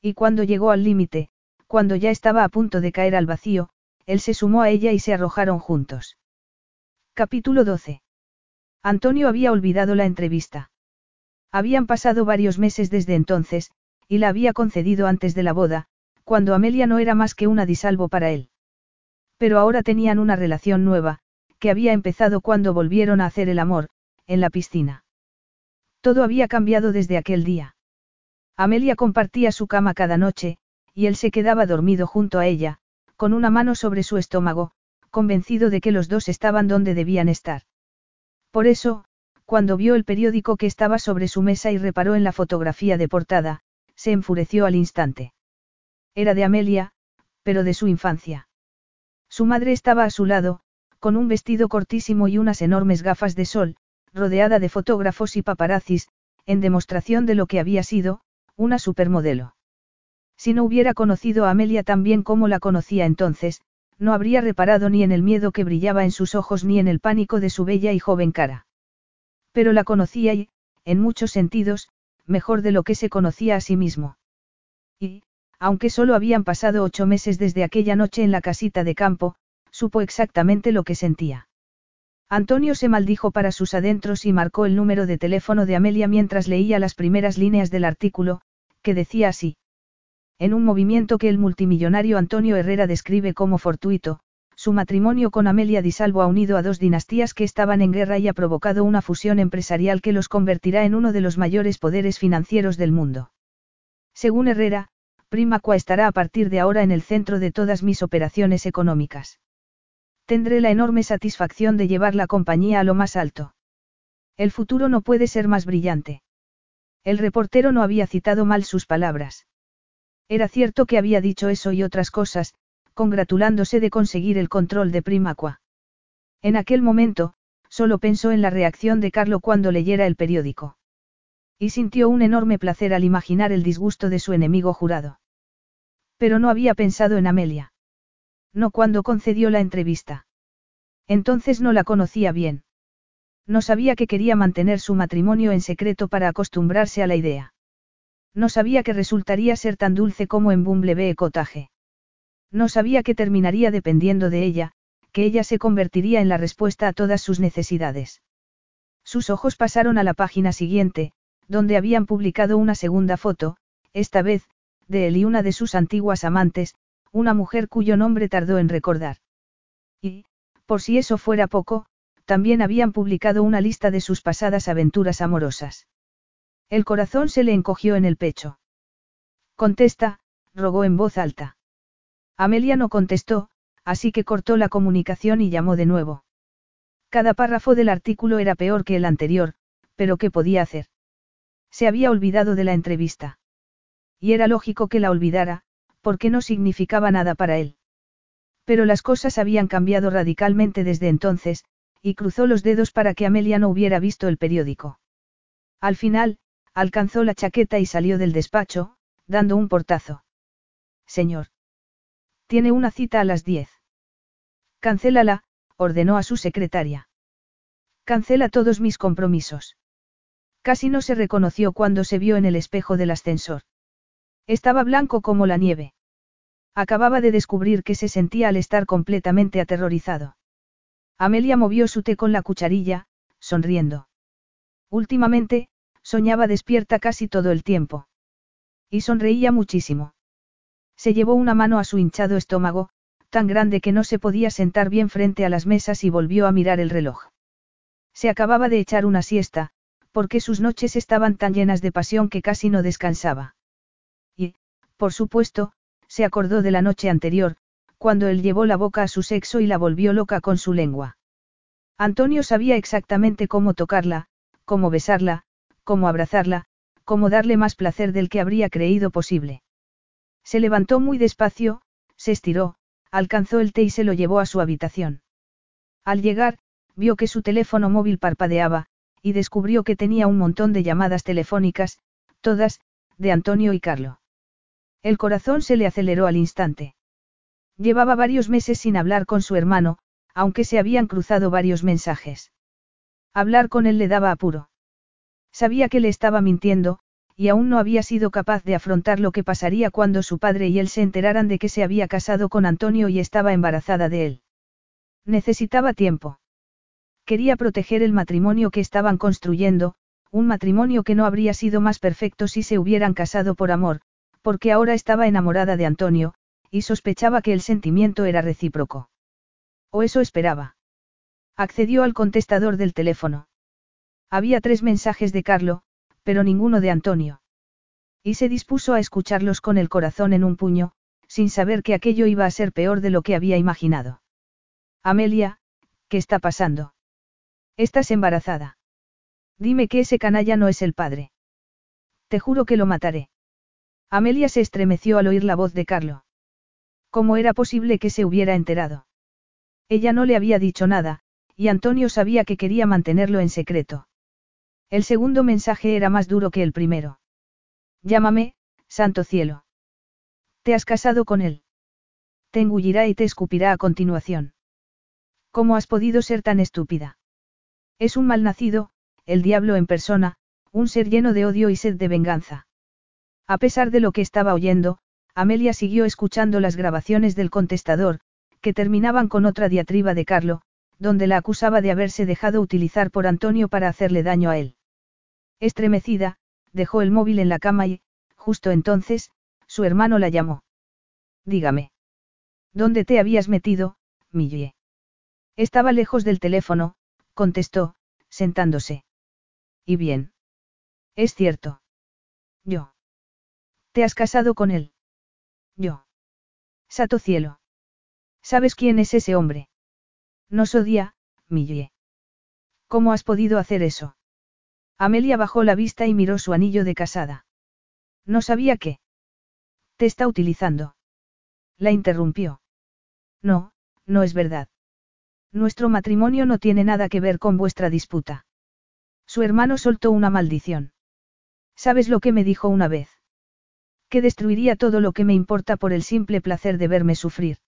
Y cuando llegó al límite, cuando ya estaba a punto de caer al vacío, él se sumó a ella y se arrojaron juntos. Capítulo 12. Antonio había olvidado la entrevista. Habían pasado varios meses desde entonces, y la había concedido antes de la boda, cuando Amelia no era más que una disalvo para él. Pero ahora tenían una relación nueva, que había empezado cuando volvieron a hacer el amor, en la piscina. Todo había cambiado desde aquel día. Amelia compartía su cama cada noche, y él se quedaba dormido junto a ella, con una mano sobre su estómago, convencido de que los dos estaban donde debían estar. Por eso, cuando vio el periódico que estaba sobre su mesa y reparó en la fotografía de portada, se enfureció al instante. Era de Amelia, pero de su infancia. Su madre estaba a su lado, con un vestido cortísimo y unas enormes gafas de sol, rodeada de fotógrafos y paparazzis, en demostración de lo que había sido, una supermodelo. Si no hubiera conocido a Amelia tan bien como la conocía entonces, no habría reparado ni en el miedo que brillaba en sus ojos ni en el pánico de su bella y joven cara. Pero la conocía y, en muchos sentidos, mejor de lo que se conocía a sí mismo. Y, aunque solo habían pasado ocho meses desde aquella noche en la casita de campo, supo exactamente lo que sentía. Antonio se maldijo para sus adentros y marcó el número de teléfono de Amelia mientras leía las primeras líneas del artículo, que decía así. En un movimiento que el multimillonario Antonio Herrera describe como fortuito, su matrimonio con Amelia Di Salvo ha unido a dos dinastías que estaban en guerra y ha provocado una fusión empresarial que los convertirá en uno de los mayores poderes financieros del mundo. Según Herrera, Primacua estará a partir de ahora en el centro de todas mis operaciones económicas. Tendré la enorme satisfacción de llevar la compañía a lo más alto. El futuro no puede ser más brillante. El reportero no había citado mal sus palabras. Era cierto que había dicho eso y otras cosas, congratulándose de conseguir el control de Primacua. En aquel momento, solo pensó en la reacción de Carlo cuando leyera el periódico. Y sintió un enorme placer al imaginar el disgusto de su enemigo jurado. Pero no había pensado en Amelia. No cuando concedió la entrevista. Entonces no la conocía bien. No sabía que quería mantener su matrimonio en secreto para acostumbrarse a la idea. No sabía que resultaría ser tan dulce como en Bumblebee Cottage. No sabía que terminaría dependiendo de ella, que ella se convertiría en la respuesta a todas sus necesidades. Sus ojos pasaron a la página siguiente, donde habían publicado una segunda foto, esta vez, de él y una de sus antiguas amantes, una mujer cuyo nombre tardó en recordar. Y, por si eso fuera poco, también habían publicado una lista de sus pasadas aventuras amorosas. El corazón se le encogió en el pecho. Contesta, rogó en voz alta. Amelia no contestó, así que cortó la comunicación y llamó de nuevo. Cada párrafo del artículo era peor que el anterior, pero ¿qué podía hacer? Se había olvidado de la entrevista. Y era lógico que la olvidara, porque no significaba nada para él. Pero las cosas habían cambiado radicalmente desde entonces, y cruzó los dedos para que Amelia no hubiera visto el periódico. Al final, alcanzó la chaqueta y salió del despacho, dando un portazo. Señor. Tiene una cita a las diez. Cancélala, ordenó a su secretaria. Cancela todos mis compromisos. Casi no se reconoció cuando se vio en el espejo del ascensor. Estaba blanco como la nieve. Acababa de descubrir que se sentía al estar completamente aterrorizado. Amelia movió su té con la cucharilla, sonriendo. Últimamente, soñaba despierta casi todo el tiempo. Y sonreía muchísimo. Se llevó una mano a su hinchado estómago, tan grande que no se podía sentar bien frente a las mesas y volvió a mirar el reloj. Se acababa de echar una siesta, porque sus noches estaban tan llenas de pasión que casi no descansaba. Por supuesto, se acordó de la noche anterior, cuando él llevó la boca a su sexo y la volvió loca con su lengua. Antonio sabía exactamente cómo tocarla, cómo besarla, cómo abrazarla, cómo darle más placer del que habría creído posible. Se levantó muy despacio, se estiró, alcanzó el té y se lo llevó a su habitación. Al llegar, vio que su teléfono móvil parpadeaba, y descubrió que tenía un montón de llamadas telefónicas, todas, de Antonio y Carlo. El corazón se le aceleró al instante. Llevaba varios meses sin hablar con su hermano, aunque se habían cruzado varios mensajes. Hablar con él le daba apuro. Sabía que le estaba mintiendo, y aún no había sido capaz de afrontar lo que pasaría cuando su padre y él se enteraran de que se había casado con Antonio y estaba embarazada de él. Necesitaba tiempo. Quería proteger el matrimonio que estaban construyendo, un matrimonio que no habría sido más perfecto si se hubieran casado por amor, porque ahora estaba enamorada de Antonio, y sospechaba que el sentimiento era recíproco. O eso esperaba. Accedió al contestador del teléfono. Había tres mensajes de Carlo, pero ninguno de Antonio. Y se dispuso a escucharlos con el corazón en un puño, sin saber que aquello iba a ser peor de lo que había imaginado. Amelia, ¿qué está pasando? Estás embarazada. Dime que ese canalla no es el padre. Te juro que lo mataré. Amelia se estremeció al oír la voz de Carlo. ¿Cómo era posible que se hubiera enterado? Ella no le había dicho nada, y Antonio sabía que quería mantenerlo en secreto. El segundo mensaje era más duro que el primero. Llámame, santo cielo. Te has casado con él. Te engullirá y te escupirá a continuación. ¿Cómo has podido ser tan estúpida? Es un malnacido, el diablo en persona, un ser lleno de odio y sed de venganza. A pesar de lo que estaba oyendo, Amelia siguió escuchando las grabaciones del contestador, que terminaban con otra diatriba de Carlo, donde la acusaba de haberse dejado utilizar por Antonio para hacerle daño a él. Estremecida, dejó el móvil en la cama y, justo entonces, su hermano la llamó. Dígame. ¿Dónde te habías metido, Millie. Estaba lejos del teléfono, contestó, sentándose. ¿Y bien? Es cierto. Yo. ¿Te has casado con él? Yo. Sato cielo. ¿Sabes quién es ese hombre? Nos odia, Millie. ¿Cómo has podido hacer eso? Amelia bajó la vista y miró su anillo de casada. No sabía qué. Te está utilizando. La interrumpió. No, no es verdad. Nuestro matrimonio no tiene nada que ver con vuestra disputa. Su hermano soltó una maldición. ¿Sabes lo que me dijo una vez? Que destruiría todo lo que me importa por el simple placer de verme sufrir.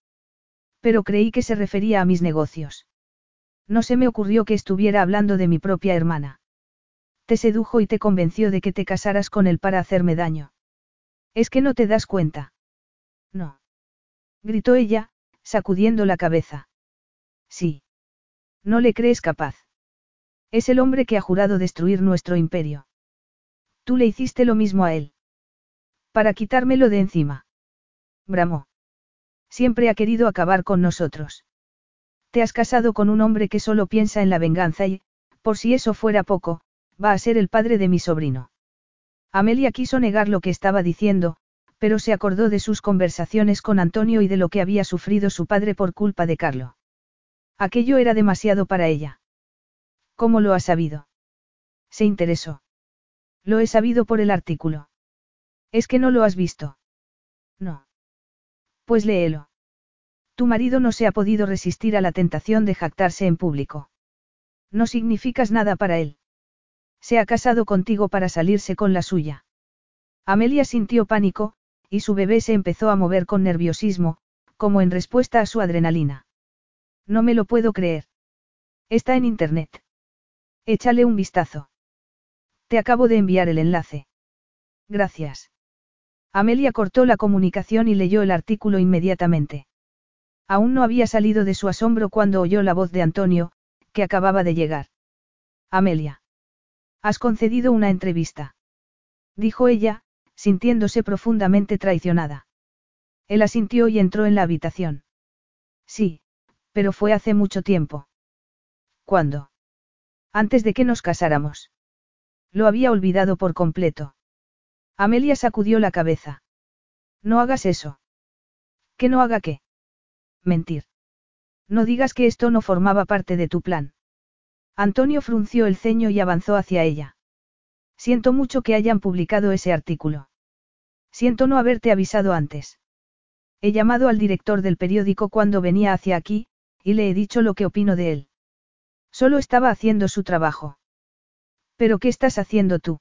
Pero creí que se refería a mis negocios. No se me ocurrió que estuviera hablando de mi propia hermana. Te sedujo y te convenció de que te casaras con él para hacerme daño. Es que no te das cuenta. No. Gritó ella, sacudiendo la cabeza. Sí. No le crees capaz. Es el hombre que ha jurado destruir nuestro imperio. Tú le hiciste lo mismo a él. Para quitármelo de encima. Bramó. Siempre ha querido acabar con nosotros. Te has casado con un hombre que solo piensa en la venganza y, por si eso fuera poco, va a ser el padre de mi sobrino. Amelia quiso negar lo que estaba diciendo, pero se acordó de sus conversaciones con Antonio y de lo que había sufrido su padre por culpa de Carlo. Aquello era demasiado para ella. ¿Cómo lo ha sabido? Se interesó. Lo he sabido por el artículo. Es que no lo has visto. No. Pues léelo. Tu marido no se ha podido resistir a la tentación de jactarse en público. No significas nada para él. Se ha casado contigo para salirse con la suya. Amelia sintió pánico, y su bebé se empezó a mover con nerviosismo, como en respuesta a su adrenalina. No me lo puedo creer. Está en Internet. Échale un vistazo. Te acabo de enviar el enlace. Gracias. Amelia cortó la comunicación y leyó el artículo inmediatamente. Aún no había salido de su asombro cuando oyó la voz de Antonio, que acababa de llegar. Amelia. Has concedido una entrevista. Dijo ella, sintiéndose profundamente traicionada. Él asintió y entró en la habitación. Sí, pero fue hace mucho tiempo. ¿Cuándo? Antes de que nos casáramos. Lo había olvidado por completo. Amelia sacudió la cabeza. No hagas eso. ¿Que no haga qué? Mentir. No digas que esto no formaba parte de tu plan. Antonio frunció el ceño y avanzó hacia ella. Siento mucho que hayan publicado ese artículo. Siento no haberte avisado antes. He llamado al director del periódico cuando venía hacia aquí, y le he dicho lo que opino de él. Solo estaba haciendo su trabajo. ¿Pero qué estás haciendo tú?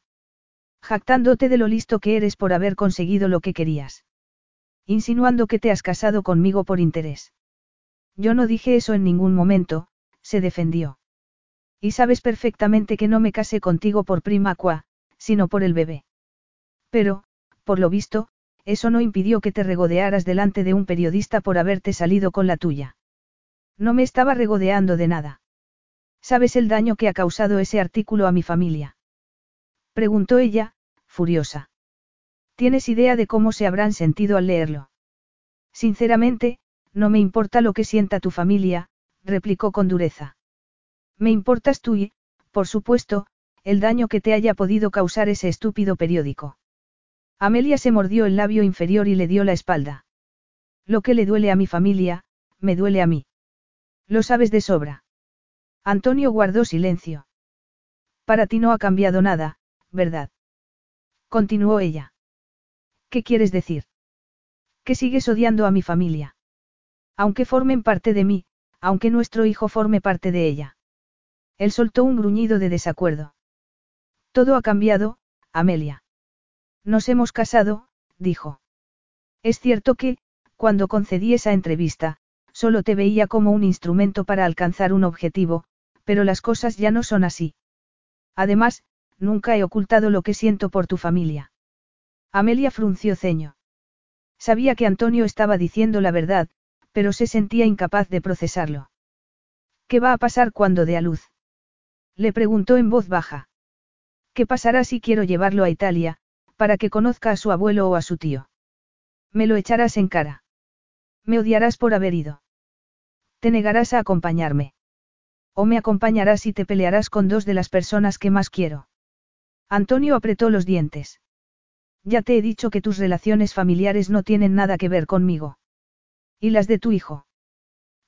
Jactándote de lo listo que eres por haber conseguido lo que querías. Insinuando que te has casado conmigo por interés. Yo no dije eso en ningún momento, se defendió. Y sabes perfectamente que no me casé contigo por prima qua, sino por el bebé. Pero, por lo visto, eso no impidió que te regodearas delante de un periodista por haberte salido con la tuya. No me estaba regodeando de nada. ¿Sabes el daño que ha causado ese artículo a mi familia? Preguntó ella, furiosa. ¿Tienes idea de cómo se habrán sentido al leerlo? Sinceramente, no me importa lo que sienta tu familia, replicó con dureza. Me importas tú y, por supuesto, el daño que te haya podido causar ese estúpido periódico. Amelia se mordió el labio inferior y le dio la espalda. Lo que le duele a mi familia, me duele a mí. Lo sabes de sobra. Antonio guardó silencio. Para ti no ha cambiado nada, ¿verdad? Continuó ella. ¿Qué quieres decir? Que sigues odiando a mi familia. Aunque formen parte de mí, aunque nuestro hijo forme parte de ella. Él soltó un gruñido de desacuerdo. Todo ha cambiado, Amelia. Nos hemos casado, dijo. Es cierto que, cuando concedí esa entrevista, solo te veía como un instrumento para alcanzar un objetivo, pero las cosas ya no son así. Además, nunca he ocultado lo que siento por tu familia. Amelia frunció ceño. Sabía que Antonio estaba diciendo la verdad, pero se sentía incapaz de procesarlo. ¿Qué va a pasar cuando dé a luz? Le preguntó en voz baja. ¿Qué pasará si quiero llevarlo a Italia, para que conozca a su abuelo o a su tío? Me lo echarás en cara. Me odiarás por haber ido. Te negarás a acompañarme. O me acompañarás y te pelearás con dos de las personas que más quiero. Antonio apretó los dientes. Ya te he dicho que tus relaciones familiares no tienen nada que ver conmigo. ¿Y las de tu hijo?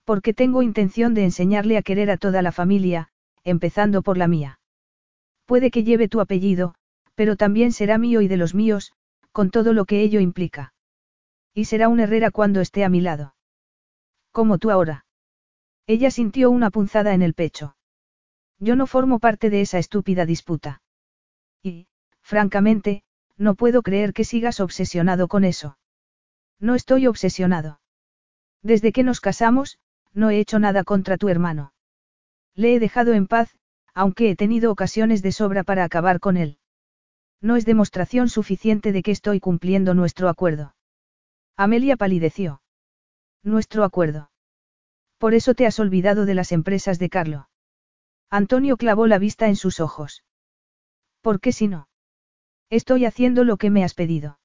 Porque tengo intención de enseñarle a querer a toda la familia, empezando por la mía. Puede que lleve tu apellido, pero también será mío y de los míos, con todo lo que ello implica. Y será un Herrera cuando esté a mi lado. Como tú ahora. Ella sintió una punzada en el pecho. Yo no formo parte de esa estúpida disputa. Y, francamente, no puedo creer que sigas obsesionado con eso. No estoy obsesionado. Desde que nos casamos, no he hecho nada contra tu hermano. Le he dejado en paz, aunque he tenido ocasiones de sobra para acabar con él. No es demostración suficiente de que estoy cumpliendo nuestro acuerdo. Amelia palideció. Nuestro acuerdo. Por eso te has olvidado de las empresas de Carlo. Antonio clavó la vista en sus ojos. ¿Por qué si no? Estoy haciendo lo que me has pedido.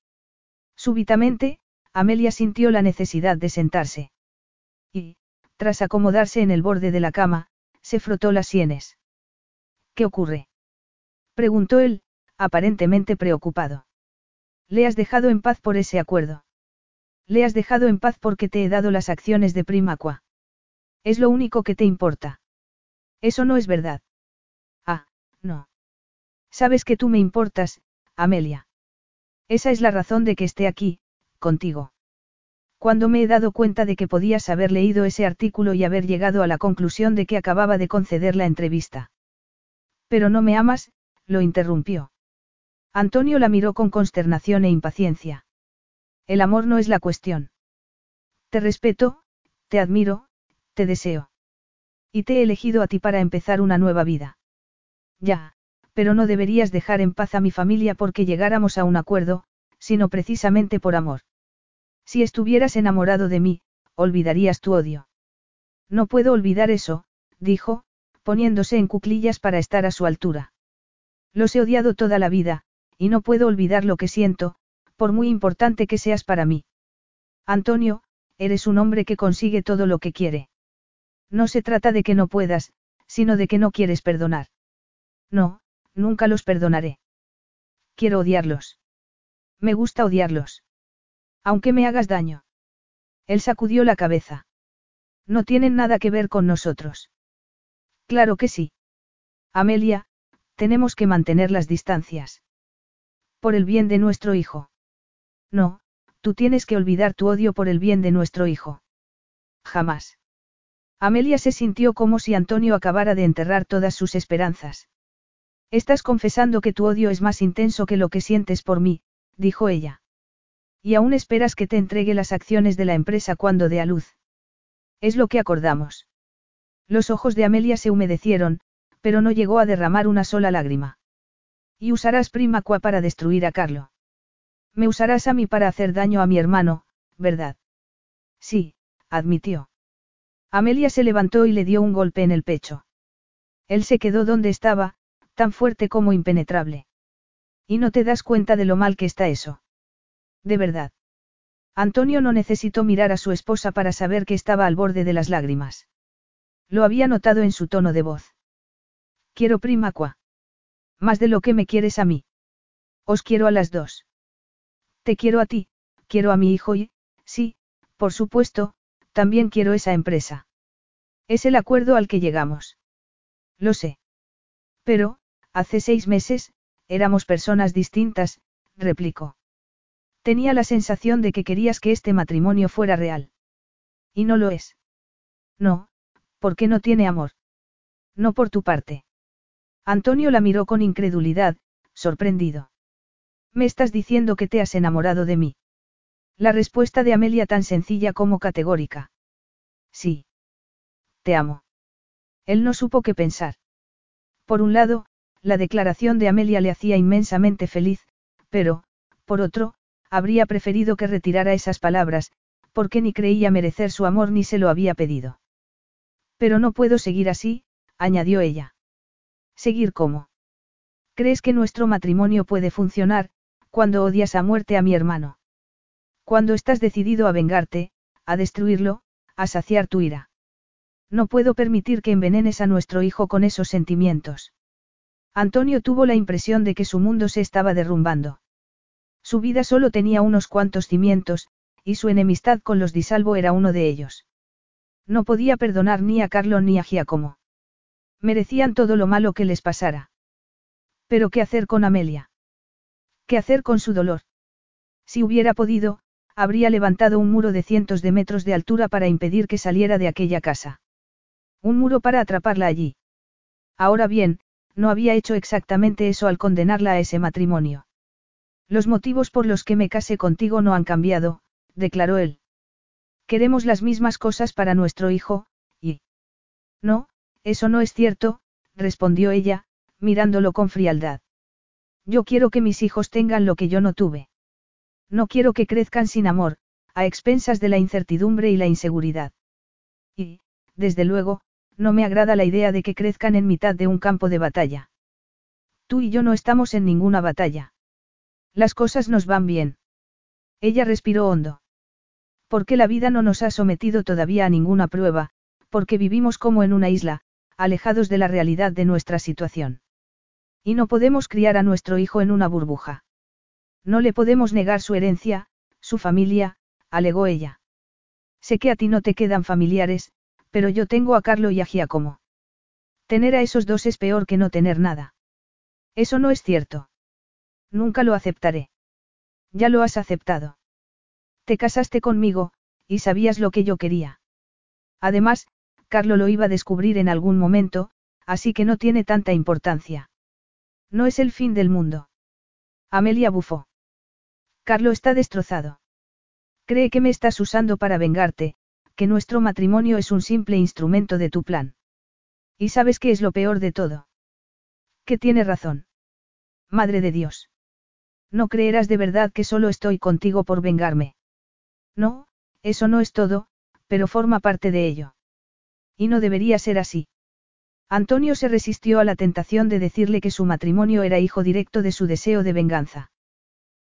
Súbitamente, Amelia sintió la necesidad de sentarse. Y, tras acomodarse en el borde de la cama, se frotó las sienes. ¿Qué ocurre? preguntó él, aparentemente preocupado. Le has dejado en paz por ese acuerdo. Le has dejado en paz porque te he dado las acciones de Primaqua. Es lo único que te importa. Eso no es verdad. Ah, no. Sabes que tú me importas, Amelia. Esa es la razón de que esté aquí, contigo. Cuando me he dado cuenta de que podías haber leído ese artículo y haber llegado a la conclusión de que acababa de conceder la entrevista. Pero no me amas, lo interrumpió. Antonio la miró con consternación e impaciencia. El amor no es la cuestión. Te respeto, te admiro, te deseo. Y te he elegido a ti para empezar una nueva vida. Ya, pero no deberías dejar en paz a mi familia porque llegáramos a un acuerdo, sino precisamente por amor. Si estuvieras enamorado de mí, olvidarías tu odio. No puedo olvidar eso, dijo, poniéndose en cuclillas para estar a su altura. Los he odiado toda la vida, y no puedo olvidar lo que siento, por muy importante que seas para mí. Antonio, eres un hombre que consigue todo lo que quiere. No se trata de que no puedas, sino de que no quieres perdonar. No, Nunca los perdonaré. Quiero odiarlos. Me gusta odiarlos. Aunque me hagas daño. Él sacudió la cabeza. No tienen nada que ver con nosotros. Claro que sí. Amelia, tenemos que mantener las distancias. Por el bien de nuestro hijo. No, tú tienes que olvidar tu odio por el bien de nuestro hijo. Jamás. Amelia se sintió como si Antonio acabara de enterrar todas sus esperanzas. Estás confesando que tu odio es más intenso que lo que sientes por mí, dijo ella. Y aún esperas que te entregue las acciones de la empresa cuando dé a luz. Es lo que acordamos. Los ojos de Amelia se humedecieron, pero no llegó a derramar una sola lágrima. Y usarás Primacua para destruir a Carlo. Me usarás a mí para hacer daño a mi hermano, ¿verdad? Sí, admitió. Amelia se levantó y le dio un golpe en el pecho. Él se quedó donde estaba, tan fuerte como impenetrable. Y no te das cuenta de lo mal que está eso. De verdad. Antonio no necesitó mirar a su esposa para saber que estaba al borde de las lágrimas. Lo había notado en su tono de voz. Quiero primacua. Más de lo que me quieres a mí. Os quiero a las dos. Te quiero a ti, quiero a mi hijo y, sí, por supuesto, también quiero esa empresa. Es el acuerdo al que llegamos. Lo sé. Pero, Hace seis meses, éramos personas distintas, replicó. Tenía la sensación de que querías que este matrimonio fuera real. Y no lo es. No, porque no tiene amor. No por tu parte. Antonio la miró con incredulidad, sorprendido. Me estás diciendo que te has enamorado de mí. La respuesta de Amelia tan sencilla como categórica. Sí. Te amo. Él no supo qué pensar. Por un lado, la declaración de Amelia le hacía inmensamente feliz, pero, por otro, habría preferido que retirara esas palabras, porque ni creía merecer su amor ni se lo había pedido. Pero no puedo seguir así, añadió ella. ¿Seguir cómo? ¿Crees que nuestro matrimonio puede funcionar, cuando odias a muerte a mi hermano? Cuando estás decidido a vengarte, a destruirlo, a saciar tu ira. No puedo permitir que envenenes a nuestro hijo con esos sentimientos. Antonio tuvo la impresión de que su mundo se estaba derrumbando. Su vida solo tenía unos cuantos cimientos, y su enemistad con los Disalvo era uno de ellos. No podía perdonar ni a Carlo ni a Giacomo. Merecían todo lo malo que les pasara. Pero ¿qué hacer con Amelia? ¿Qué hacer con su dolor? Si hubiera podido, habría levantado un muro de cientos de metros de altura para impedir que saliera de aquella casa. Un muro para atraparla allí. Ahora bien, no había hecho exactamente eso al condenarla a ese matrimonio. Los motivos por los que me casé contigo no han cambiado, declaró él. Queremos las mismas cosas para nuestro hijo, y... No, eso no es cierto, respondió ella, mirándolo con frialdad. Yo quiero que mis hijos tengan lo que yo no tuve. No quiero que crezcan sin amor, a expensas de la incertidumbre y la inseguridad. Y, desde luego, no me agrada la idea de que crezcan en mitad de un campo de batalla. Tú y yo no estamos en ninguna batalla. Las cosas nos van bien. Ella respiró hondo. Porque la vida no nos ha sometido todavía a ninguna prueba, porque vivimos como en una isla, alejados de la realidad de nuestra situación. Y no podemos criar a nuestro hijo en una burbuja. No le podemos negar su herencia, su familia, alegó ella. Sé que a ti no te quedan familiares, pero yo tengo a Carlo y a Giacomo. Tener a esos dos es peor que no tener nada. Eso no es cierto. Nunca lo aceptaré. Ya lo has aceptado. Te casaste conmigo, y sabías lo que yo quería. Además, Carlo lo iba a descubrir en algún momento, así que no tiene tanta importancia. No es el fin del mundo. Amelia bufó. Carlo está destrozado. Cree que me estás usando para vengarte, que nuestro matrimonio es un simple instrumento de tu plan. ¿Y sabes qué es lo peor de todo? Que tiene razón. Madre de Dios. No creerás de verdad que solo estoy contigo por vengarme. No, eso no es todo, pero forma parte de ello. Y no debería ser así. Antonio se resistió a la tentación de decirle que su matrimonio era hijo directo de su deseo de venganza.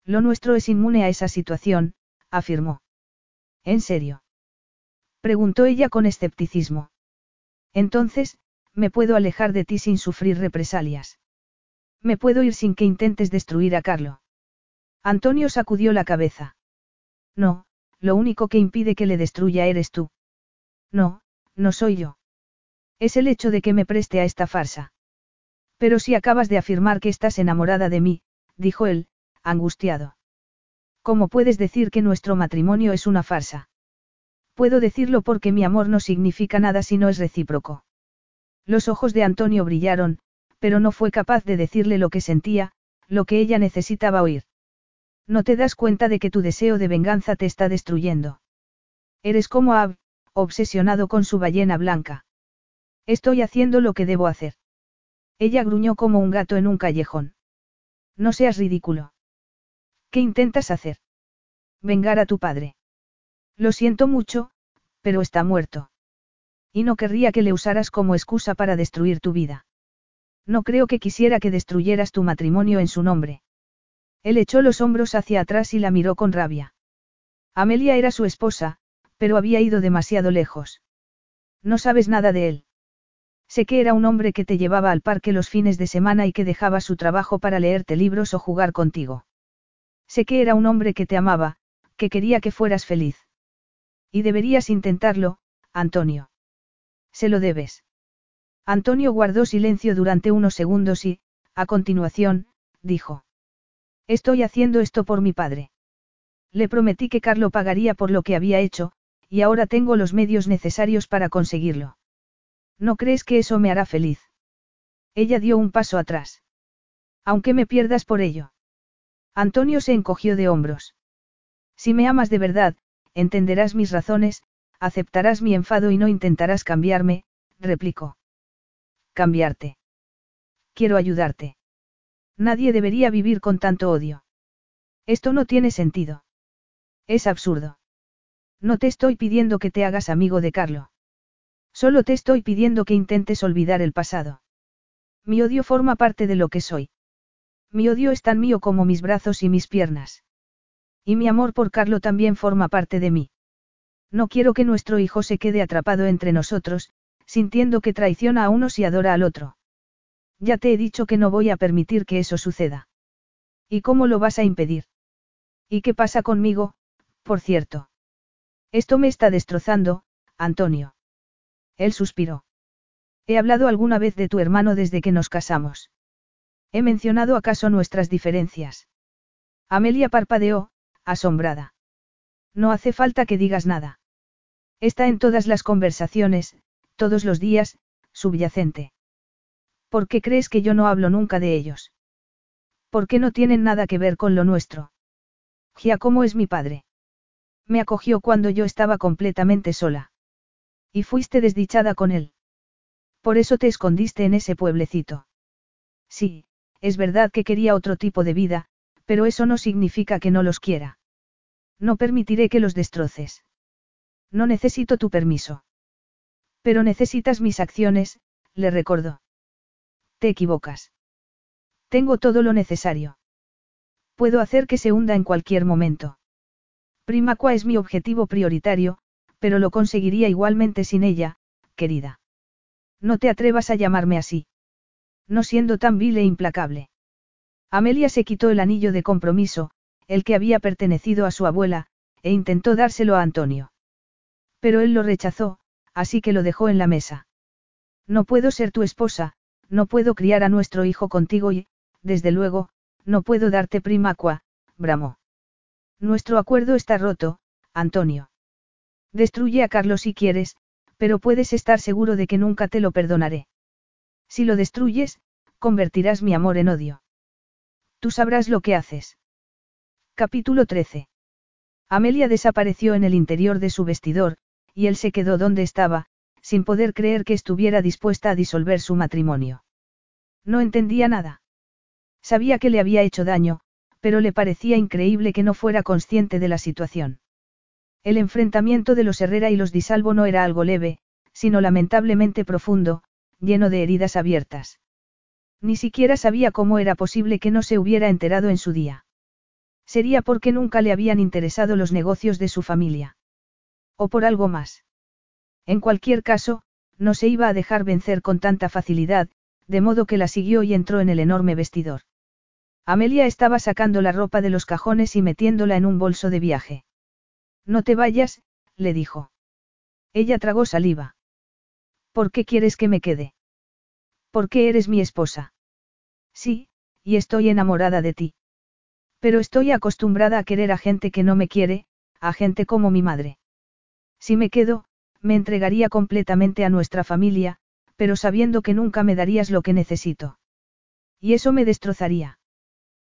Lo nuestro es inmune a esa situación, afirmó. ¿En serio? Preguntó ella con escepticismo. Entonces, me puedo alejar de ti sin sufrir represalias. Me puedo ir sin que intentes destruir a Carlo. Antonio sacudió la cabeza. No, lo único que impide que le destruya eres tú. No, no soy yo. Es el hecho de que me preste a esta farsa. Pero si acabas de afirmar que estás enamorada de mí, dijo él, angustiado. ¿Cómo puedes decir que nuestro matrimonio es una farsa? Puedo decirlo porque mi amor no significa nada si no es recíproco. Los ojos de Antonio brillaron, pero no fue capaz de decirle lo que sentía, lo que ella necesitaba oír. No te das cuenta de que tu deseo de venganza te está destruyendo. Eres como Ab, obsesionado con su ballena blanca. Estoy haciendo lo que debo hacer. Ella gruñó como un gato en un callejón. No seas ridículo. ¿Qué intentas hacer? Vengar a tu padre. Lo siento mucho, pero está muerto. Y no querría que le usaras como excusa para destruir tu vida. No creo que quisiera que destruyeras tu matrimonio en su nombre. Él echó los hombros hacia atrás y la miró con rabia. Amelia era su esposa, pero había ido demasiado lejos. No sabes nada de él. Sé que era un hombre que te llevaba al parque los fines de semana y que dejaba su trabajo para leerte libros o jugar contigo. Sé que era un hombre que te amaba, que quería que fueras feliz. Y deberías intentarlo, Antonio. Se lo debes. Antonio guardó silencio durante unos segundos y, a continuación, dijo. Estoy haciendo esto por mi padre. Le prometí que Carlo pagaría por lo que había hecho, y ahora tengo los medios necesarios para conseguirlo. ¿No crees que eso me hará feliz? Ella dio un paso atrás. Aunque me pierdas por ello. Antonio se encogió de hombros. Si me amas de verdad, entenderás mis razones, aceptarás mi enfado y no intentarás cambiarme, replicó. Cambiarte. Quiero ayudarte. Nadie debería vivir con tanto odio. Esto no tiene sentido. Es absurdo. No te estoy pidiendo que te hagas amigo de Carlo. Solo te estoy pidiendo que intentes olvidar el pasado. Mi odio forma parte de lo que soy. Mi odio es tan mío como mis brazos y mis piernas. Y mi amor por Carlo también forma parte de mí. No quiero que nuestro hijo se quede atrapado entre nosotros, sintiendo que traiciona a uno si adora al otro. Ya te he dicho que no voy a permitir que eso suceda. ¿Y cómo lo vas a impedir? ¿Y qué pasa conmigo, por cierto? Esto me está destrozando, Antonio. Él suspiró. ¿He hablado alguna vez de tu hermano desde que nos casamos? ¿He mencionado acaso nuestras diferencias? Amelia parpadeó, asombrada. No hace falta que digas nada. Está en todas las conversaciones, todos los días, subyacente. ¿Por qué crees que yo no hablo nunca de ellos? ¿Por qué no tienen nada que ver con lo nuestro? Giacomo es mi padre. Me acogió cuando yo estaba completamente sola. Y fuiste desdichada con él. Por eso te escondiste en ese pueblecito. Sí, es verdad que quería otro tipo de vida, pero eso no significa que no los quiera. No permitiré que los destroces. No necesito tu permiso. Pero necesitas mis acciones, le recordó. Te equivocas. Tengo todo lo necesario. Puedo hacer que se hunda en cualquier momento. Primacua es mi objetivo prioritario, pero lo conseguiría igualmente sin ella, querida. No te atrevas a llamarme así. No siendo tan vil e implacable. Amelia se quitó el anillo de compromiso, el que había pertenecido a su abuela, e intentó dárselo a Antonio. Pero él lo rechazó, así que lo dejó en la mesa. No puedo ser tu esposa, no puedo criar a nuestro hijo contigo y, desde luego, no puedo darte primacua, bramó. Nuestro acuerdo está roto, Antonio. Destruye a Carlos si quieres, pero puedes estar seguro de que nunca te lo perdonaré. Si lo destruyes, convertirás mi amor en odio. Tú sabrás lo que haces. Capítulo 13. Amelia desapareció en el interior de su vestidor, y él se quedó donde estaba, sin poder creer que estuviera dispuesta a disolver su matrimonio. No entendía nada. Sabía que le había hecho daño, pero le parecía increíble que no fuera consciente de la situación. El enfrentamiento de los Herrera y los Disalvo no era algo leve, sino lamentablemente profundo, lleno de heridas abiertas. Ni siquiera sabía cómo era posible que no se hubiera enterado en su día. Sería porque nunca le habían interesado los negocios de su familia. O por algo más. En cualquier caso, no se iba a dejar vencer con tanta facilidad, de modo que la siguió y entró en el enorme vestidor. Amelia estaba sacando la ropa de los cajones y metiéndola en un bolso de viaje. No te vayas, le dijo. Ella tragó saliva. ¿Por qué quieres que me quede? ¿Por qué eres mi esposa? Sí, y estoy enamorada de ti. Pero estoy acostumbrada a querer a gente que no me quiere, a gente como mi madre. Si me quedo, me entregaría completamente a nuestra familia, pero sabiendo que nunca me darías lo que necesito. Y eso me destrozaría.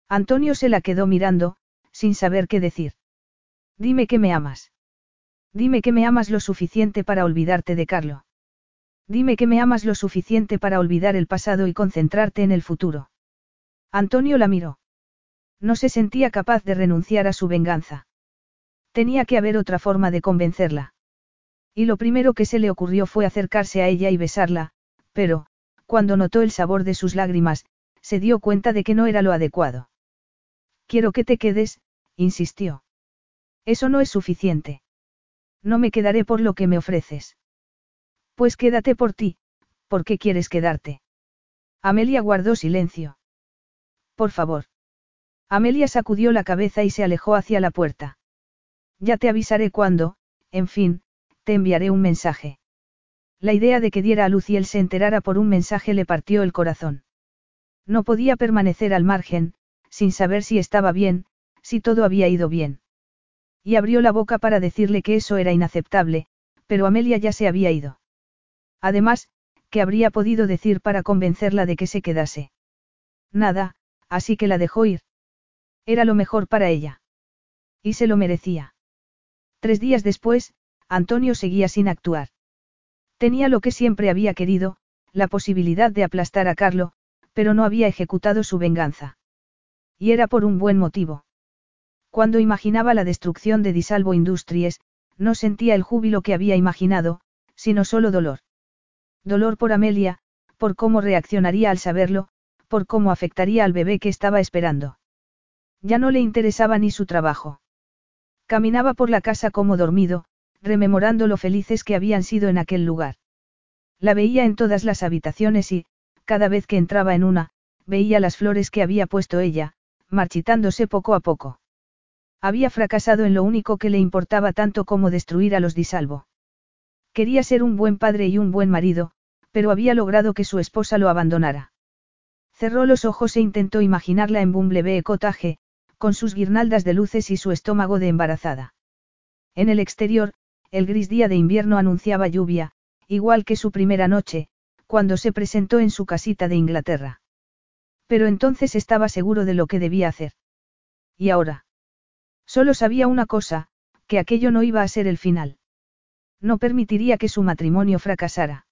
Antonio se la quedó mirando, sin saber qué decir. Dime que me amas. Dime que me amas lo suficiente para olvidarte de Carlo. Dime que me amas lo suficiente para olvidar el pasado y concentrarte en el futuro. Antonio la miró. No se sentía capaz de renunciar a su venganza. Tenía que haber otra forma de convencerla. Y lo primero que se le ocurrió fue acercarse a ella y besarla, pero, cuando notó el sabor de sus lágrimas, se dio cuenta de que no era lo adecuado. Quiero que te quedes, insistió. Eso no es suficiente. No me quedaré por lo que me ofreces. Pues quédate por ti, ¿por qué quieres quedarte? Amelia guardó silencio. Por favor. Amelia sacudió la cabeza y se alejó hacia la puerta. Ya te avisaré cuando, en fin, te enviaré un mensaje. La idea de que diera a luz y él se enterara por un mensaje le partió el corazón. No podía permanecer al margen, sin saber si estaba bien, si todo había ido bien. Y abrió la boca para decirle que eso era inaceptable, pero Amelia ya se había ido. Además, ¿qué habría podido decir para convencerla de que se quedase? Nada, así que la dejó ir. Era lo mejor para ella. Y se lo merecía. Tres días después, Antonio seguía sin actuar. Tenía lo que siempre había querido, la posibilidad de aplastar a Carlo, pero no había ejecutado su venganza. Y era por un buen motivo. Cuando imaginaba la destrucción de Disalvo Industries, no sentía el júbilo que había imaginado, sino solo dolor. Dolor por Amelia, por cómo reaccionaría al saberlo, por cómo afectaría al bebé que estaba esperando. Ya no le interesaba ni su trabajo. Caminaba por la casa como dormido, rememorando lo felices que habían sido en aquel lugar. La veía en todas las habitaciones y, cada vez que entraba en una, veía las flores que había puesto ella, marchitándose poco a poco. Había fracasado en lo único que le importaba tanto como destruir a los disalvo. Quería ser un buen padre y un buen marido, pero había logrado que su esposa lo abandonara. Cerró los ojos e intentó imaginarla en Bumblebee Cottage, con sus guirnaldas de luces y su estómago de embarazada. En el exterior, el gris día de invierno anunciaba lluvia, igual que su primera noche, cuando se presentó en su casita de Inglaterra. Pero entonces estaba seguro de lo que debía hacer. ¿Y ahora? Solo sabía una cosa, que aquello no iba a ser el final. No permitiría que su matrimonio fracasara.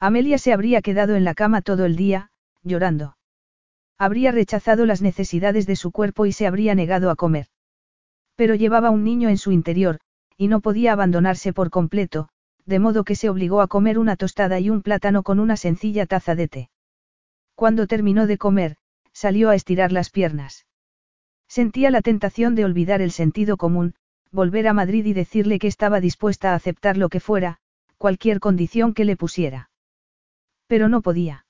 Amelia se habría quedado en la cama todo el día, llorando. Habría rechazado las necesidades de su cuerpo y se habría negado a comer. Pero llevaba un niño en su interior, y no podía abandonarse por completo, de modo que se obligó a comer una tostada y un plátano con una sencilla taza de té. Cuando terminó de comer, salió a estirar las piernas. Sentía la tentación de olvidar el sentido común, volver a Madrid y decirle que estaba dispuesta a aceptar lo que fuera, cualquier condición que le pusiera. Pero no podía.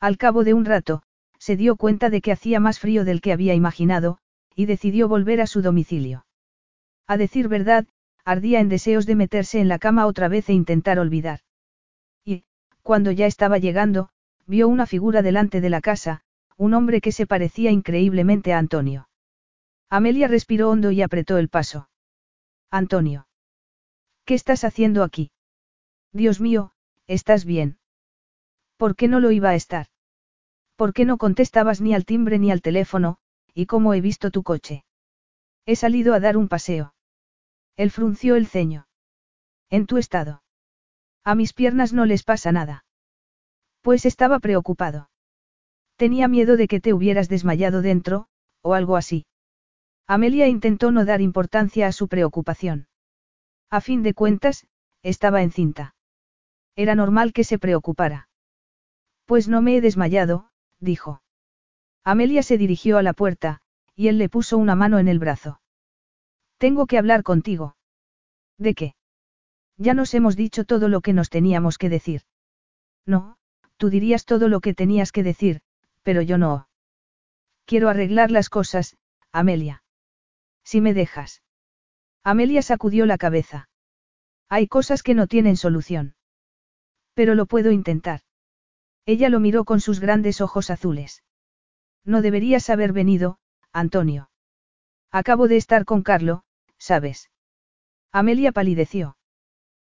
Al cabo de un rato, se dio cuenta de que hacía más frío del que había imaginado, y decidió volver a su domicilio. A decir verdad, ardía en deseos de meterse en la cama otra vez e intentar olvidar. Y, cuando ya estaba llegando, vio una figura delante de la casa, un hombre que se parecía increíblemente a Antonio. Amelia respiró hondo y apretó el paso. Antonio. ¿Qué estás haciendo aquí? Dios mío, ¿estás bien? ¿Por qué no lo iba a estar? ¿Por qué no contestabas ni al timbre ni al teléfono, y cómo he visto tu coche? He salido a dar un paseo. Él frunció el ceño. En tu estado. A mis piernas no les pasa nada. Pues estaba preocupado. Tenía miedo de que te hubieras desmayado dentro, o algo así. Amelia intentó no dar importancia a su preocupación. A fin de cuentas, estaba encinta. Era normal que se preocupara. Pues no me he desmayado, dijo. Amelia se dirigió a la puerta, y él le puso una mano en el brazo. Tengo que hablar contigo. ¿De qué? Ya nos hemos dicho todo lo que nos teníamos que decir. No, tú dirías todo lo que tenías que decir, pero yo no. Quiero arreglar las cosas, Amelia. Si me dejas. Amelia sacudió la cabeza. Hay cosas que no tienen solución. Pero lo puedo intentar. Ella lo miró con sus grandes ojos azules. No deberías haber venido, Antonio. Acabo de estar con Carlo, ¿sabes? Amelia palideció.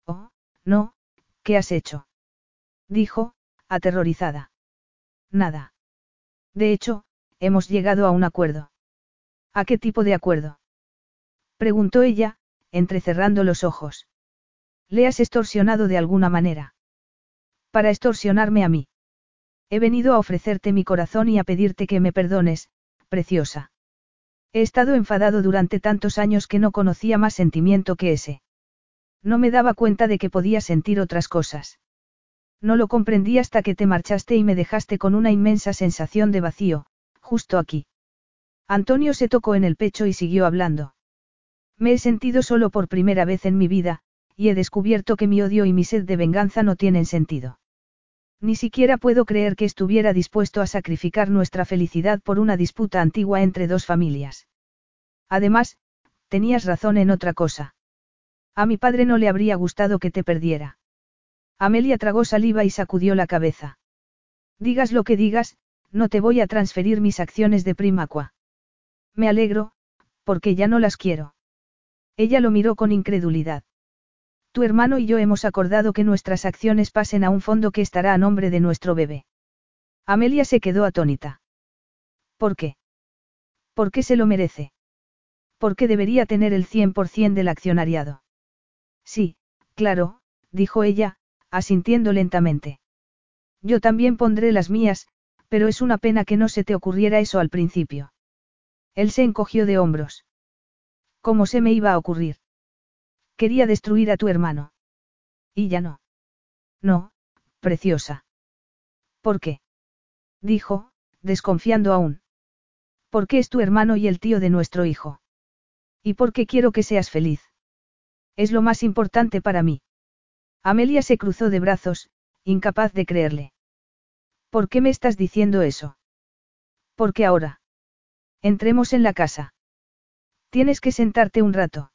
Oh, no, ¿qué has hecho? Dijo, aterrorizada. Nada. De hecho, hemos llegado a un acuerdo. ¿A qué tipo de acuerdo? Preguntó ella, entrecerrando los ojos. ¿Le has extorsionado de alguna manera? Para extorsionarme a mí. He venido a ofrecerte mi corazón y a pedirte que me perdones, preciosa. He estado enfadado durante tantos años que no conocía más sentimiento que ese. No me daba cuenta de que podía sentir otras cosas. No lo comprendí hasta que te marchaste y me dejaste con una inmensa sensación de vacío, justo aquí. Antonio se tocó en el pecho y siguió hablando. Me he sentido solo por primera vez en mi vida, y he descubierto que mi odio y mi sed de venganza no tienen sentido. Ni siquiera puedo creer que estuviera dispuesto a sacrificar nuestra felicidad por una disputa antigua entre dos familias. Además, tenías razón en otra cosa. A mi padre no le habría gustado que te perdiera. Amelia tragó saliva y sacudió la cabeza. Digas lo que digas, no te voy a transferir mis acciones de primacua. Me alegro, porque ya no las quiero. Ella lo miró con incredulidad. Tu hermano y yo hemos acordado que nuestras acciones pasen a un fondo que estará a nombre de nuestro bebé. Amelia se quedó atónita. ¿Por qué? ¿Por qué se lo merece? ¿Por qué debería tener el 100% del accionariado? Sí, claro, dijo ella, asintiendo lentamente. Yo también pondré las mías, pero es una pena que no se te ocurriera eso al principio. Él se encogió de hombros. ¿Cómo se me iba a ocurrir? Quería destruir a tu hermano. Y ya no. No, preciosa. ¿Por qué? Dijo, desconfiando aún. Porque es tu hermano y el tío de nuestro hijo. Y porque quiero que seas feliz. Es lo más importante para mí. Amelia se cruzó de brazos, incapaz de creerle. ¿Por qué me estás diciendo eso? Porque ahora. Entremos en la casa. Tienes que sentarte un rato.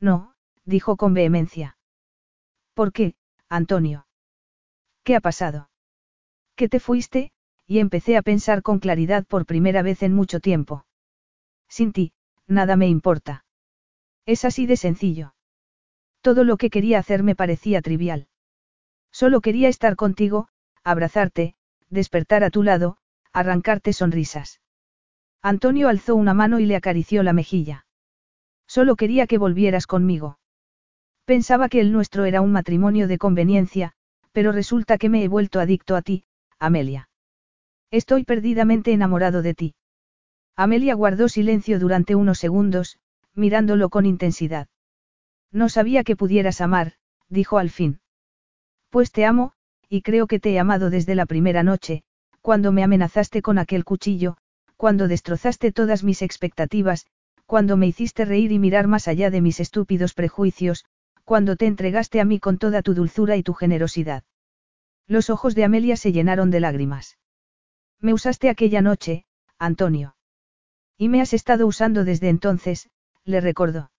No, dijo con vehemencia. ¿Por qué, Antonio? ¿Qué ha pasado? Que te fuiste, y empecé a pensar con claridad por primera vez en mucho tiempo. Sin ti, nada me importa. Es así de sencillo. Todo lo que quería hacer me parecía trivial. Solo quería estar contigo, abrazarte, despertar a tu lado, arrancarte sonrisas. Antonio alzó una mano y le acarició la mejilla. Solo quería que volvieras conmigo. Pensaba que el nuestro era un matrimonio de conveniencia, pero resulta que me he vuelto adicto a ti, Amelia. Estoy perdidamente enamorado de ti. Amelia guardó silencio durante unos segundos, mirándolo con intensidad. No sabía que pudieras amar, dijo al fin. Pues te amo, y creo que te he amado desde la primera noche, cuando me amenazaste con aquel cuchillo, cuando destrozaste todas mis expectativas, cuando me hiciste reír y mirar más allá de mis estúpidos prejuicios, cuando te entregaste a mí con toda tu dulzura y tu generosidad. Los ojos de Amelia se llenaron de lágrimas. Me usaste aquella noche, Antonio. Y me has estado usando desde entonces, le recordó.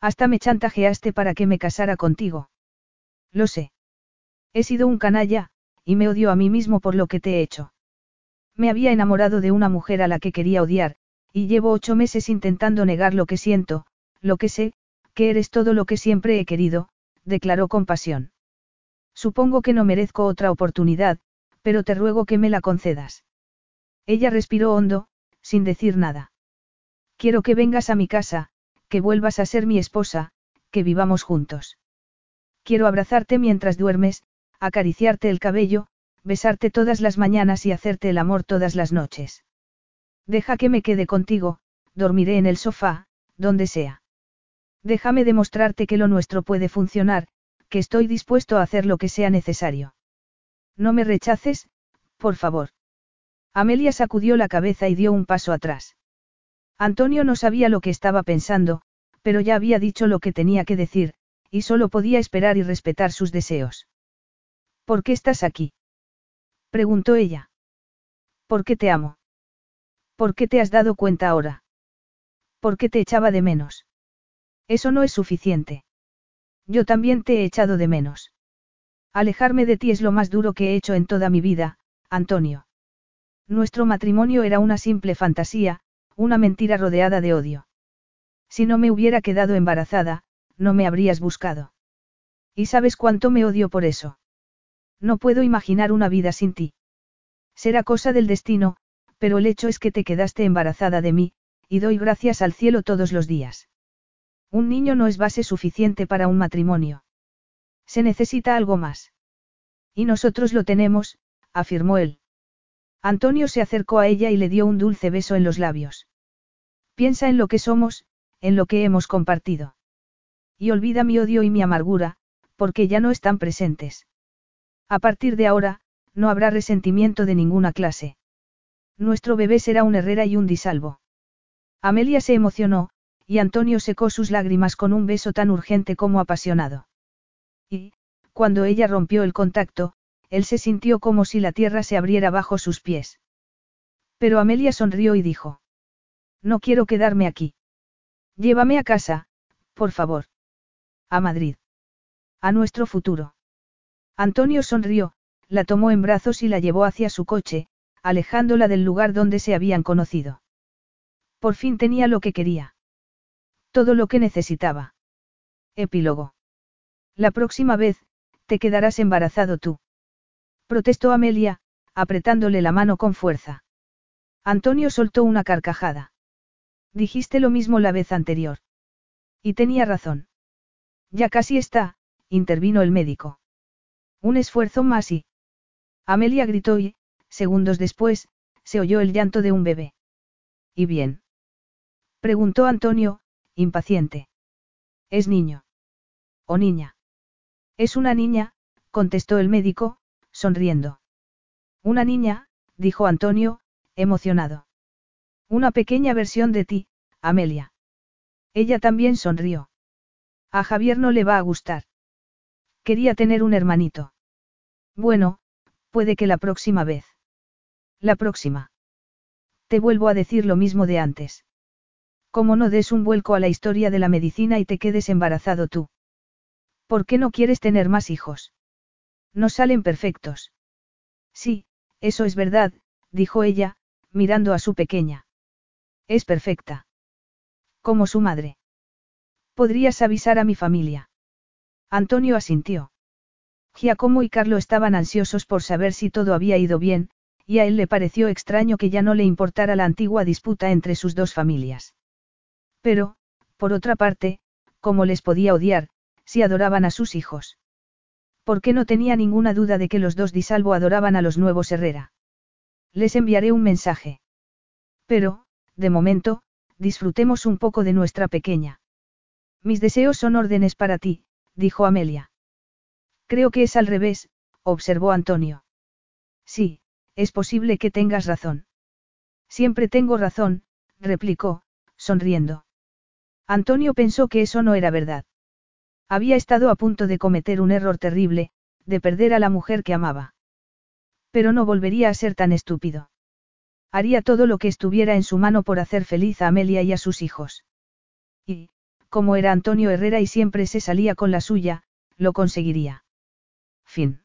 Hasta me chantajeaste para que me casara contigo. Lo sé. He sido un canalla, y me odio a mí mismo por lo que te he hecho. Me había enamorado de una mujer a la que quería odiar, y llevo ocho meses intentando negar lo que siento, lo que sé, que eres todo lo que siempre he querido, declaró con pasión. Supongo que no merezco otra oportunidad, pero te ruego que me la concedas. Ella respiró hondo, sin decir nada. Quiero que vengas a mi casa, que vuelvas a ser mi esposa, que vivamos juntos. Quiero abrazarte mientras duermes, acariciarte el cabello, besarte todas las mañanas y hacerte el amor todas las noches. Deja que me quede contigo, dormiré en el sofá, donde sea. Déjame demostrarte que lo nuestro puede funcionar, que estoy dispuesto a hacer lo que sea necesario. No me rechaces, por favor. Amelia sacudió la cabeza y dio un paso atrás. Antonio no sabía lo que estaba pensando, pero ya había dicho lo que tenía que decir, y solo podía esperar y respetar sus deseos. ¿Por qué estás aquí? Preguntó ella. ¿Por qué te amo? ¿Por qué te has dado cuenta ahora? ¿Por qué te echaba de menos? Eso no es suficiente. Yo también te he echado de menos. Alejarme de ti es lo más duro que he hecho en toda mi vida, Antonio. Nuestro matrimonio era una simple fantasía, una mentira rodeada de odio. Si no me hubiera quedado embarazada, no me habrías buscado. ¿Y sabes cuánto me odio por eso? No puedo imaginar una vida sin ti. Será cosa del destino, pero el hecho es que te quedaste embarazada de mí, y doy gracias al cielo todos los días. Un niño no es base suficiente para un matrimonio. Se necesita algo más. Y nosotros lo tenemos, afirmó él. Antonio se acercó a ella y le dio un dulce beso en los labios. Piensa en lo que somos, en lo que hemos compartido. Y olvida mi odio y mi amargura, porque ya no están presentes. A partir de ahora, no habrá resentimiento de ninguna clase. Nuestro bebé será un herrera y un disalvo. Amelia se emocionó, y Antonio secó sus lágrimas con un beso tan urgente como apasionado. Y, cuando ella rompió el contacto, él se sintió como si la tierra se abriera bajo sus pies. Pero Amelia sonrió y dijo. No quiero quedarme aquí. Llévame a casa, por favor. A Madrid. A nuestro futuro. Antonio sonrió, la tomó en brazos y la llevó hacia su coche, alejándola del lugar donde se habían conocido. Por fin tenía lo que quería. Todo lo que necesitaba. Epílogo. La próxima vez, te quedarás embarazado tú protestó Amelia, apretándole la mano con fuerza. Antonio soltó una carcajada. Dijiste lo mismo la vez anterior. Y tenía razón. Ya casi está, intervino el médico. Un esfuerzo más y... Amelia gritó y, segundos después, se oyó el llanto de un bebé. ¿Y bien? Preguntó Antonio, impaciente. ¿Es niño? ¿O niña? Es una niña, contestó el médico, sonriendo. Una niña, dijo Antonio, emocionado. Una pequeña versión de ti, Amelia. Ella también sonrió. A Javier no le va a gustar. Quería tener un hermanito. Bueno, puede que la próxima vez. La próxima. Te vuelvo a decir lo mismo de antes. Como no des un vuelco a la historia de la medicina y te quedes embarazado tú. ¿Por qué no quieres tener más hijos? No salen perfectos. Sí, eso es verdad, dijo ella, mirando a su pequeña. Es perfecta. Como su madre. Podrías avisar a mi familia. Antonio asintió. Giacomo y Carlo estaban ansiosos por saber si todo había ido bien, y a él le pareció extraño que ya no le importara la antigua disputa entre sus dos familias. Pero, por otra parte, ¿cómo les podía odiar, si adoraban a sus hijos? Porque no tenía ninguna duda de que los dos Disalvo adoraban a los nuevos Herrera. Les enviaré un mensaje. Pero, de momento, disfrutemos un poco de nuestra pequeña. Mis deseos son órdenes para ti, dijo Amelia. Creo que es al revés, observó Antonio. Sí, es posible que tengas razón. Siempre tengo razón, replicó, sonriendo. Antonio pensó que eso no era verdad. Había estado a punto de cometer un error terrible, de perder a la mujer que amaba. Pero no volvería a ser tan estúpido. Haría todo lo que estuviera en su mano por hacer feliz a Amelia y a sus hijos. Y, como era Antonio Herrera y siempre se salía con la suya, lo conseguiría. Fin.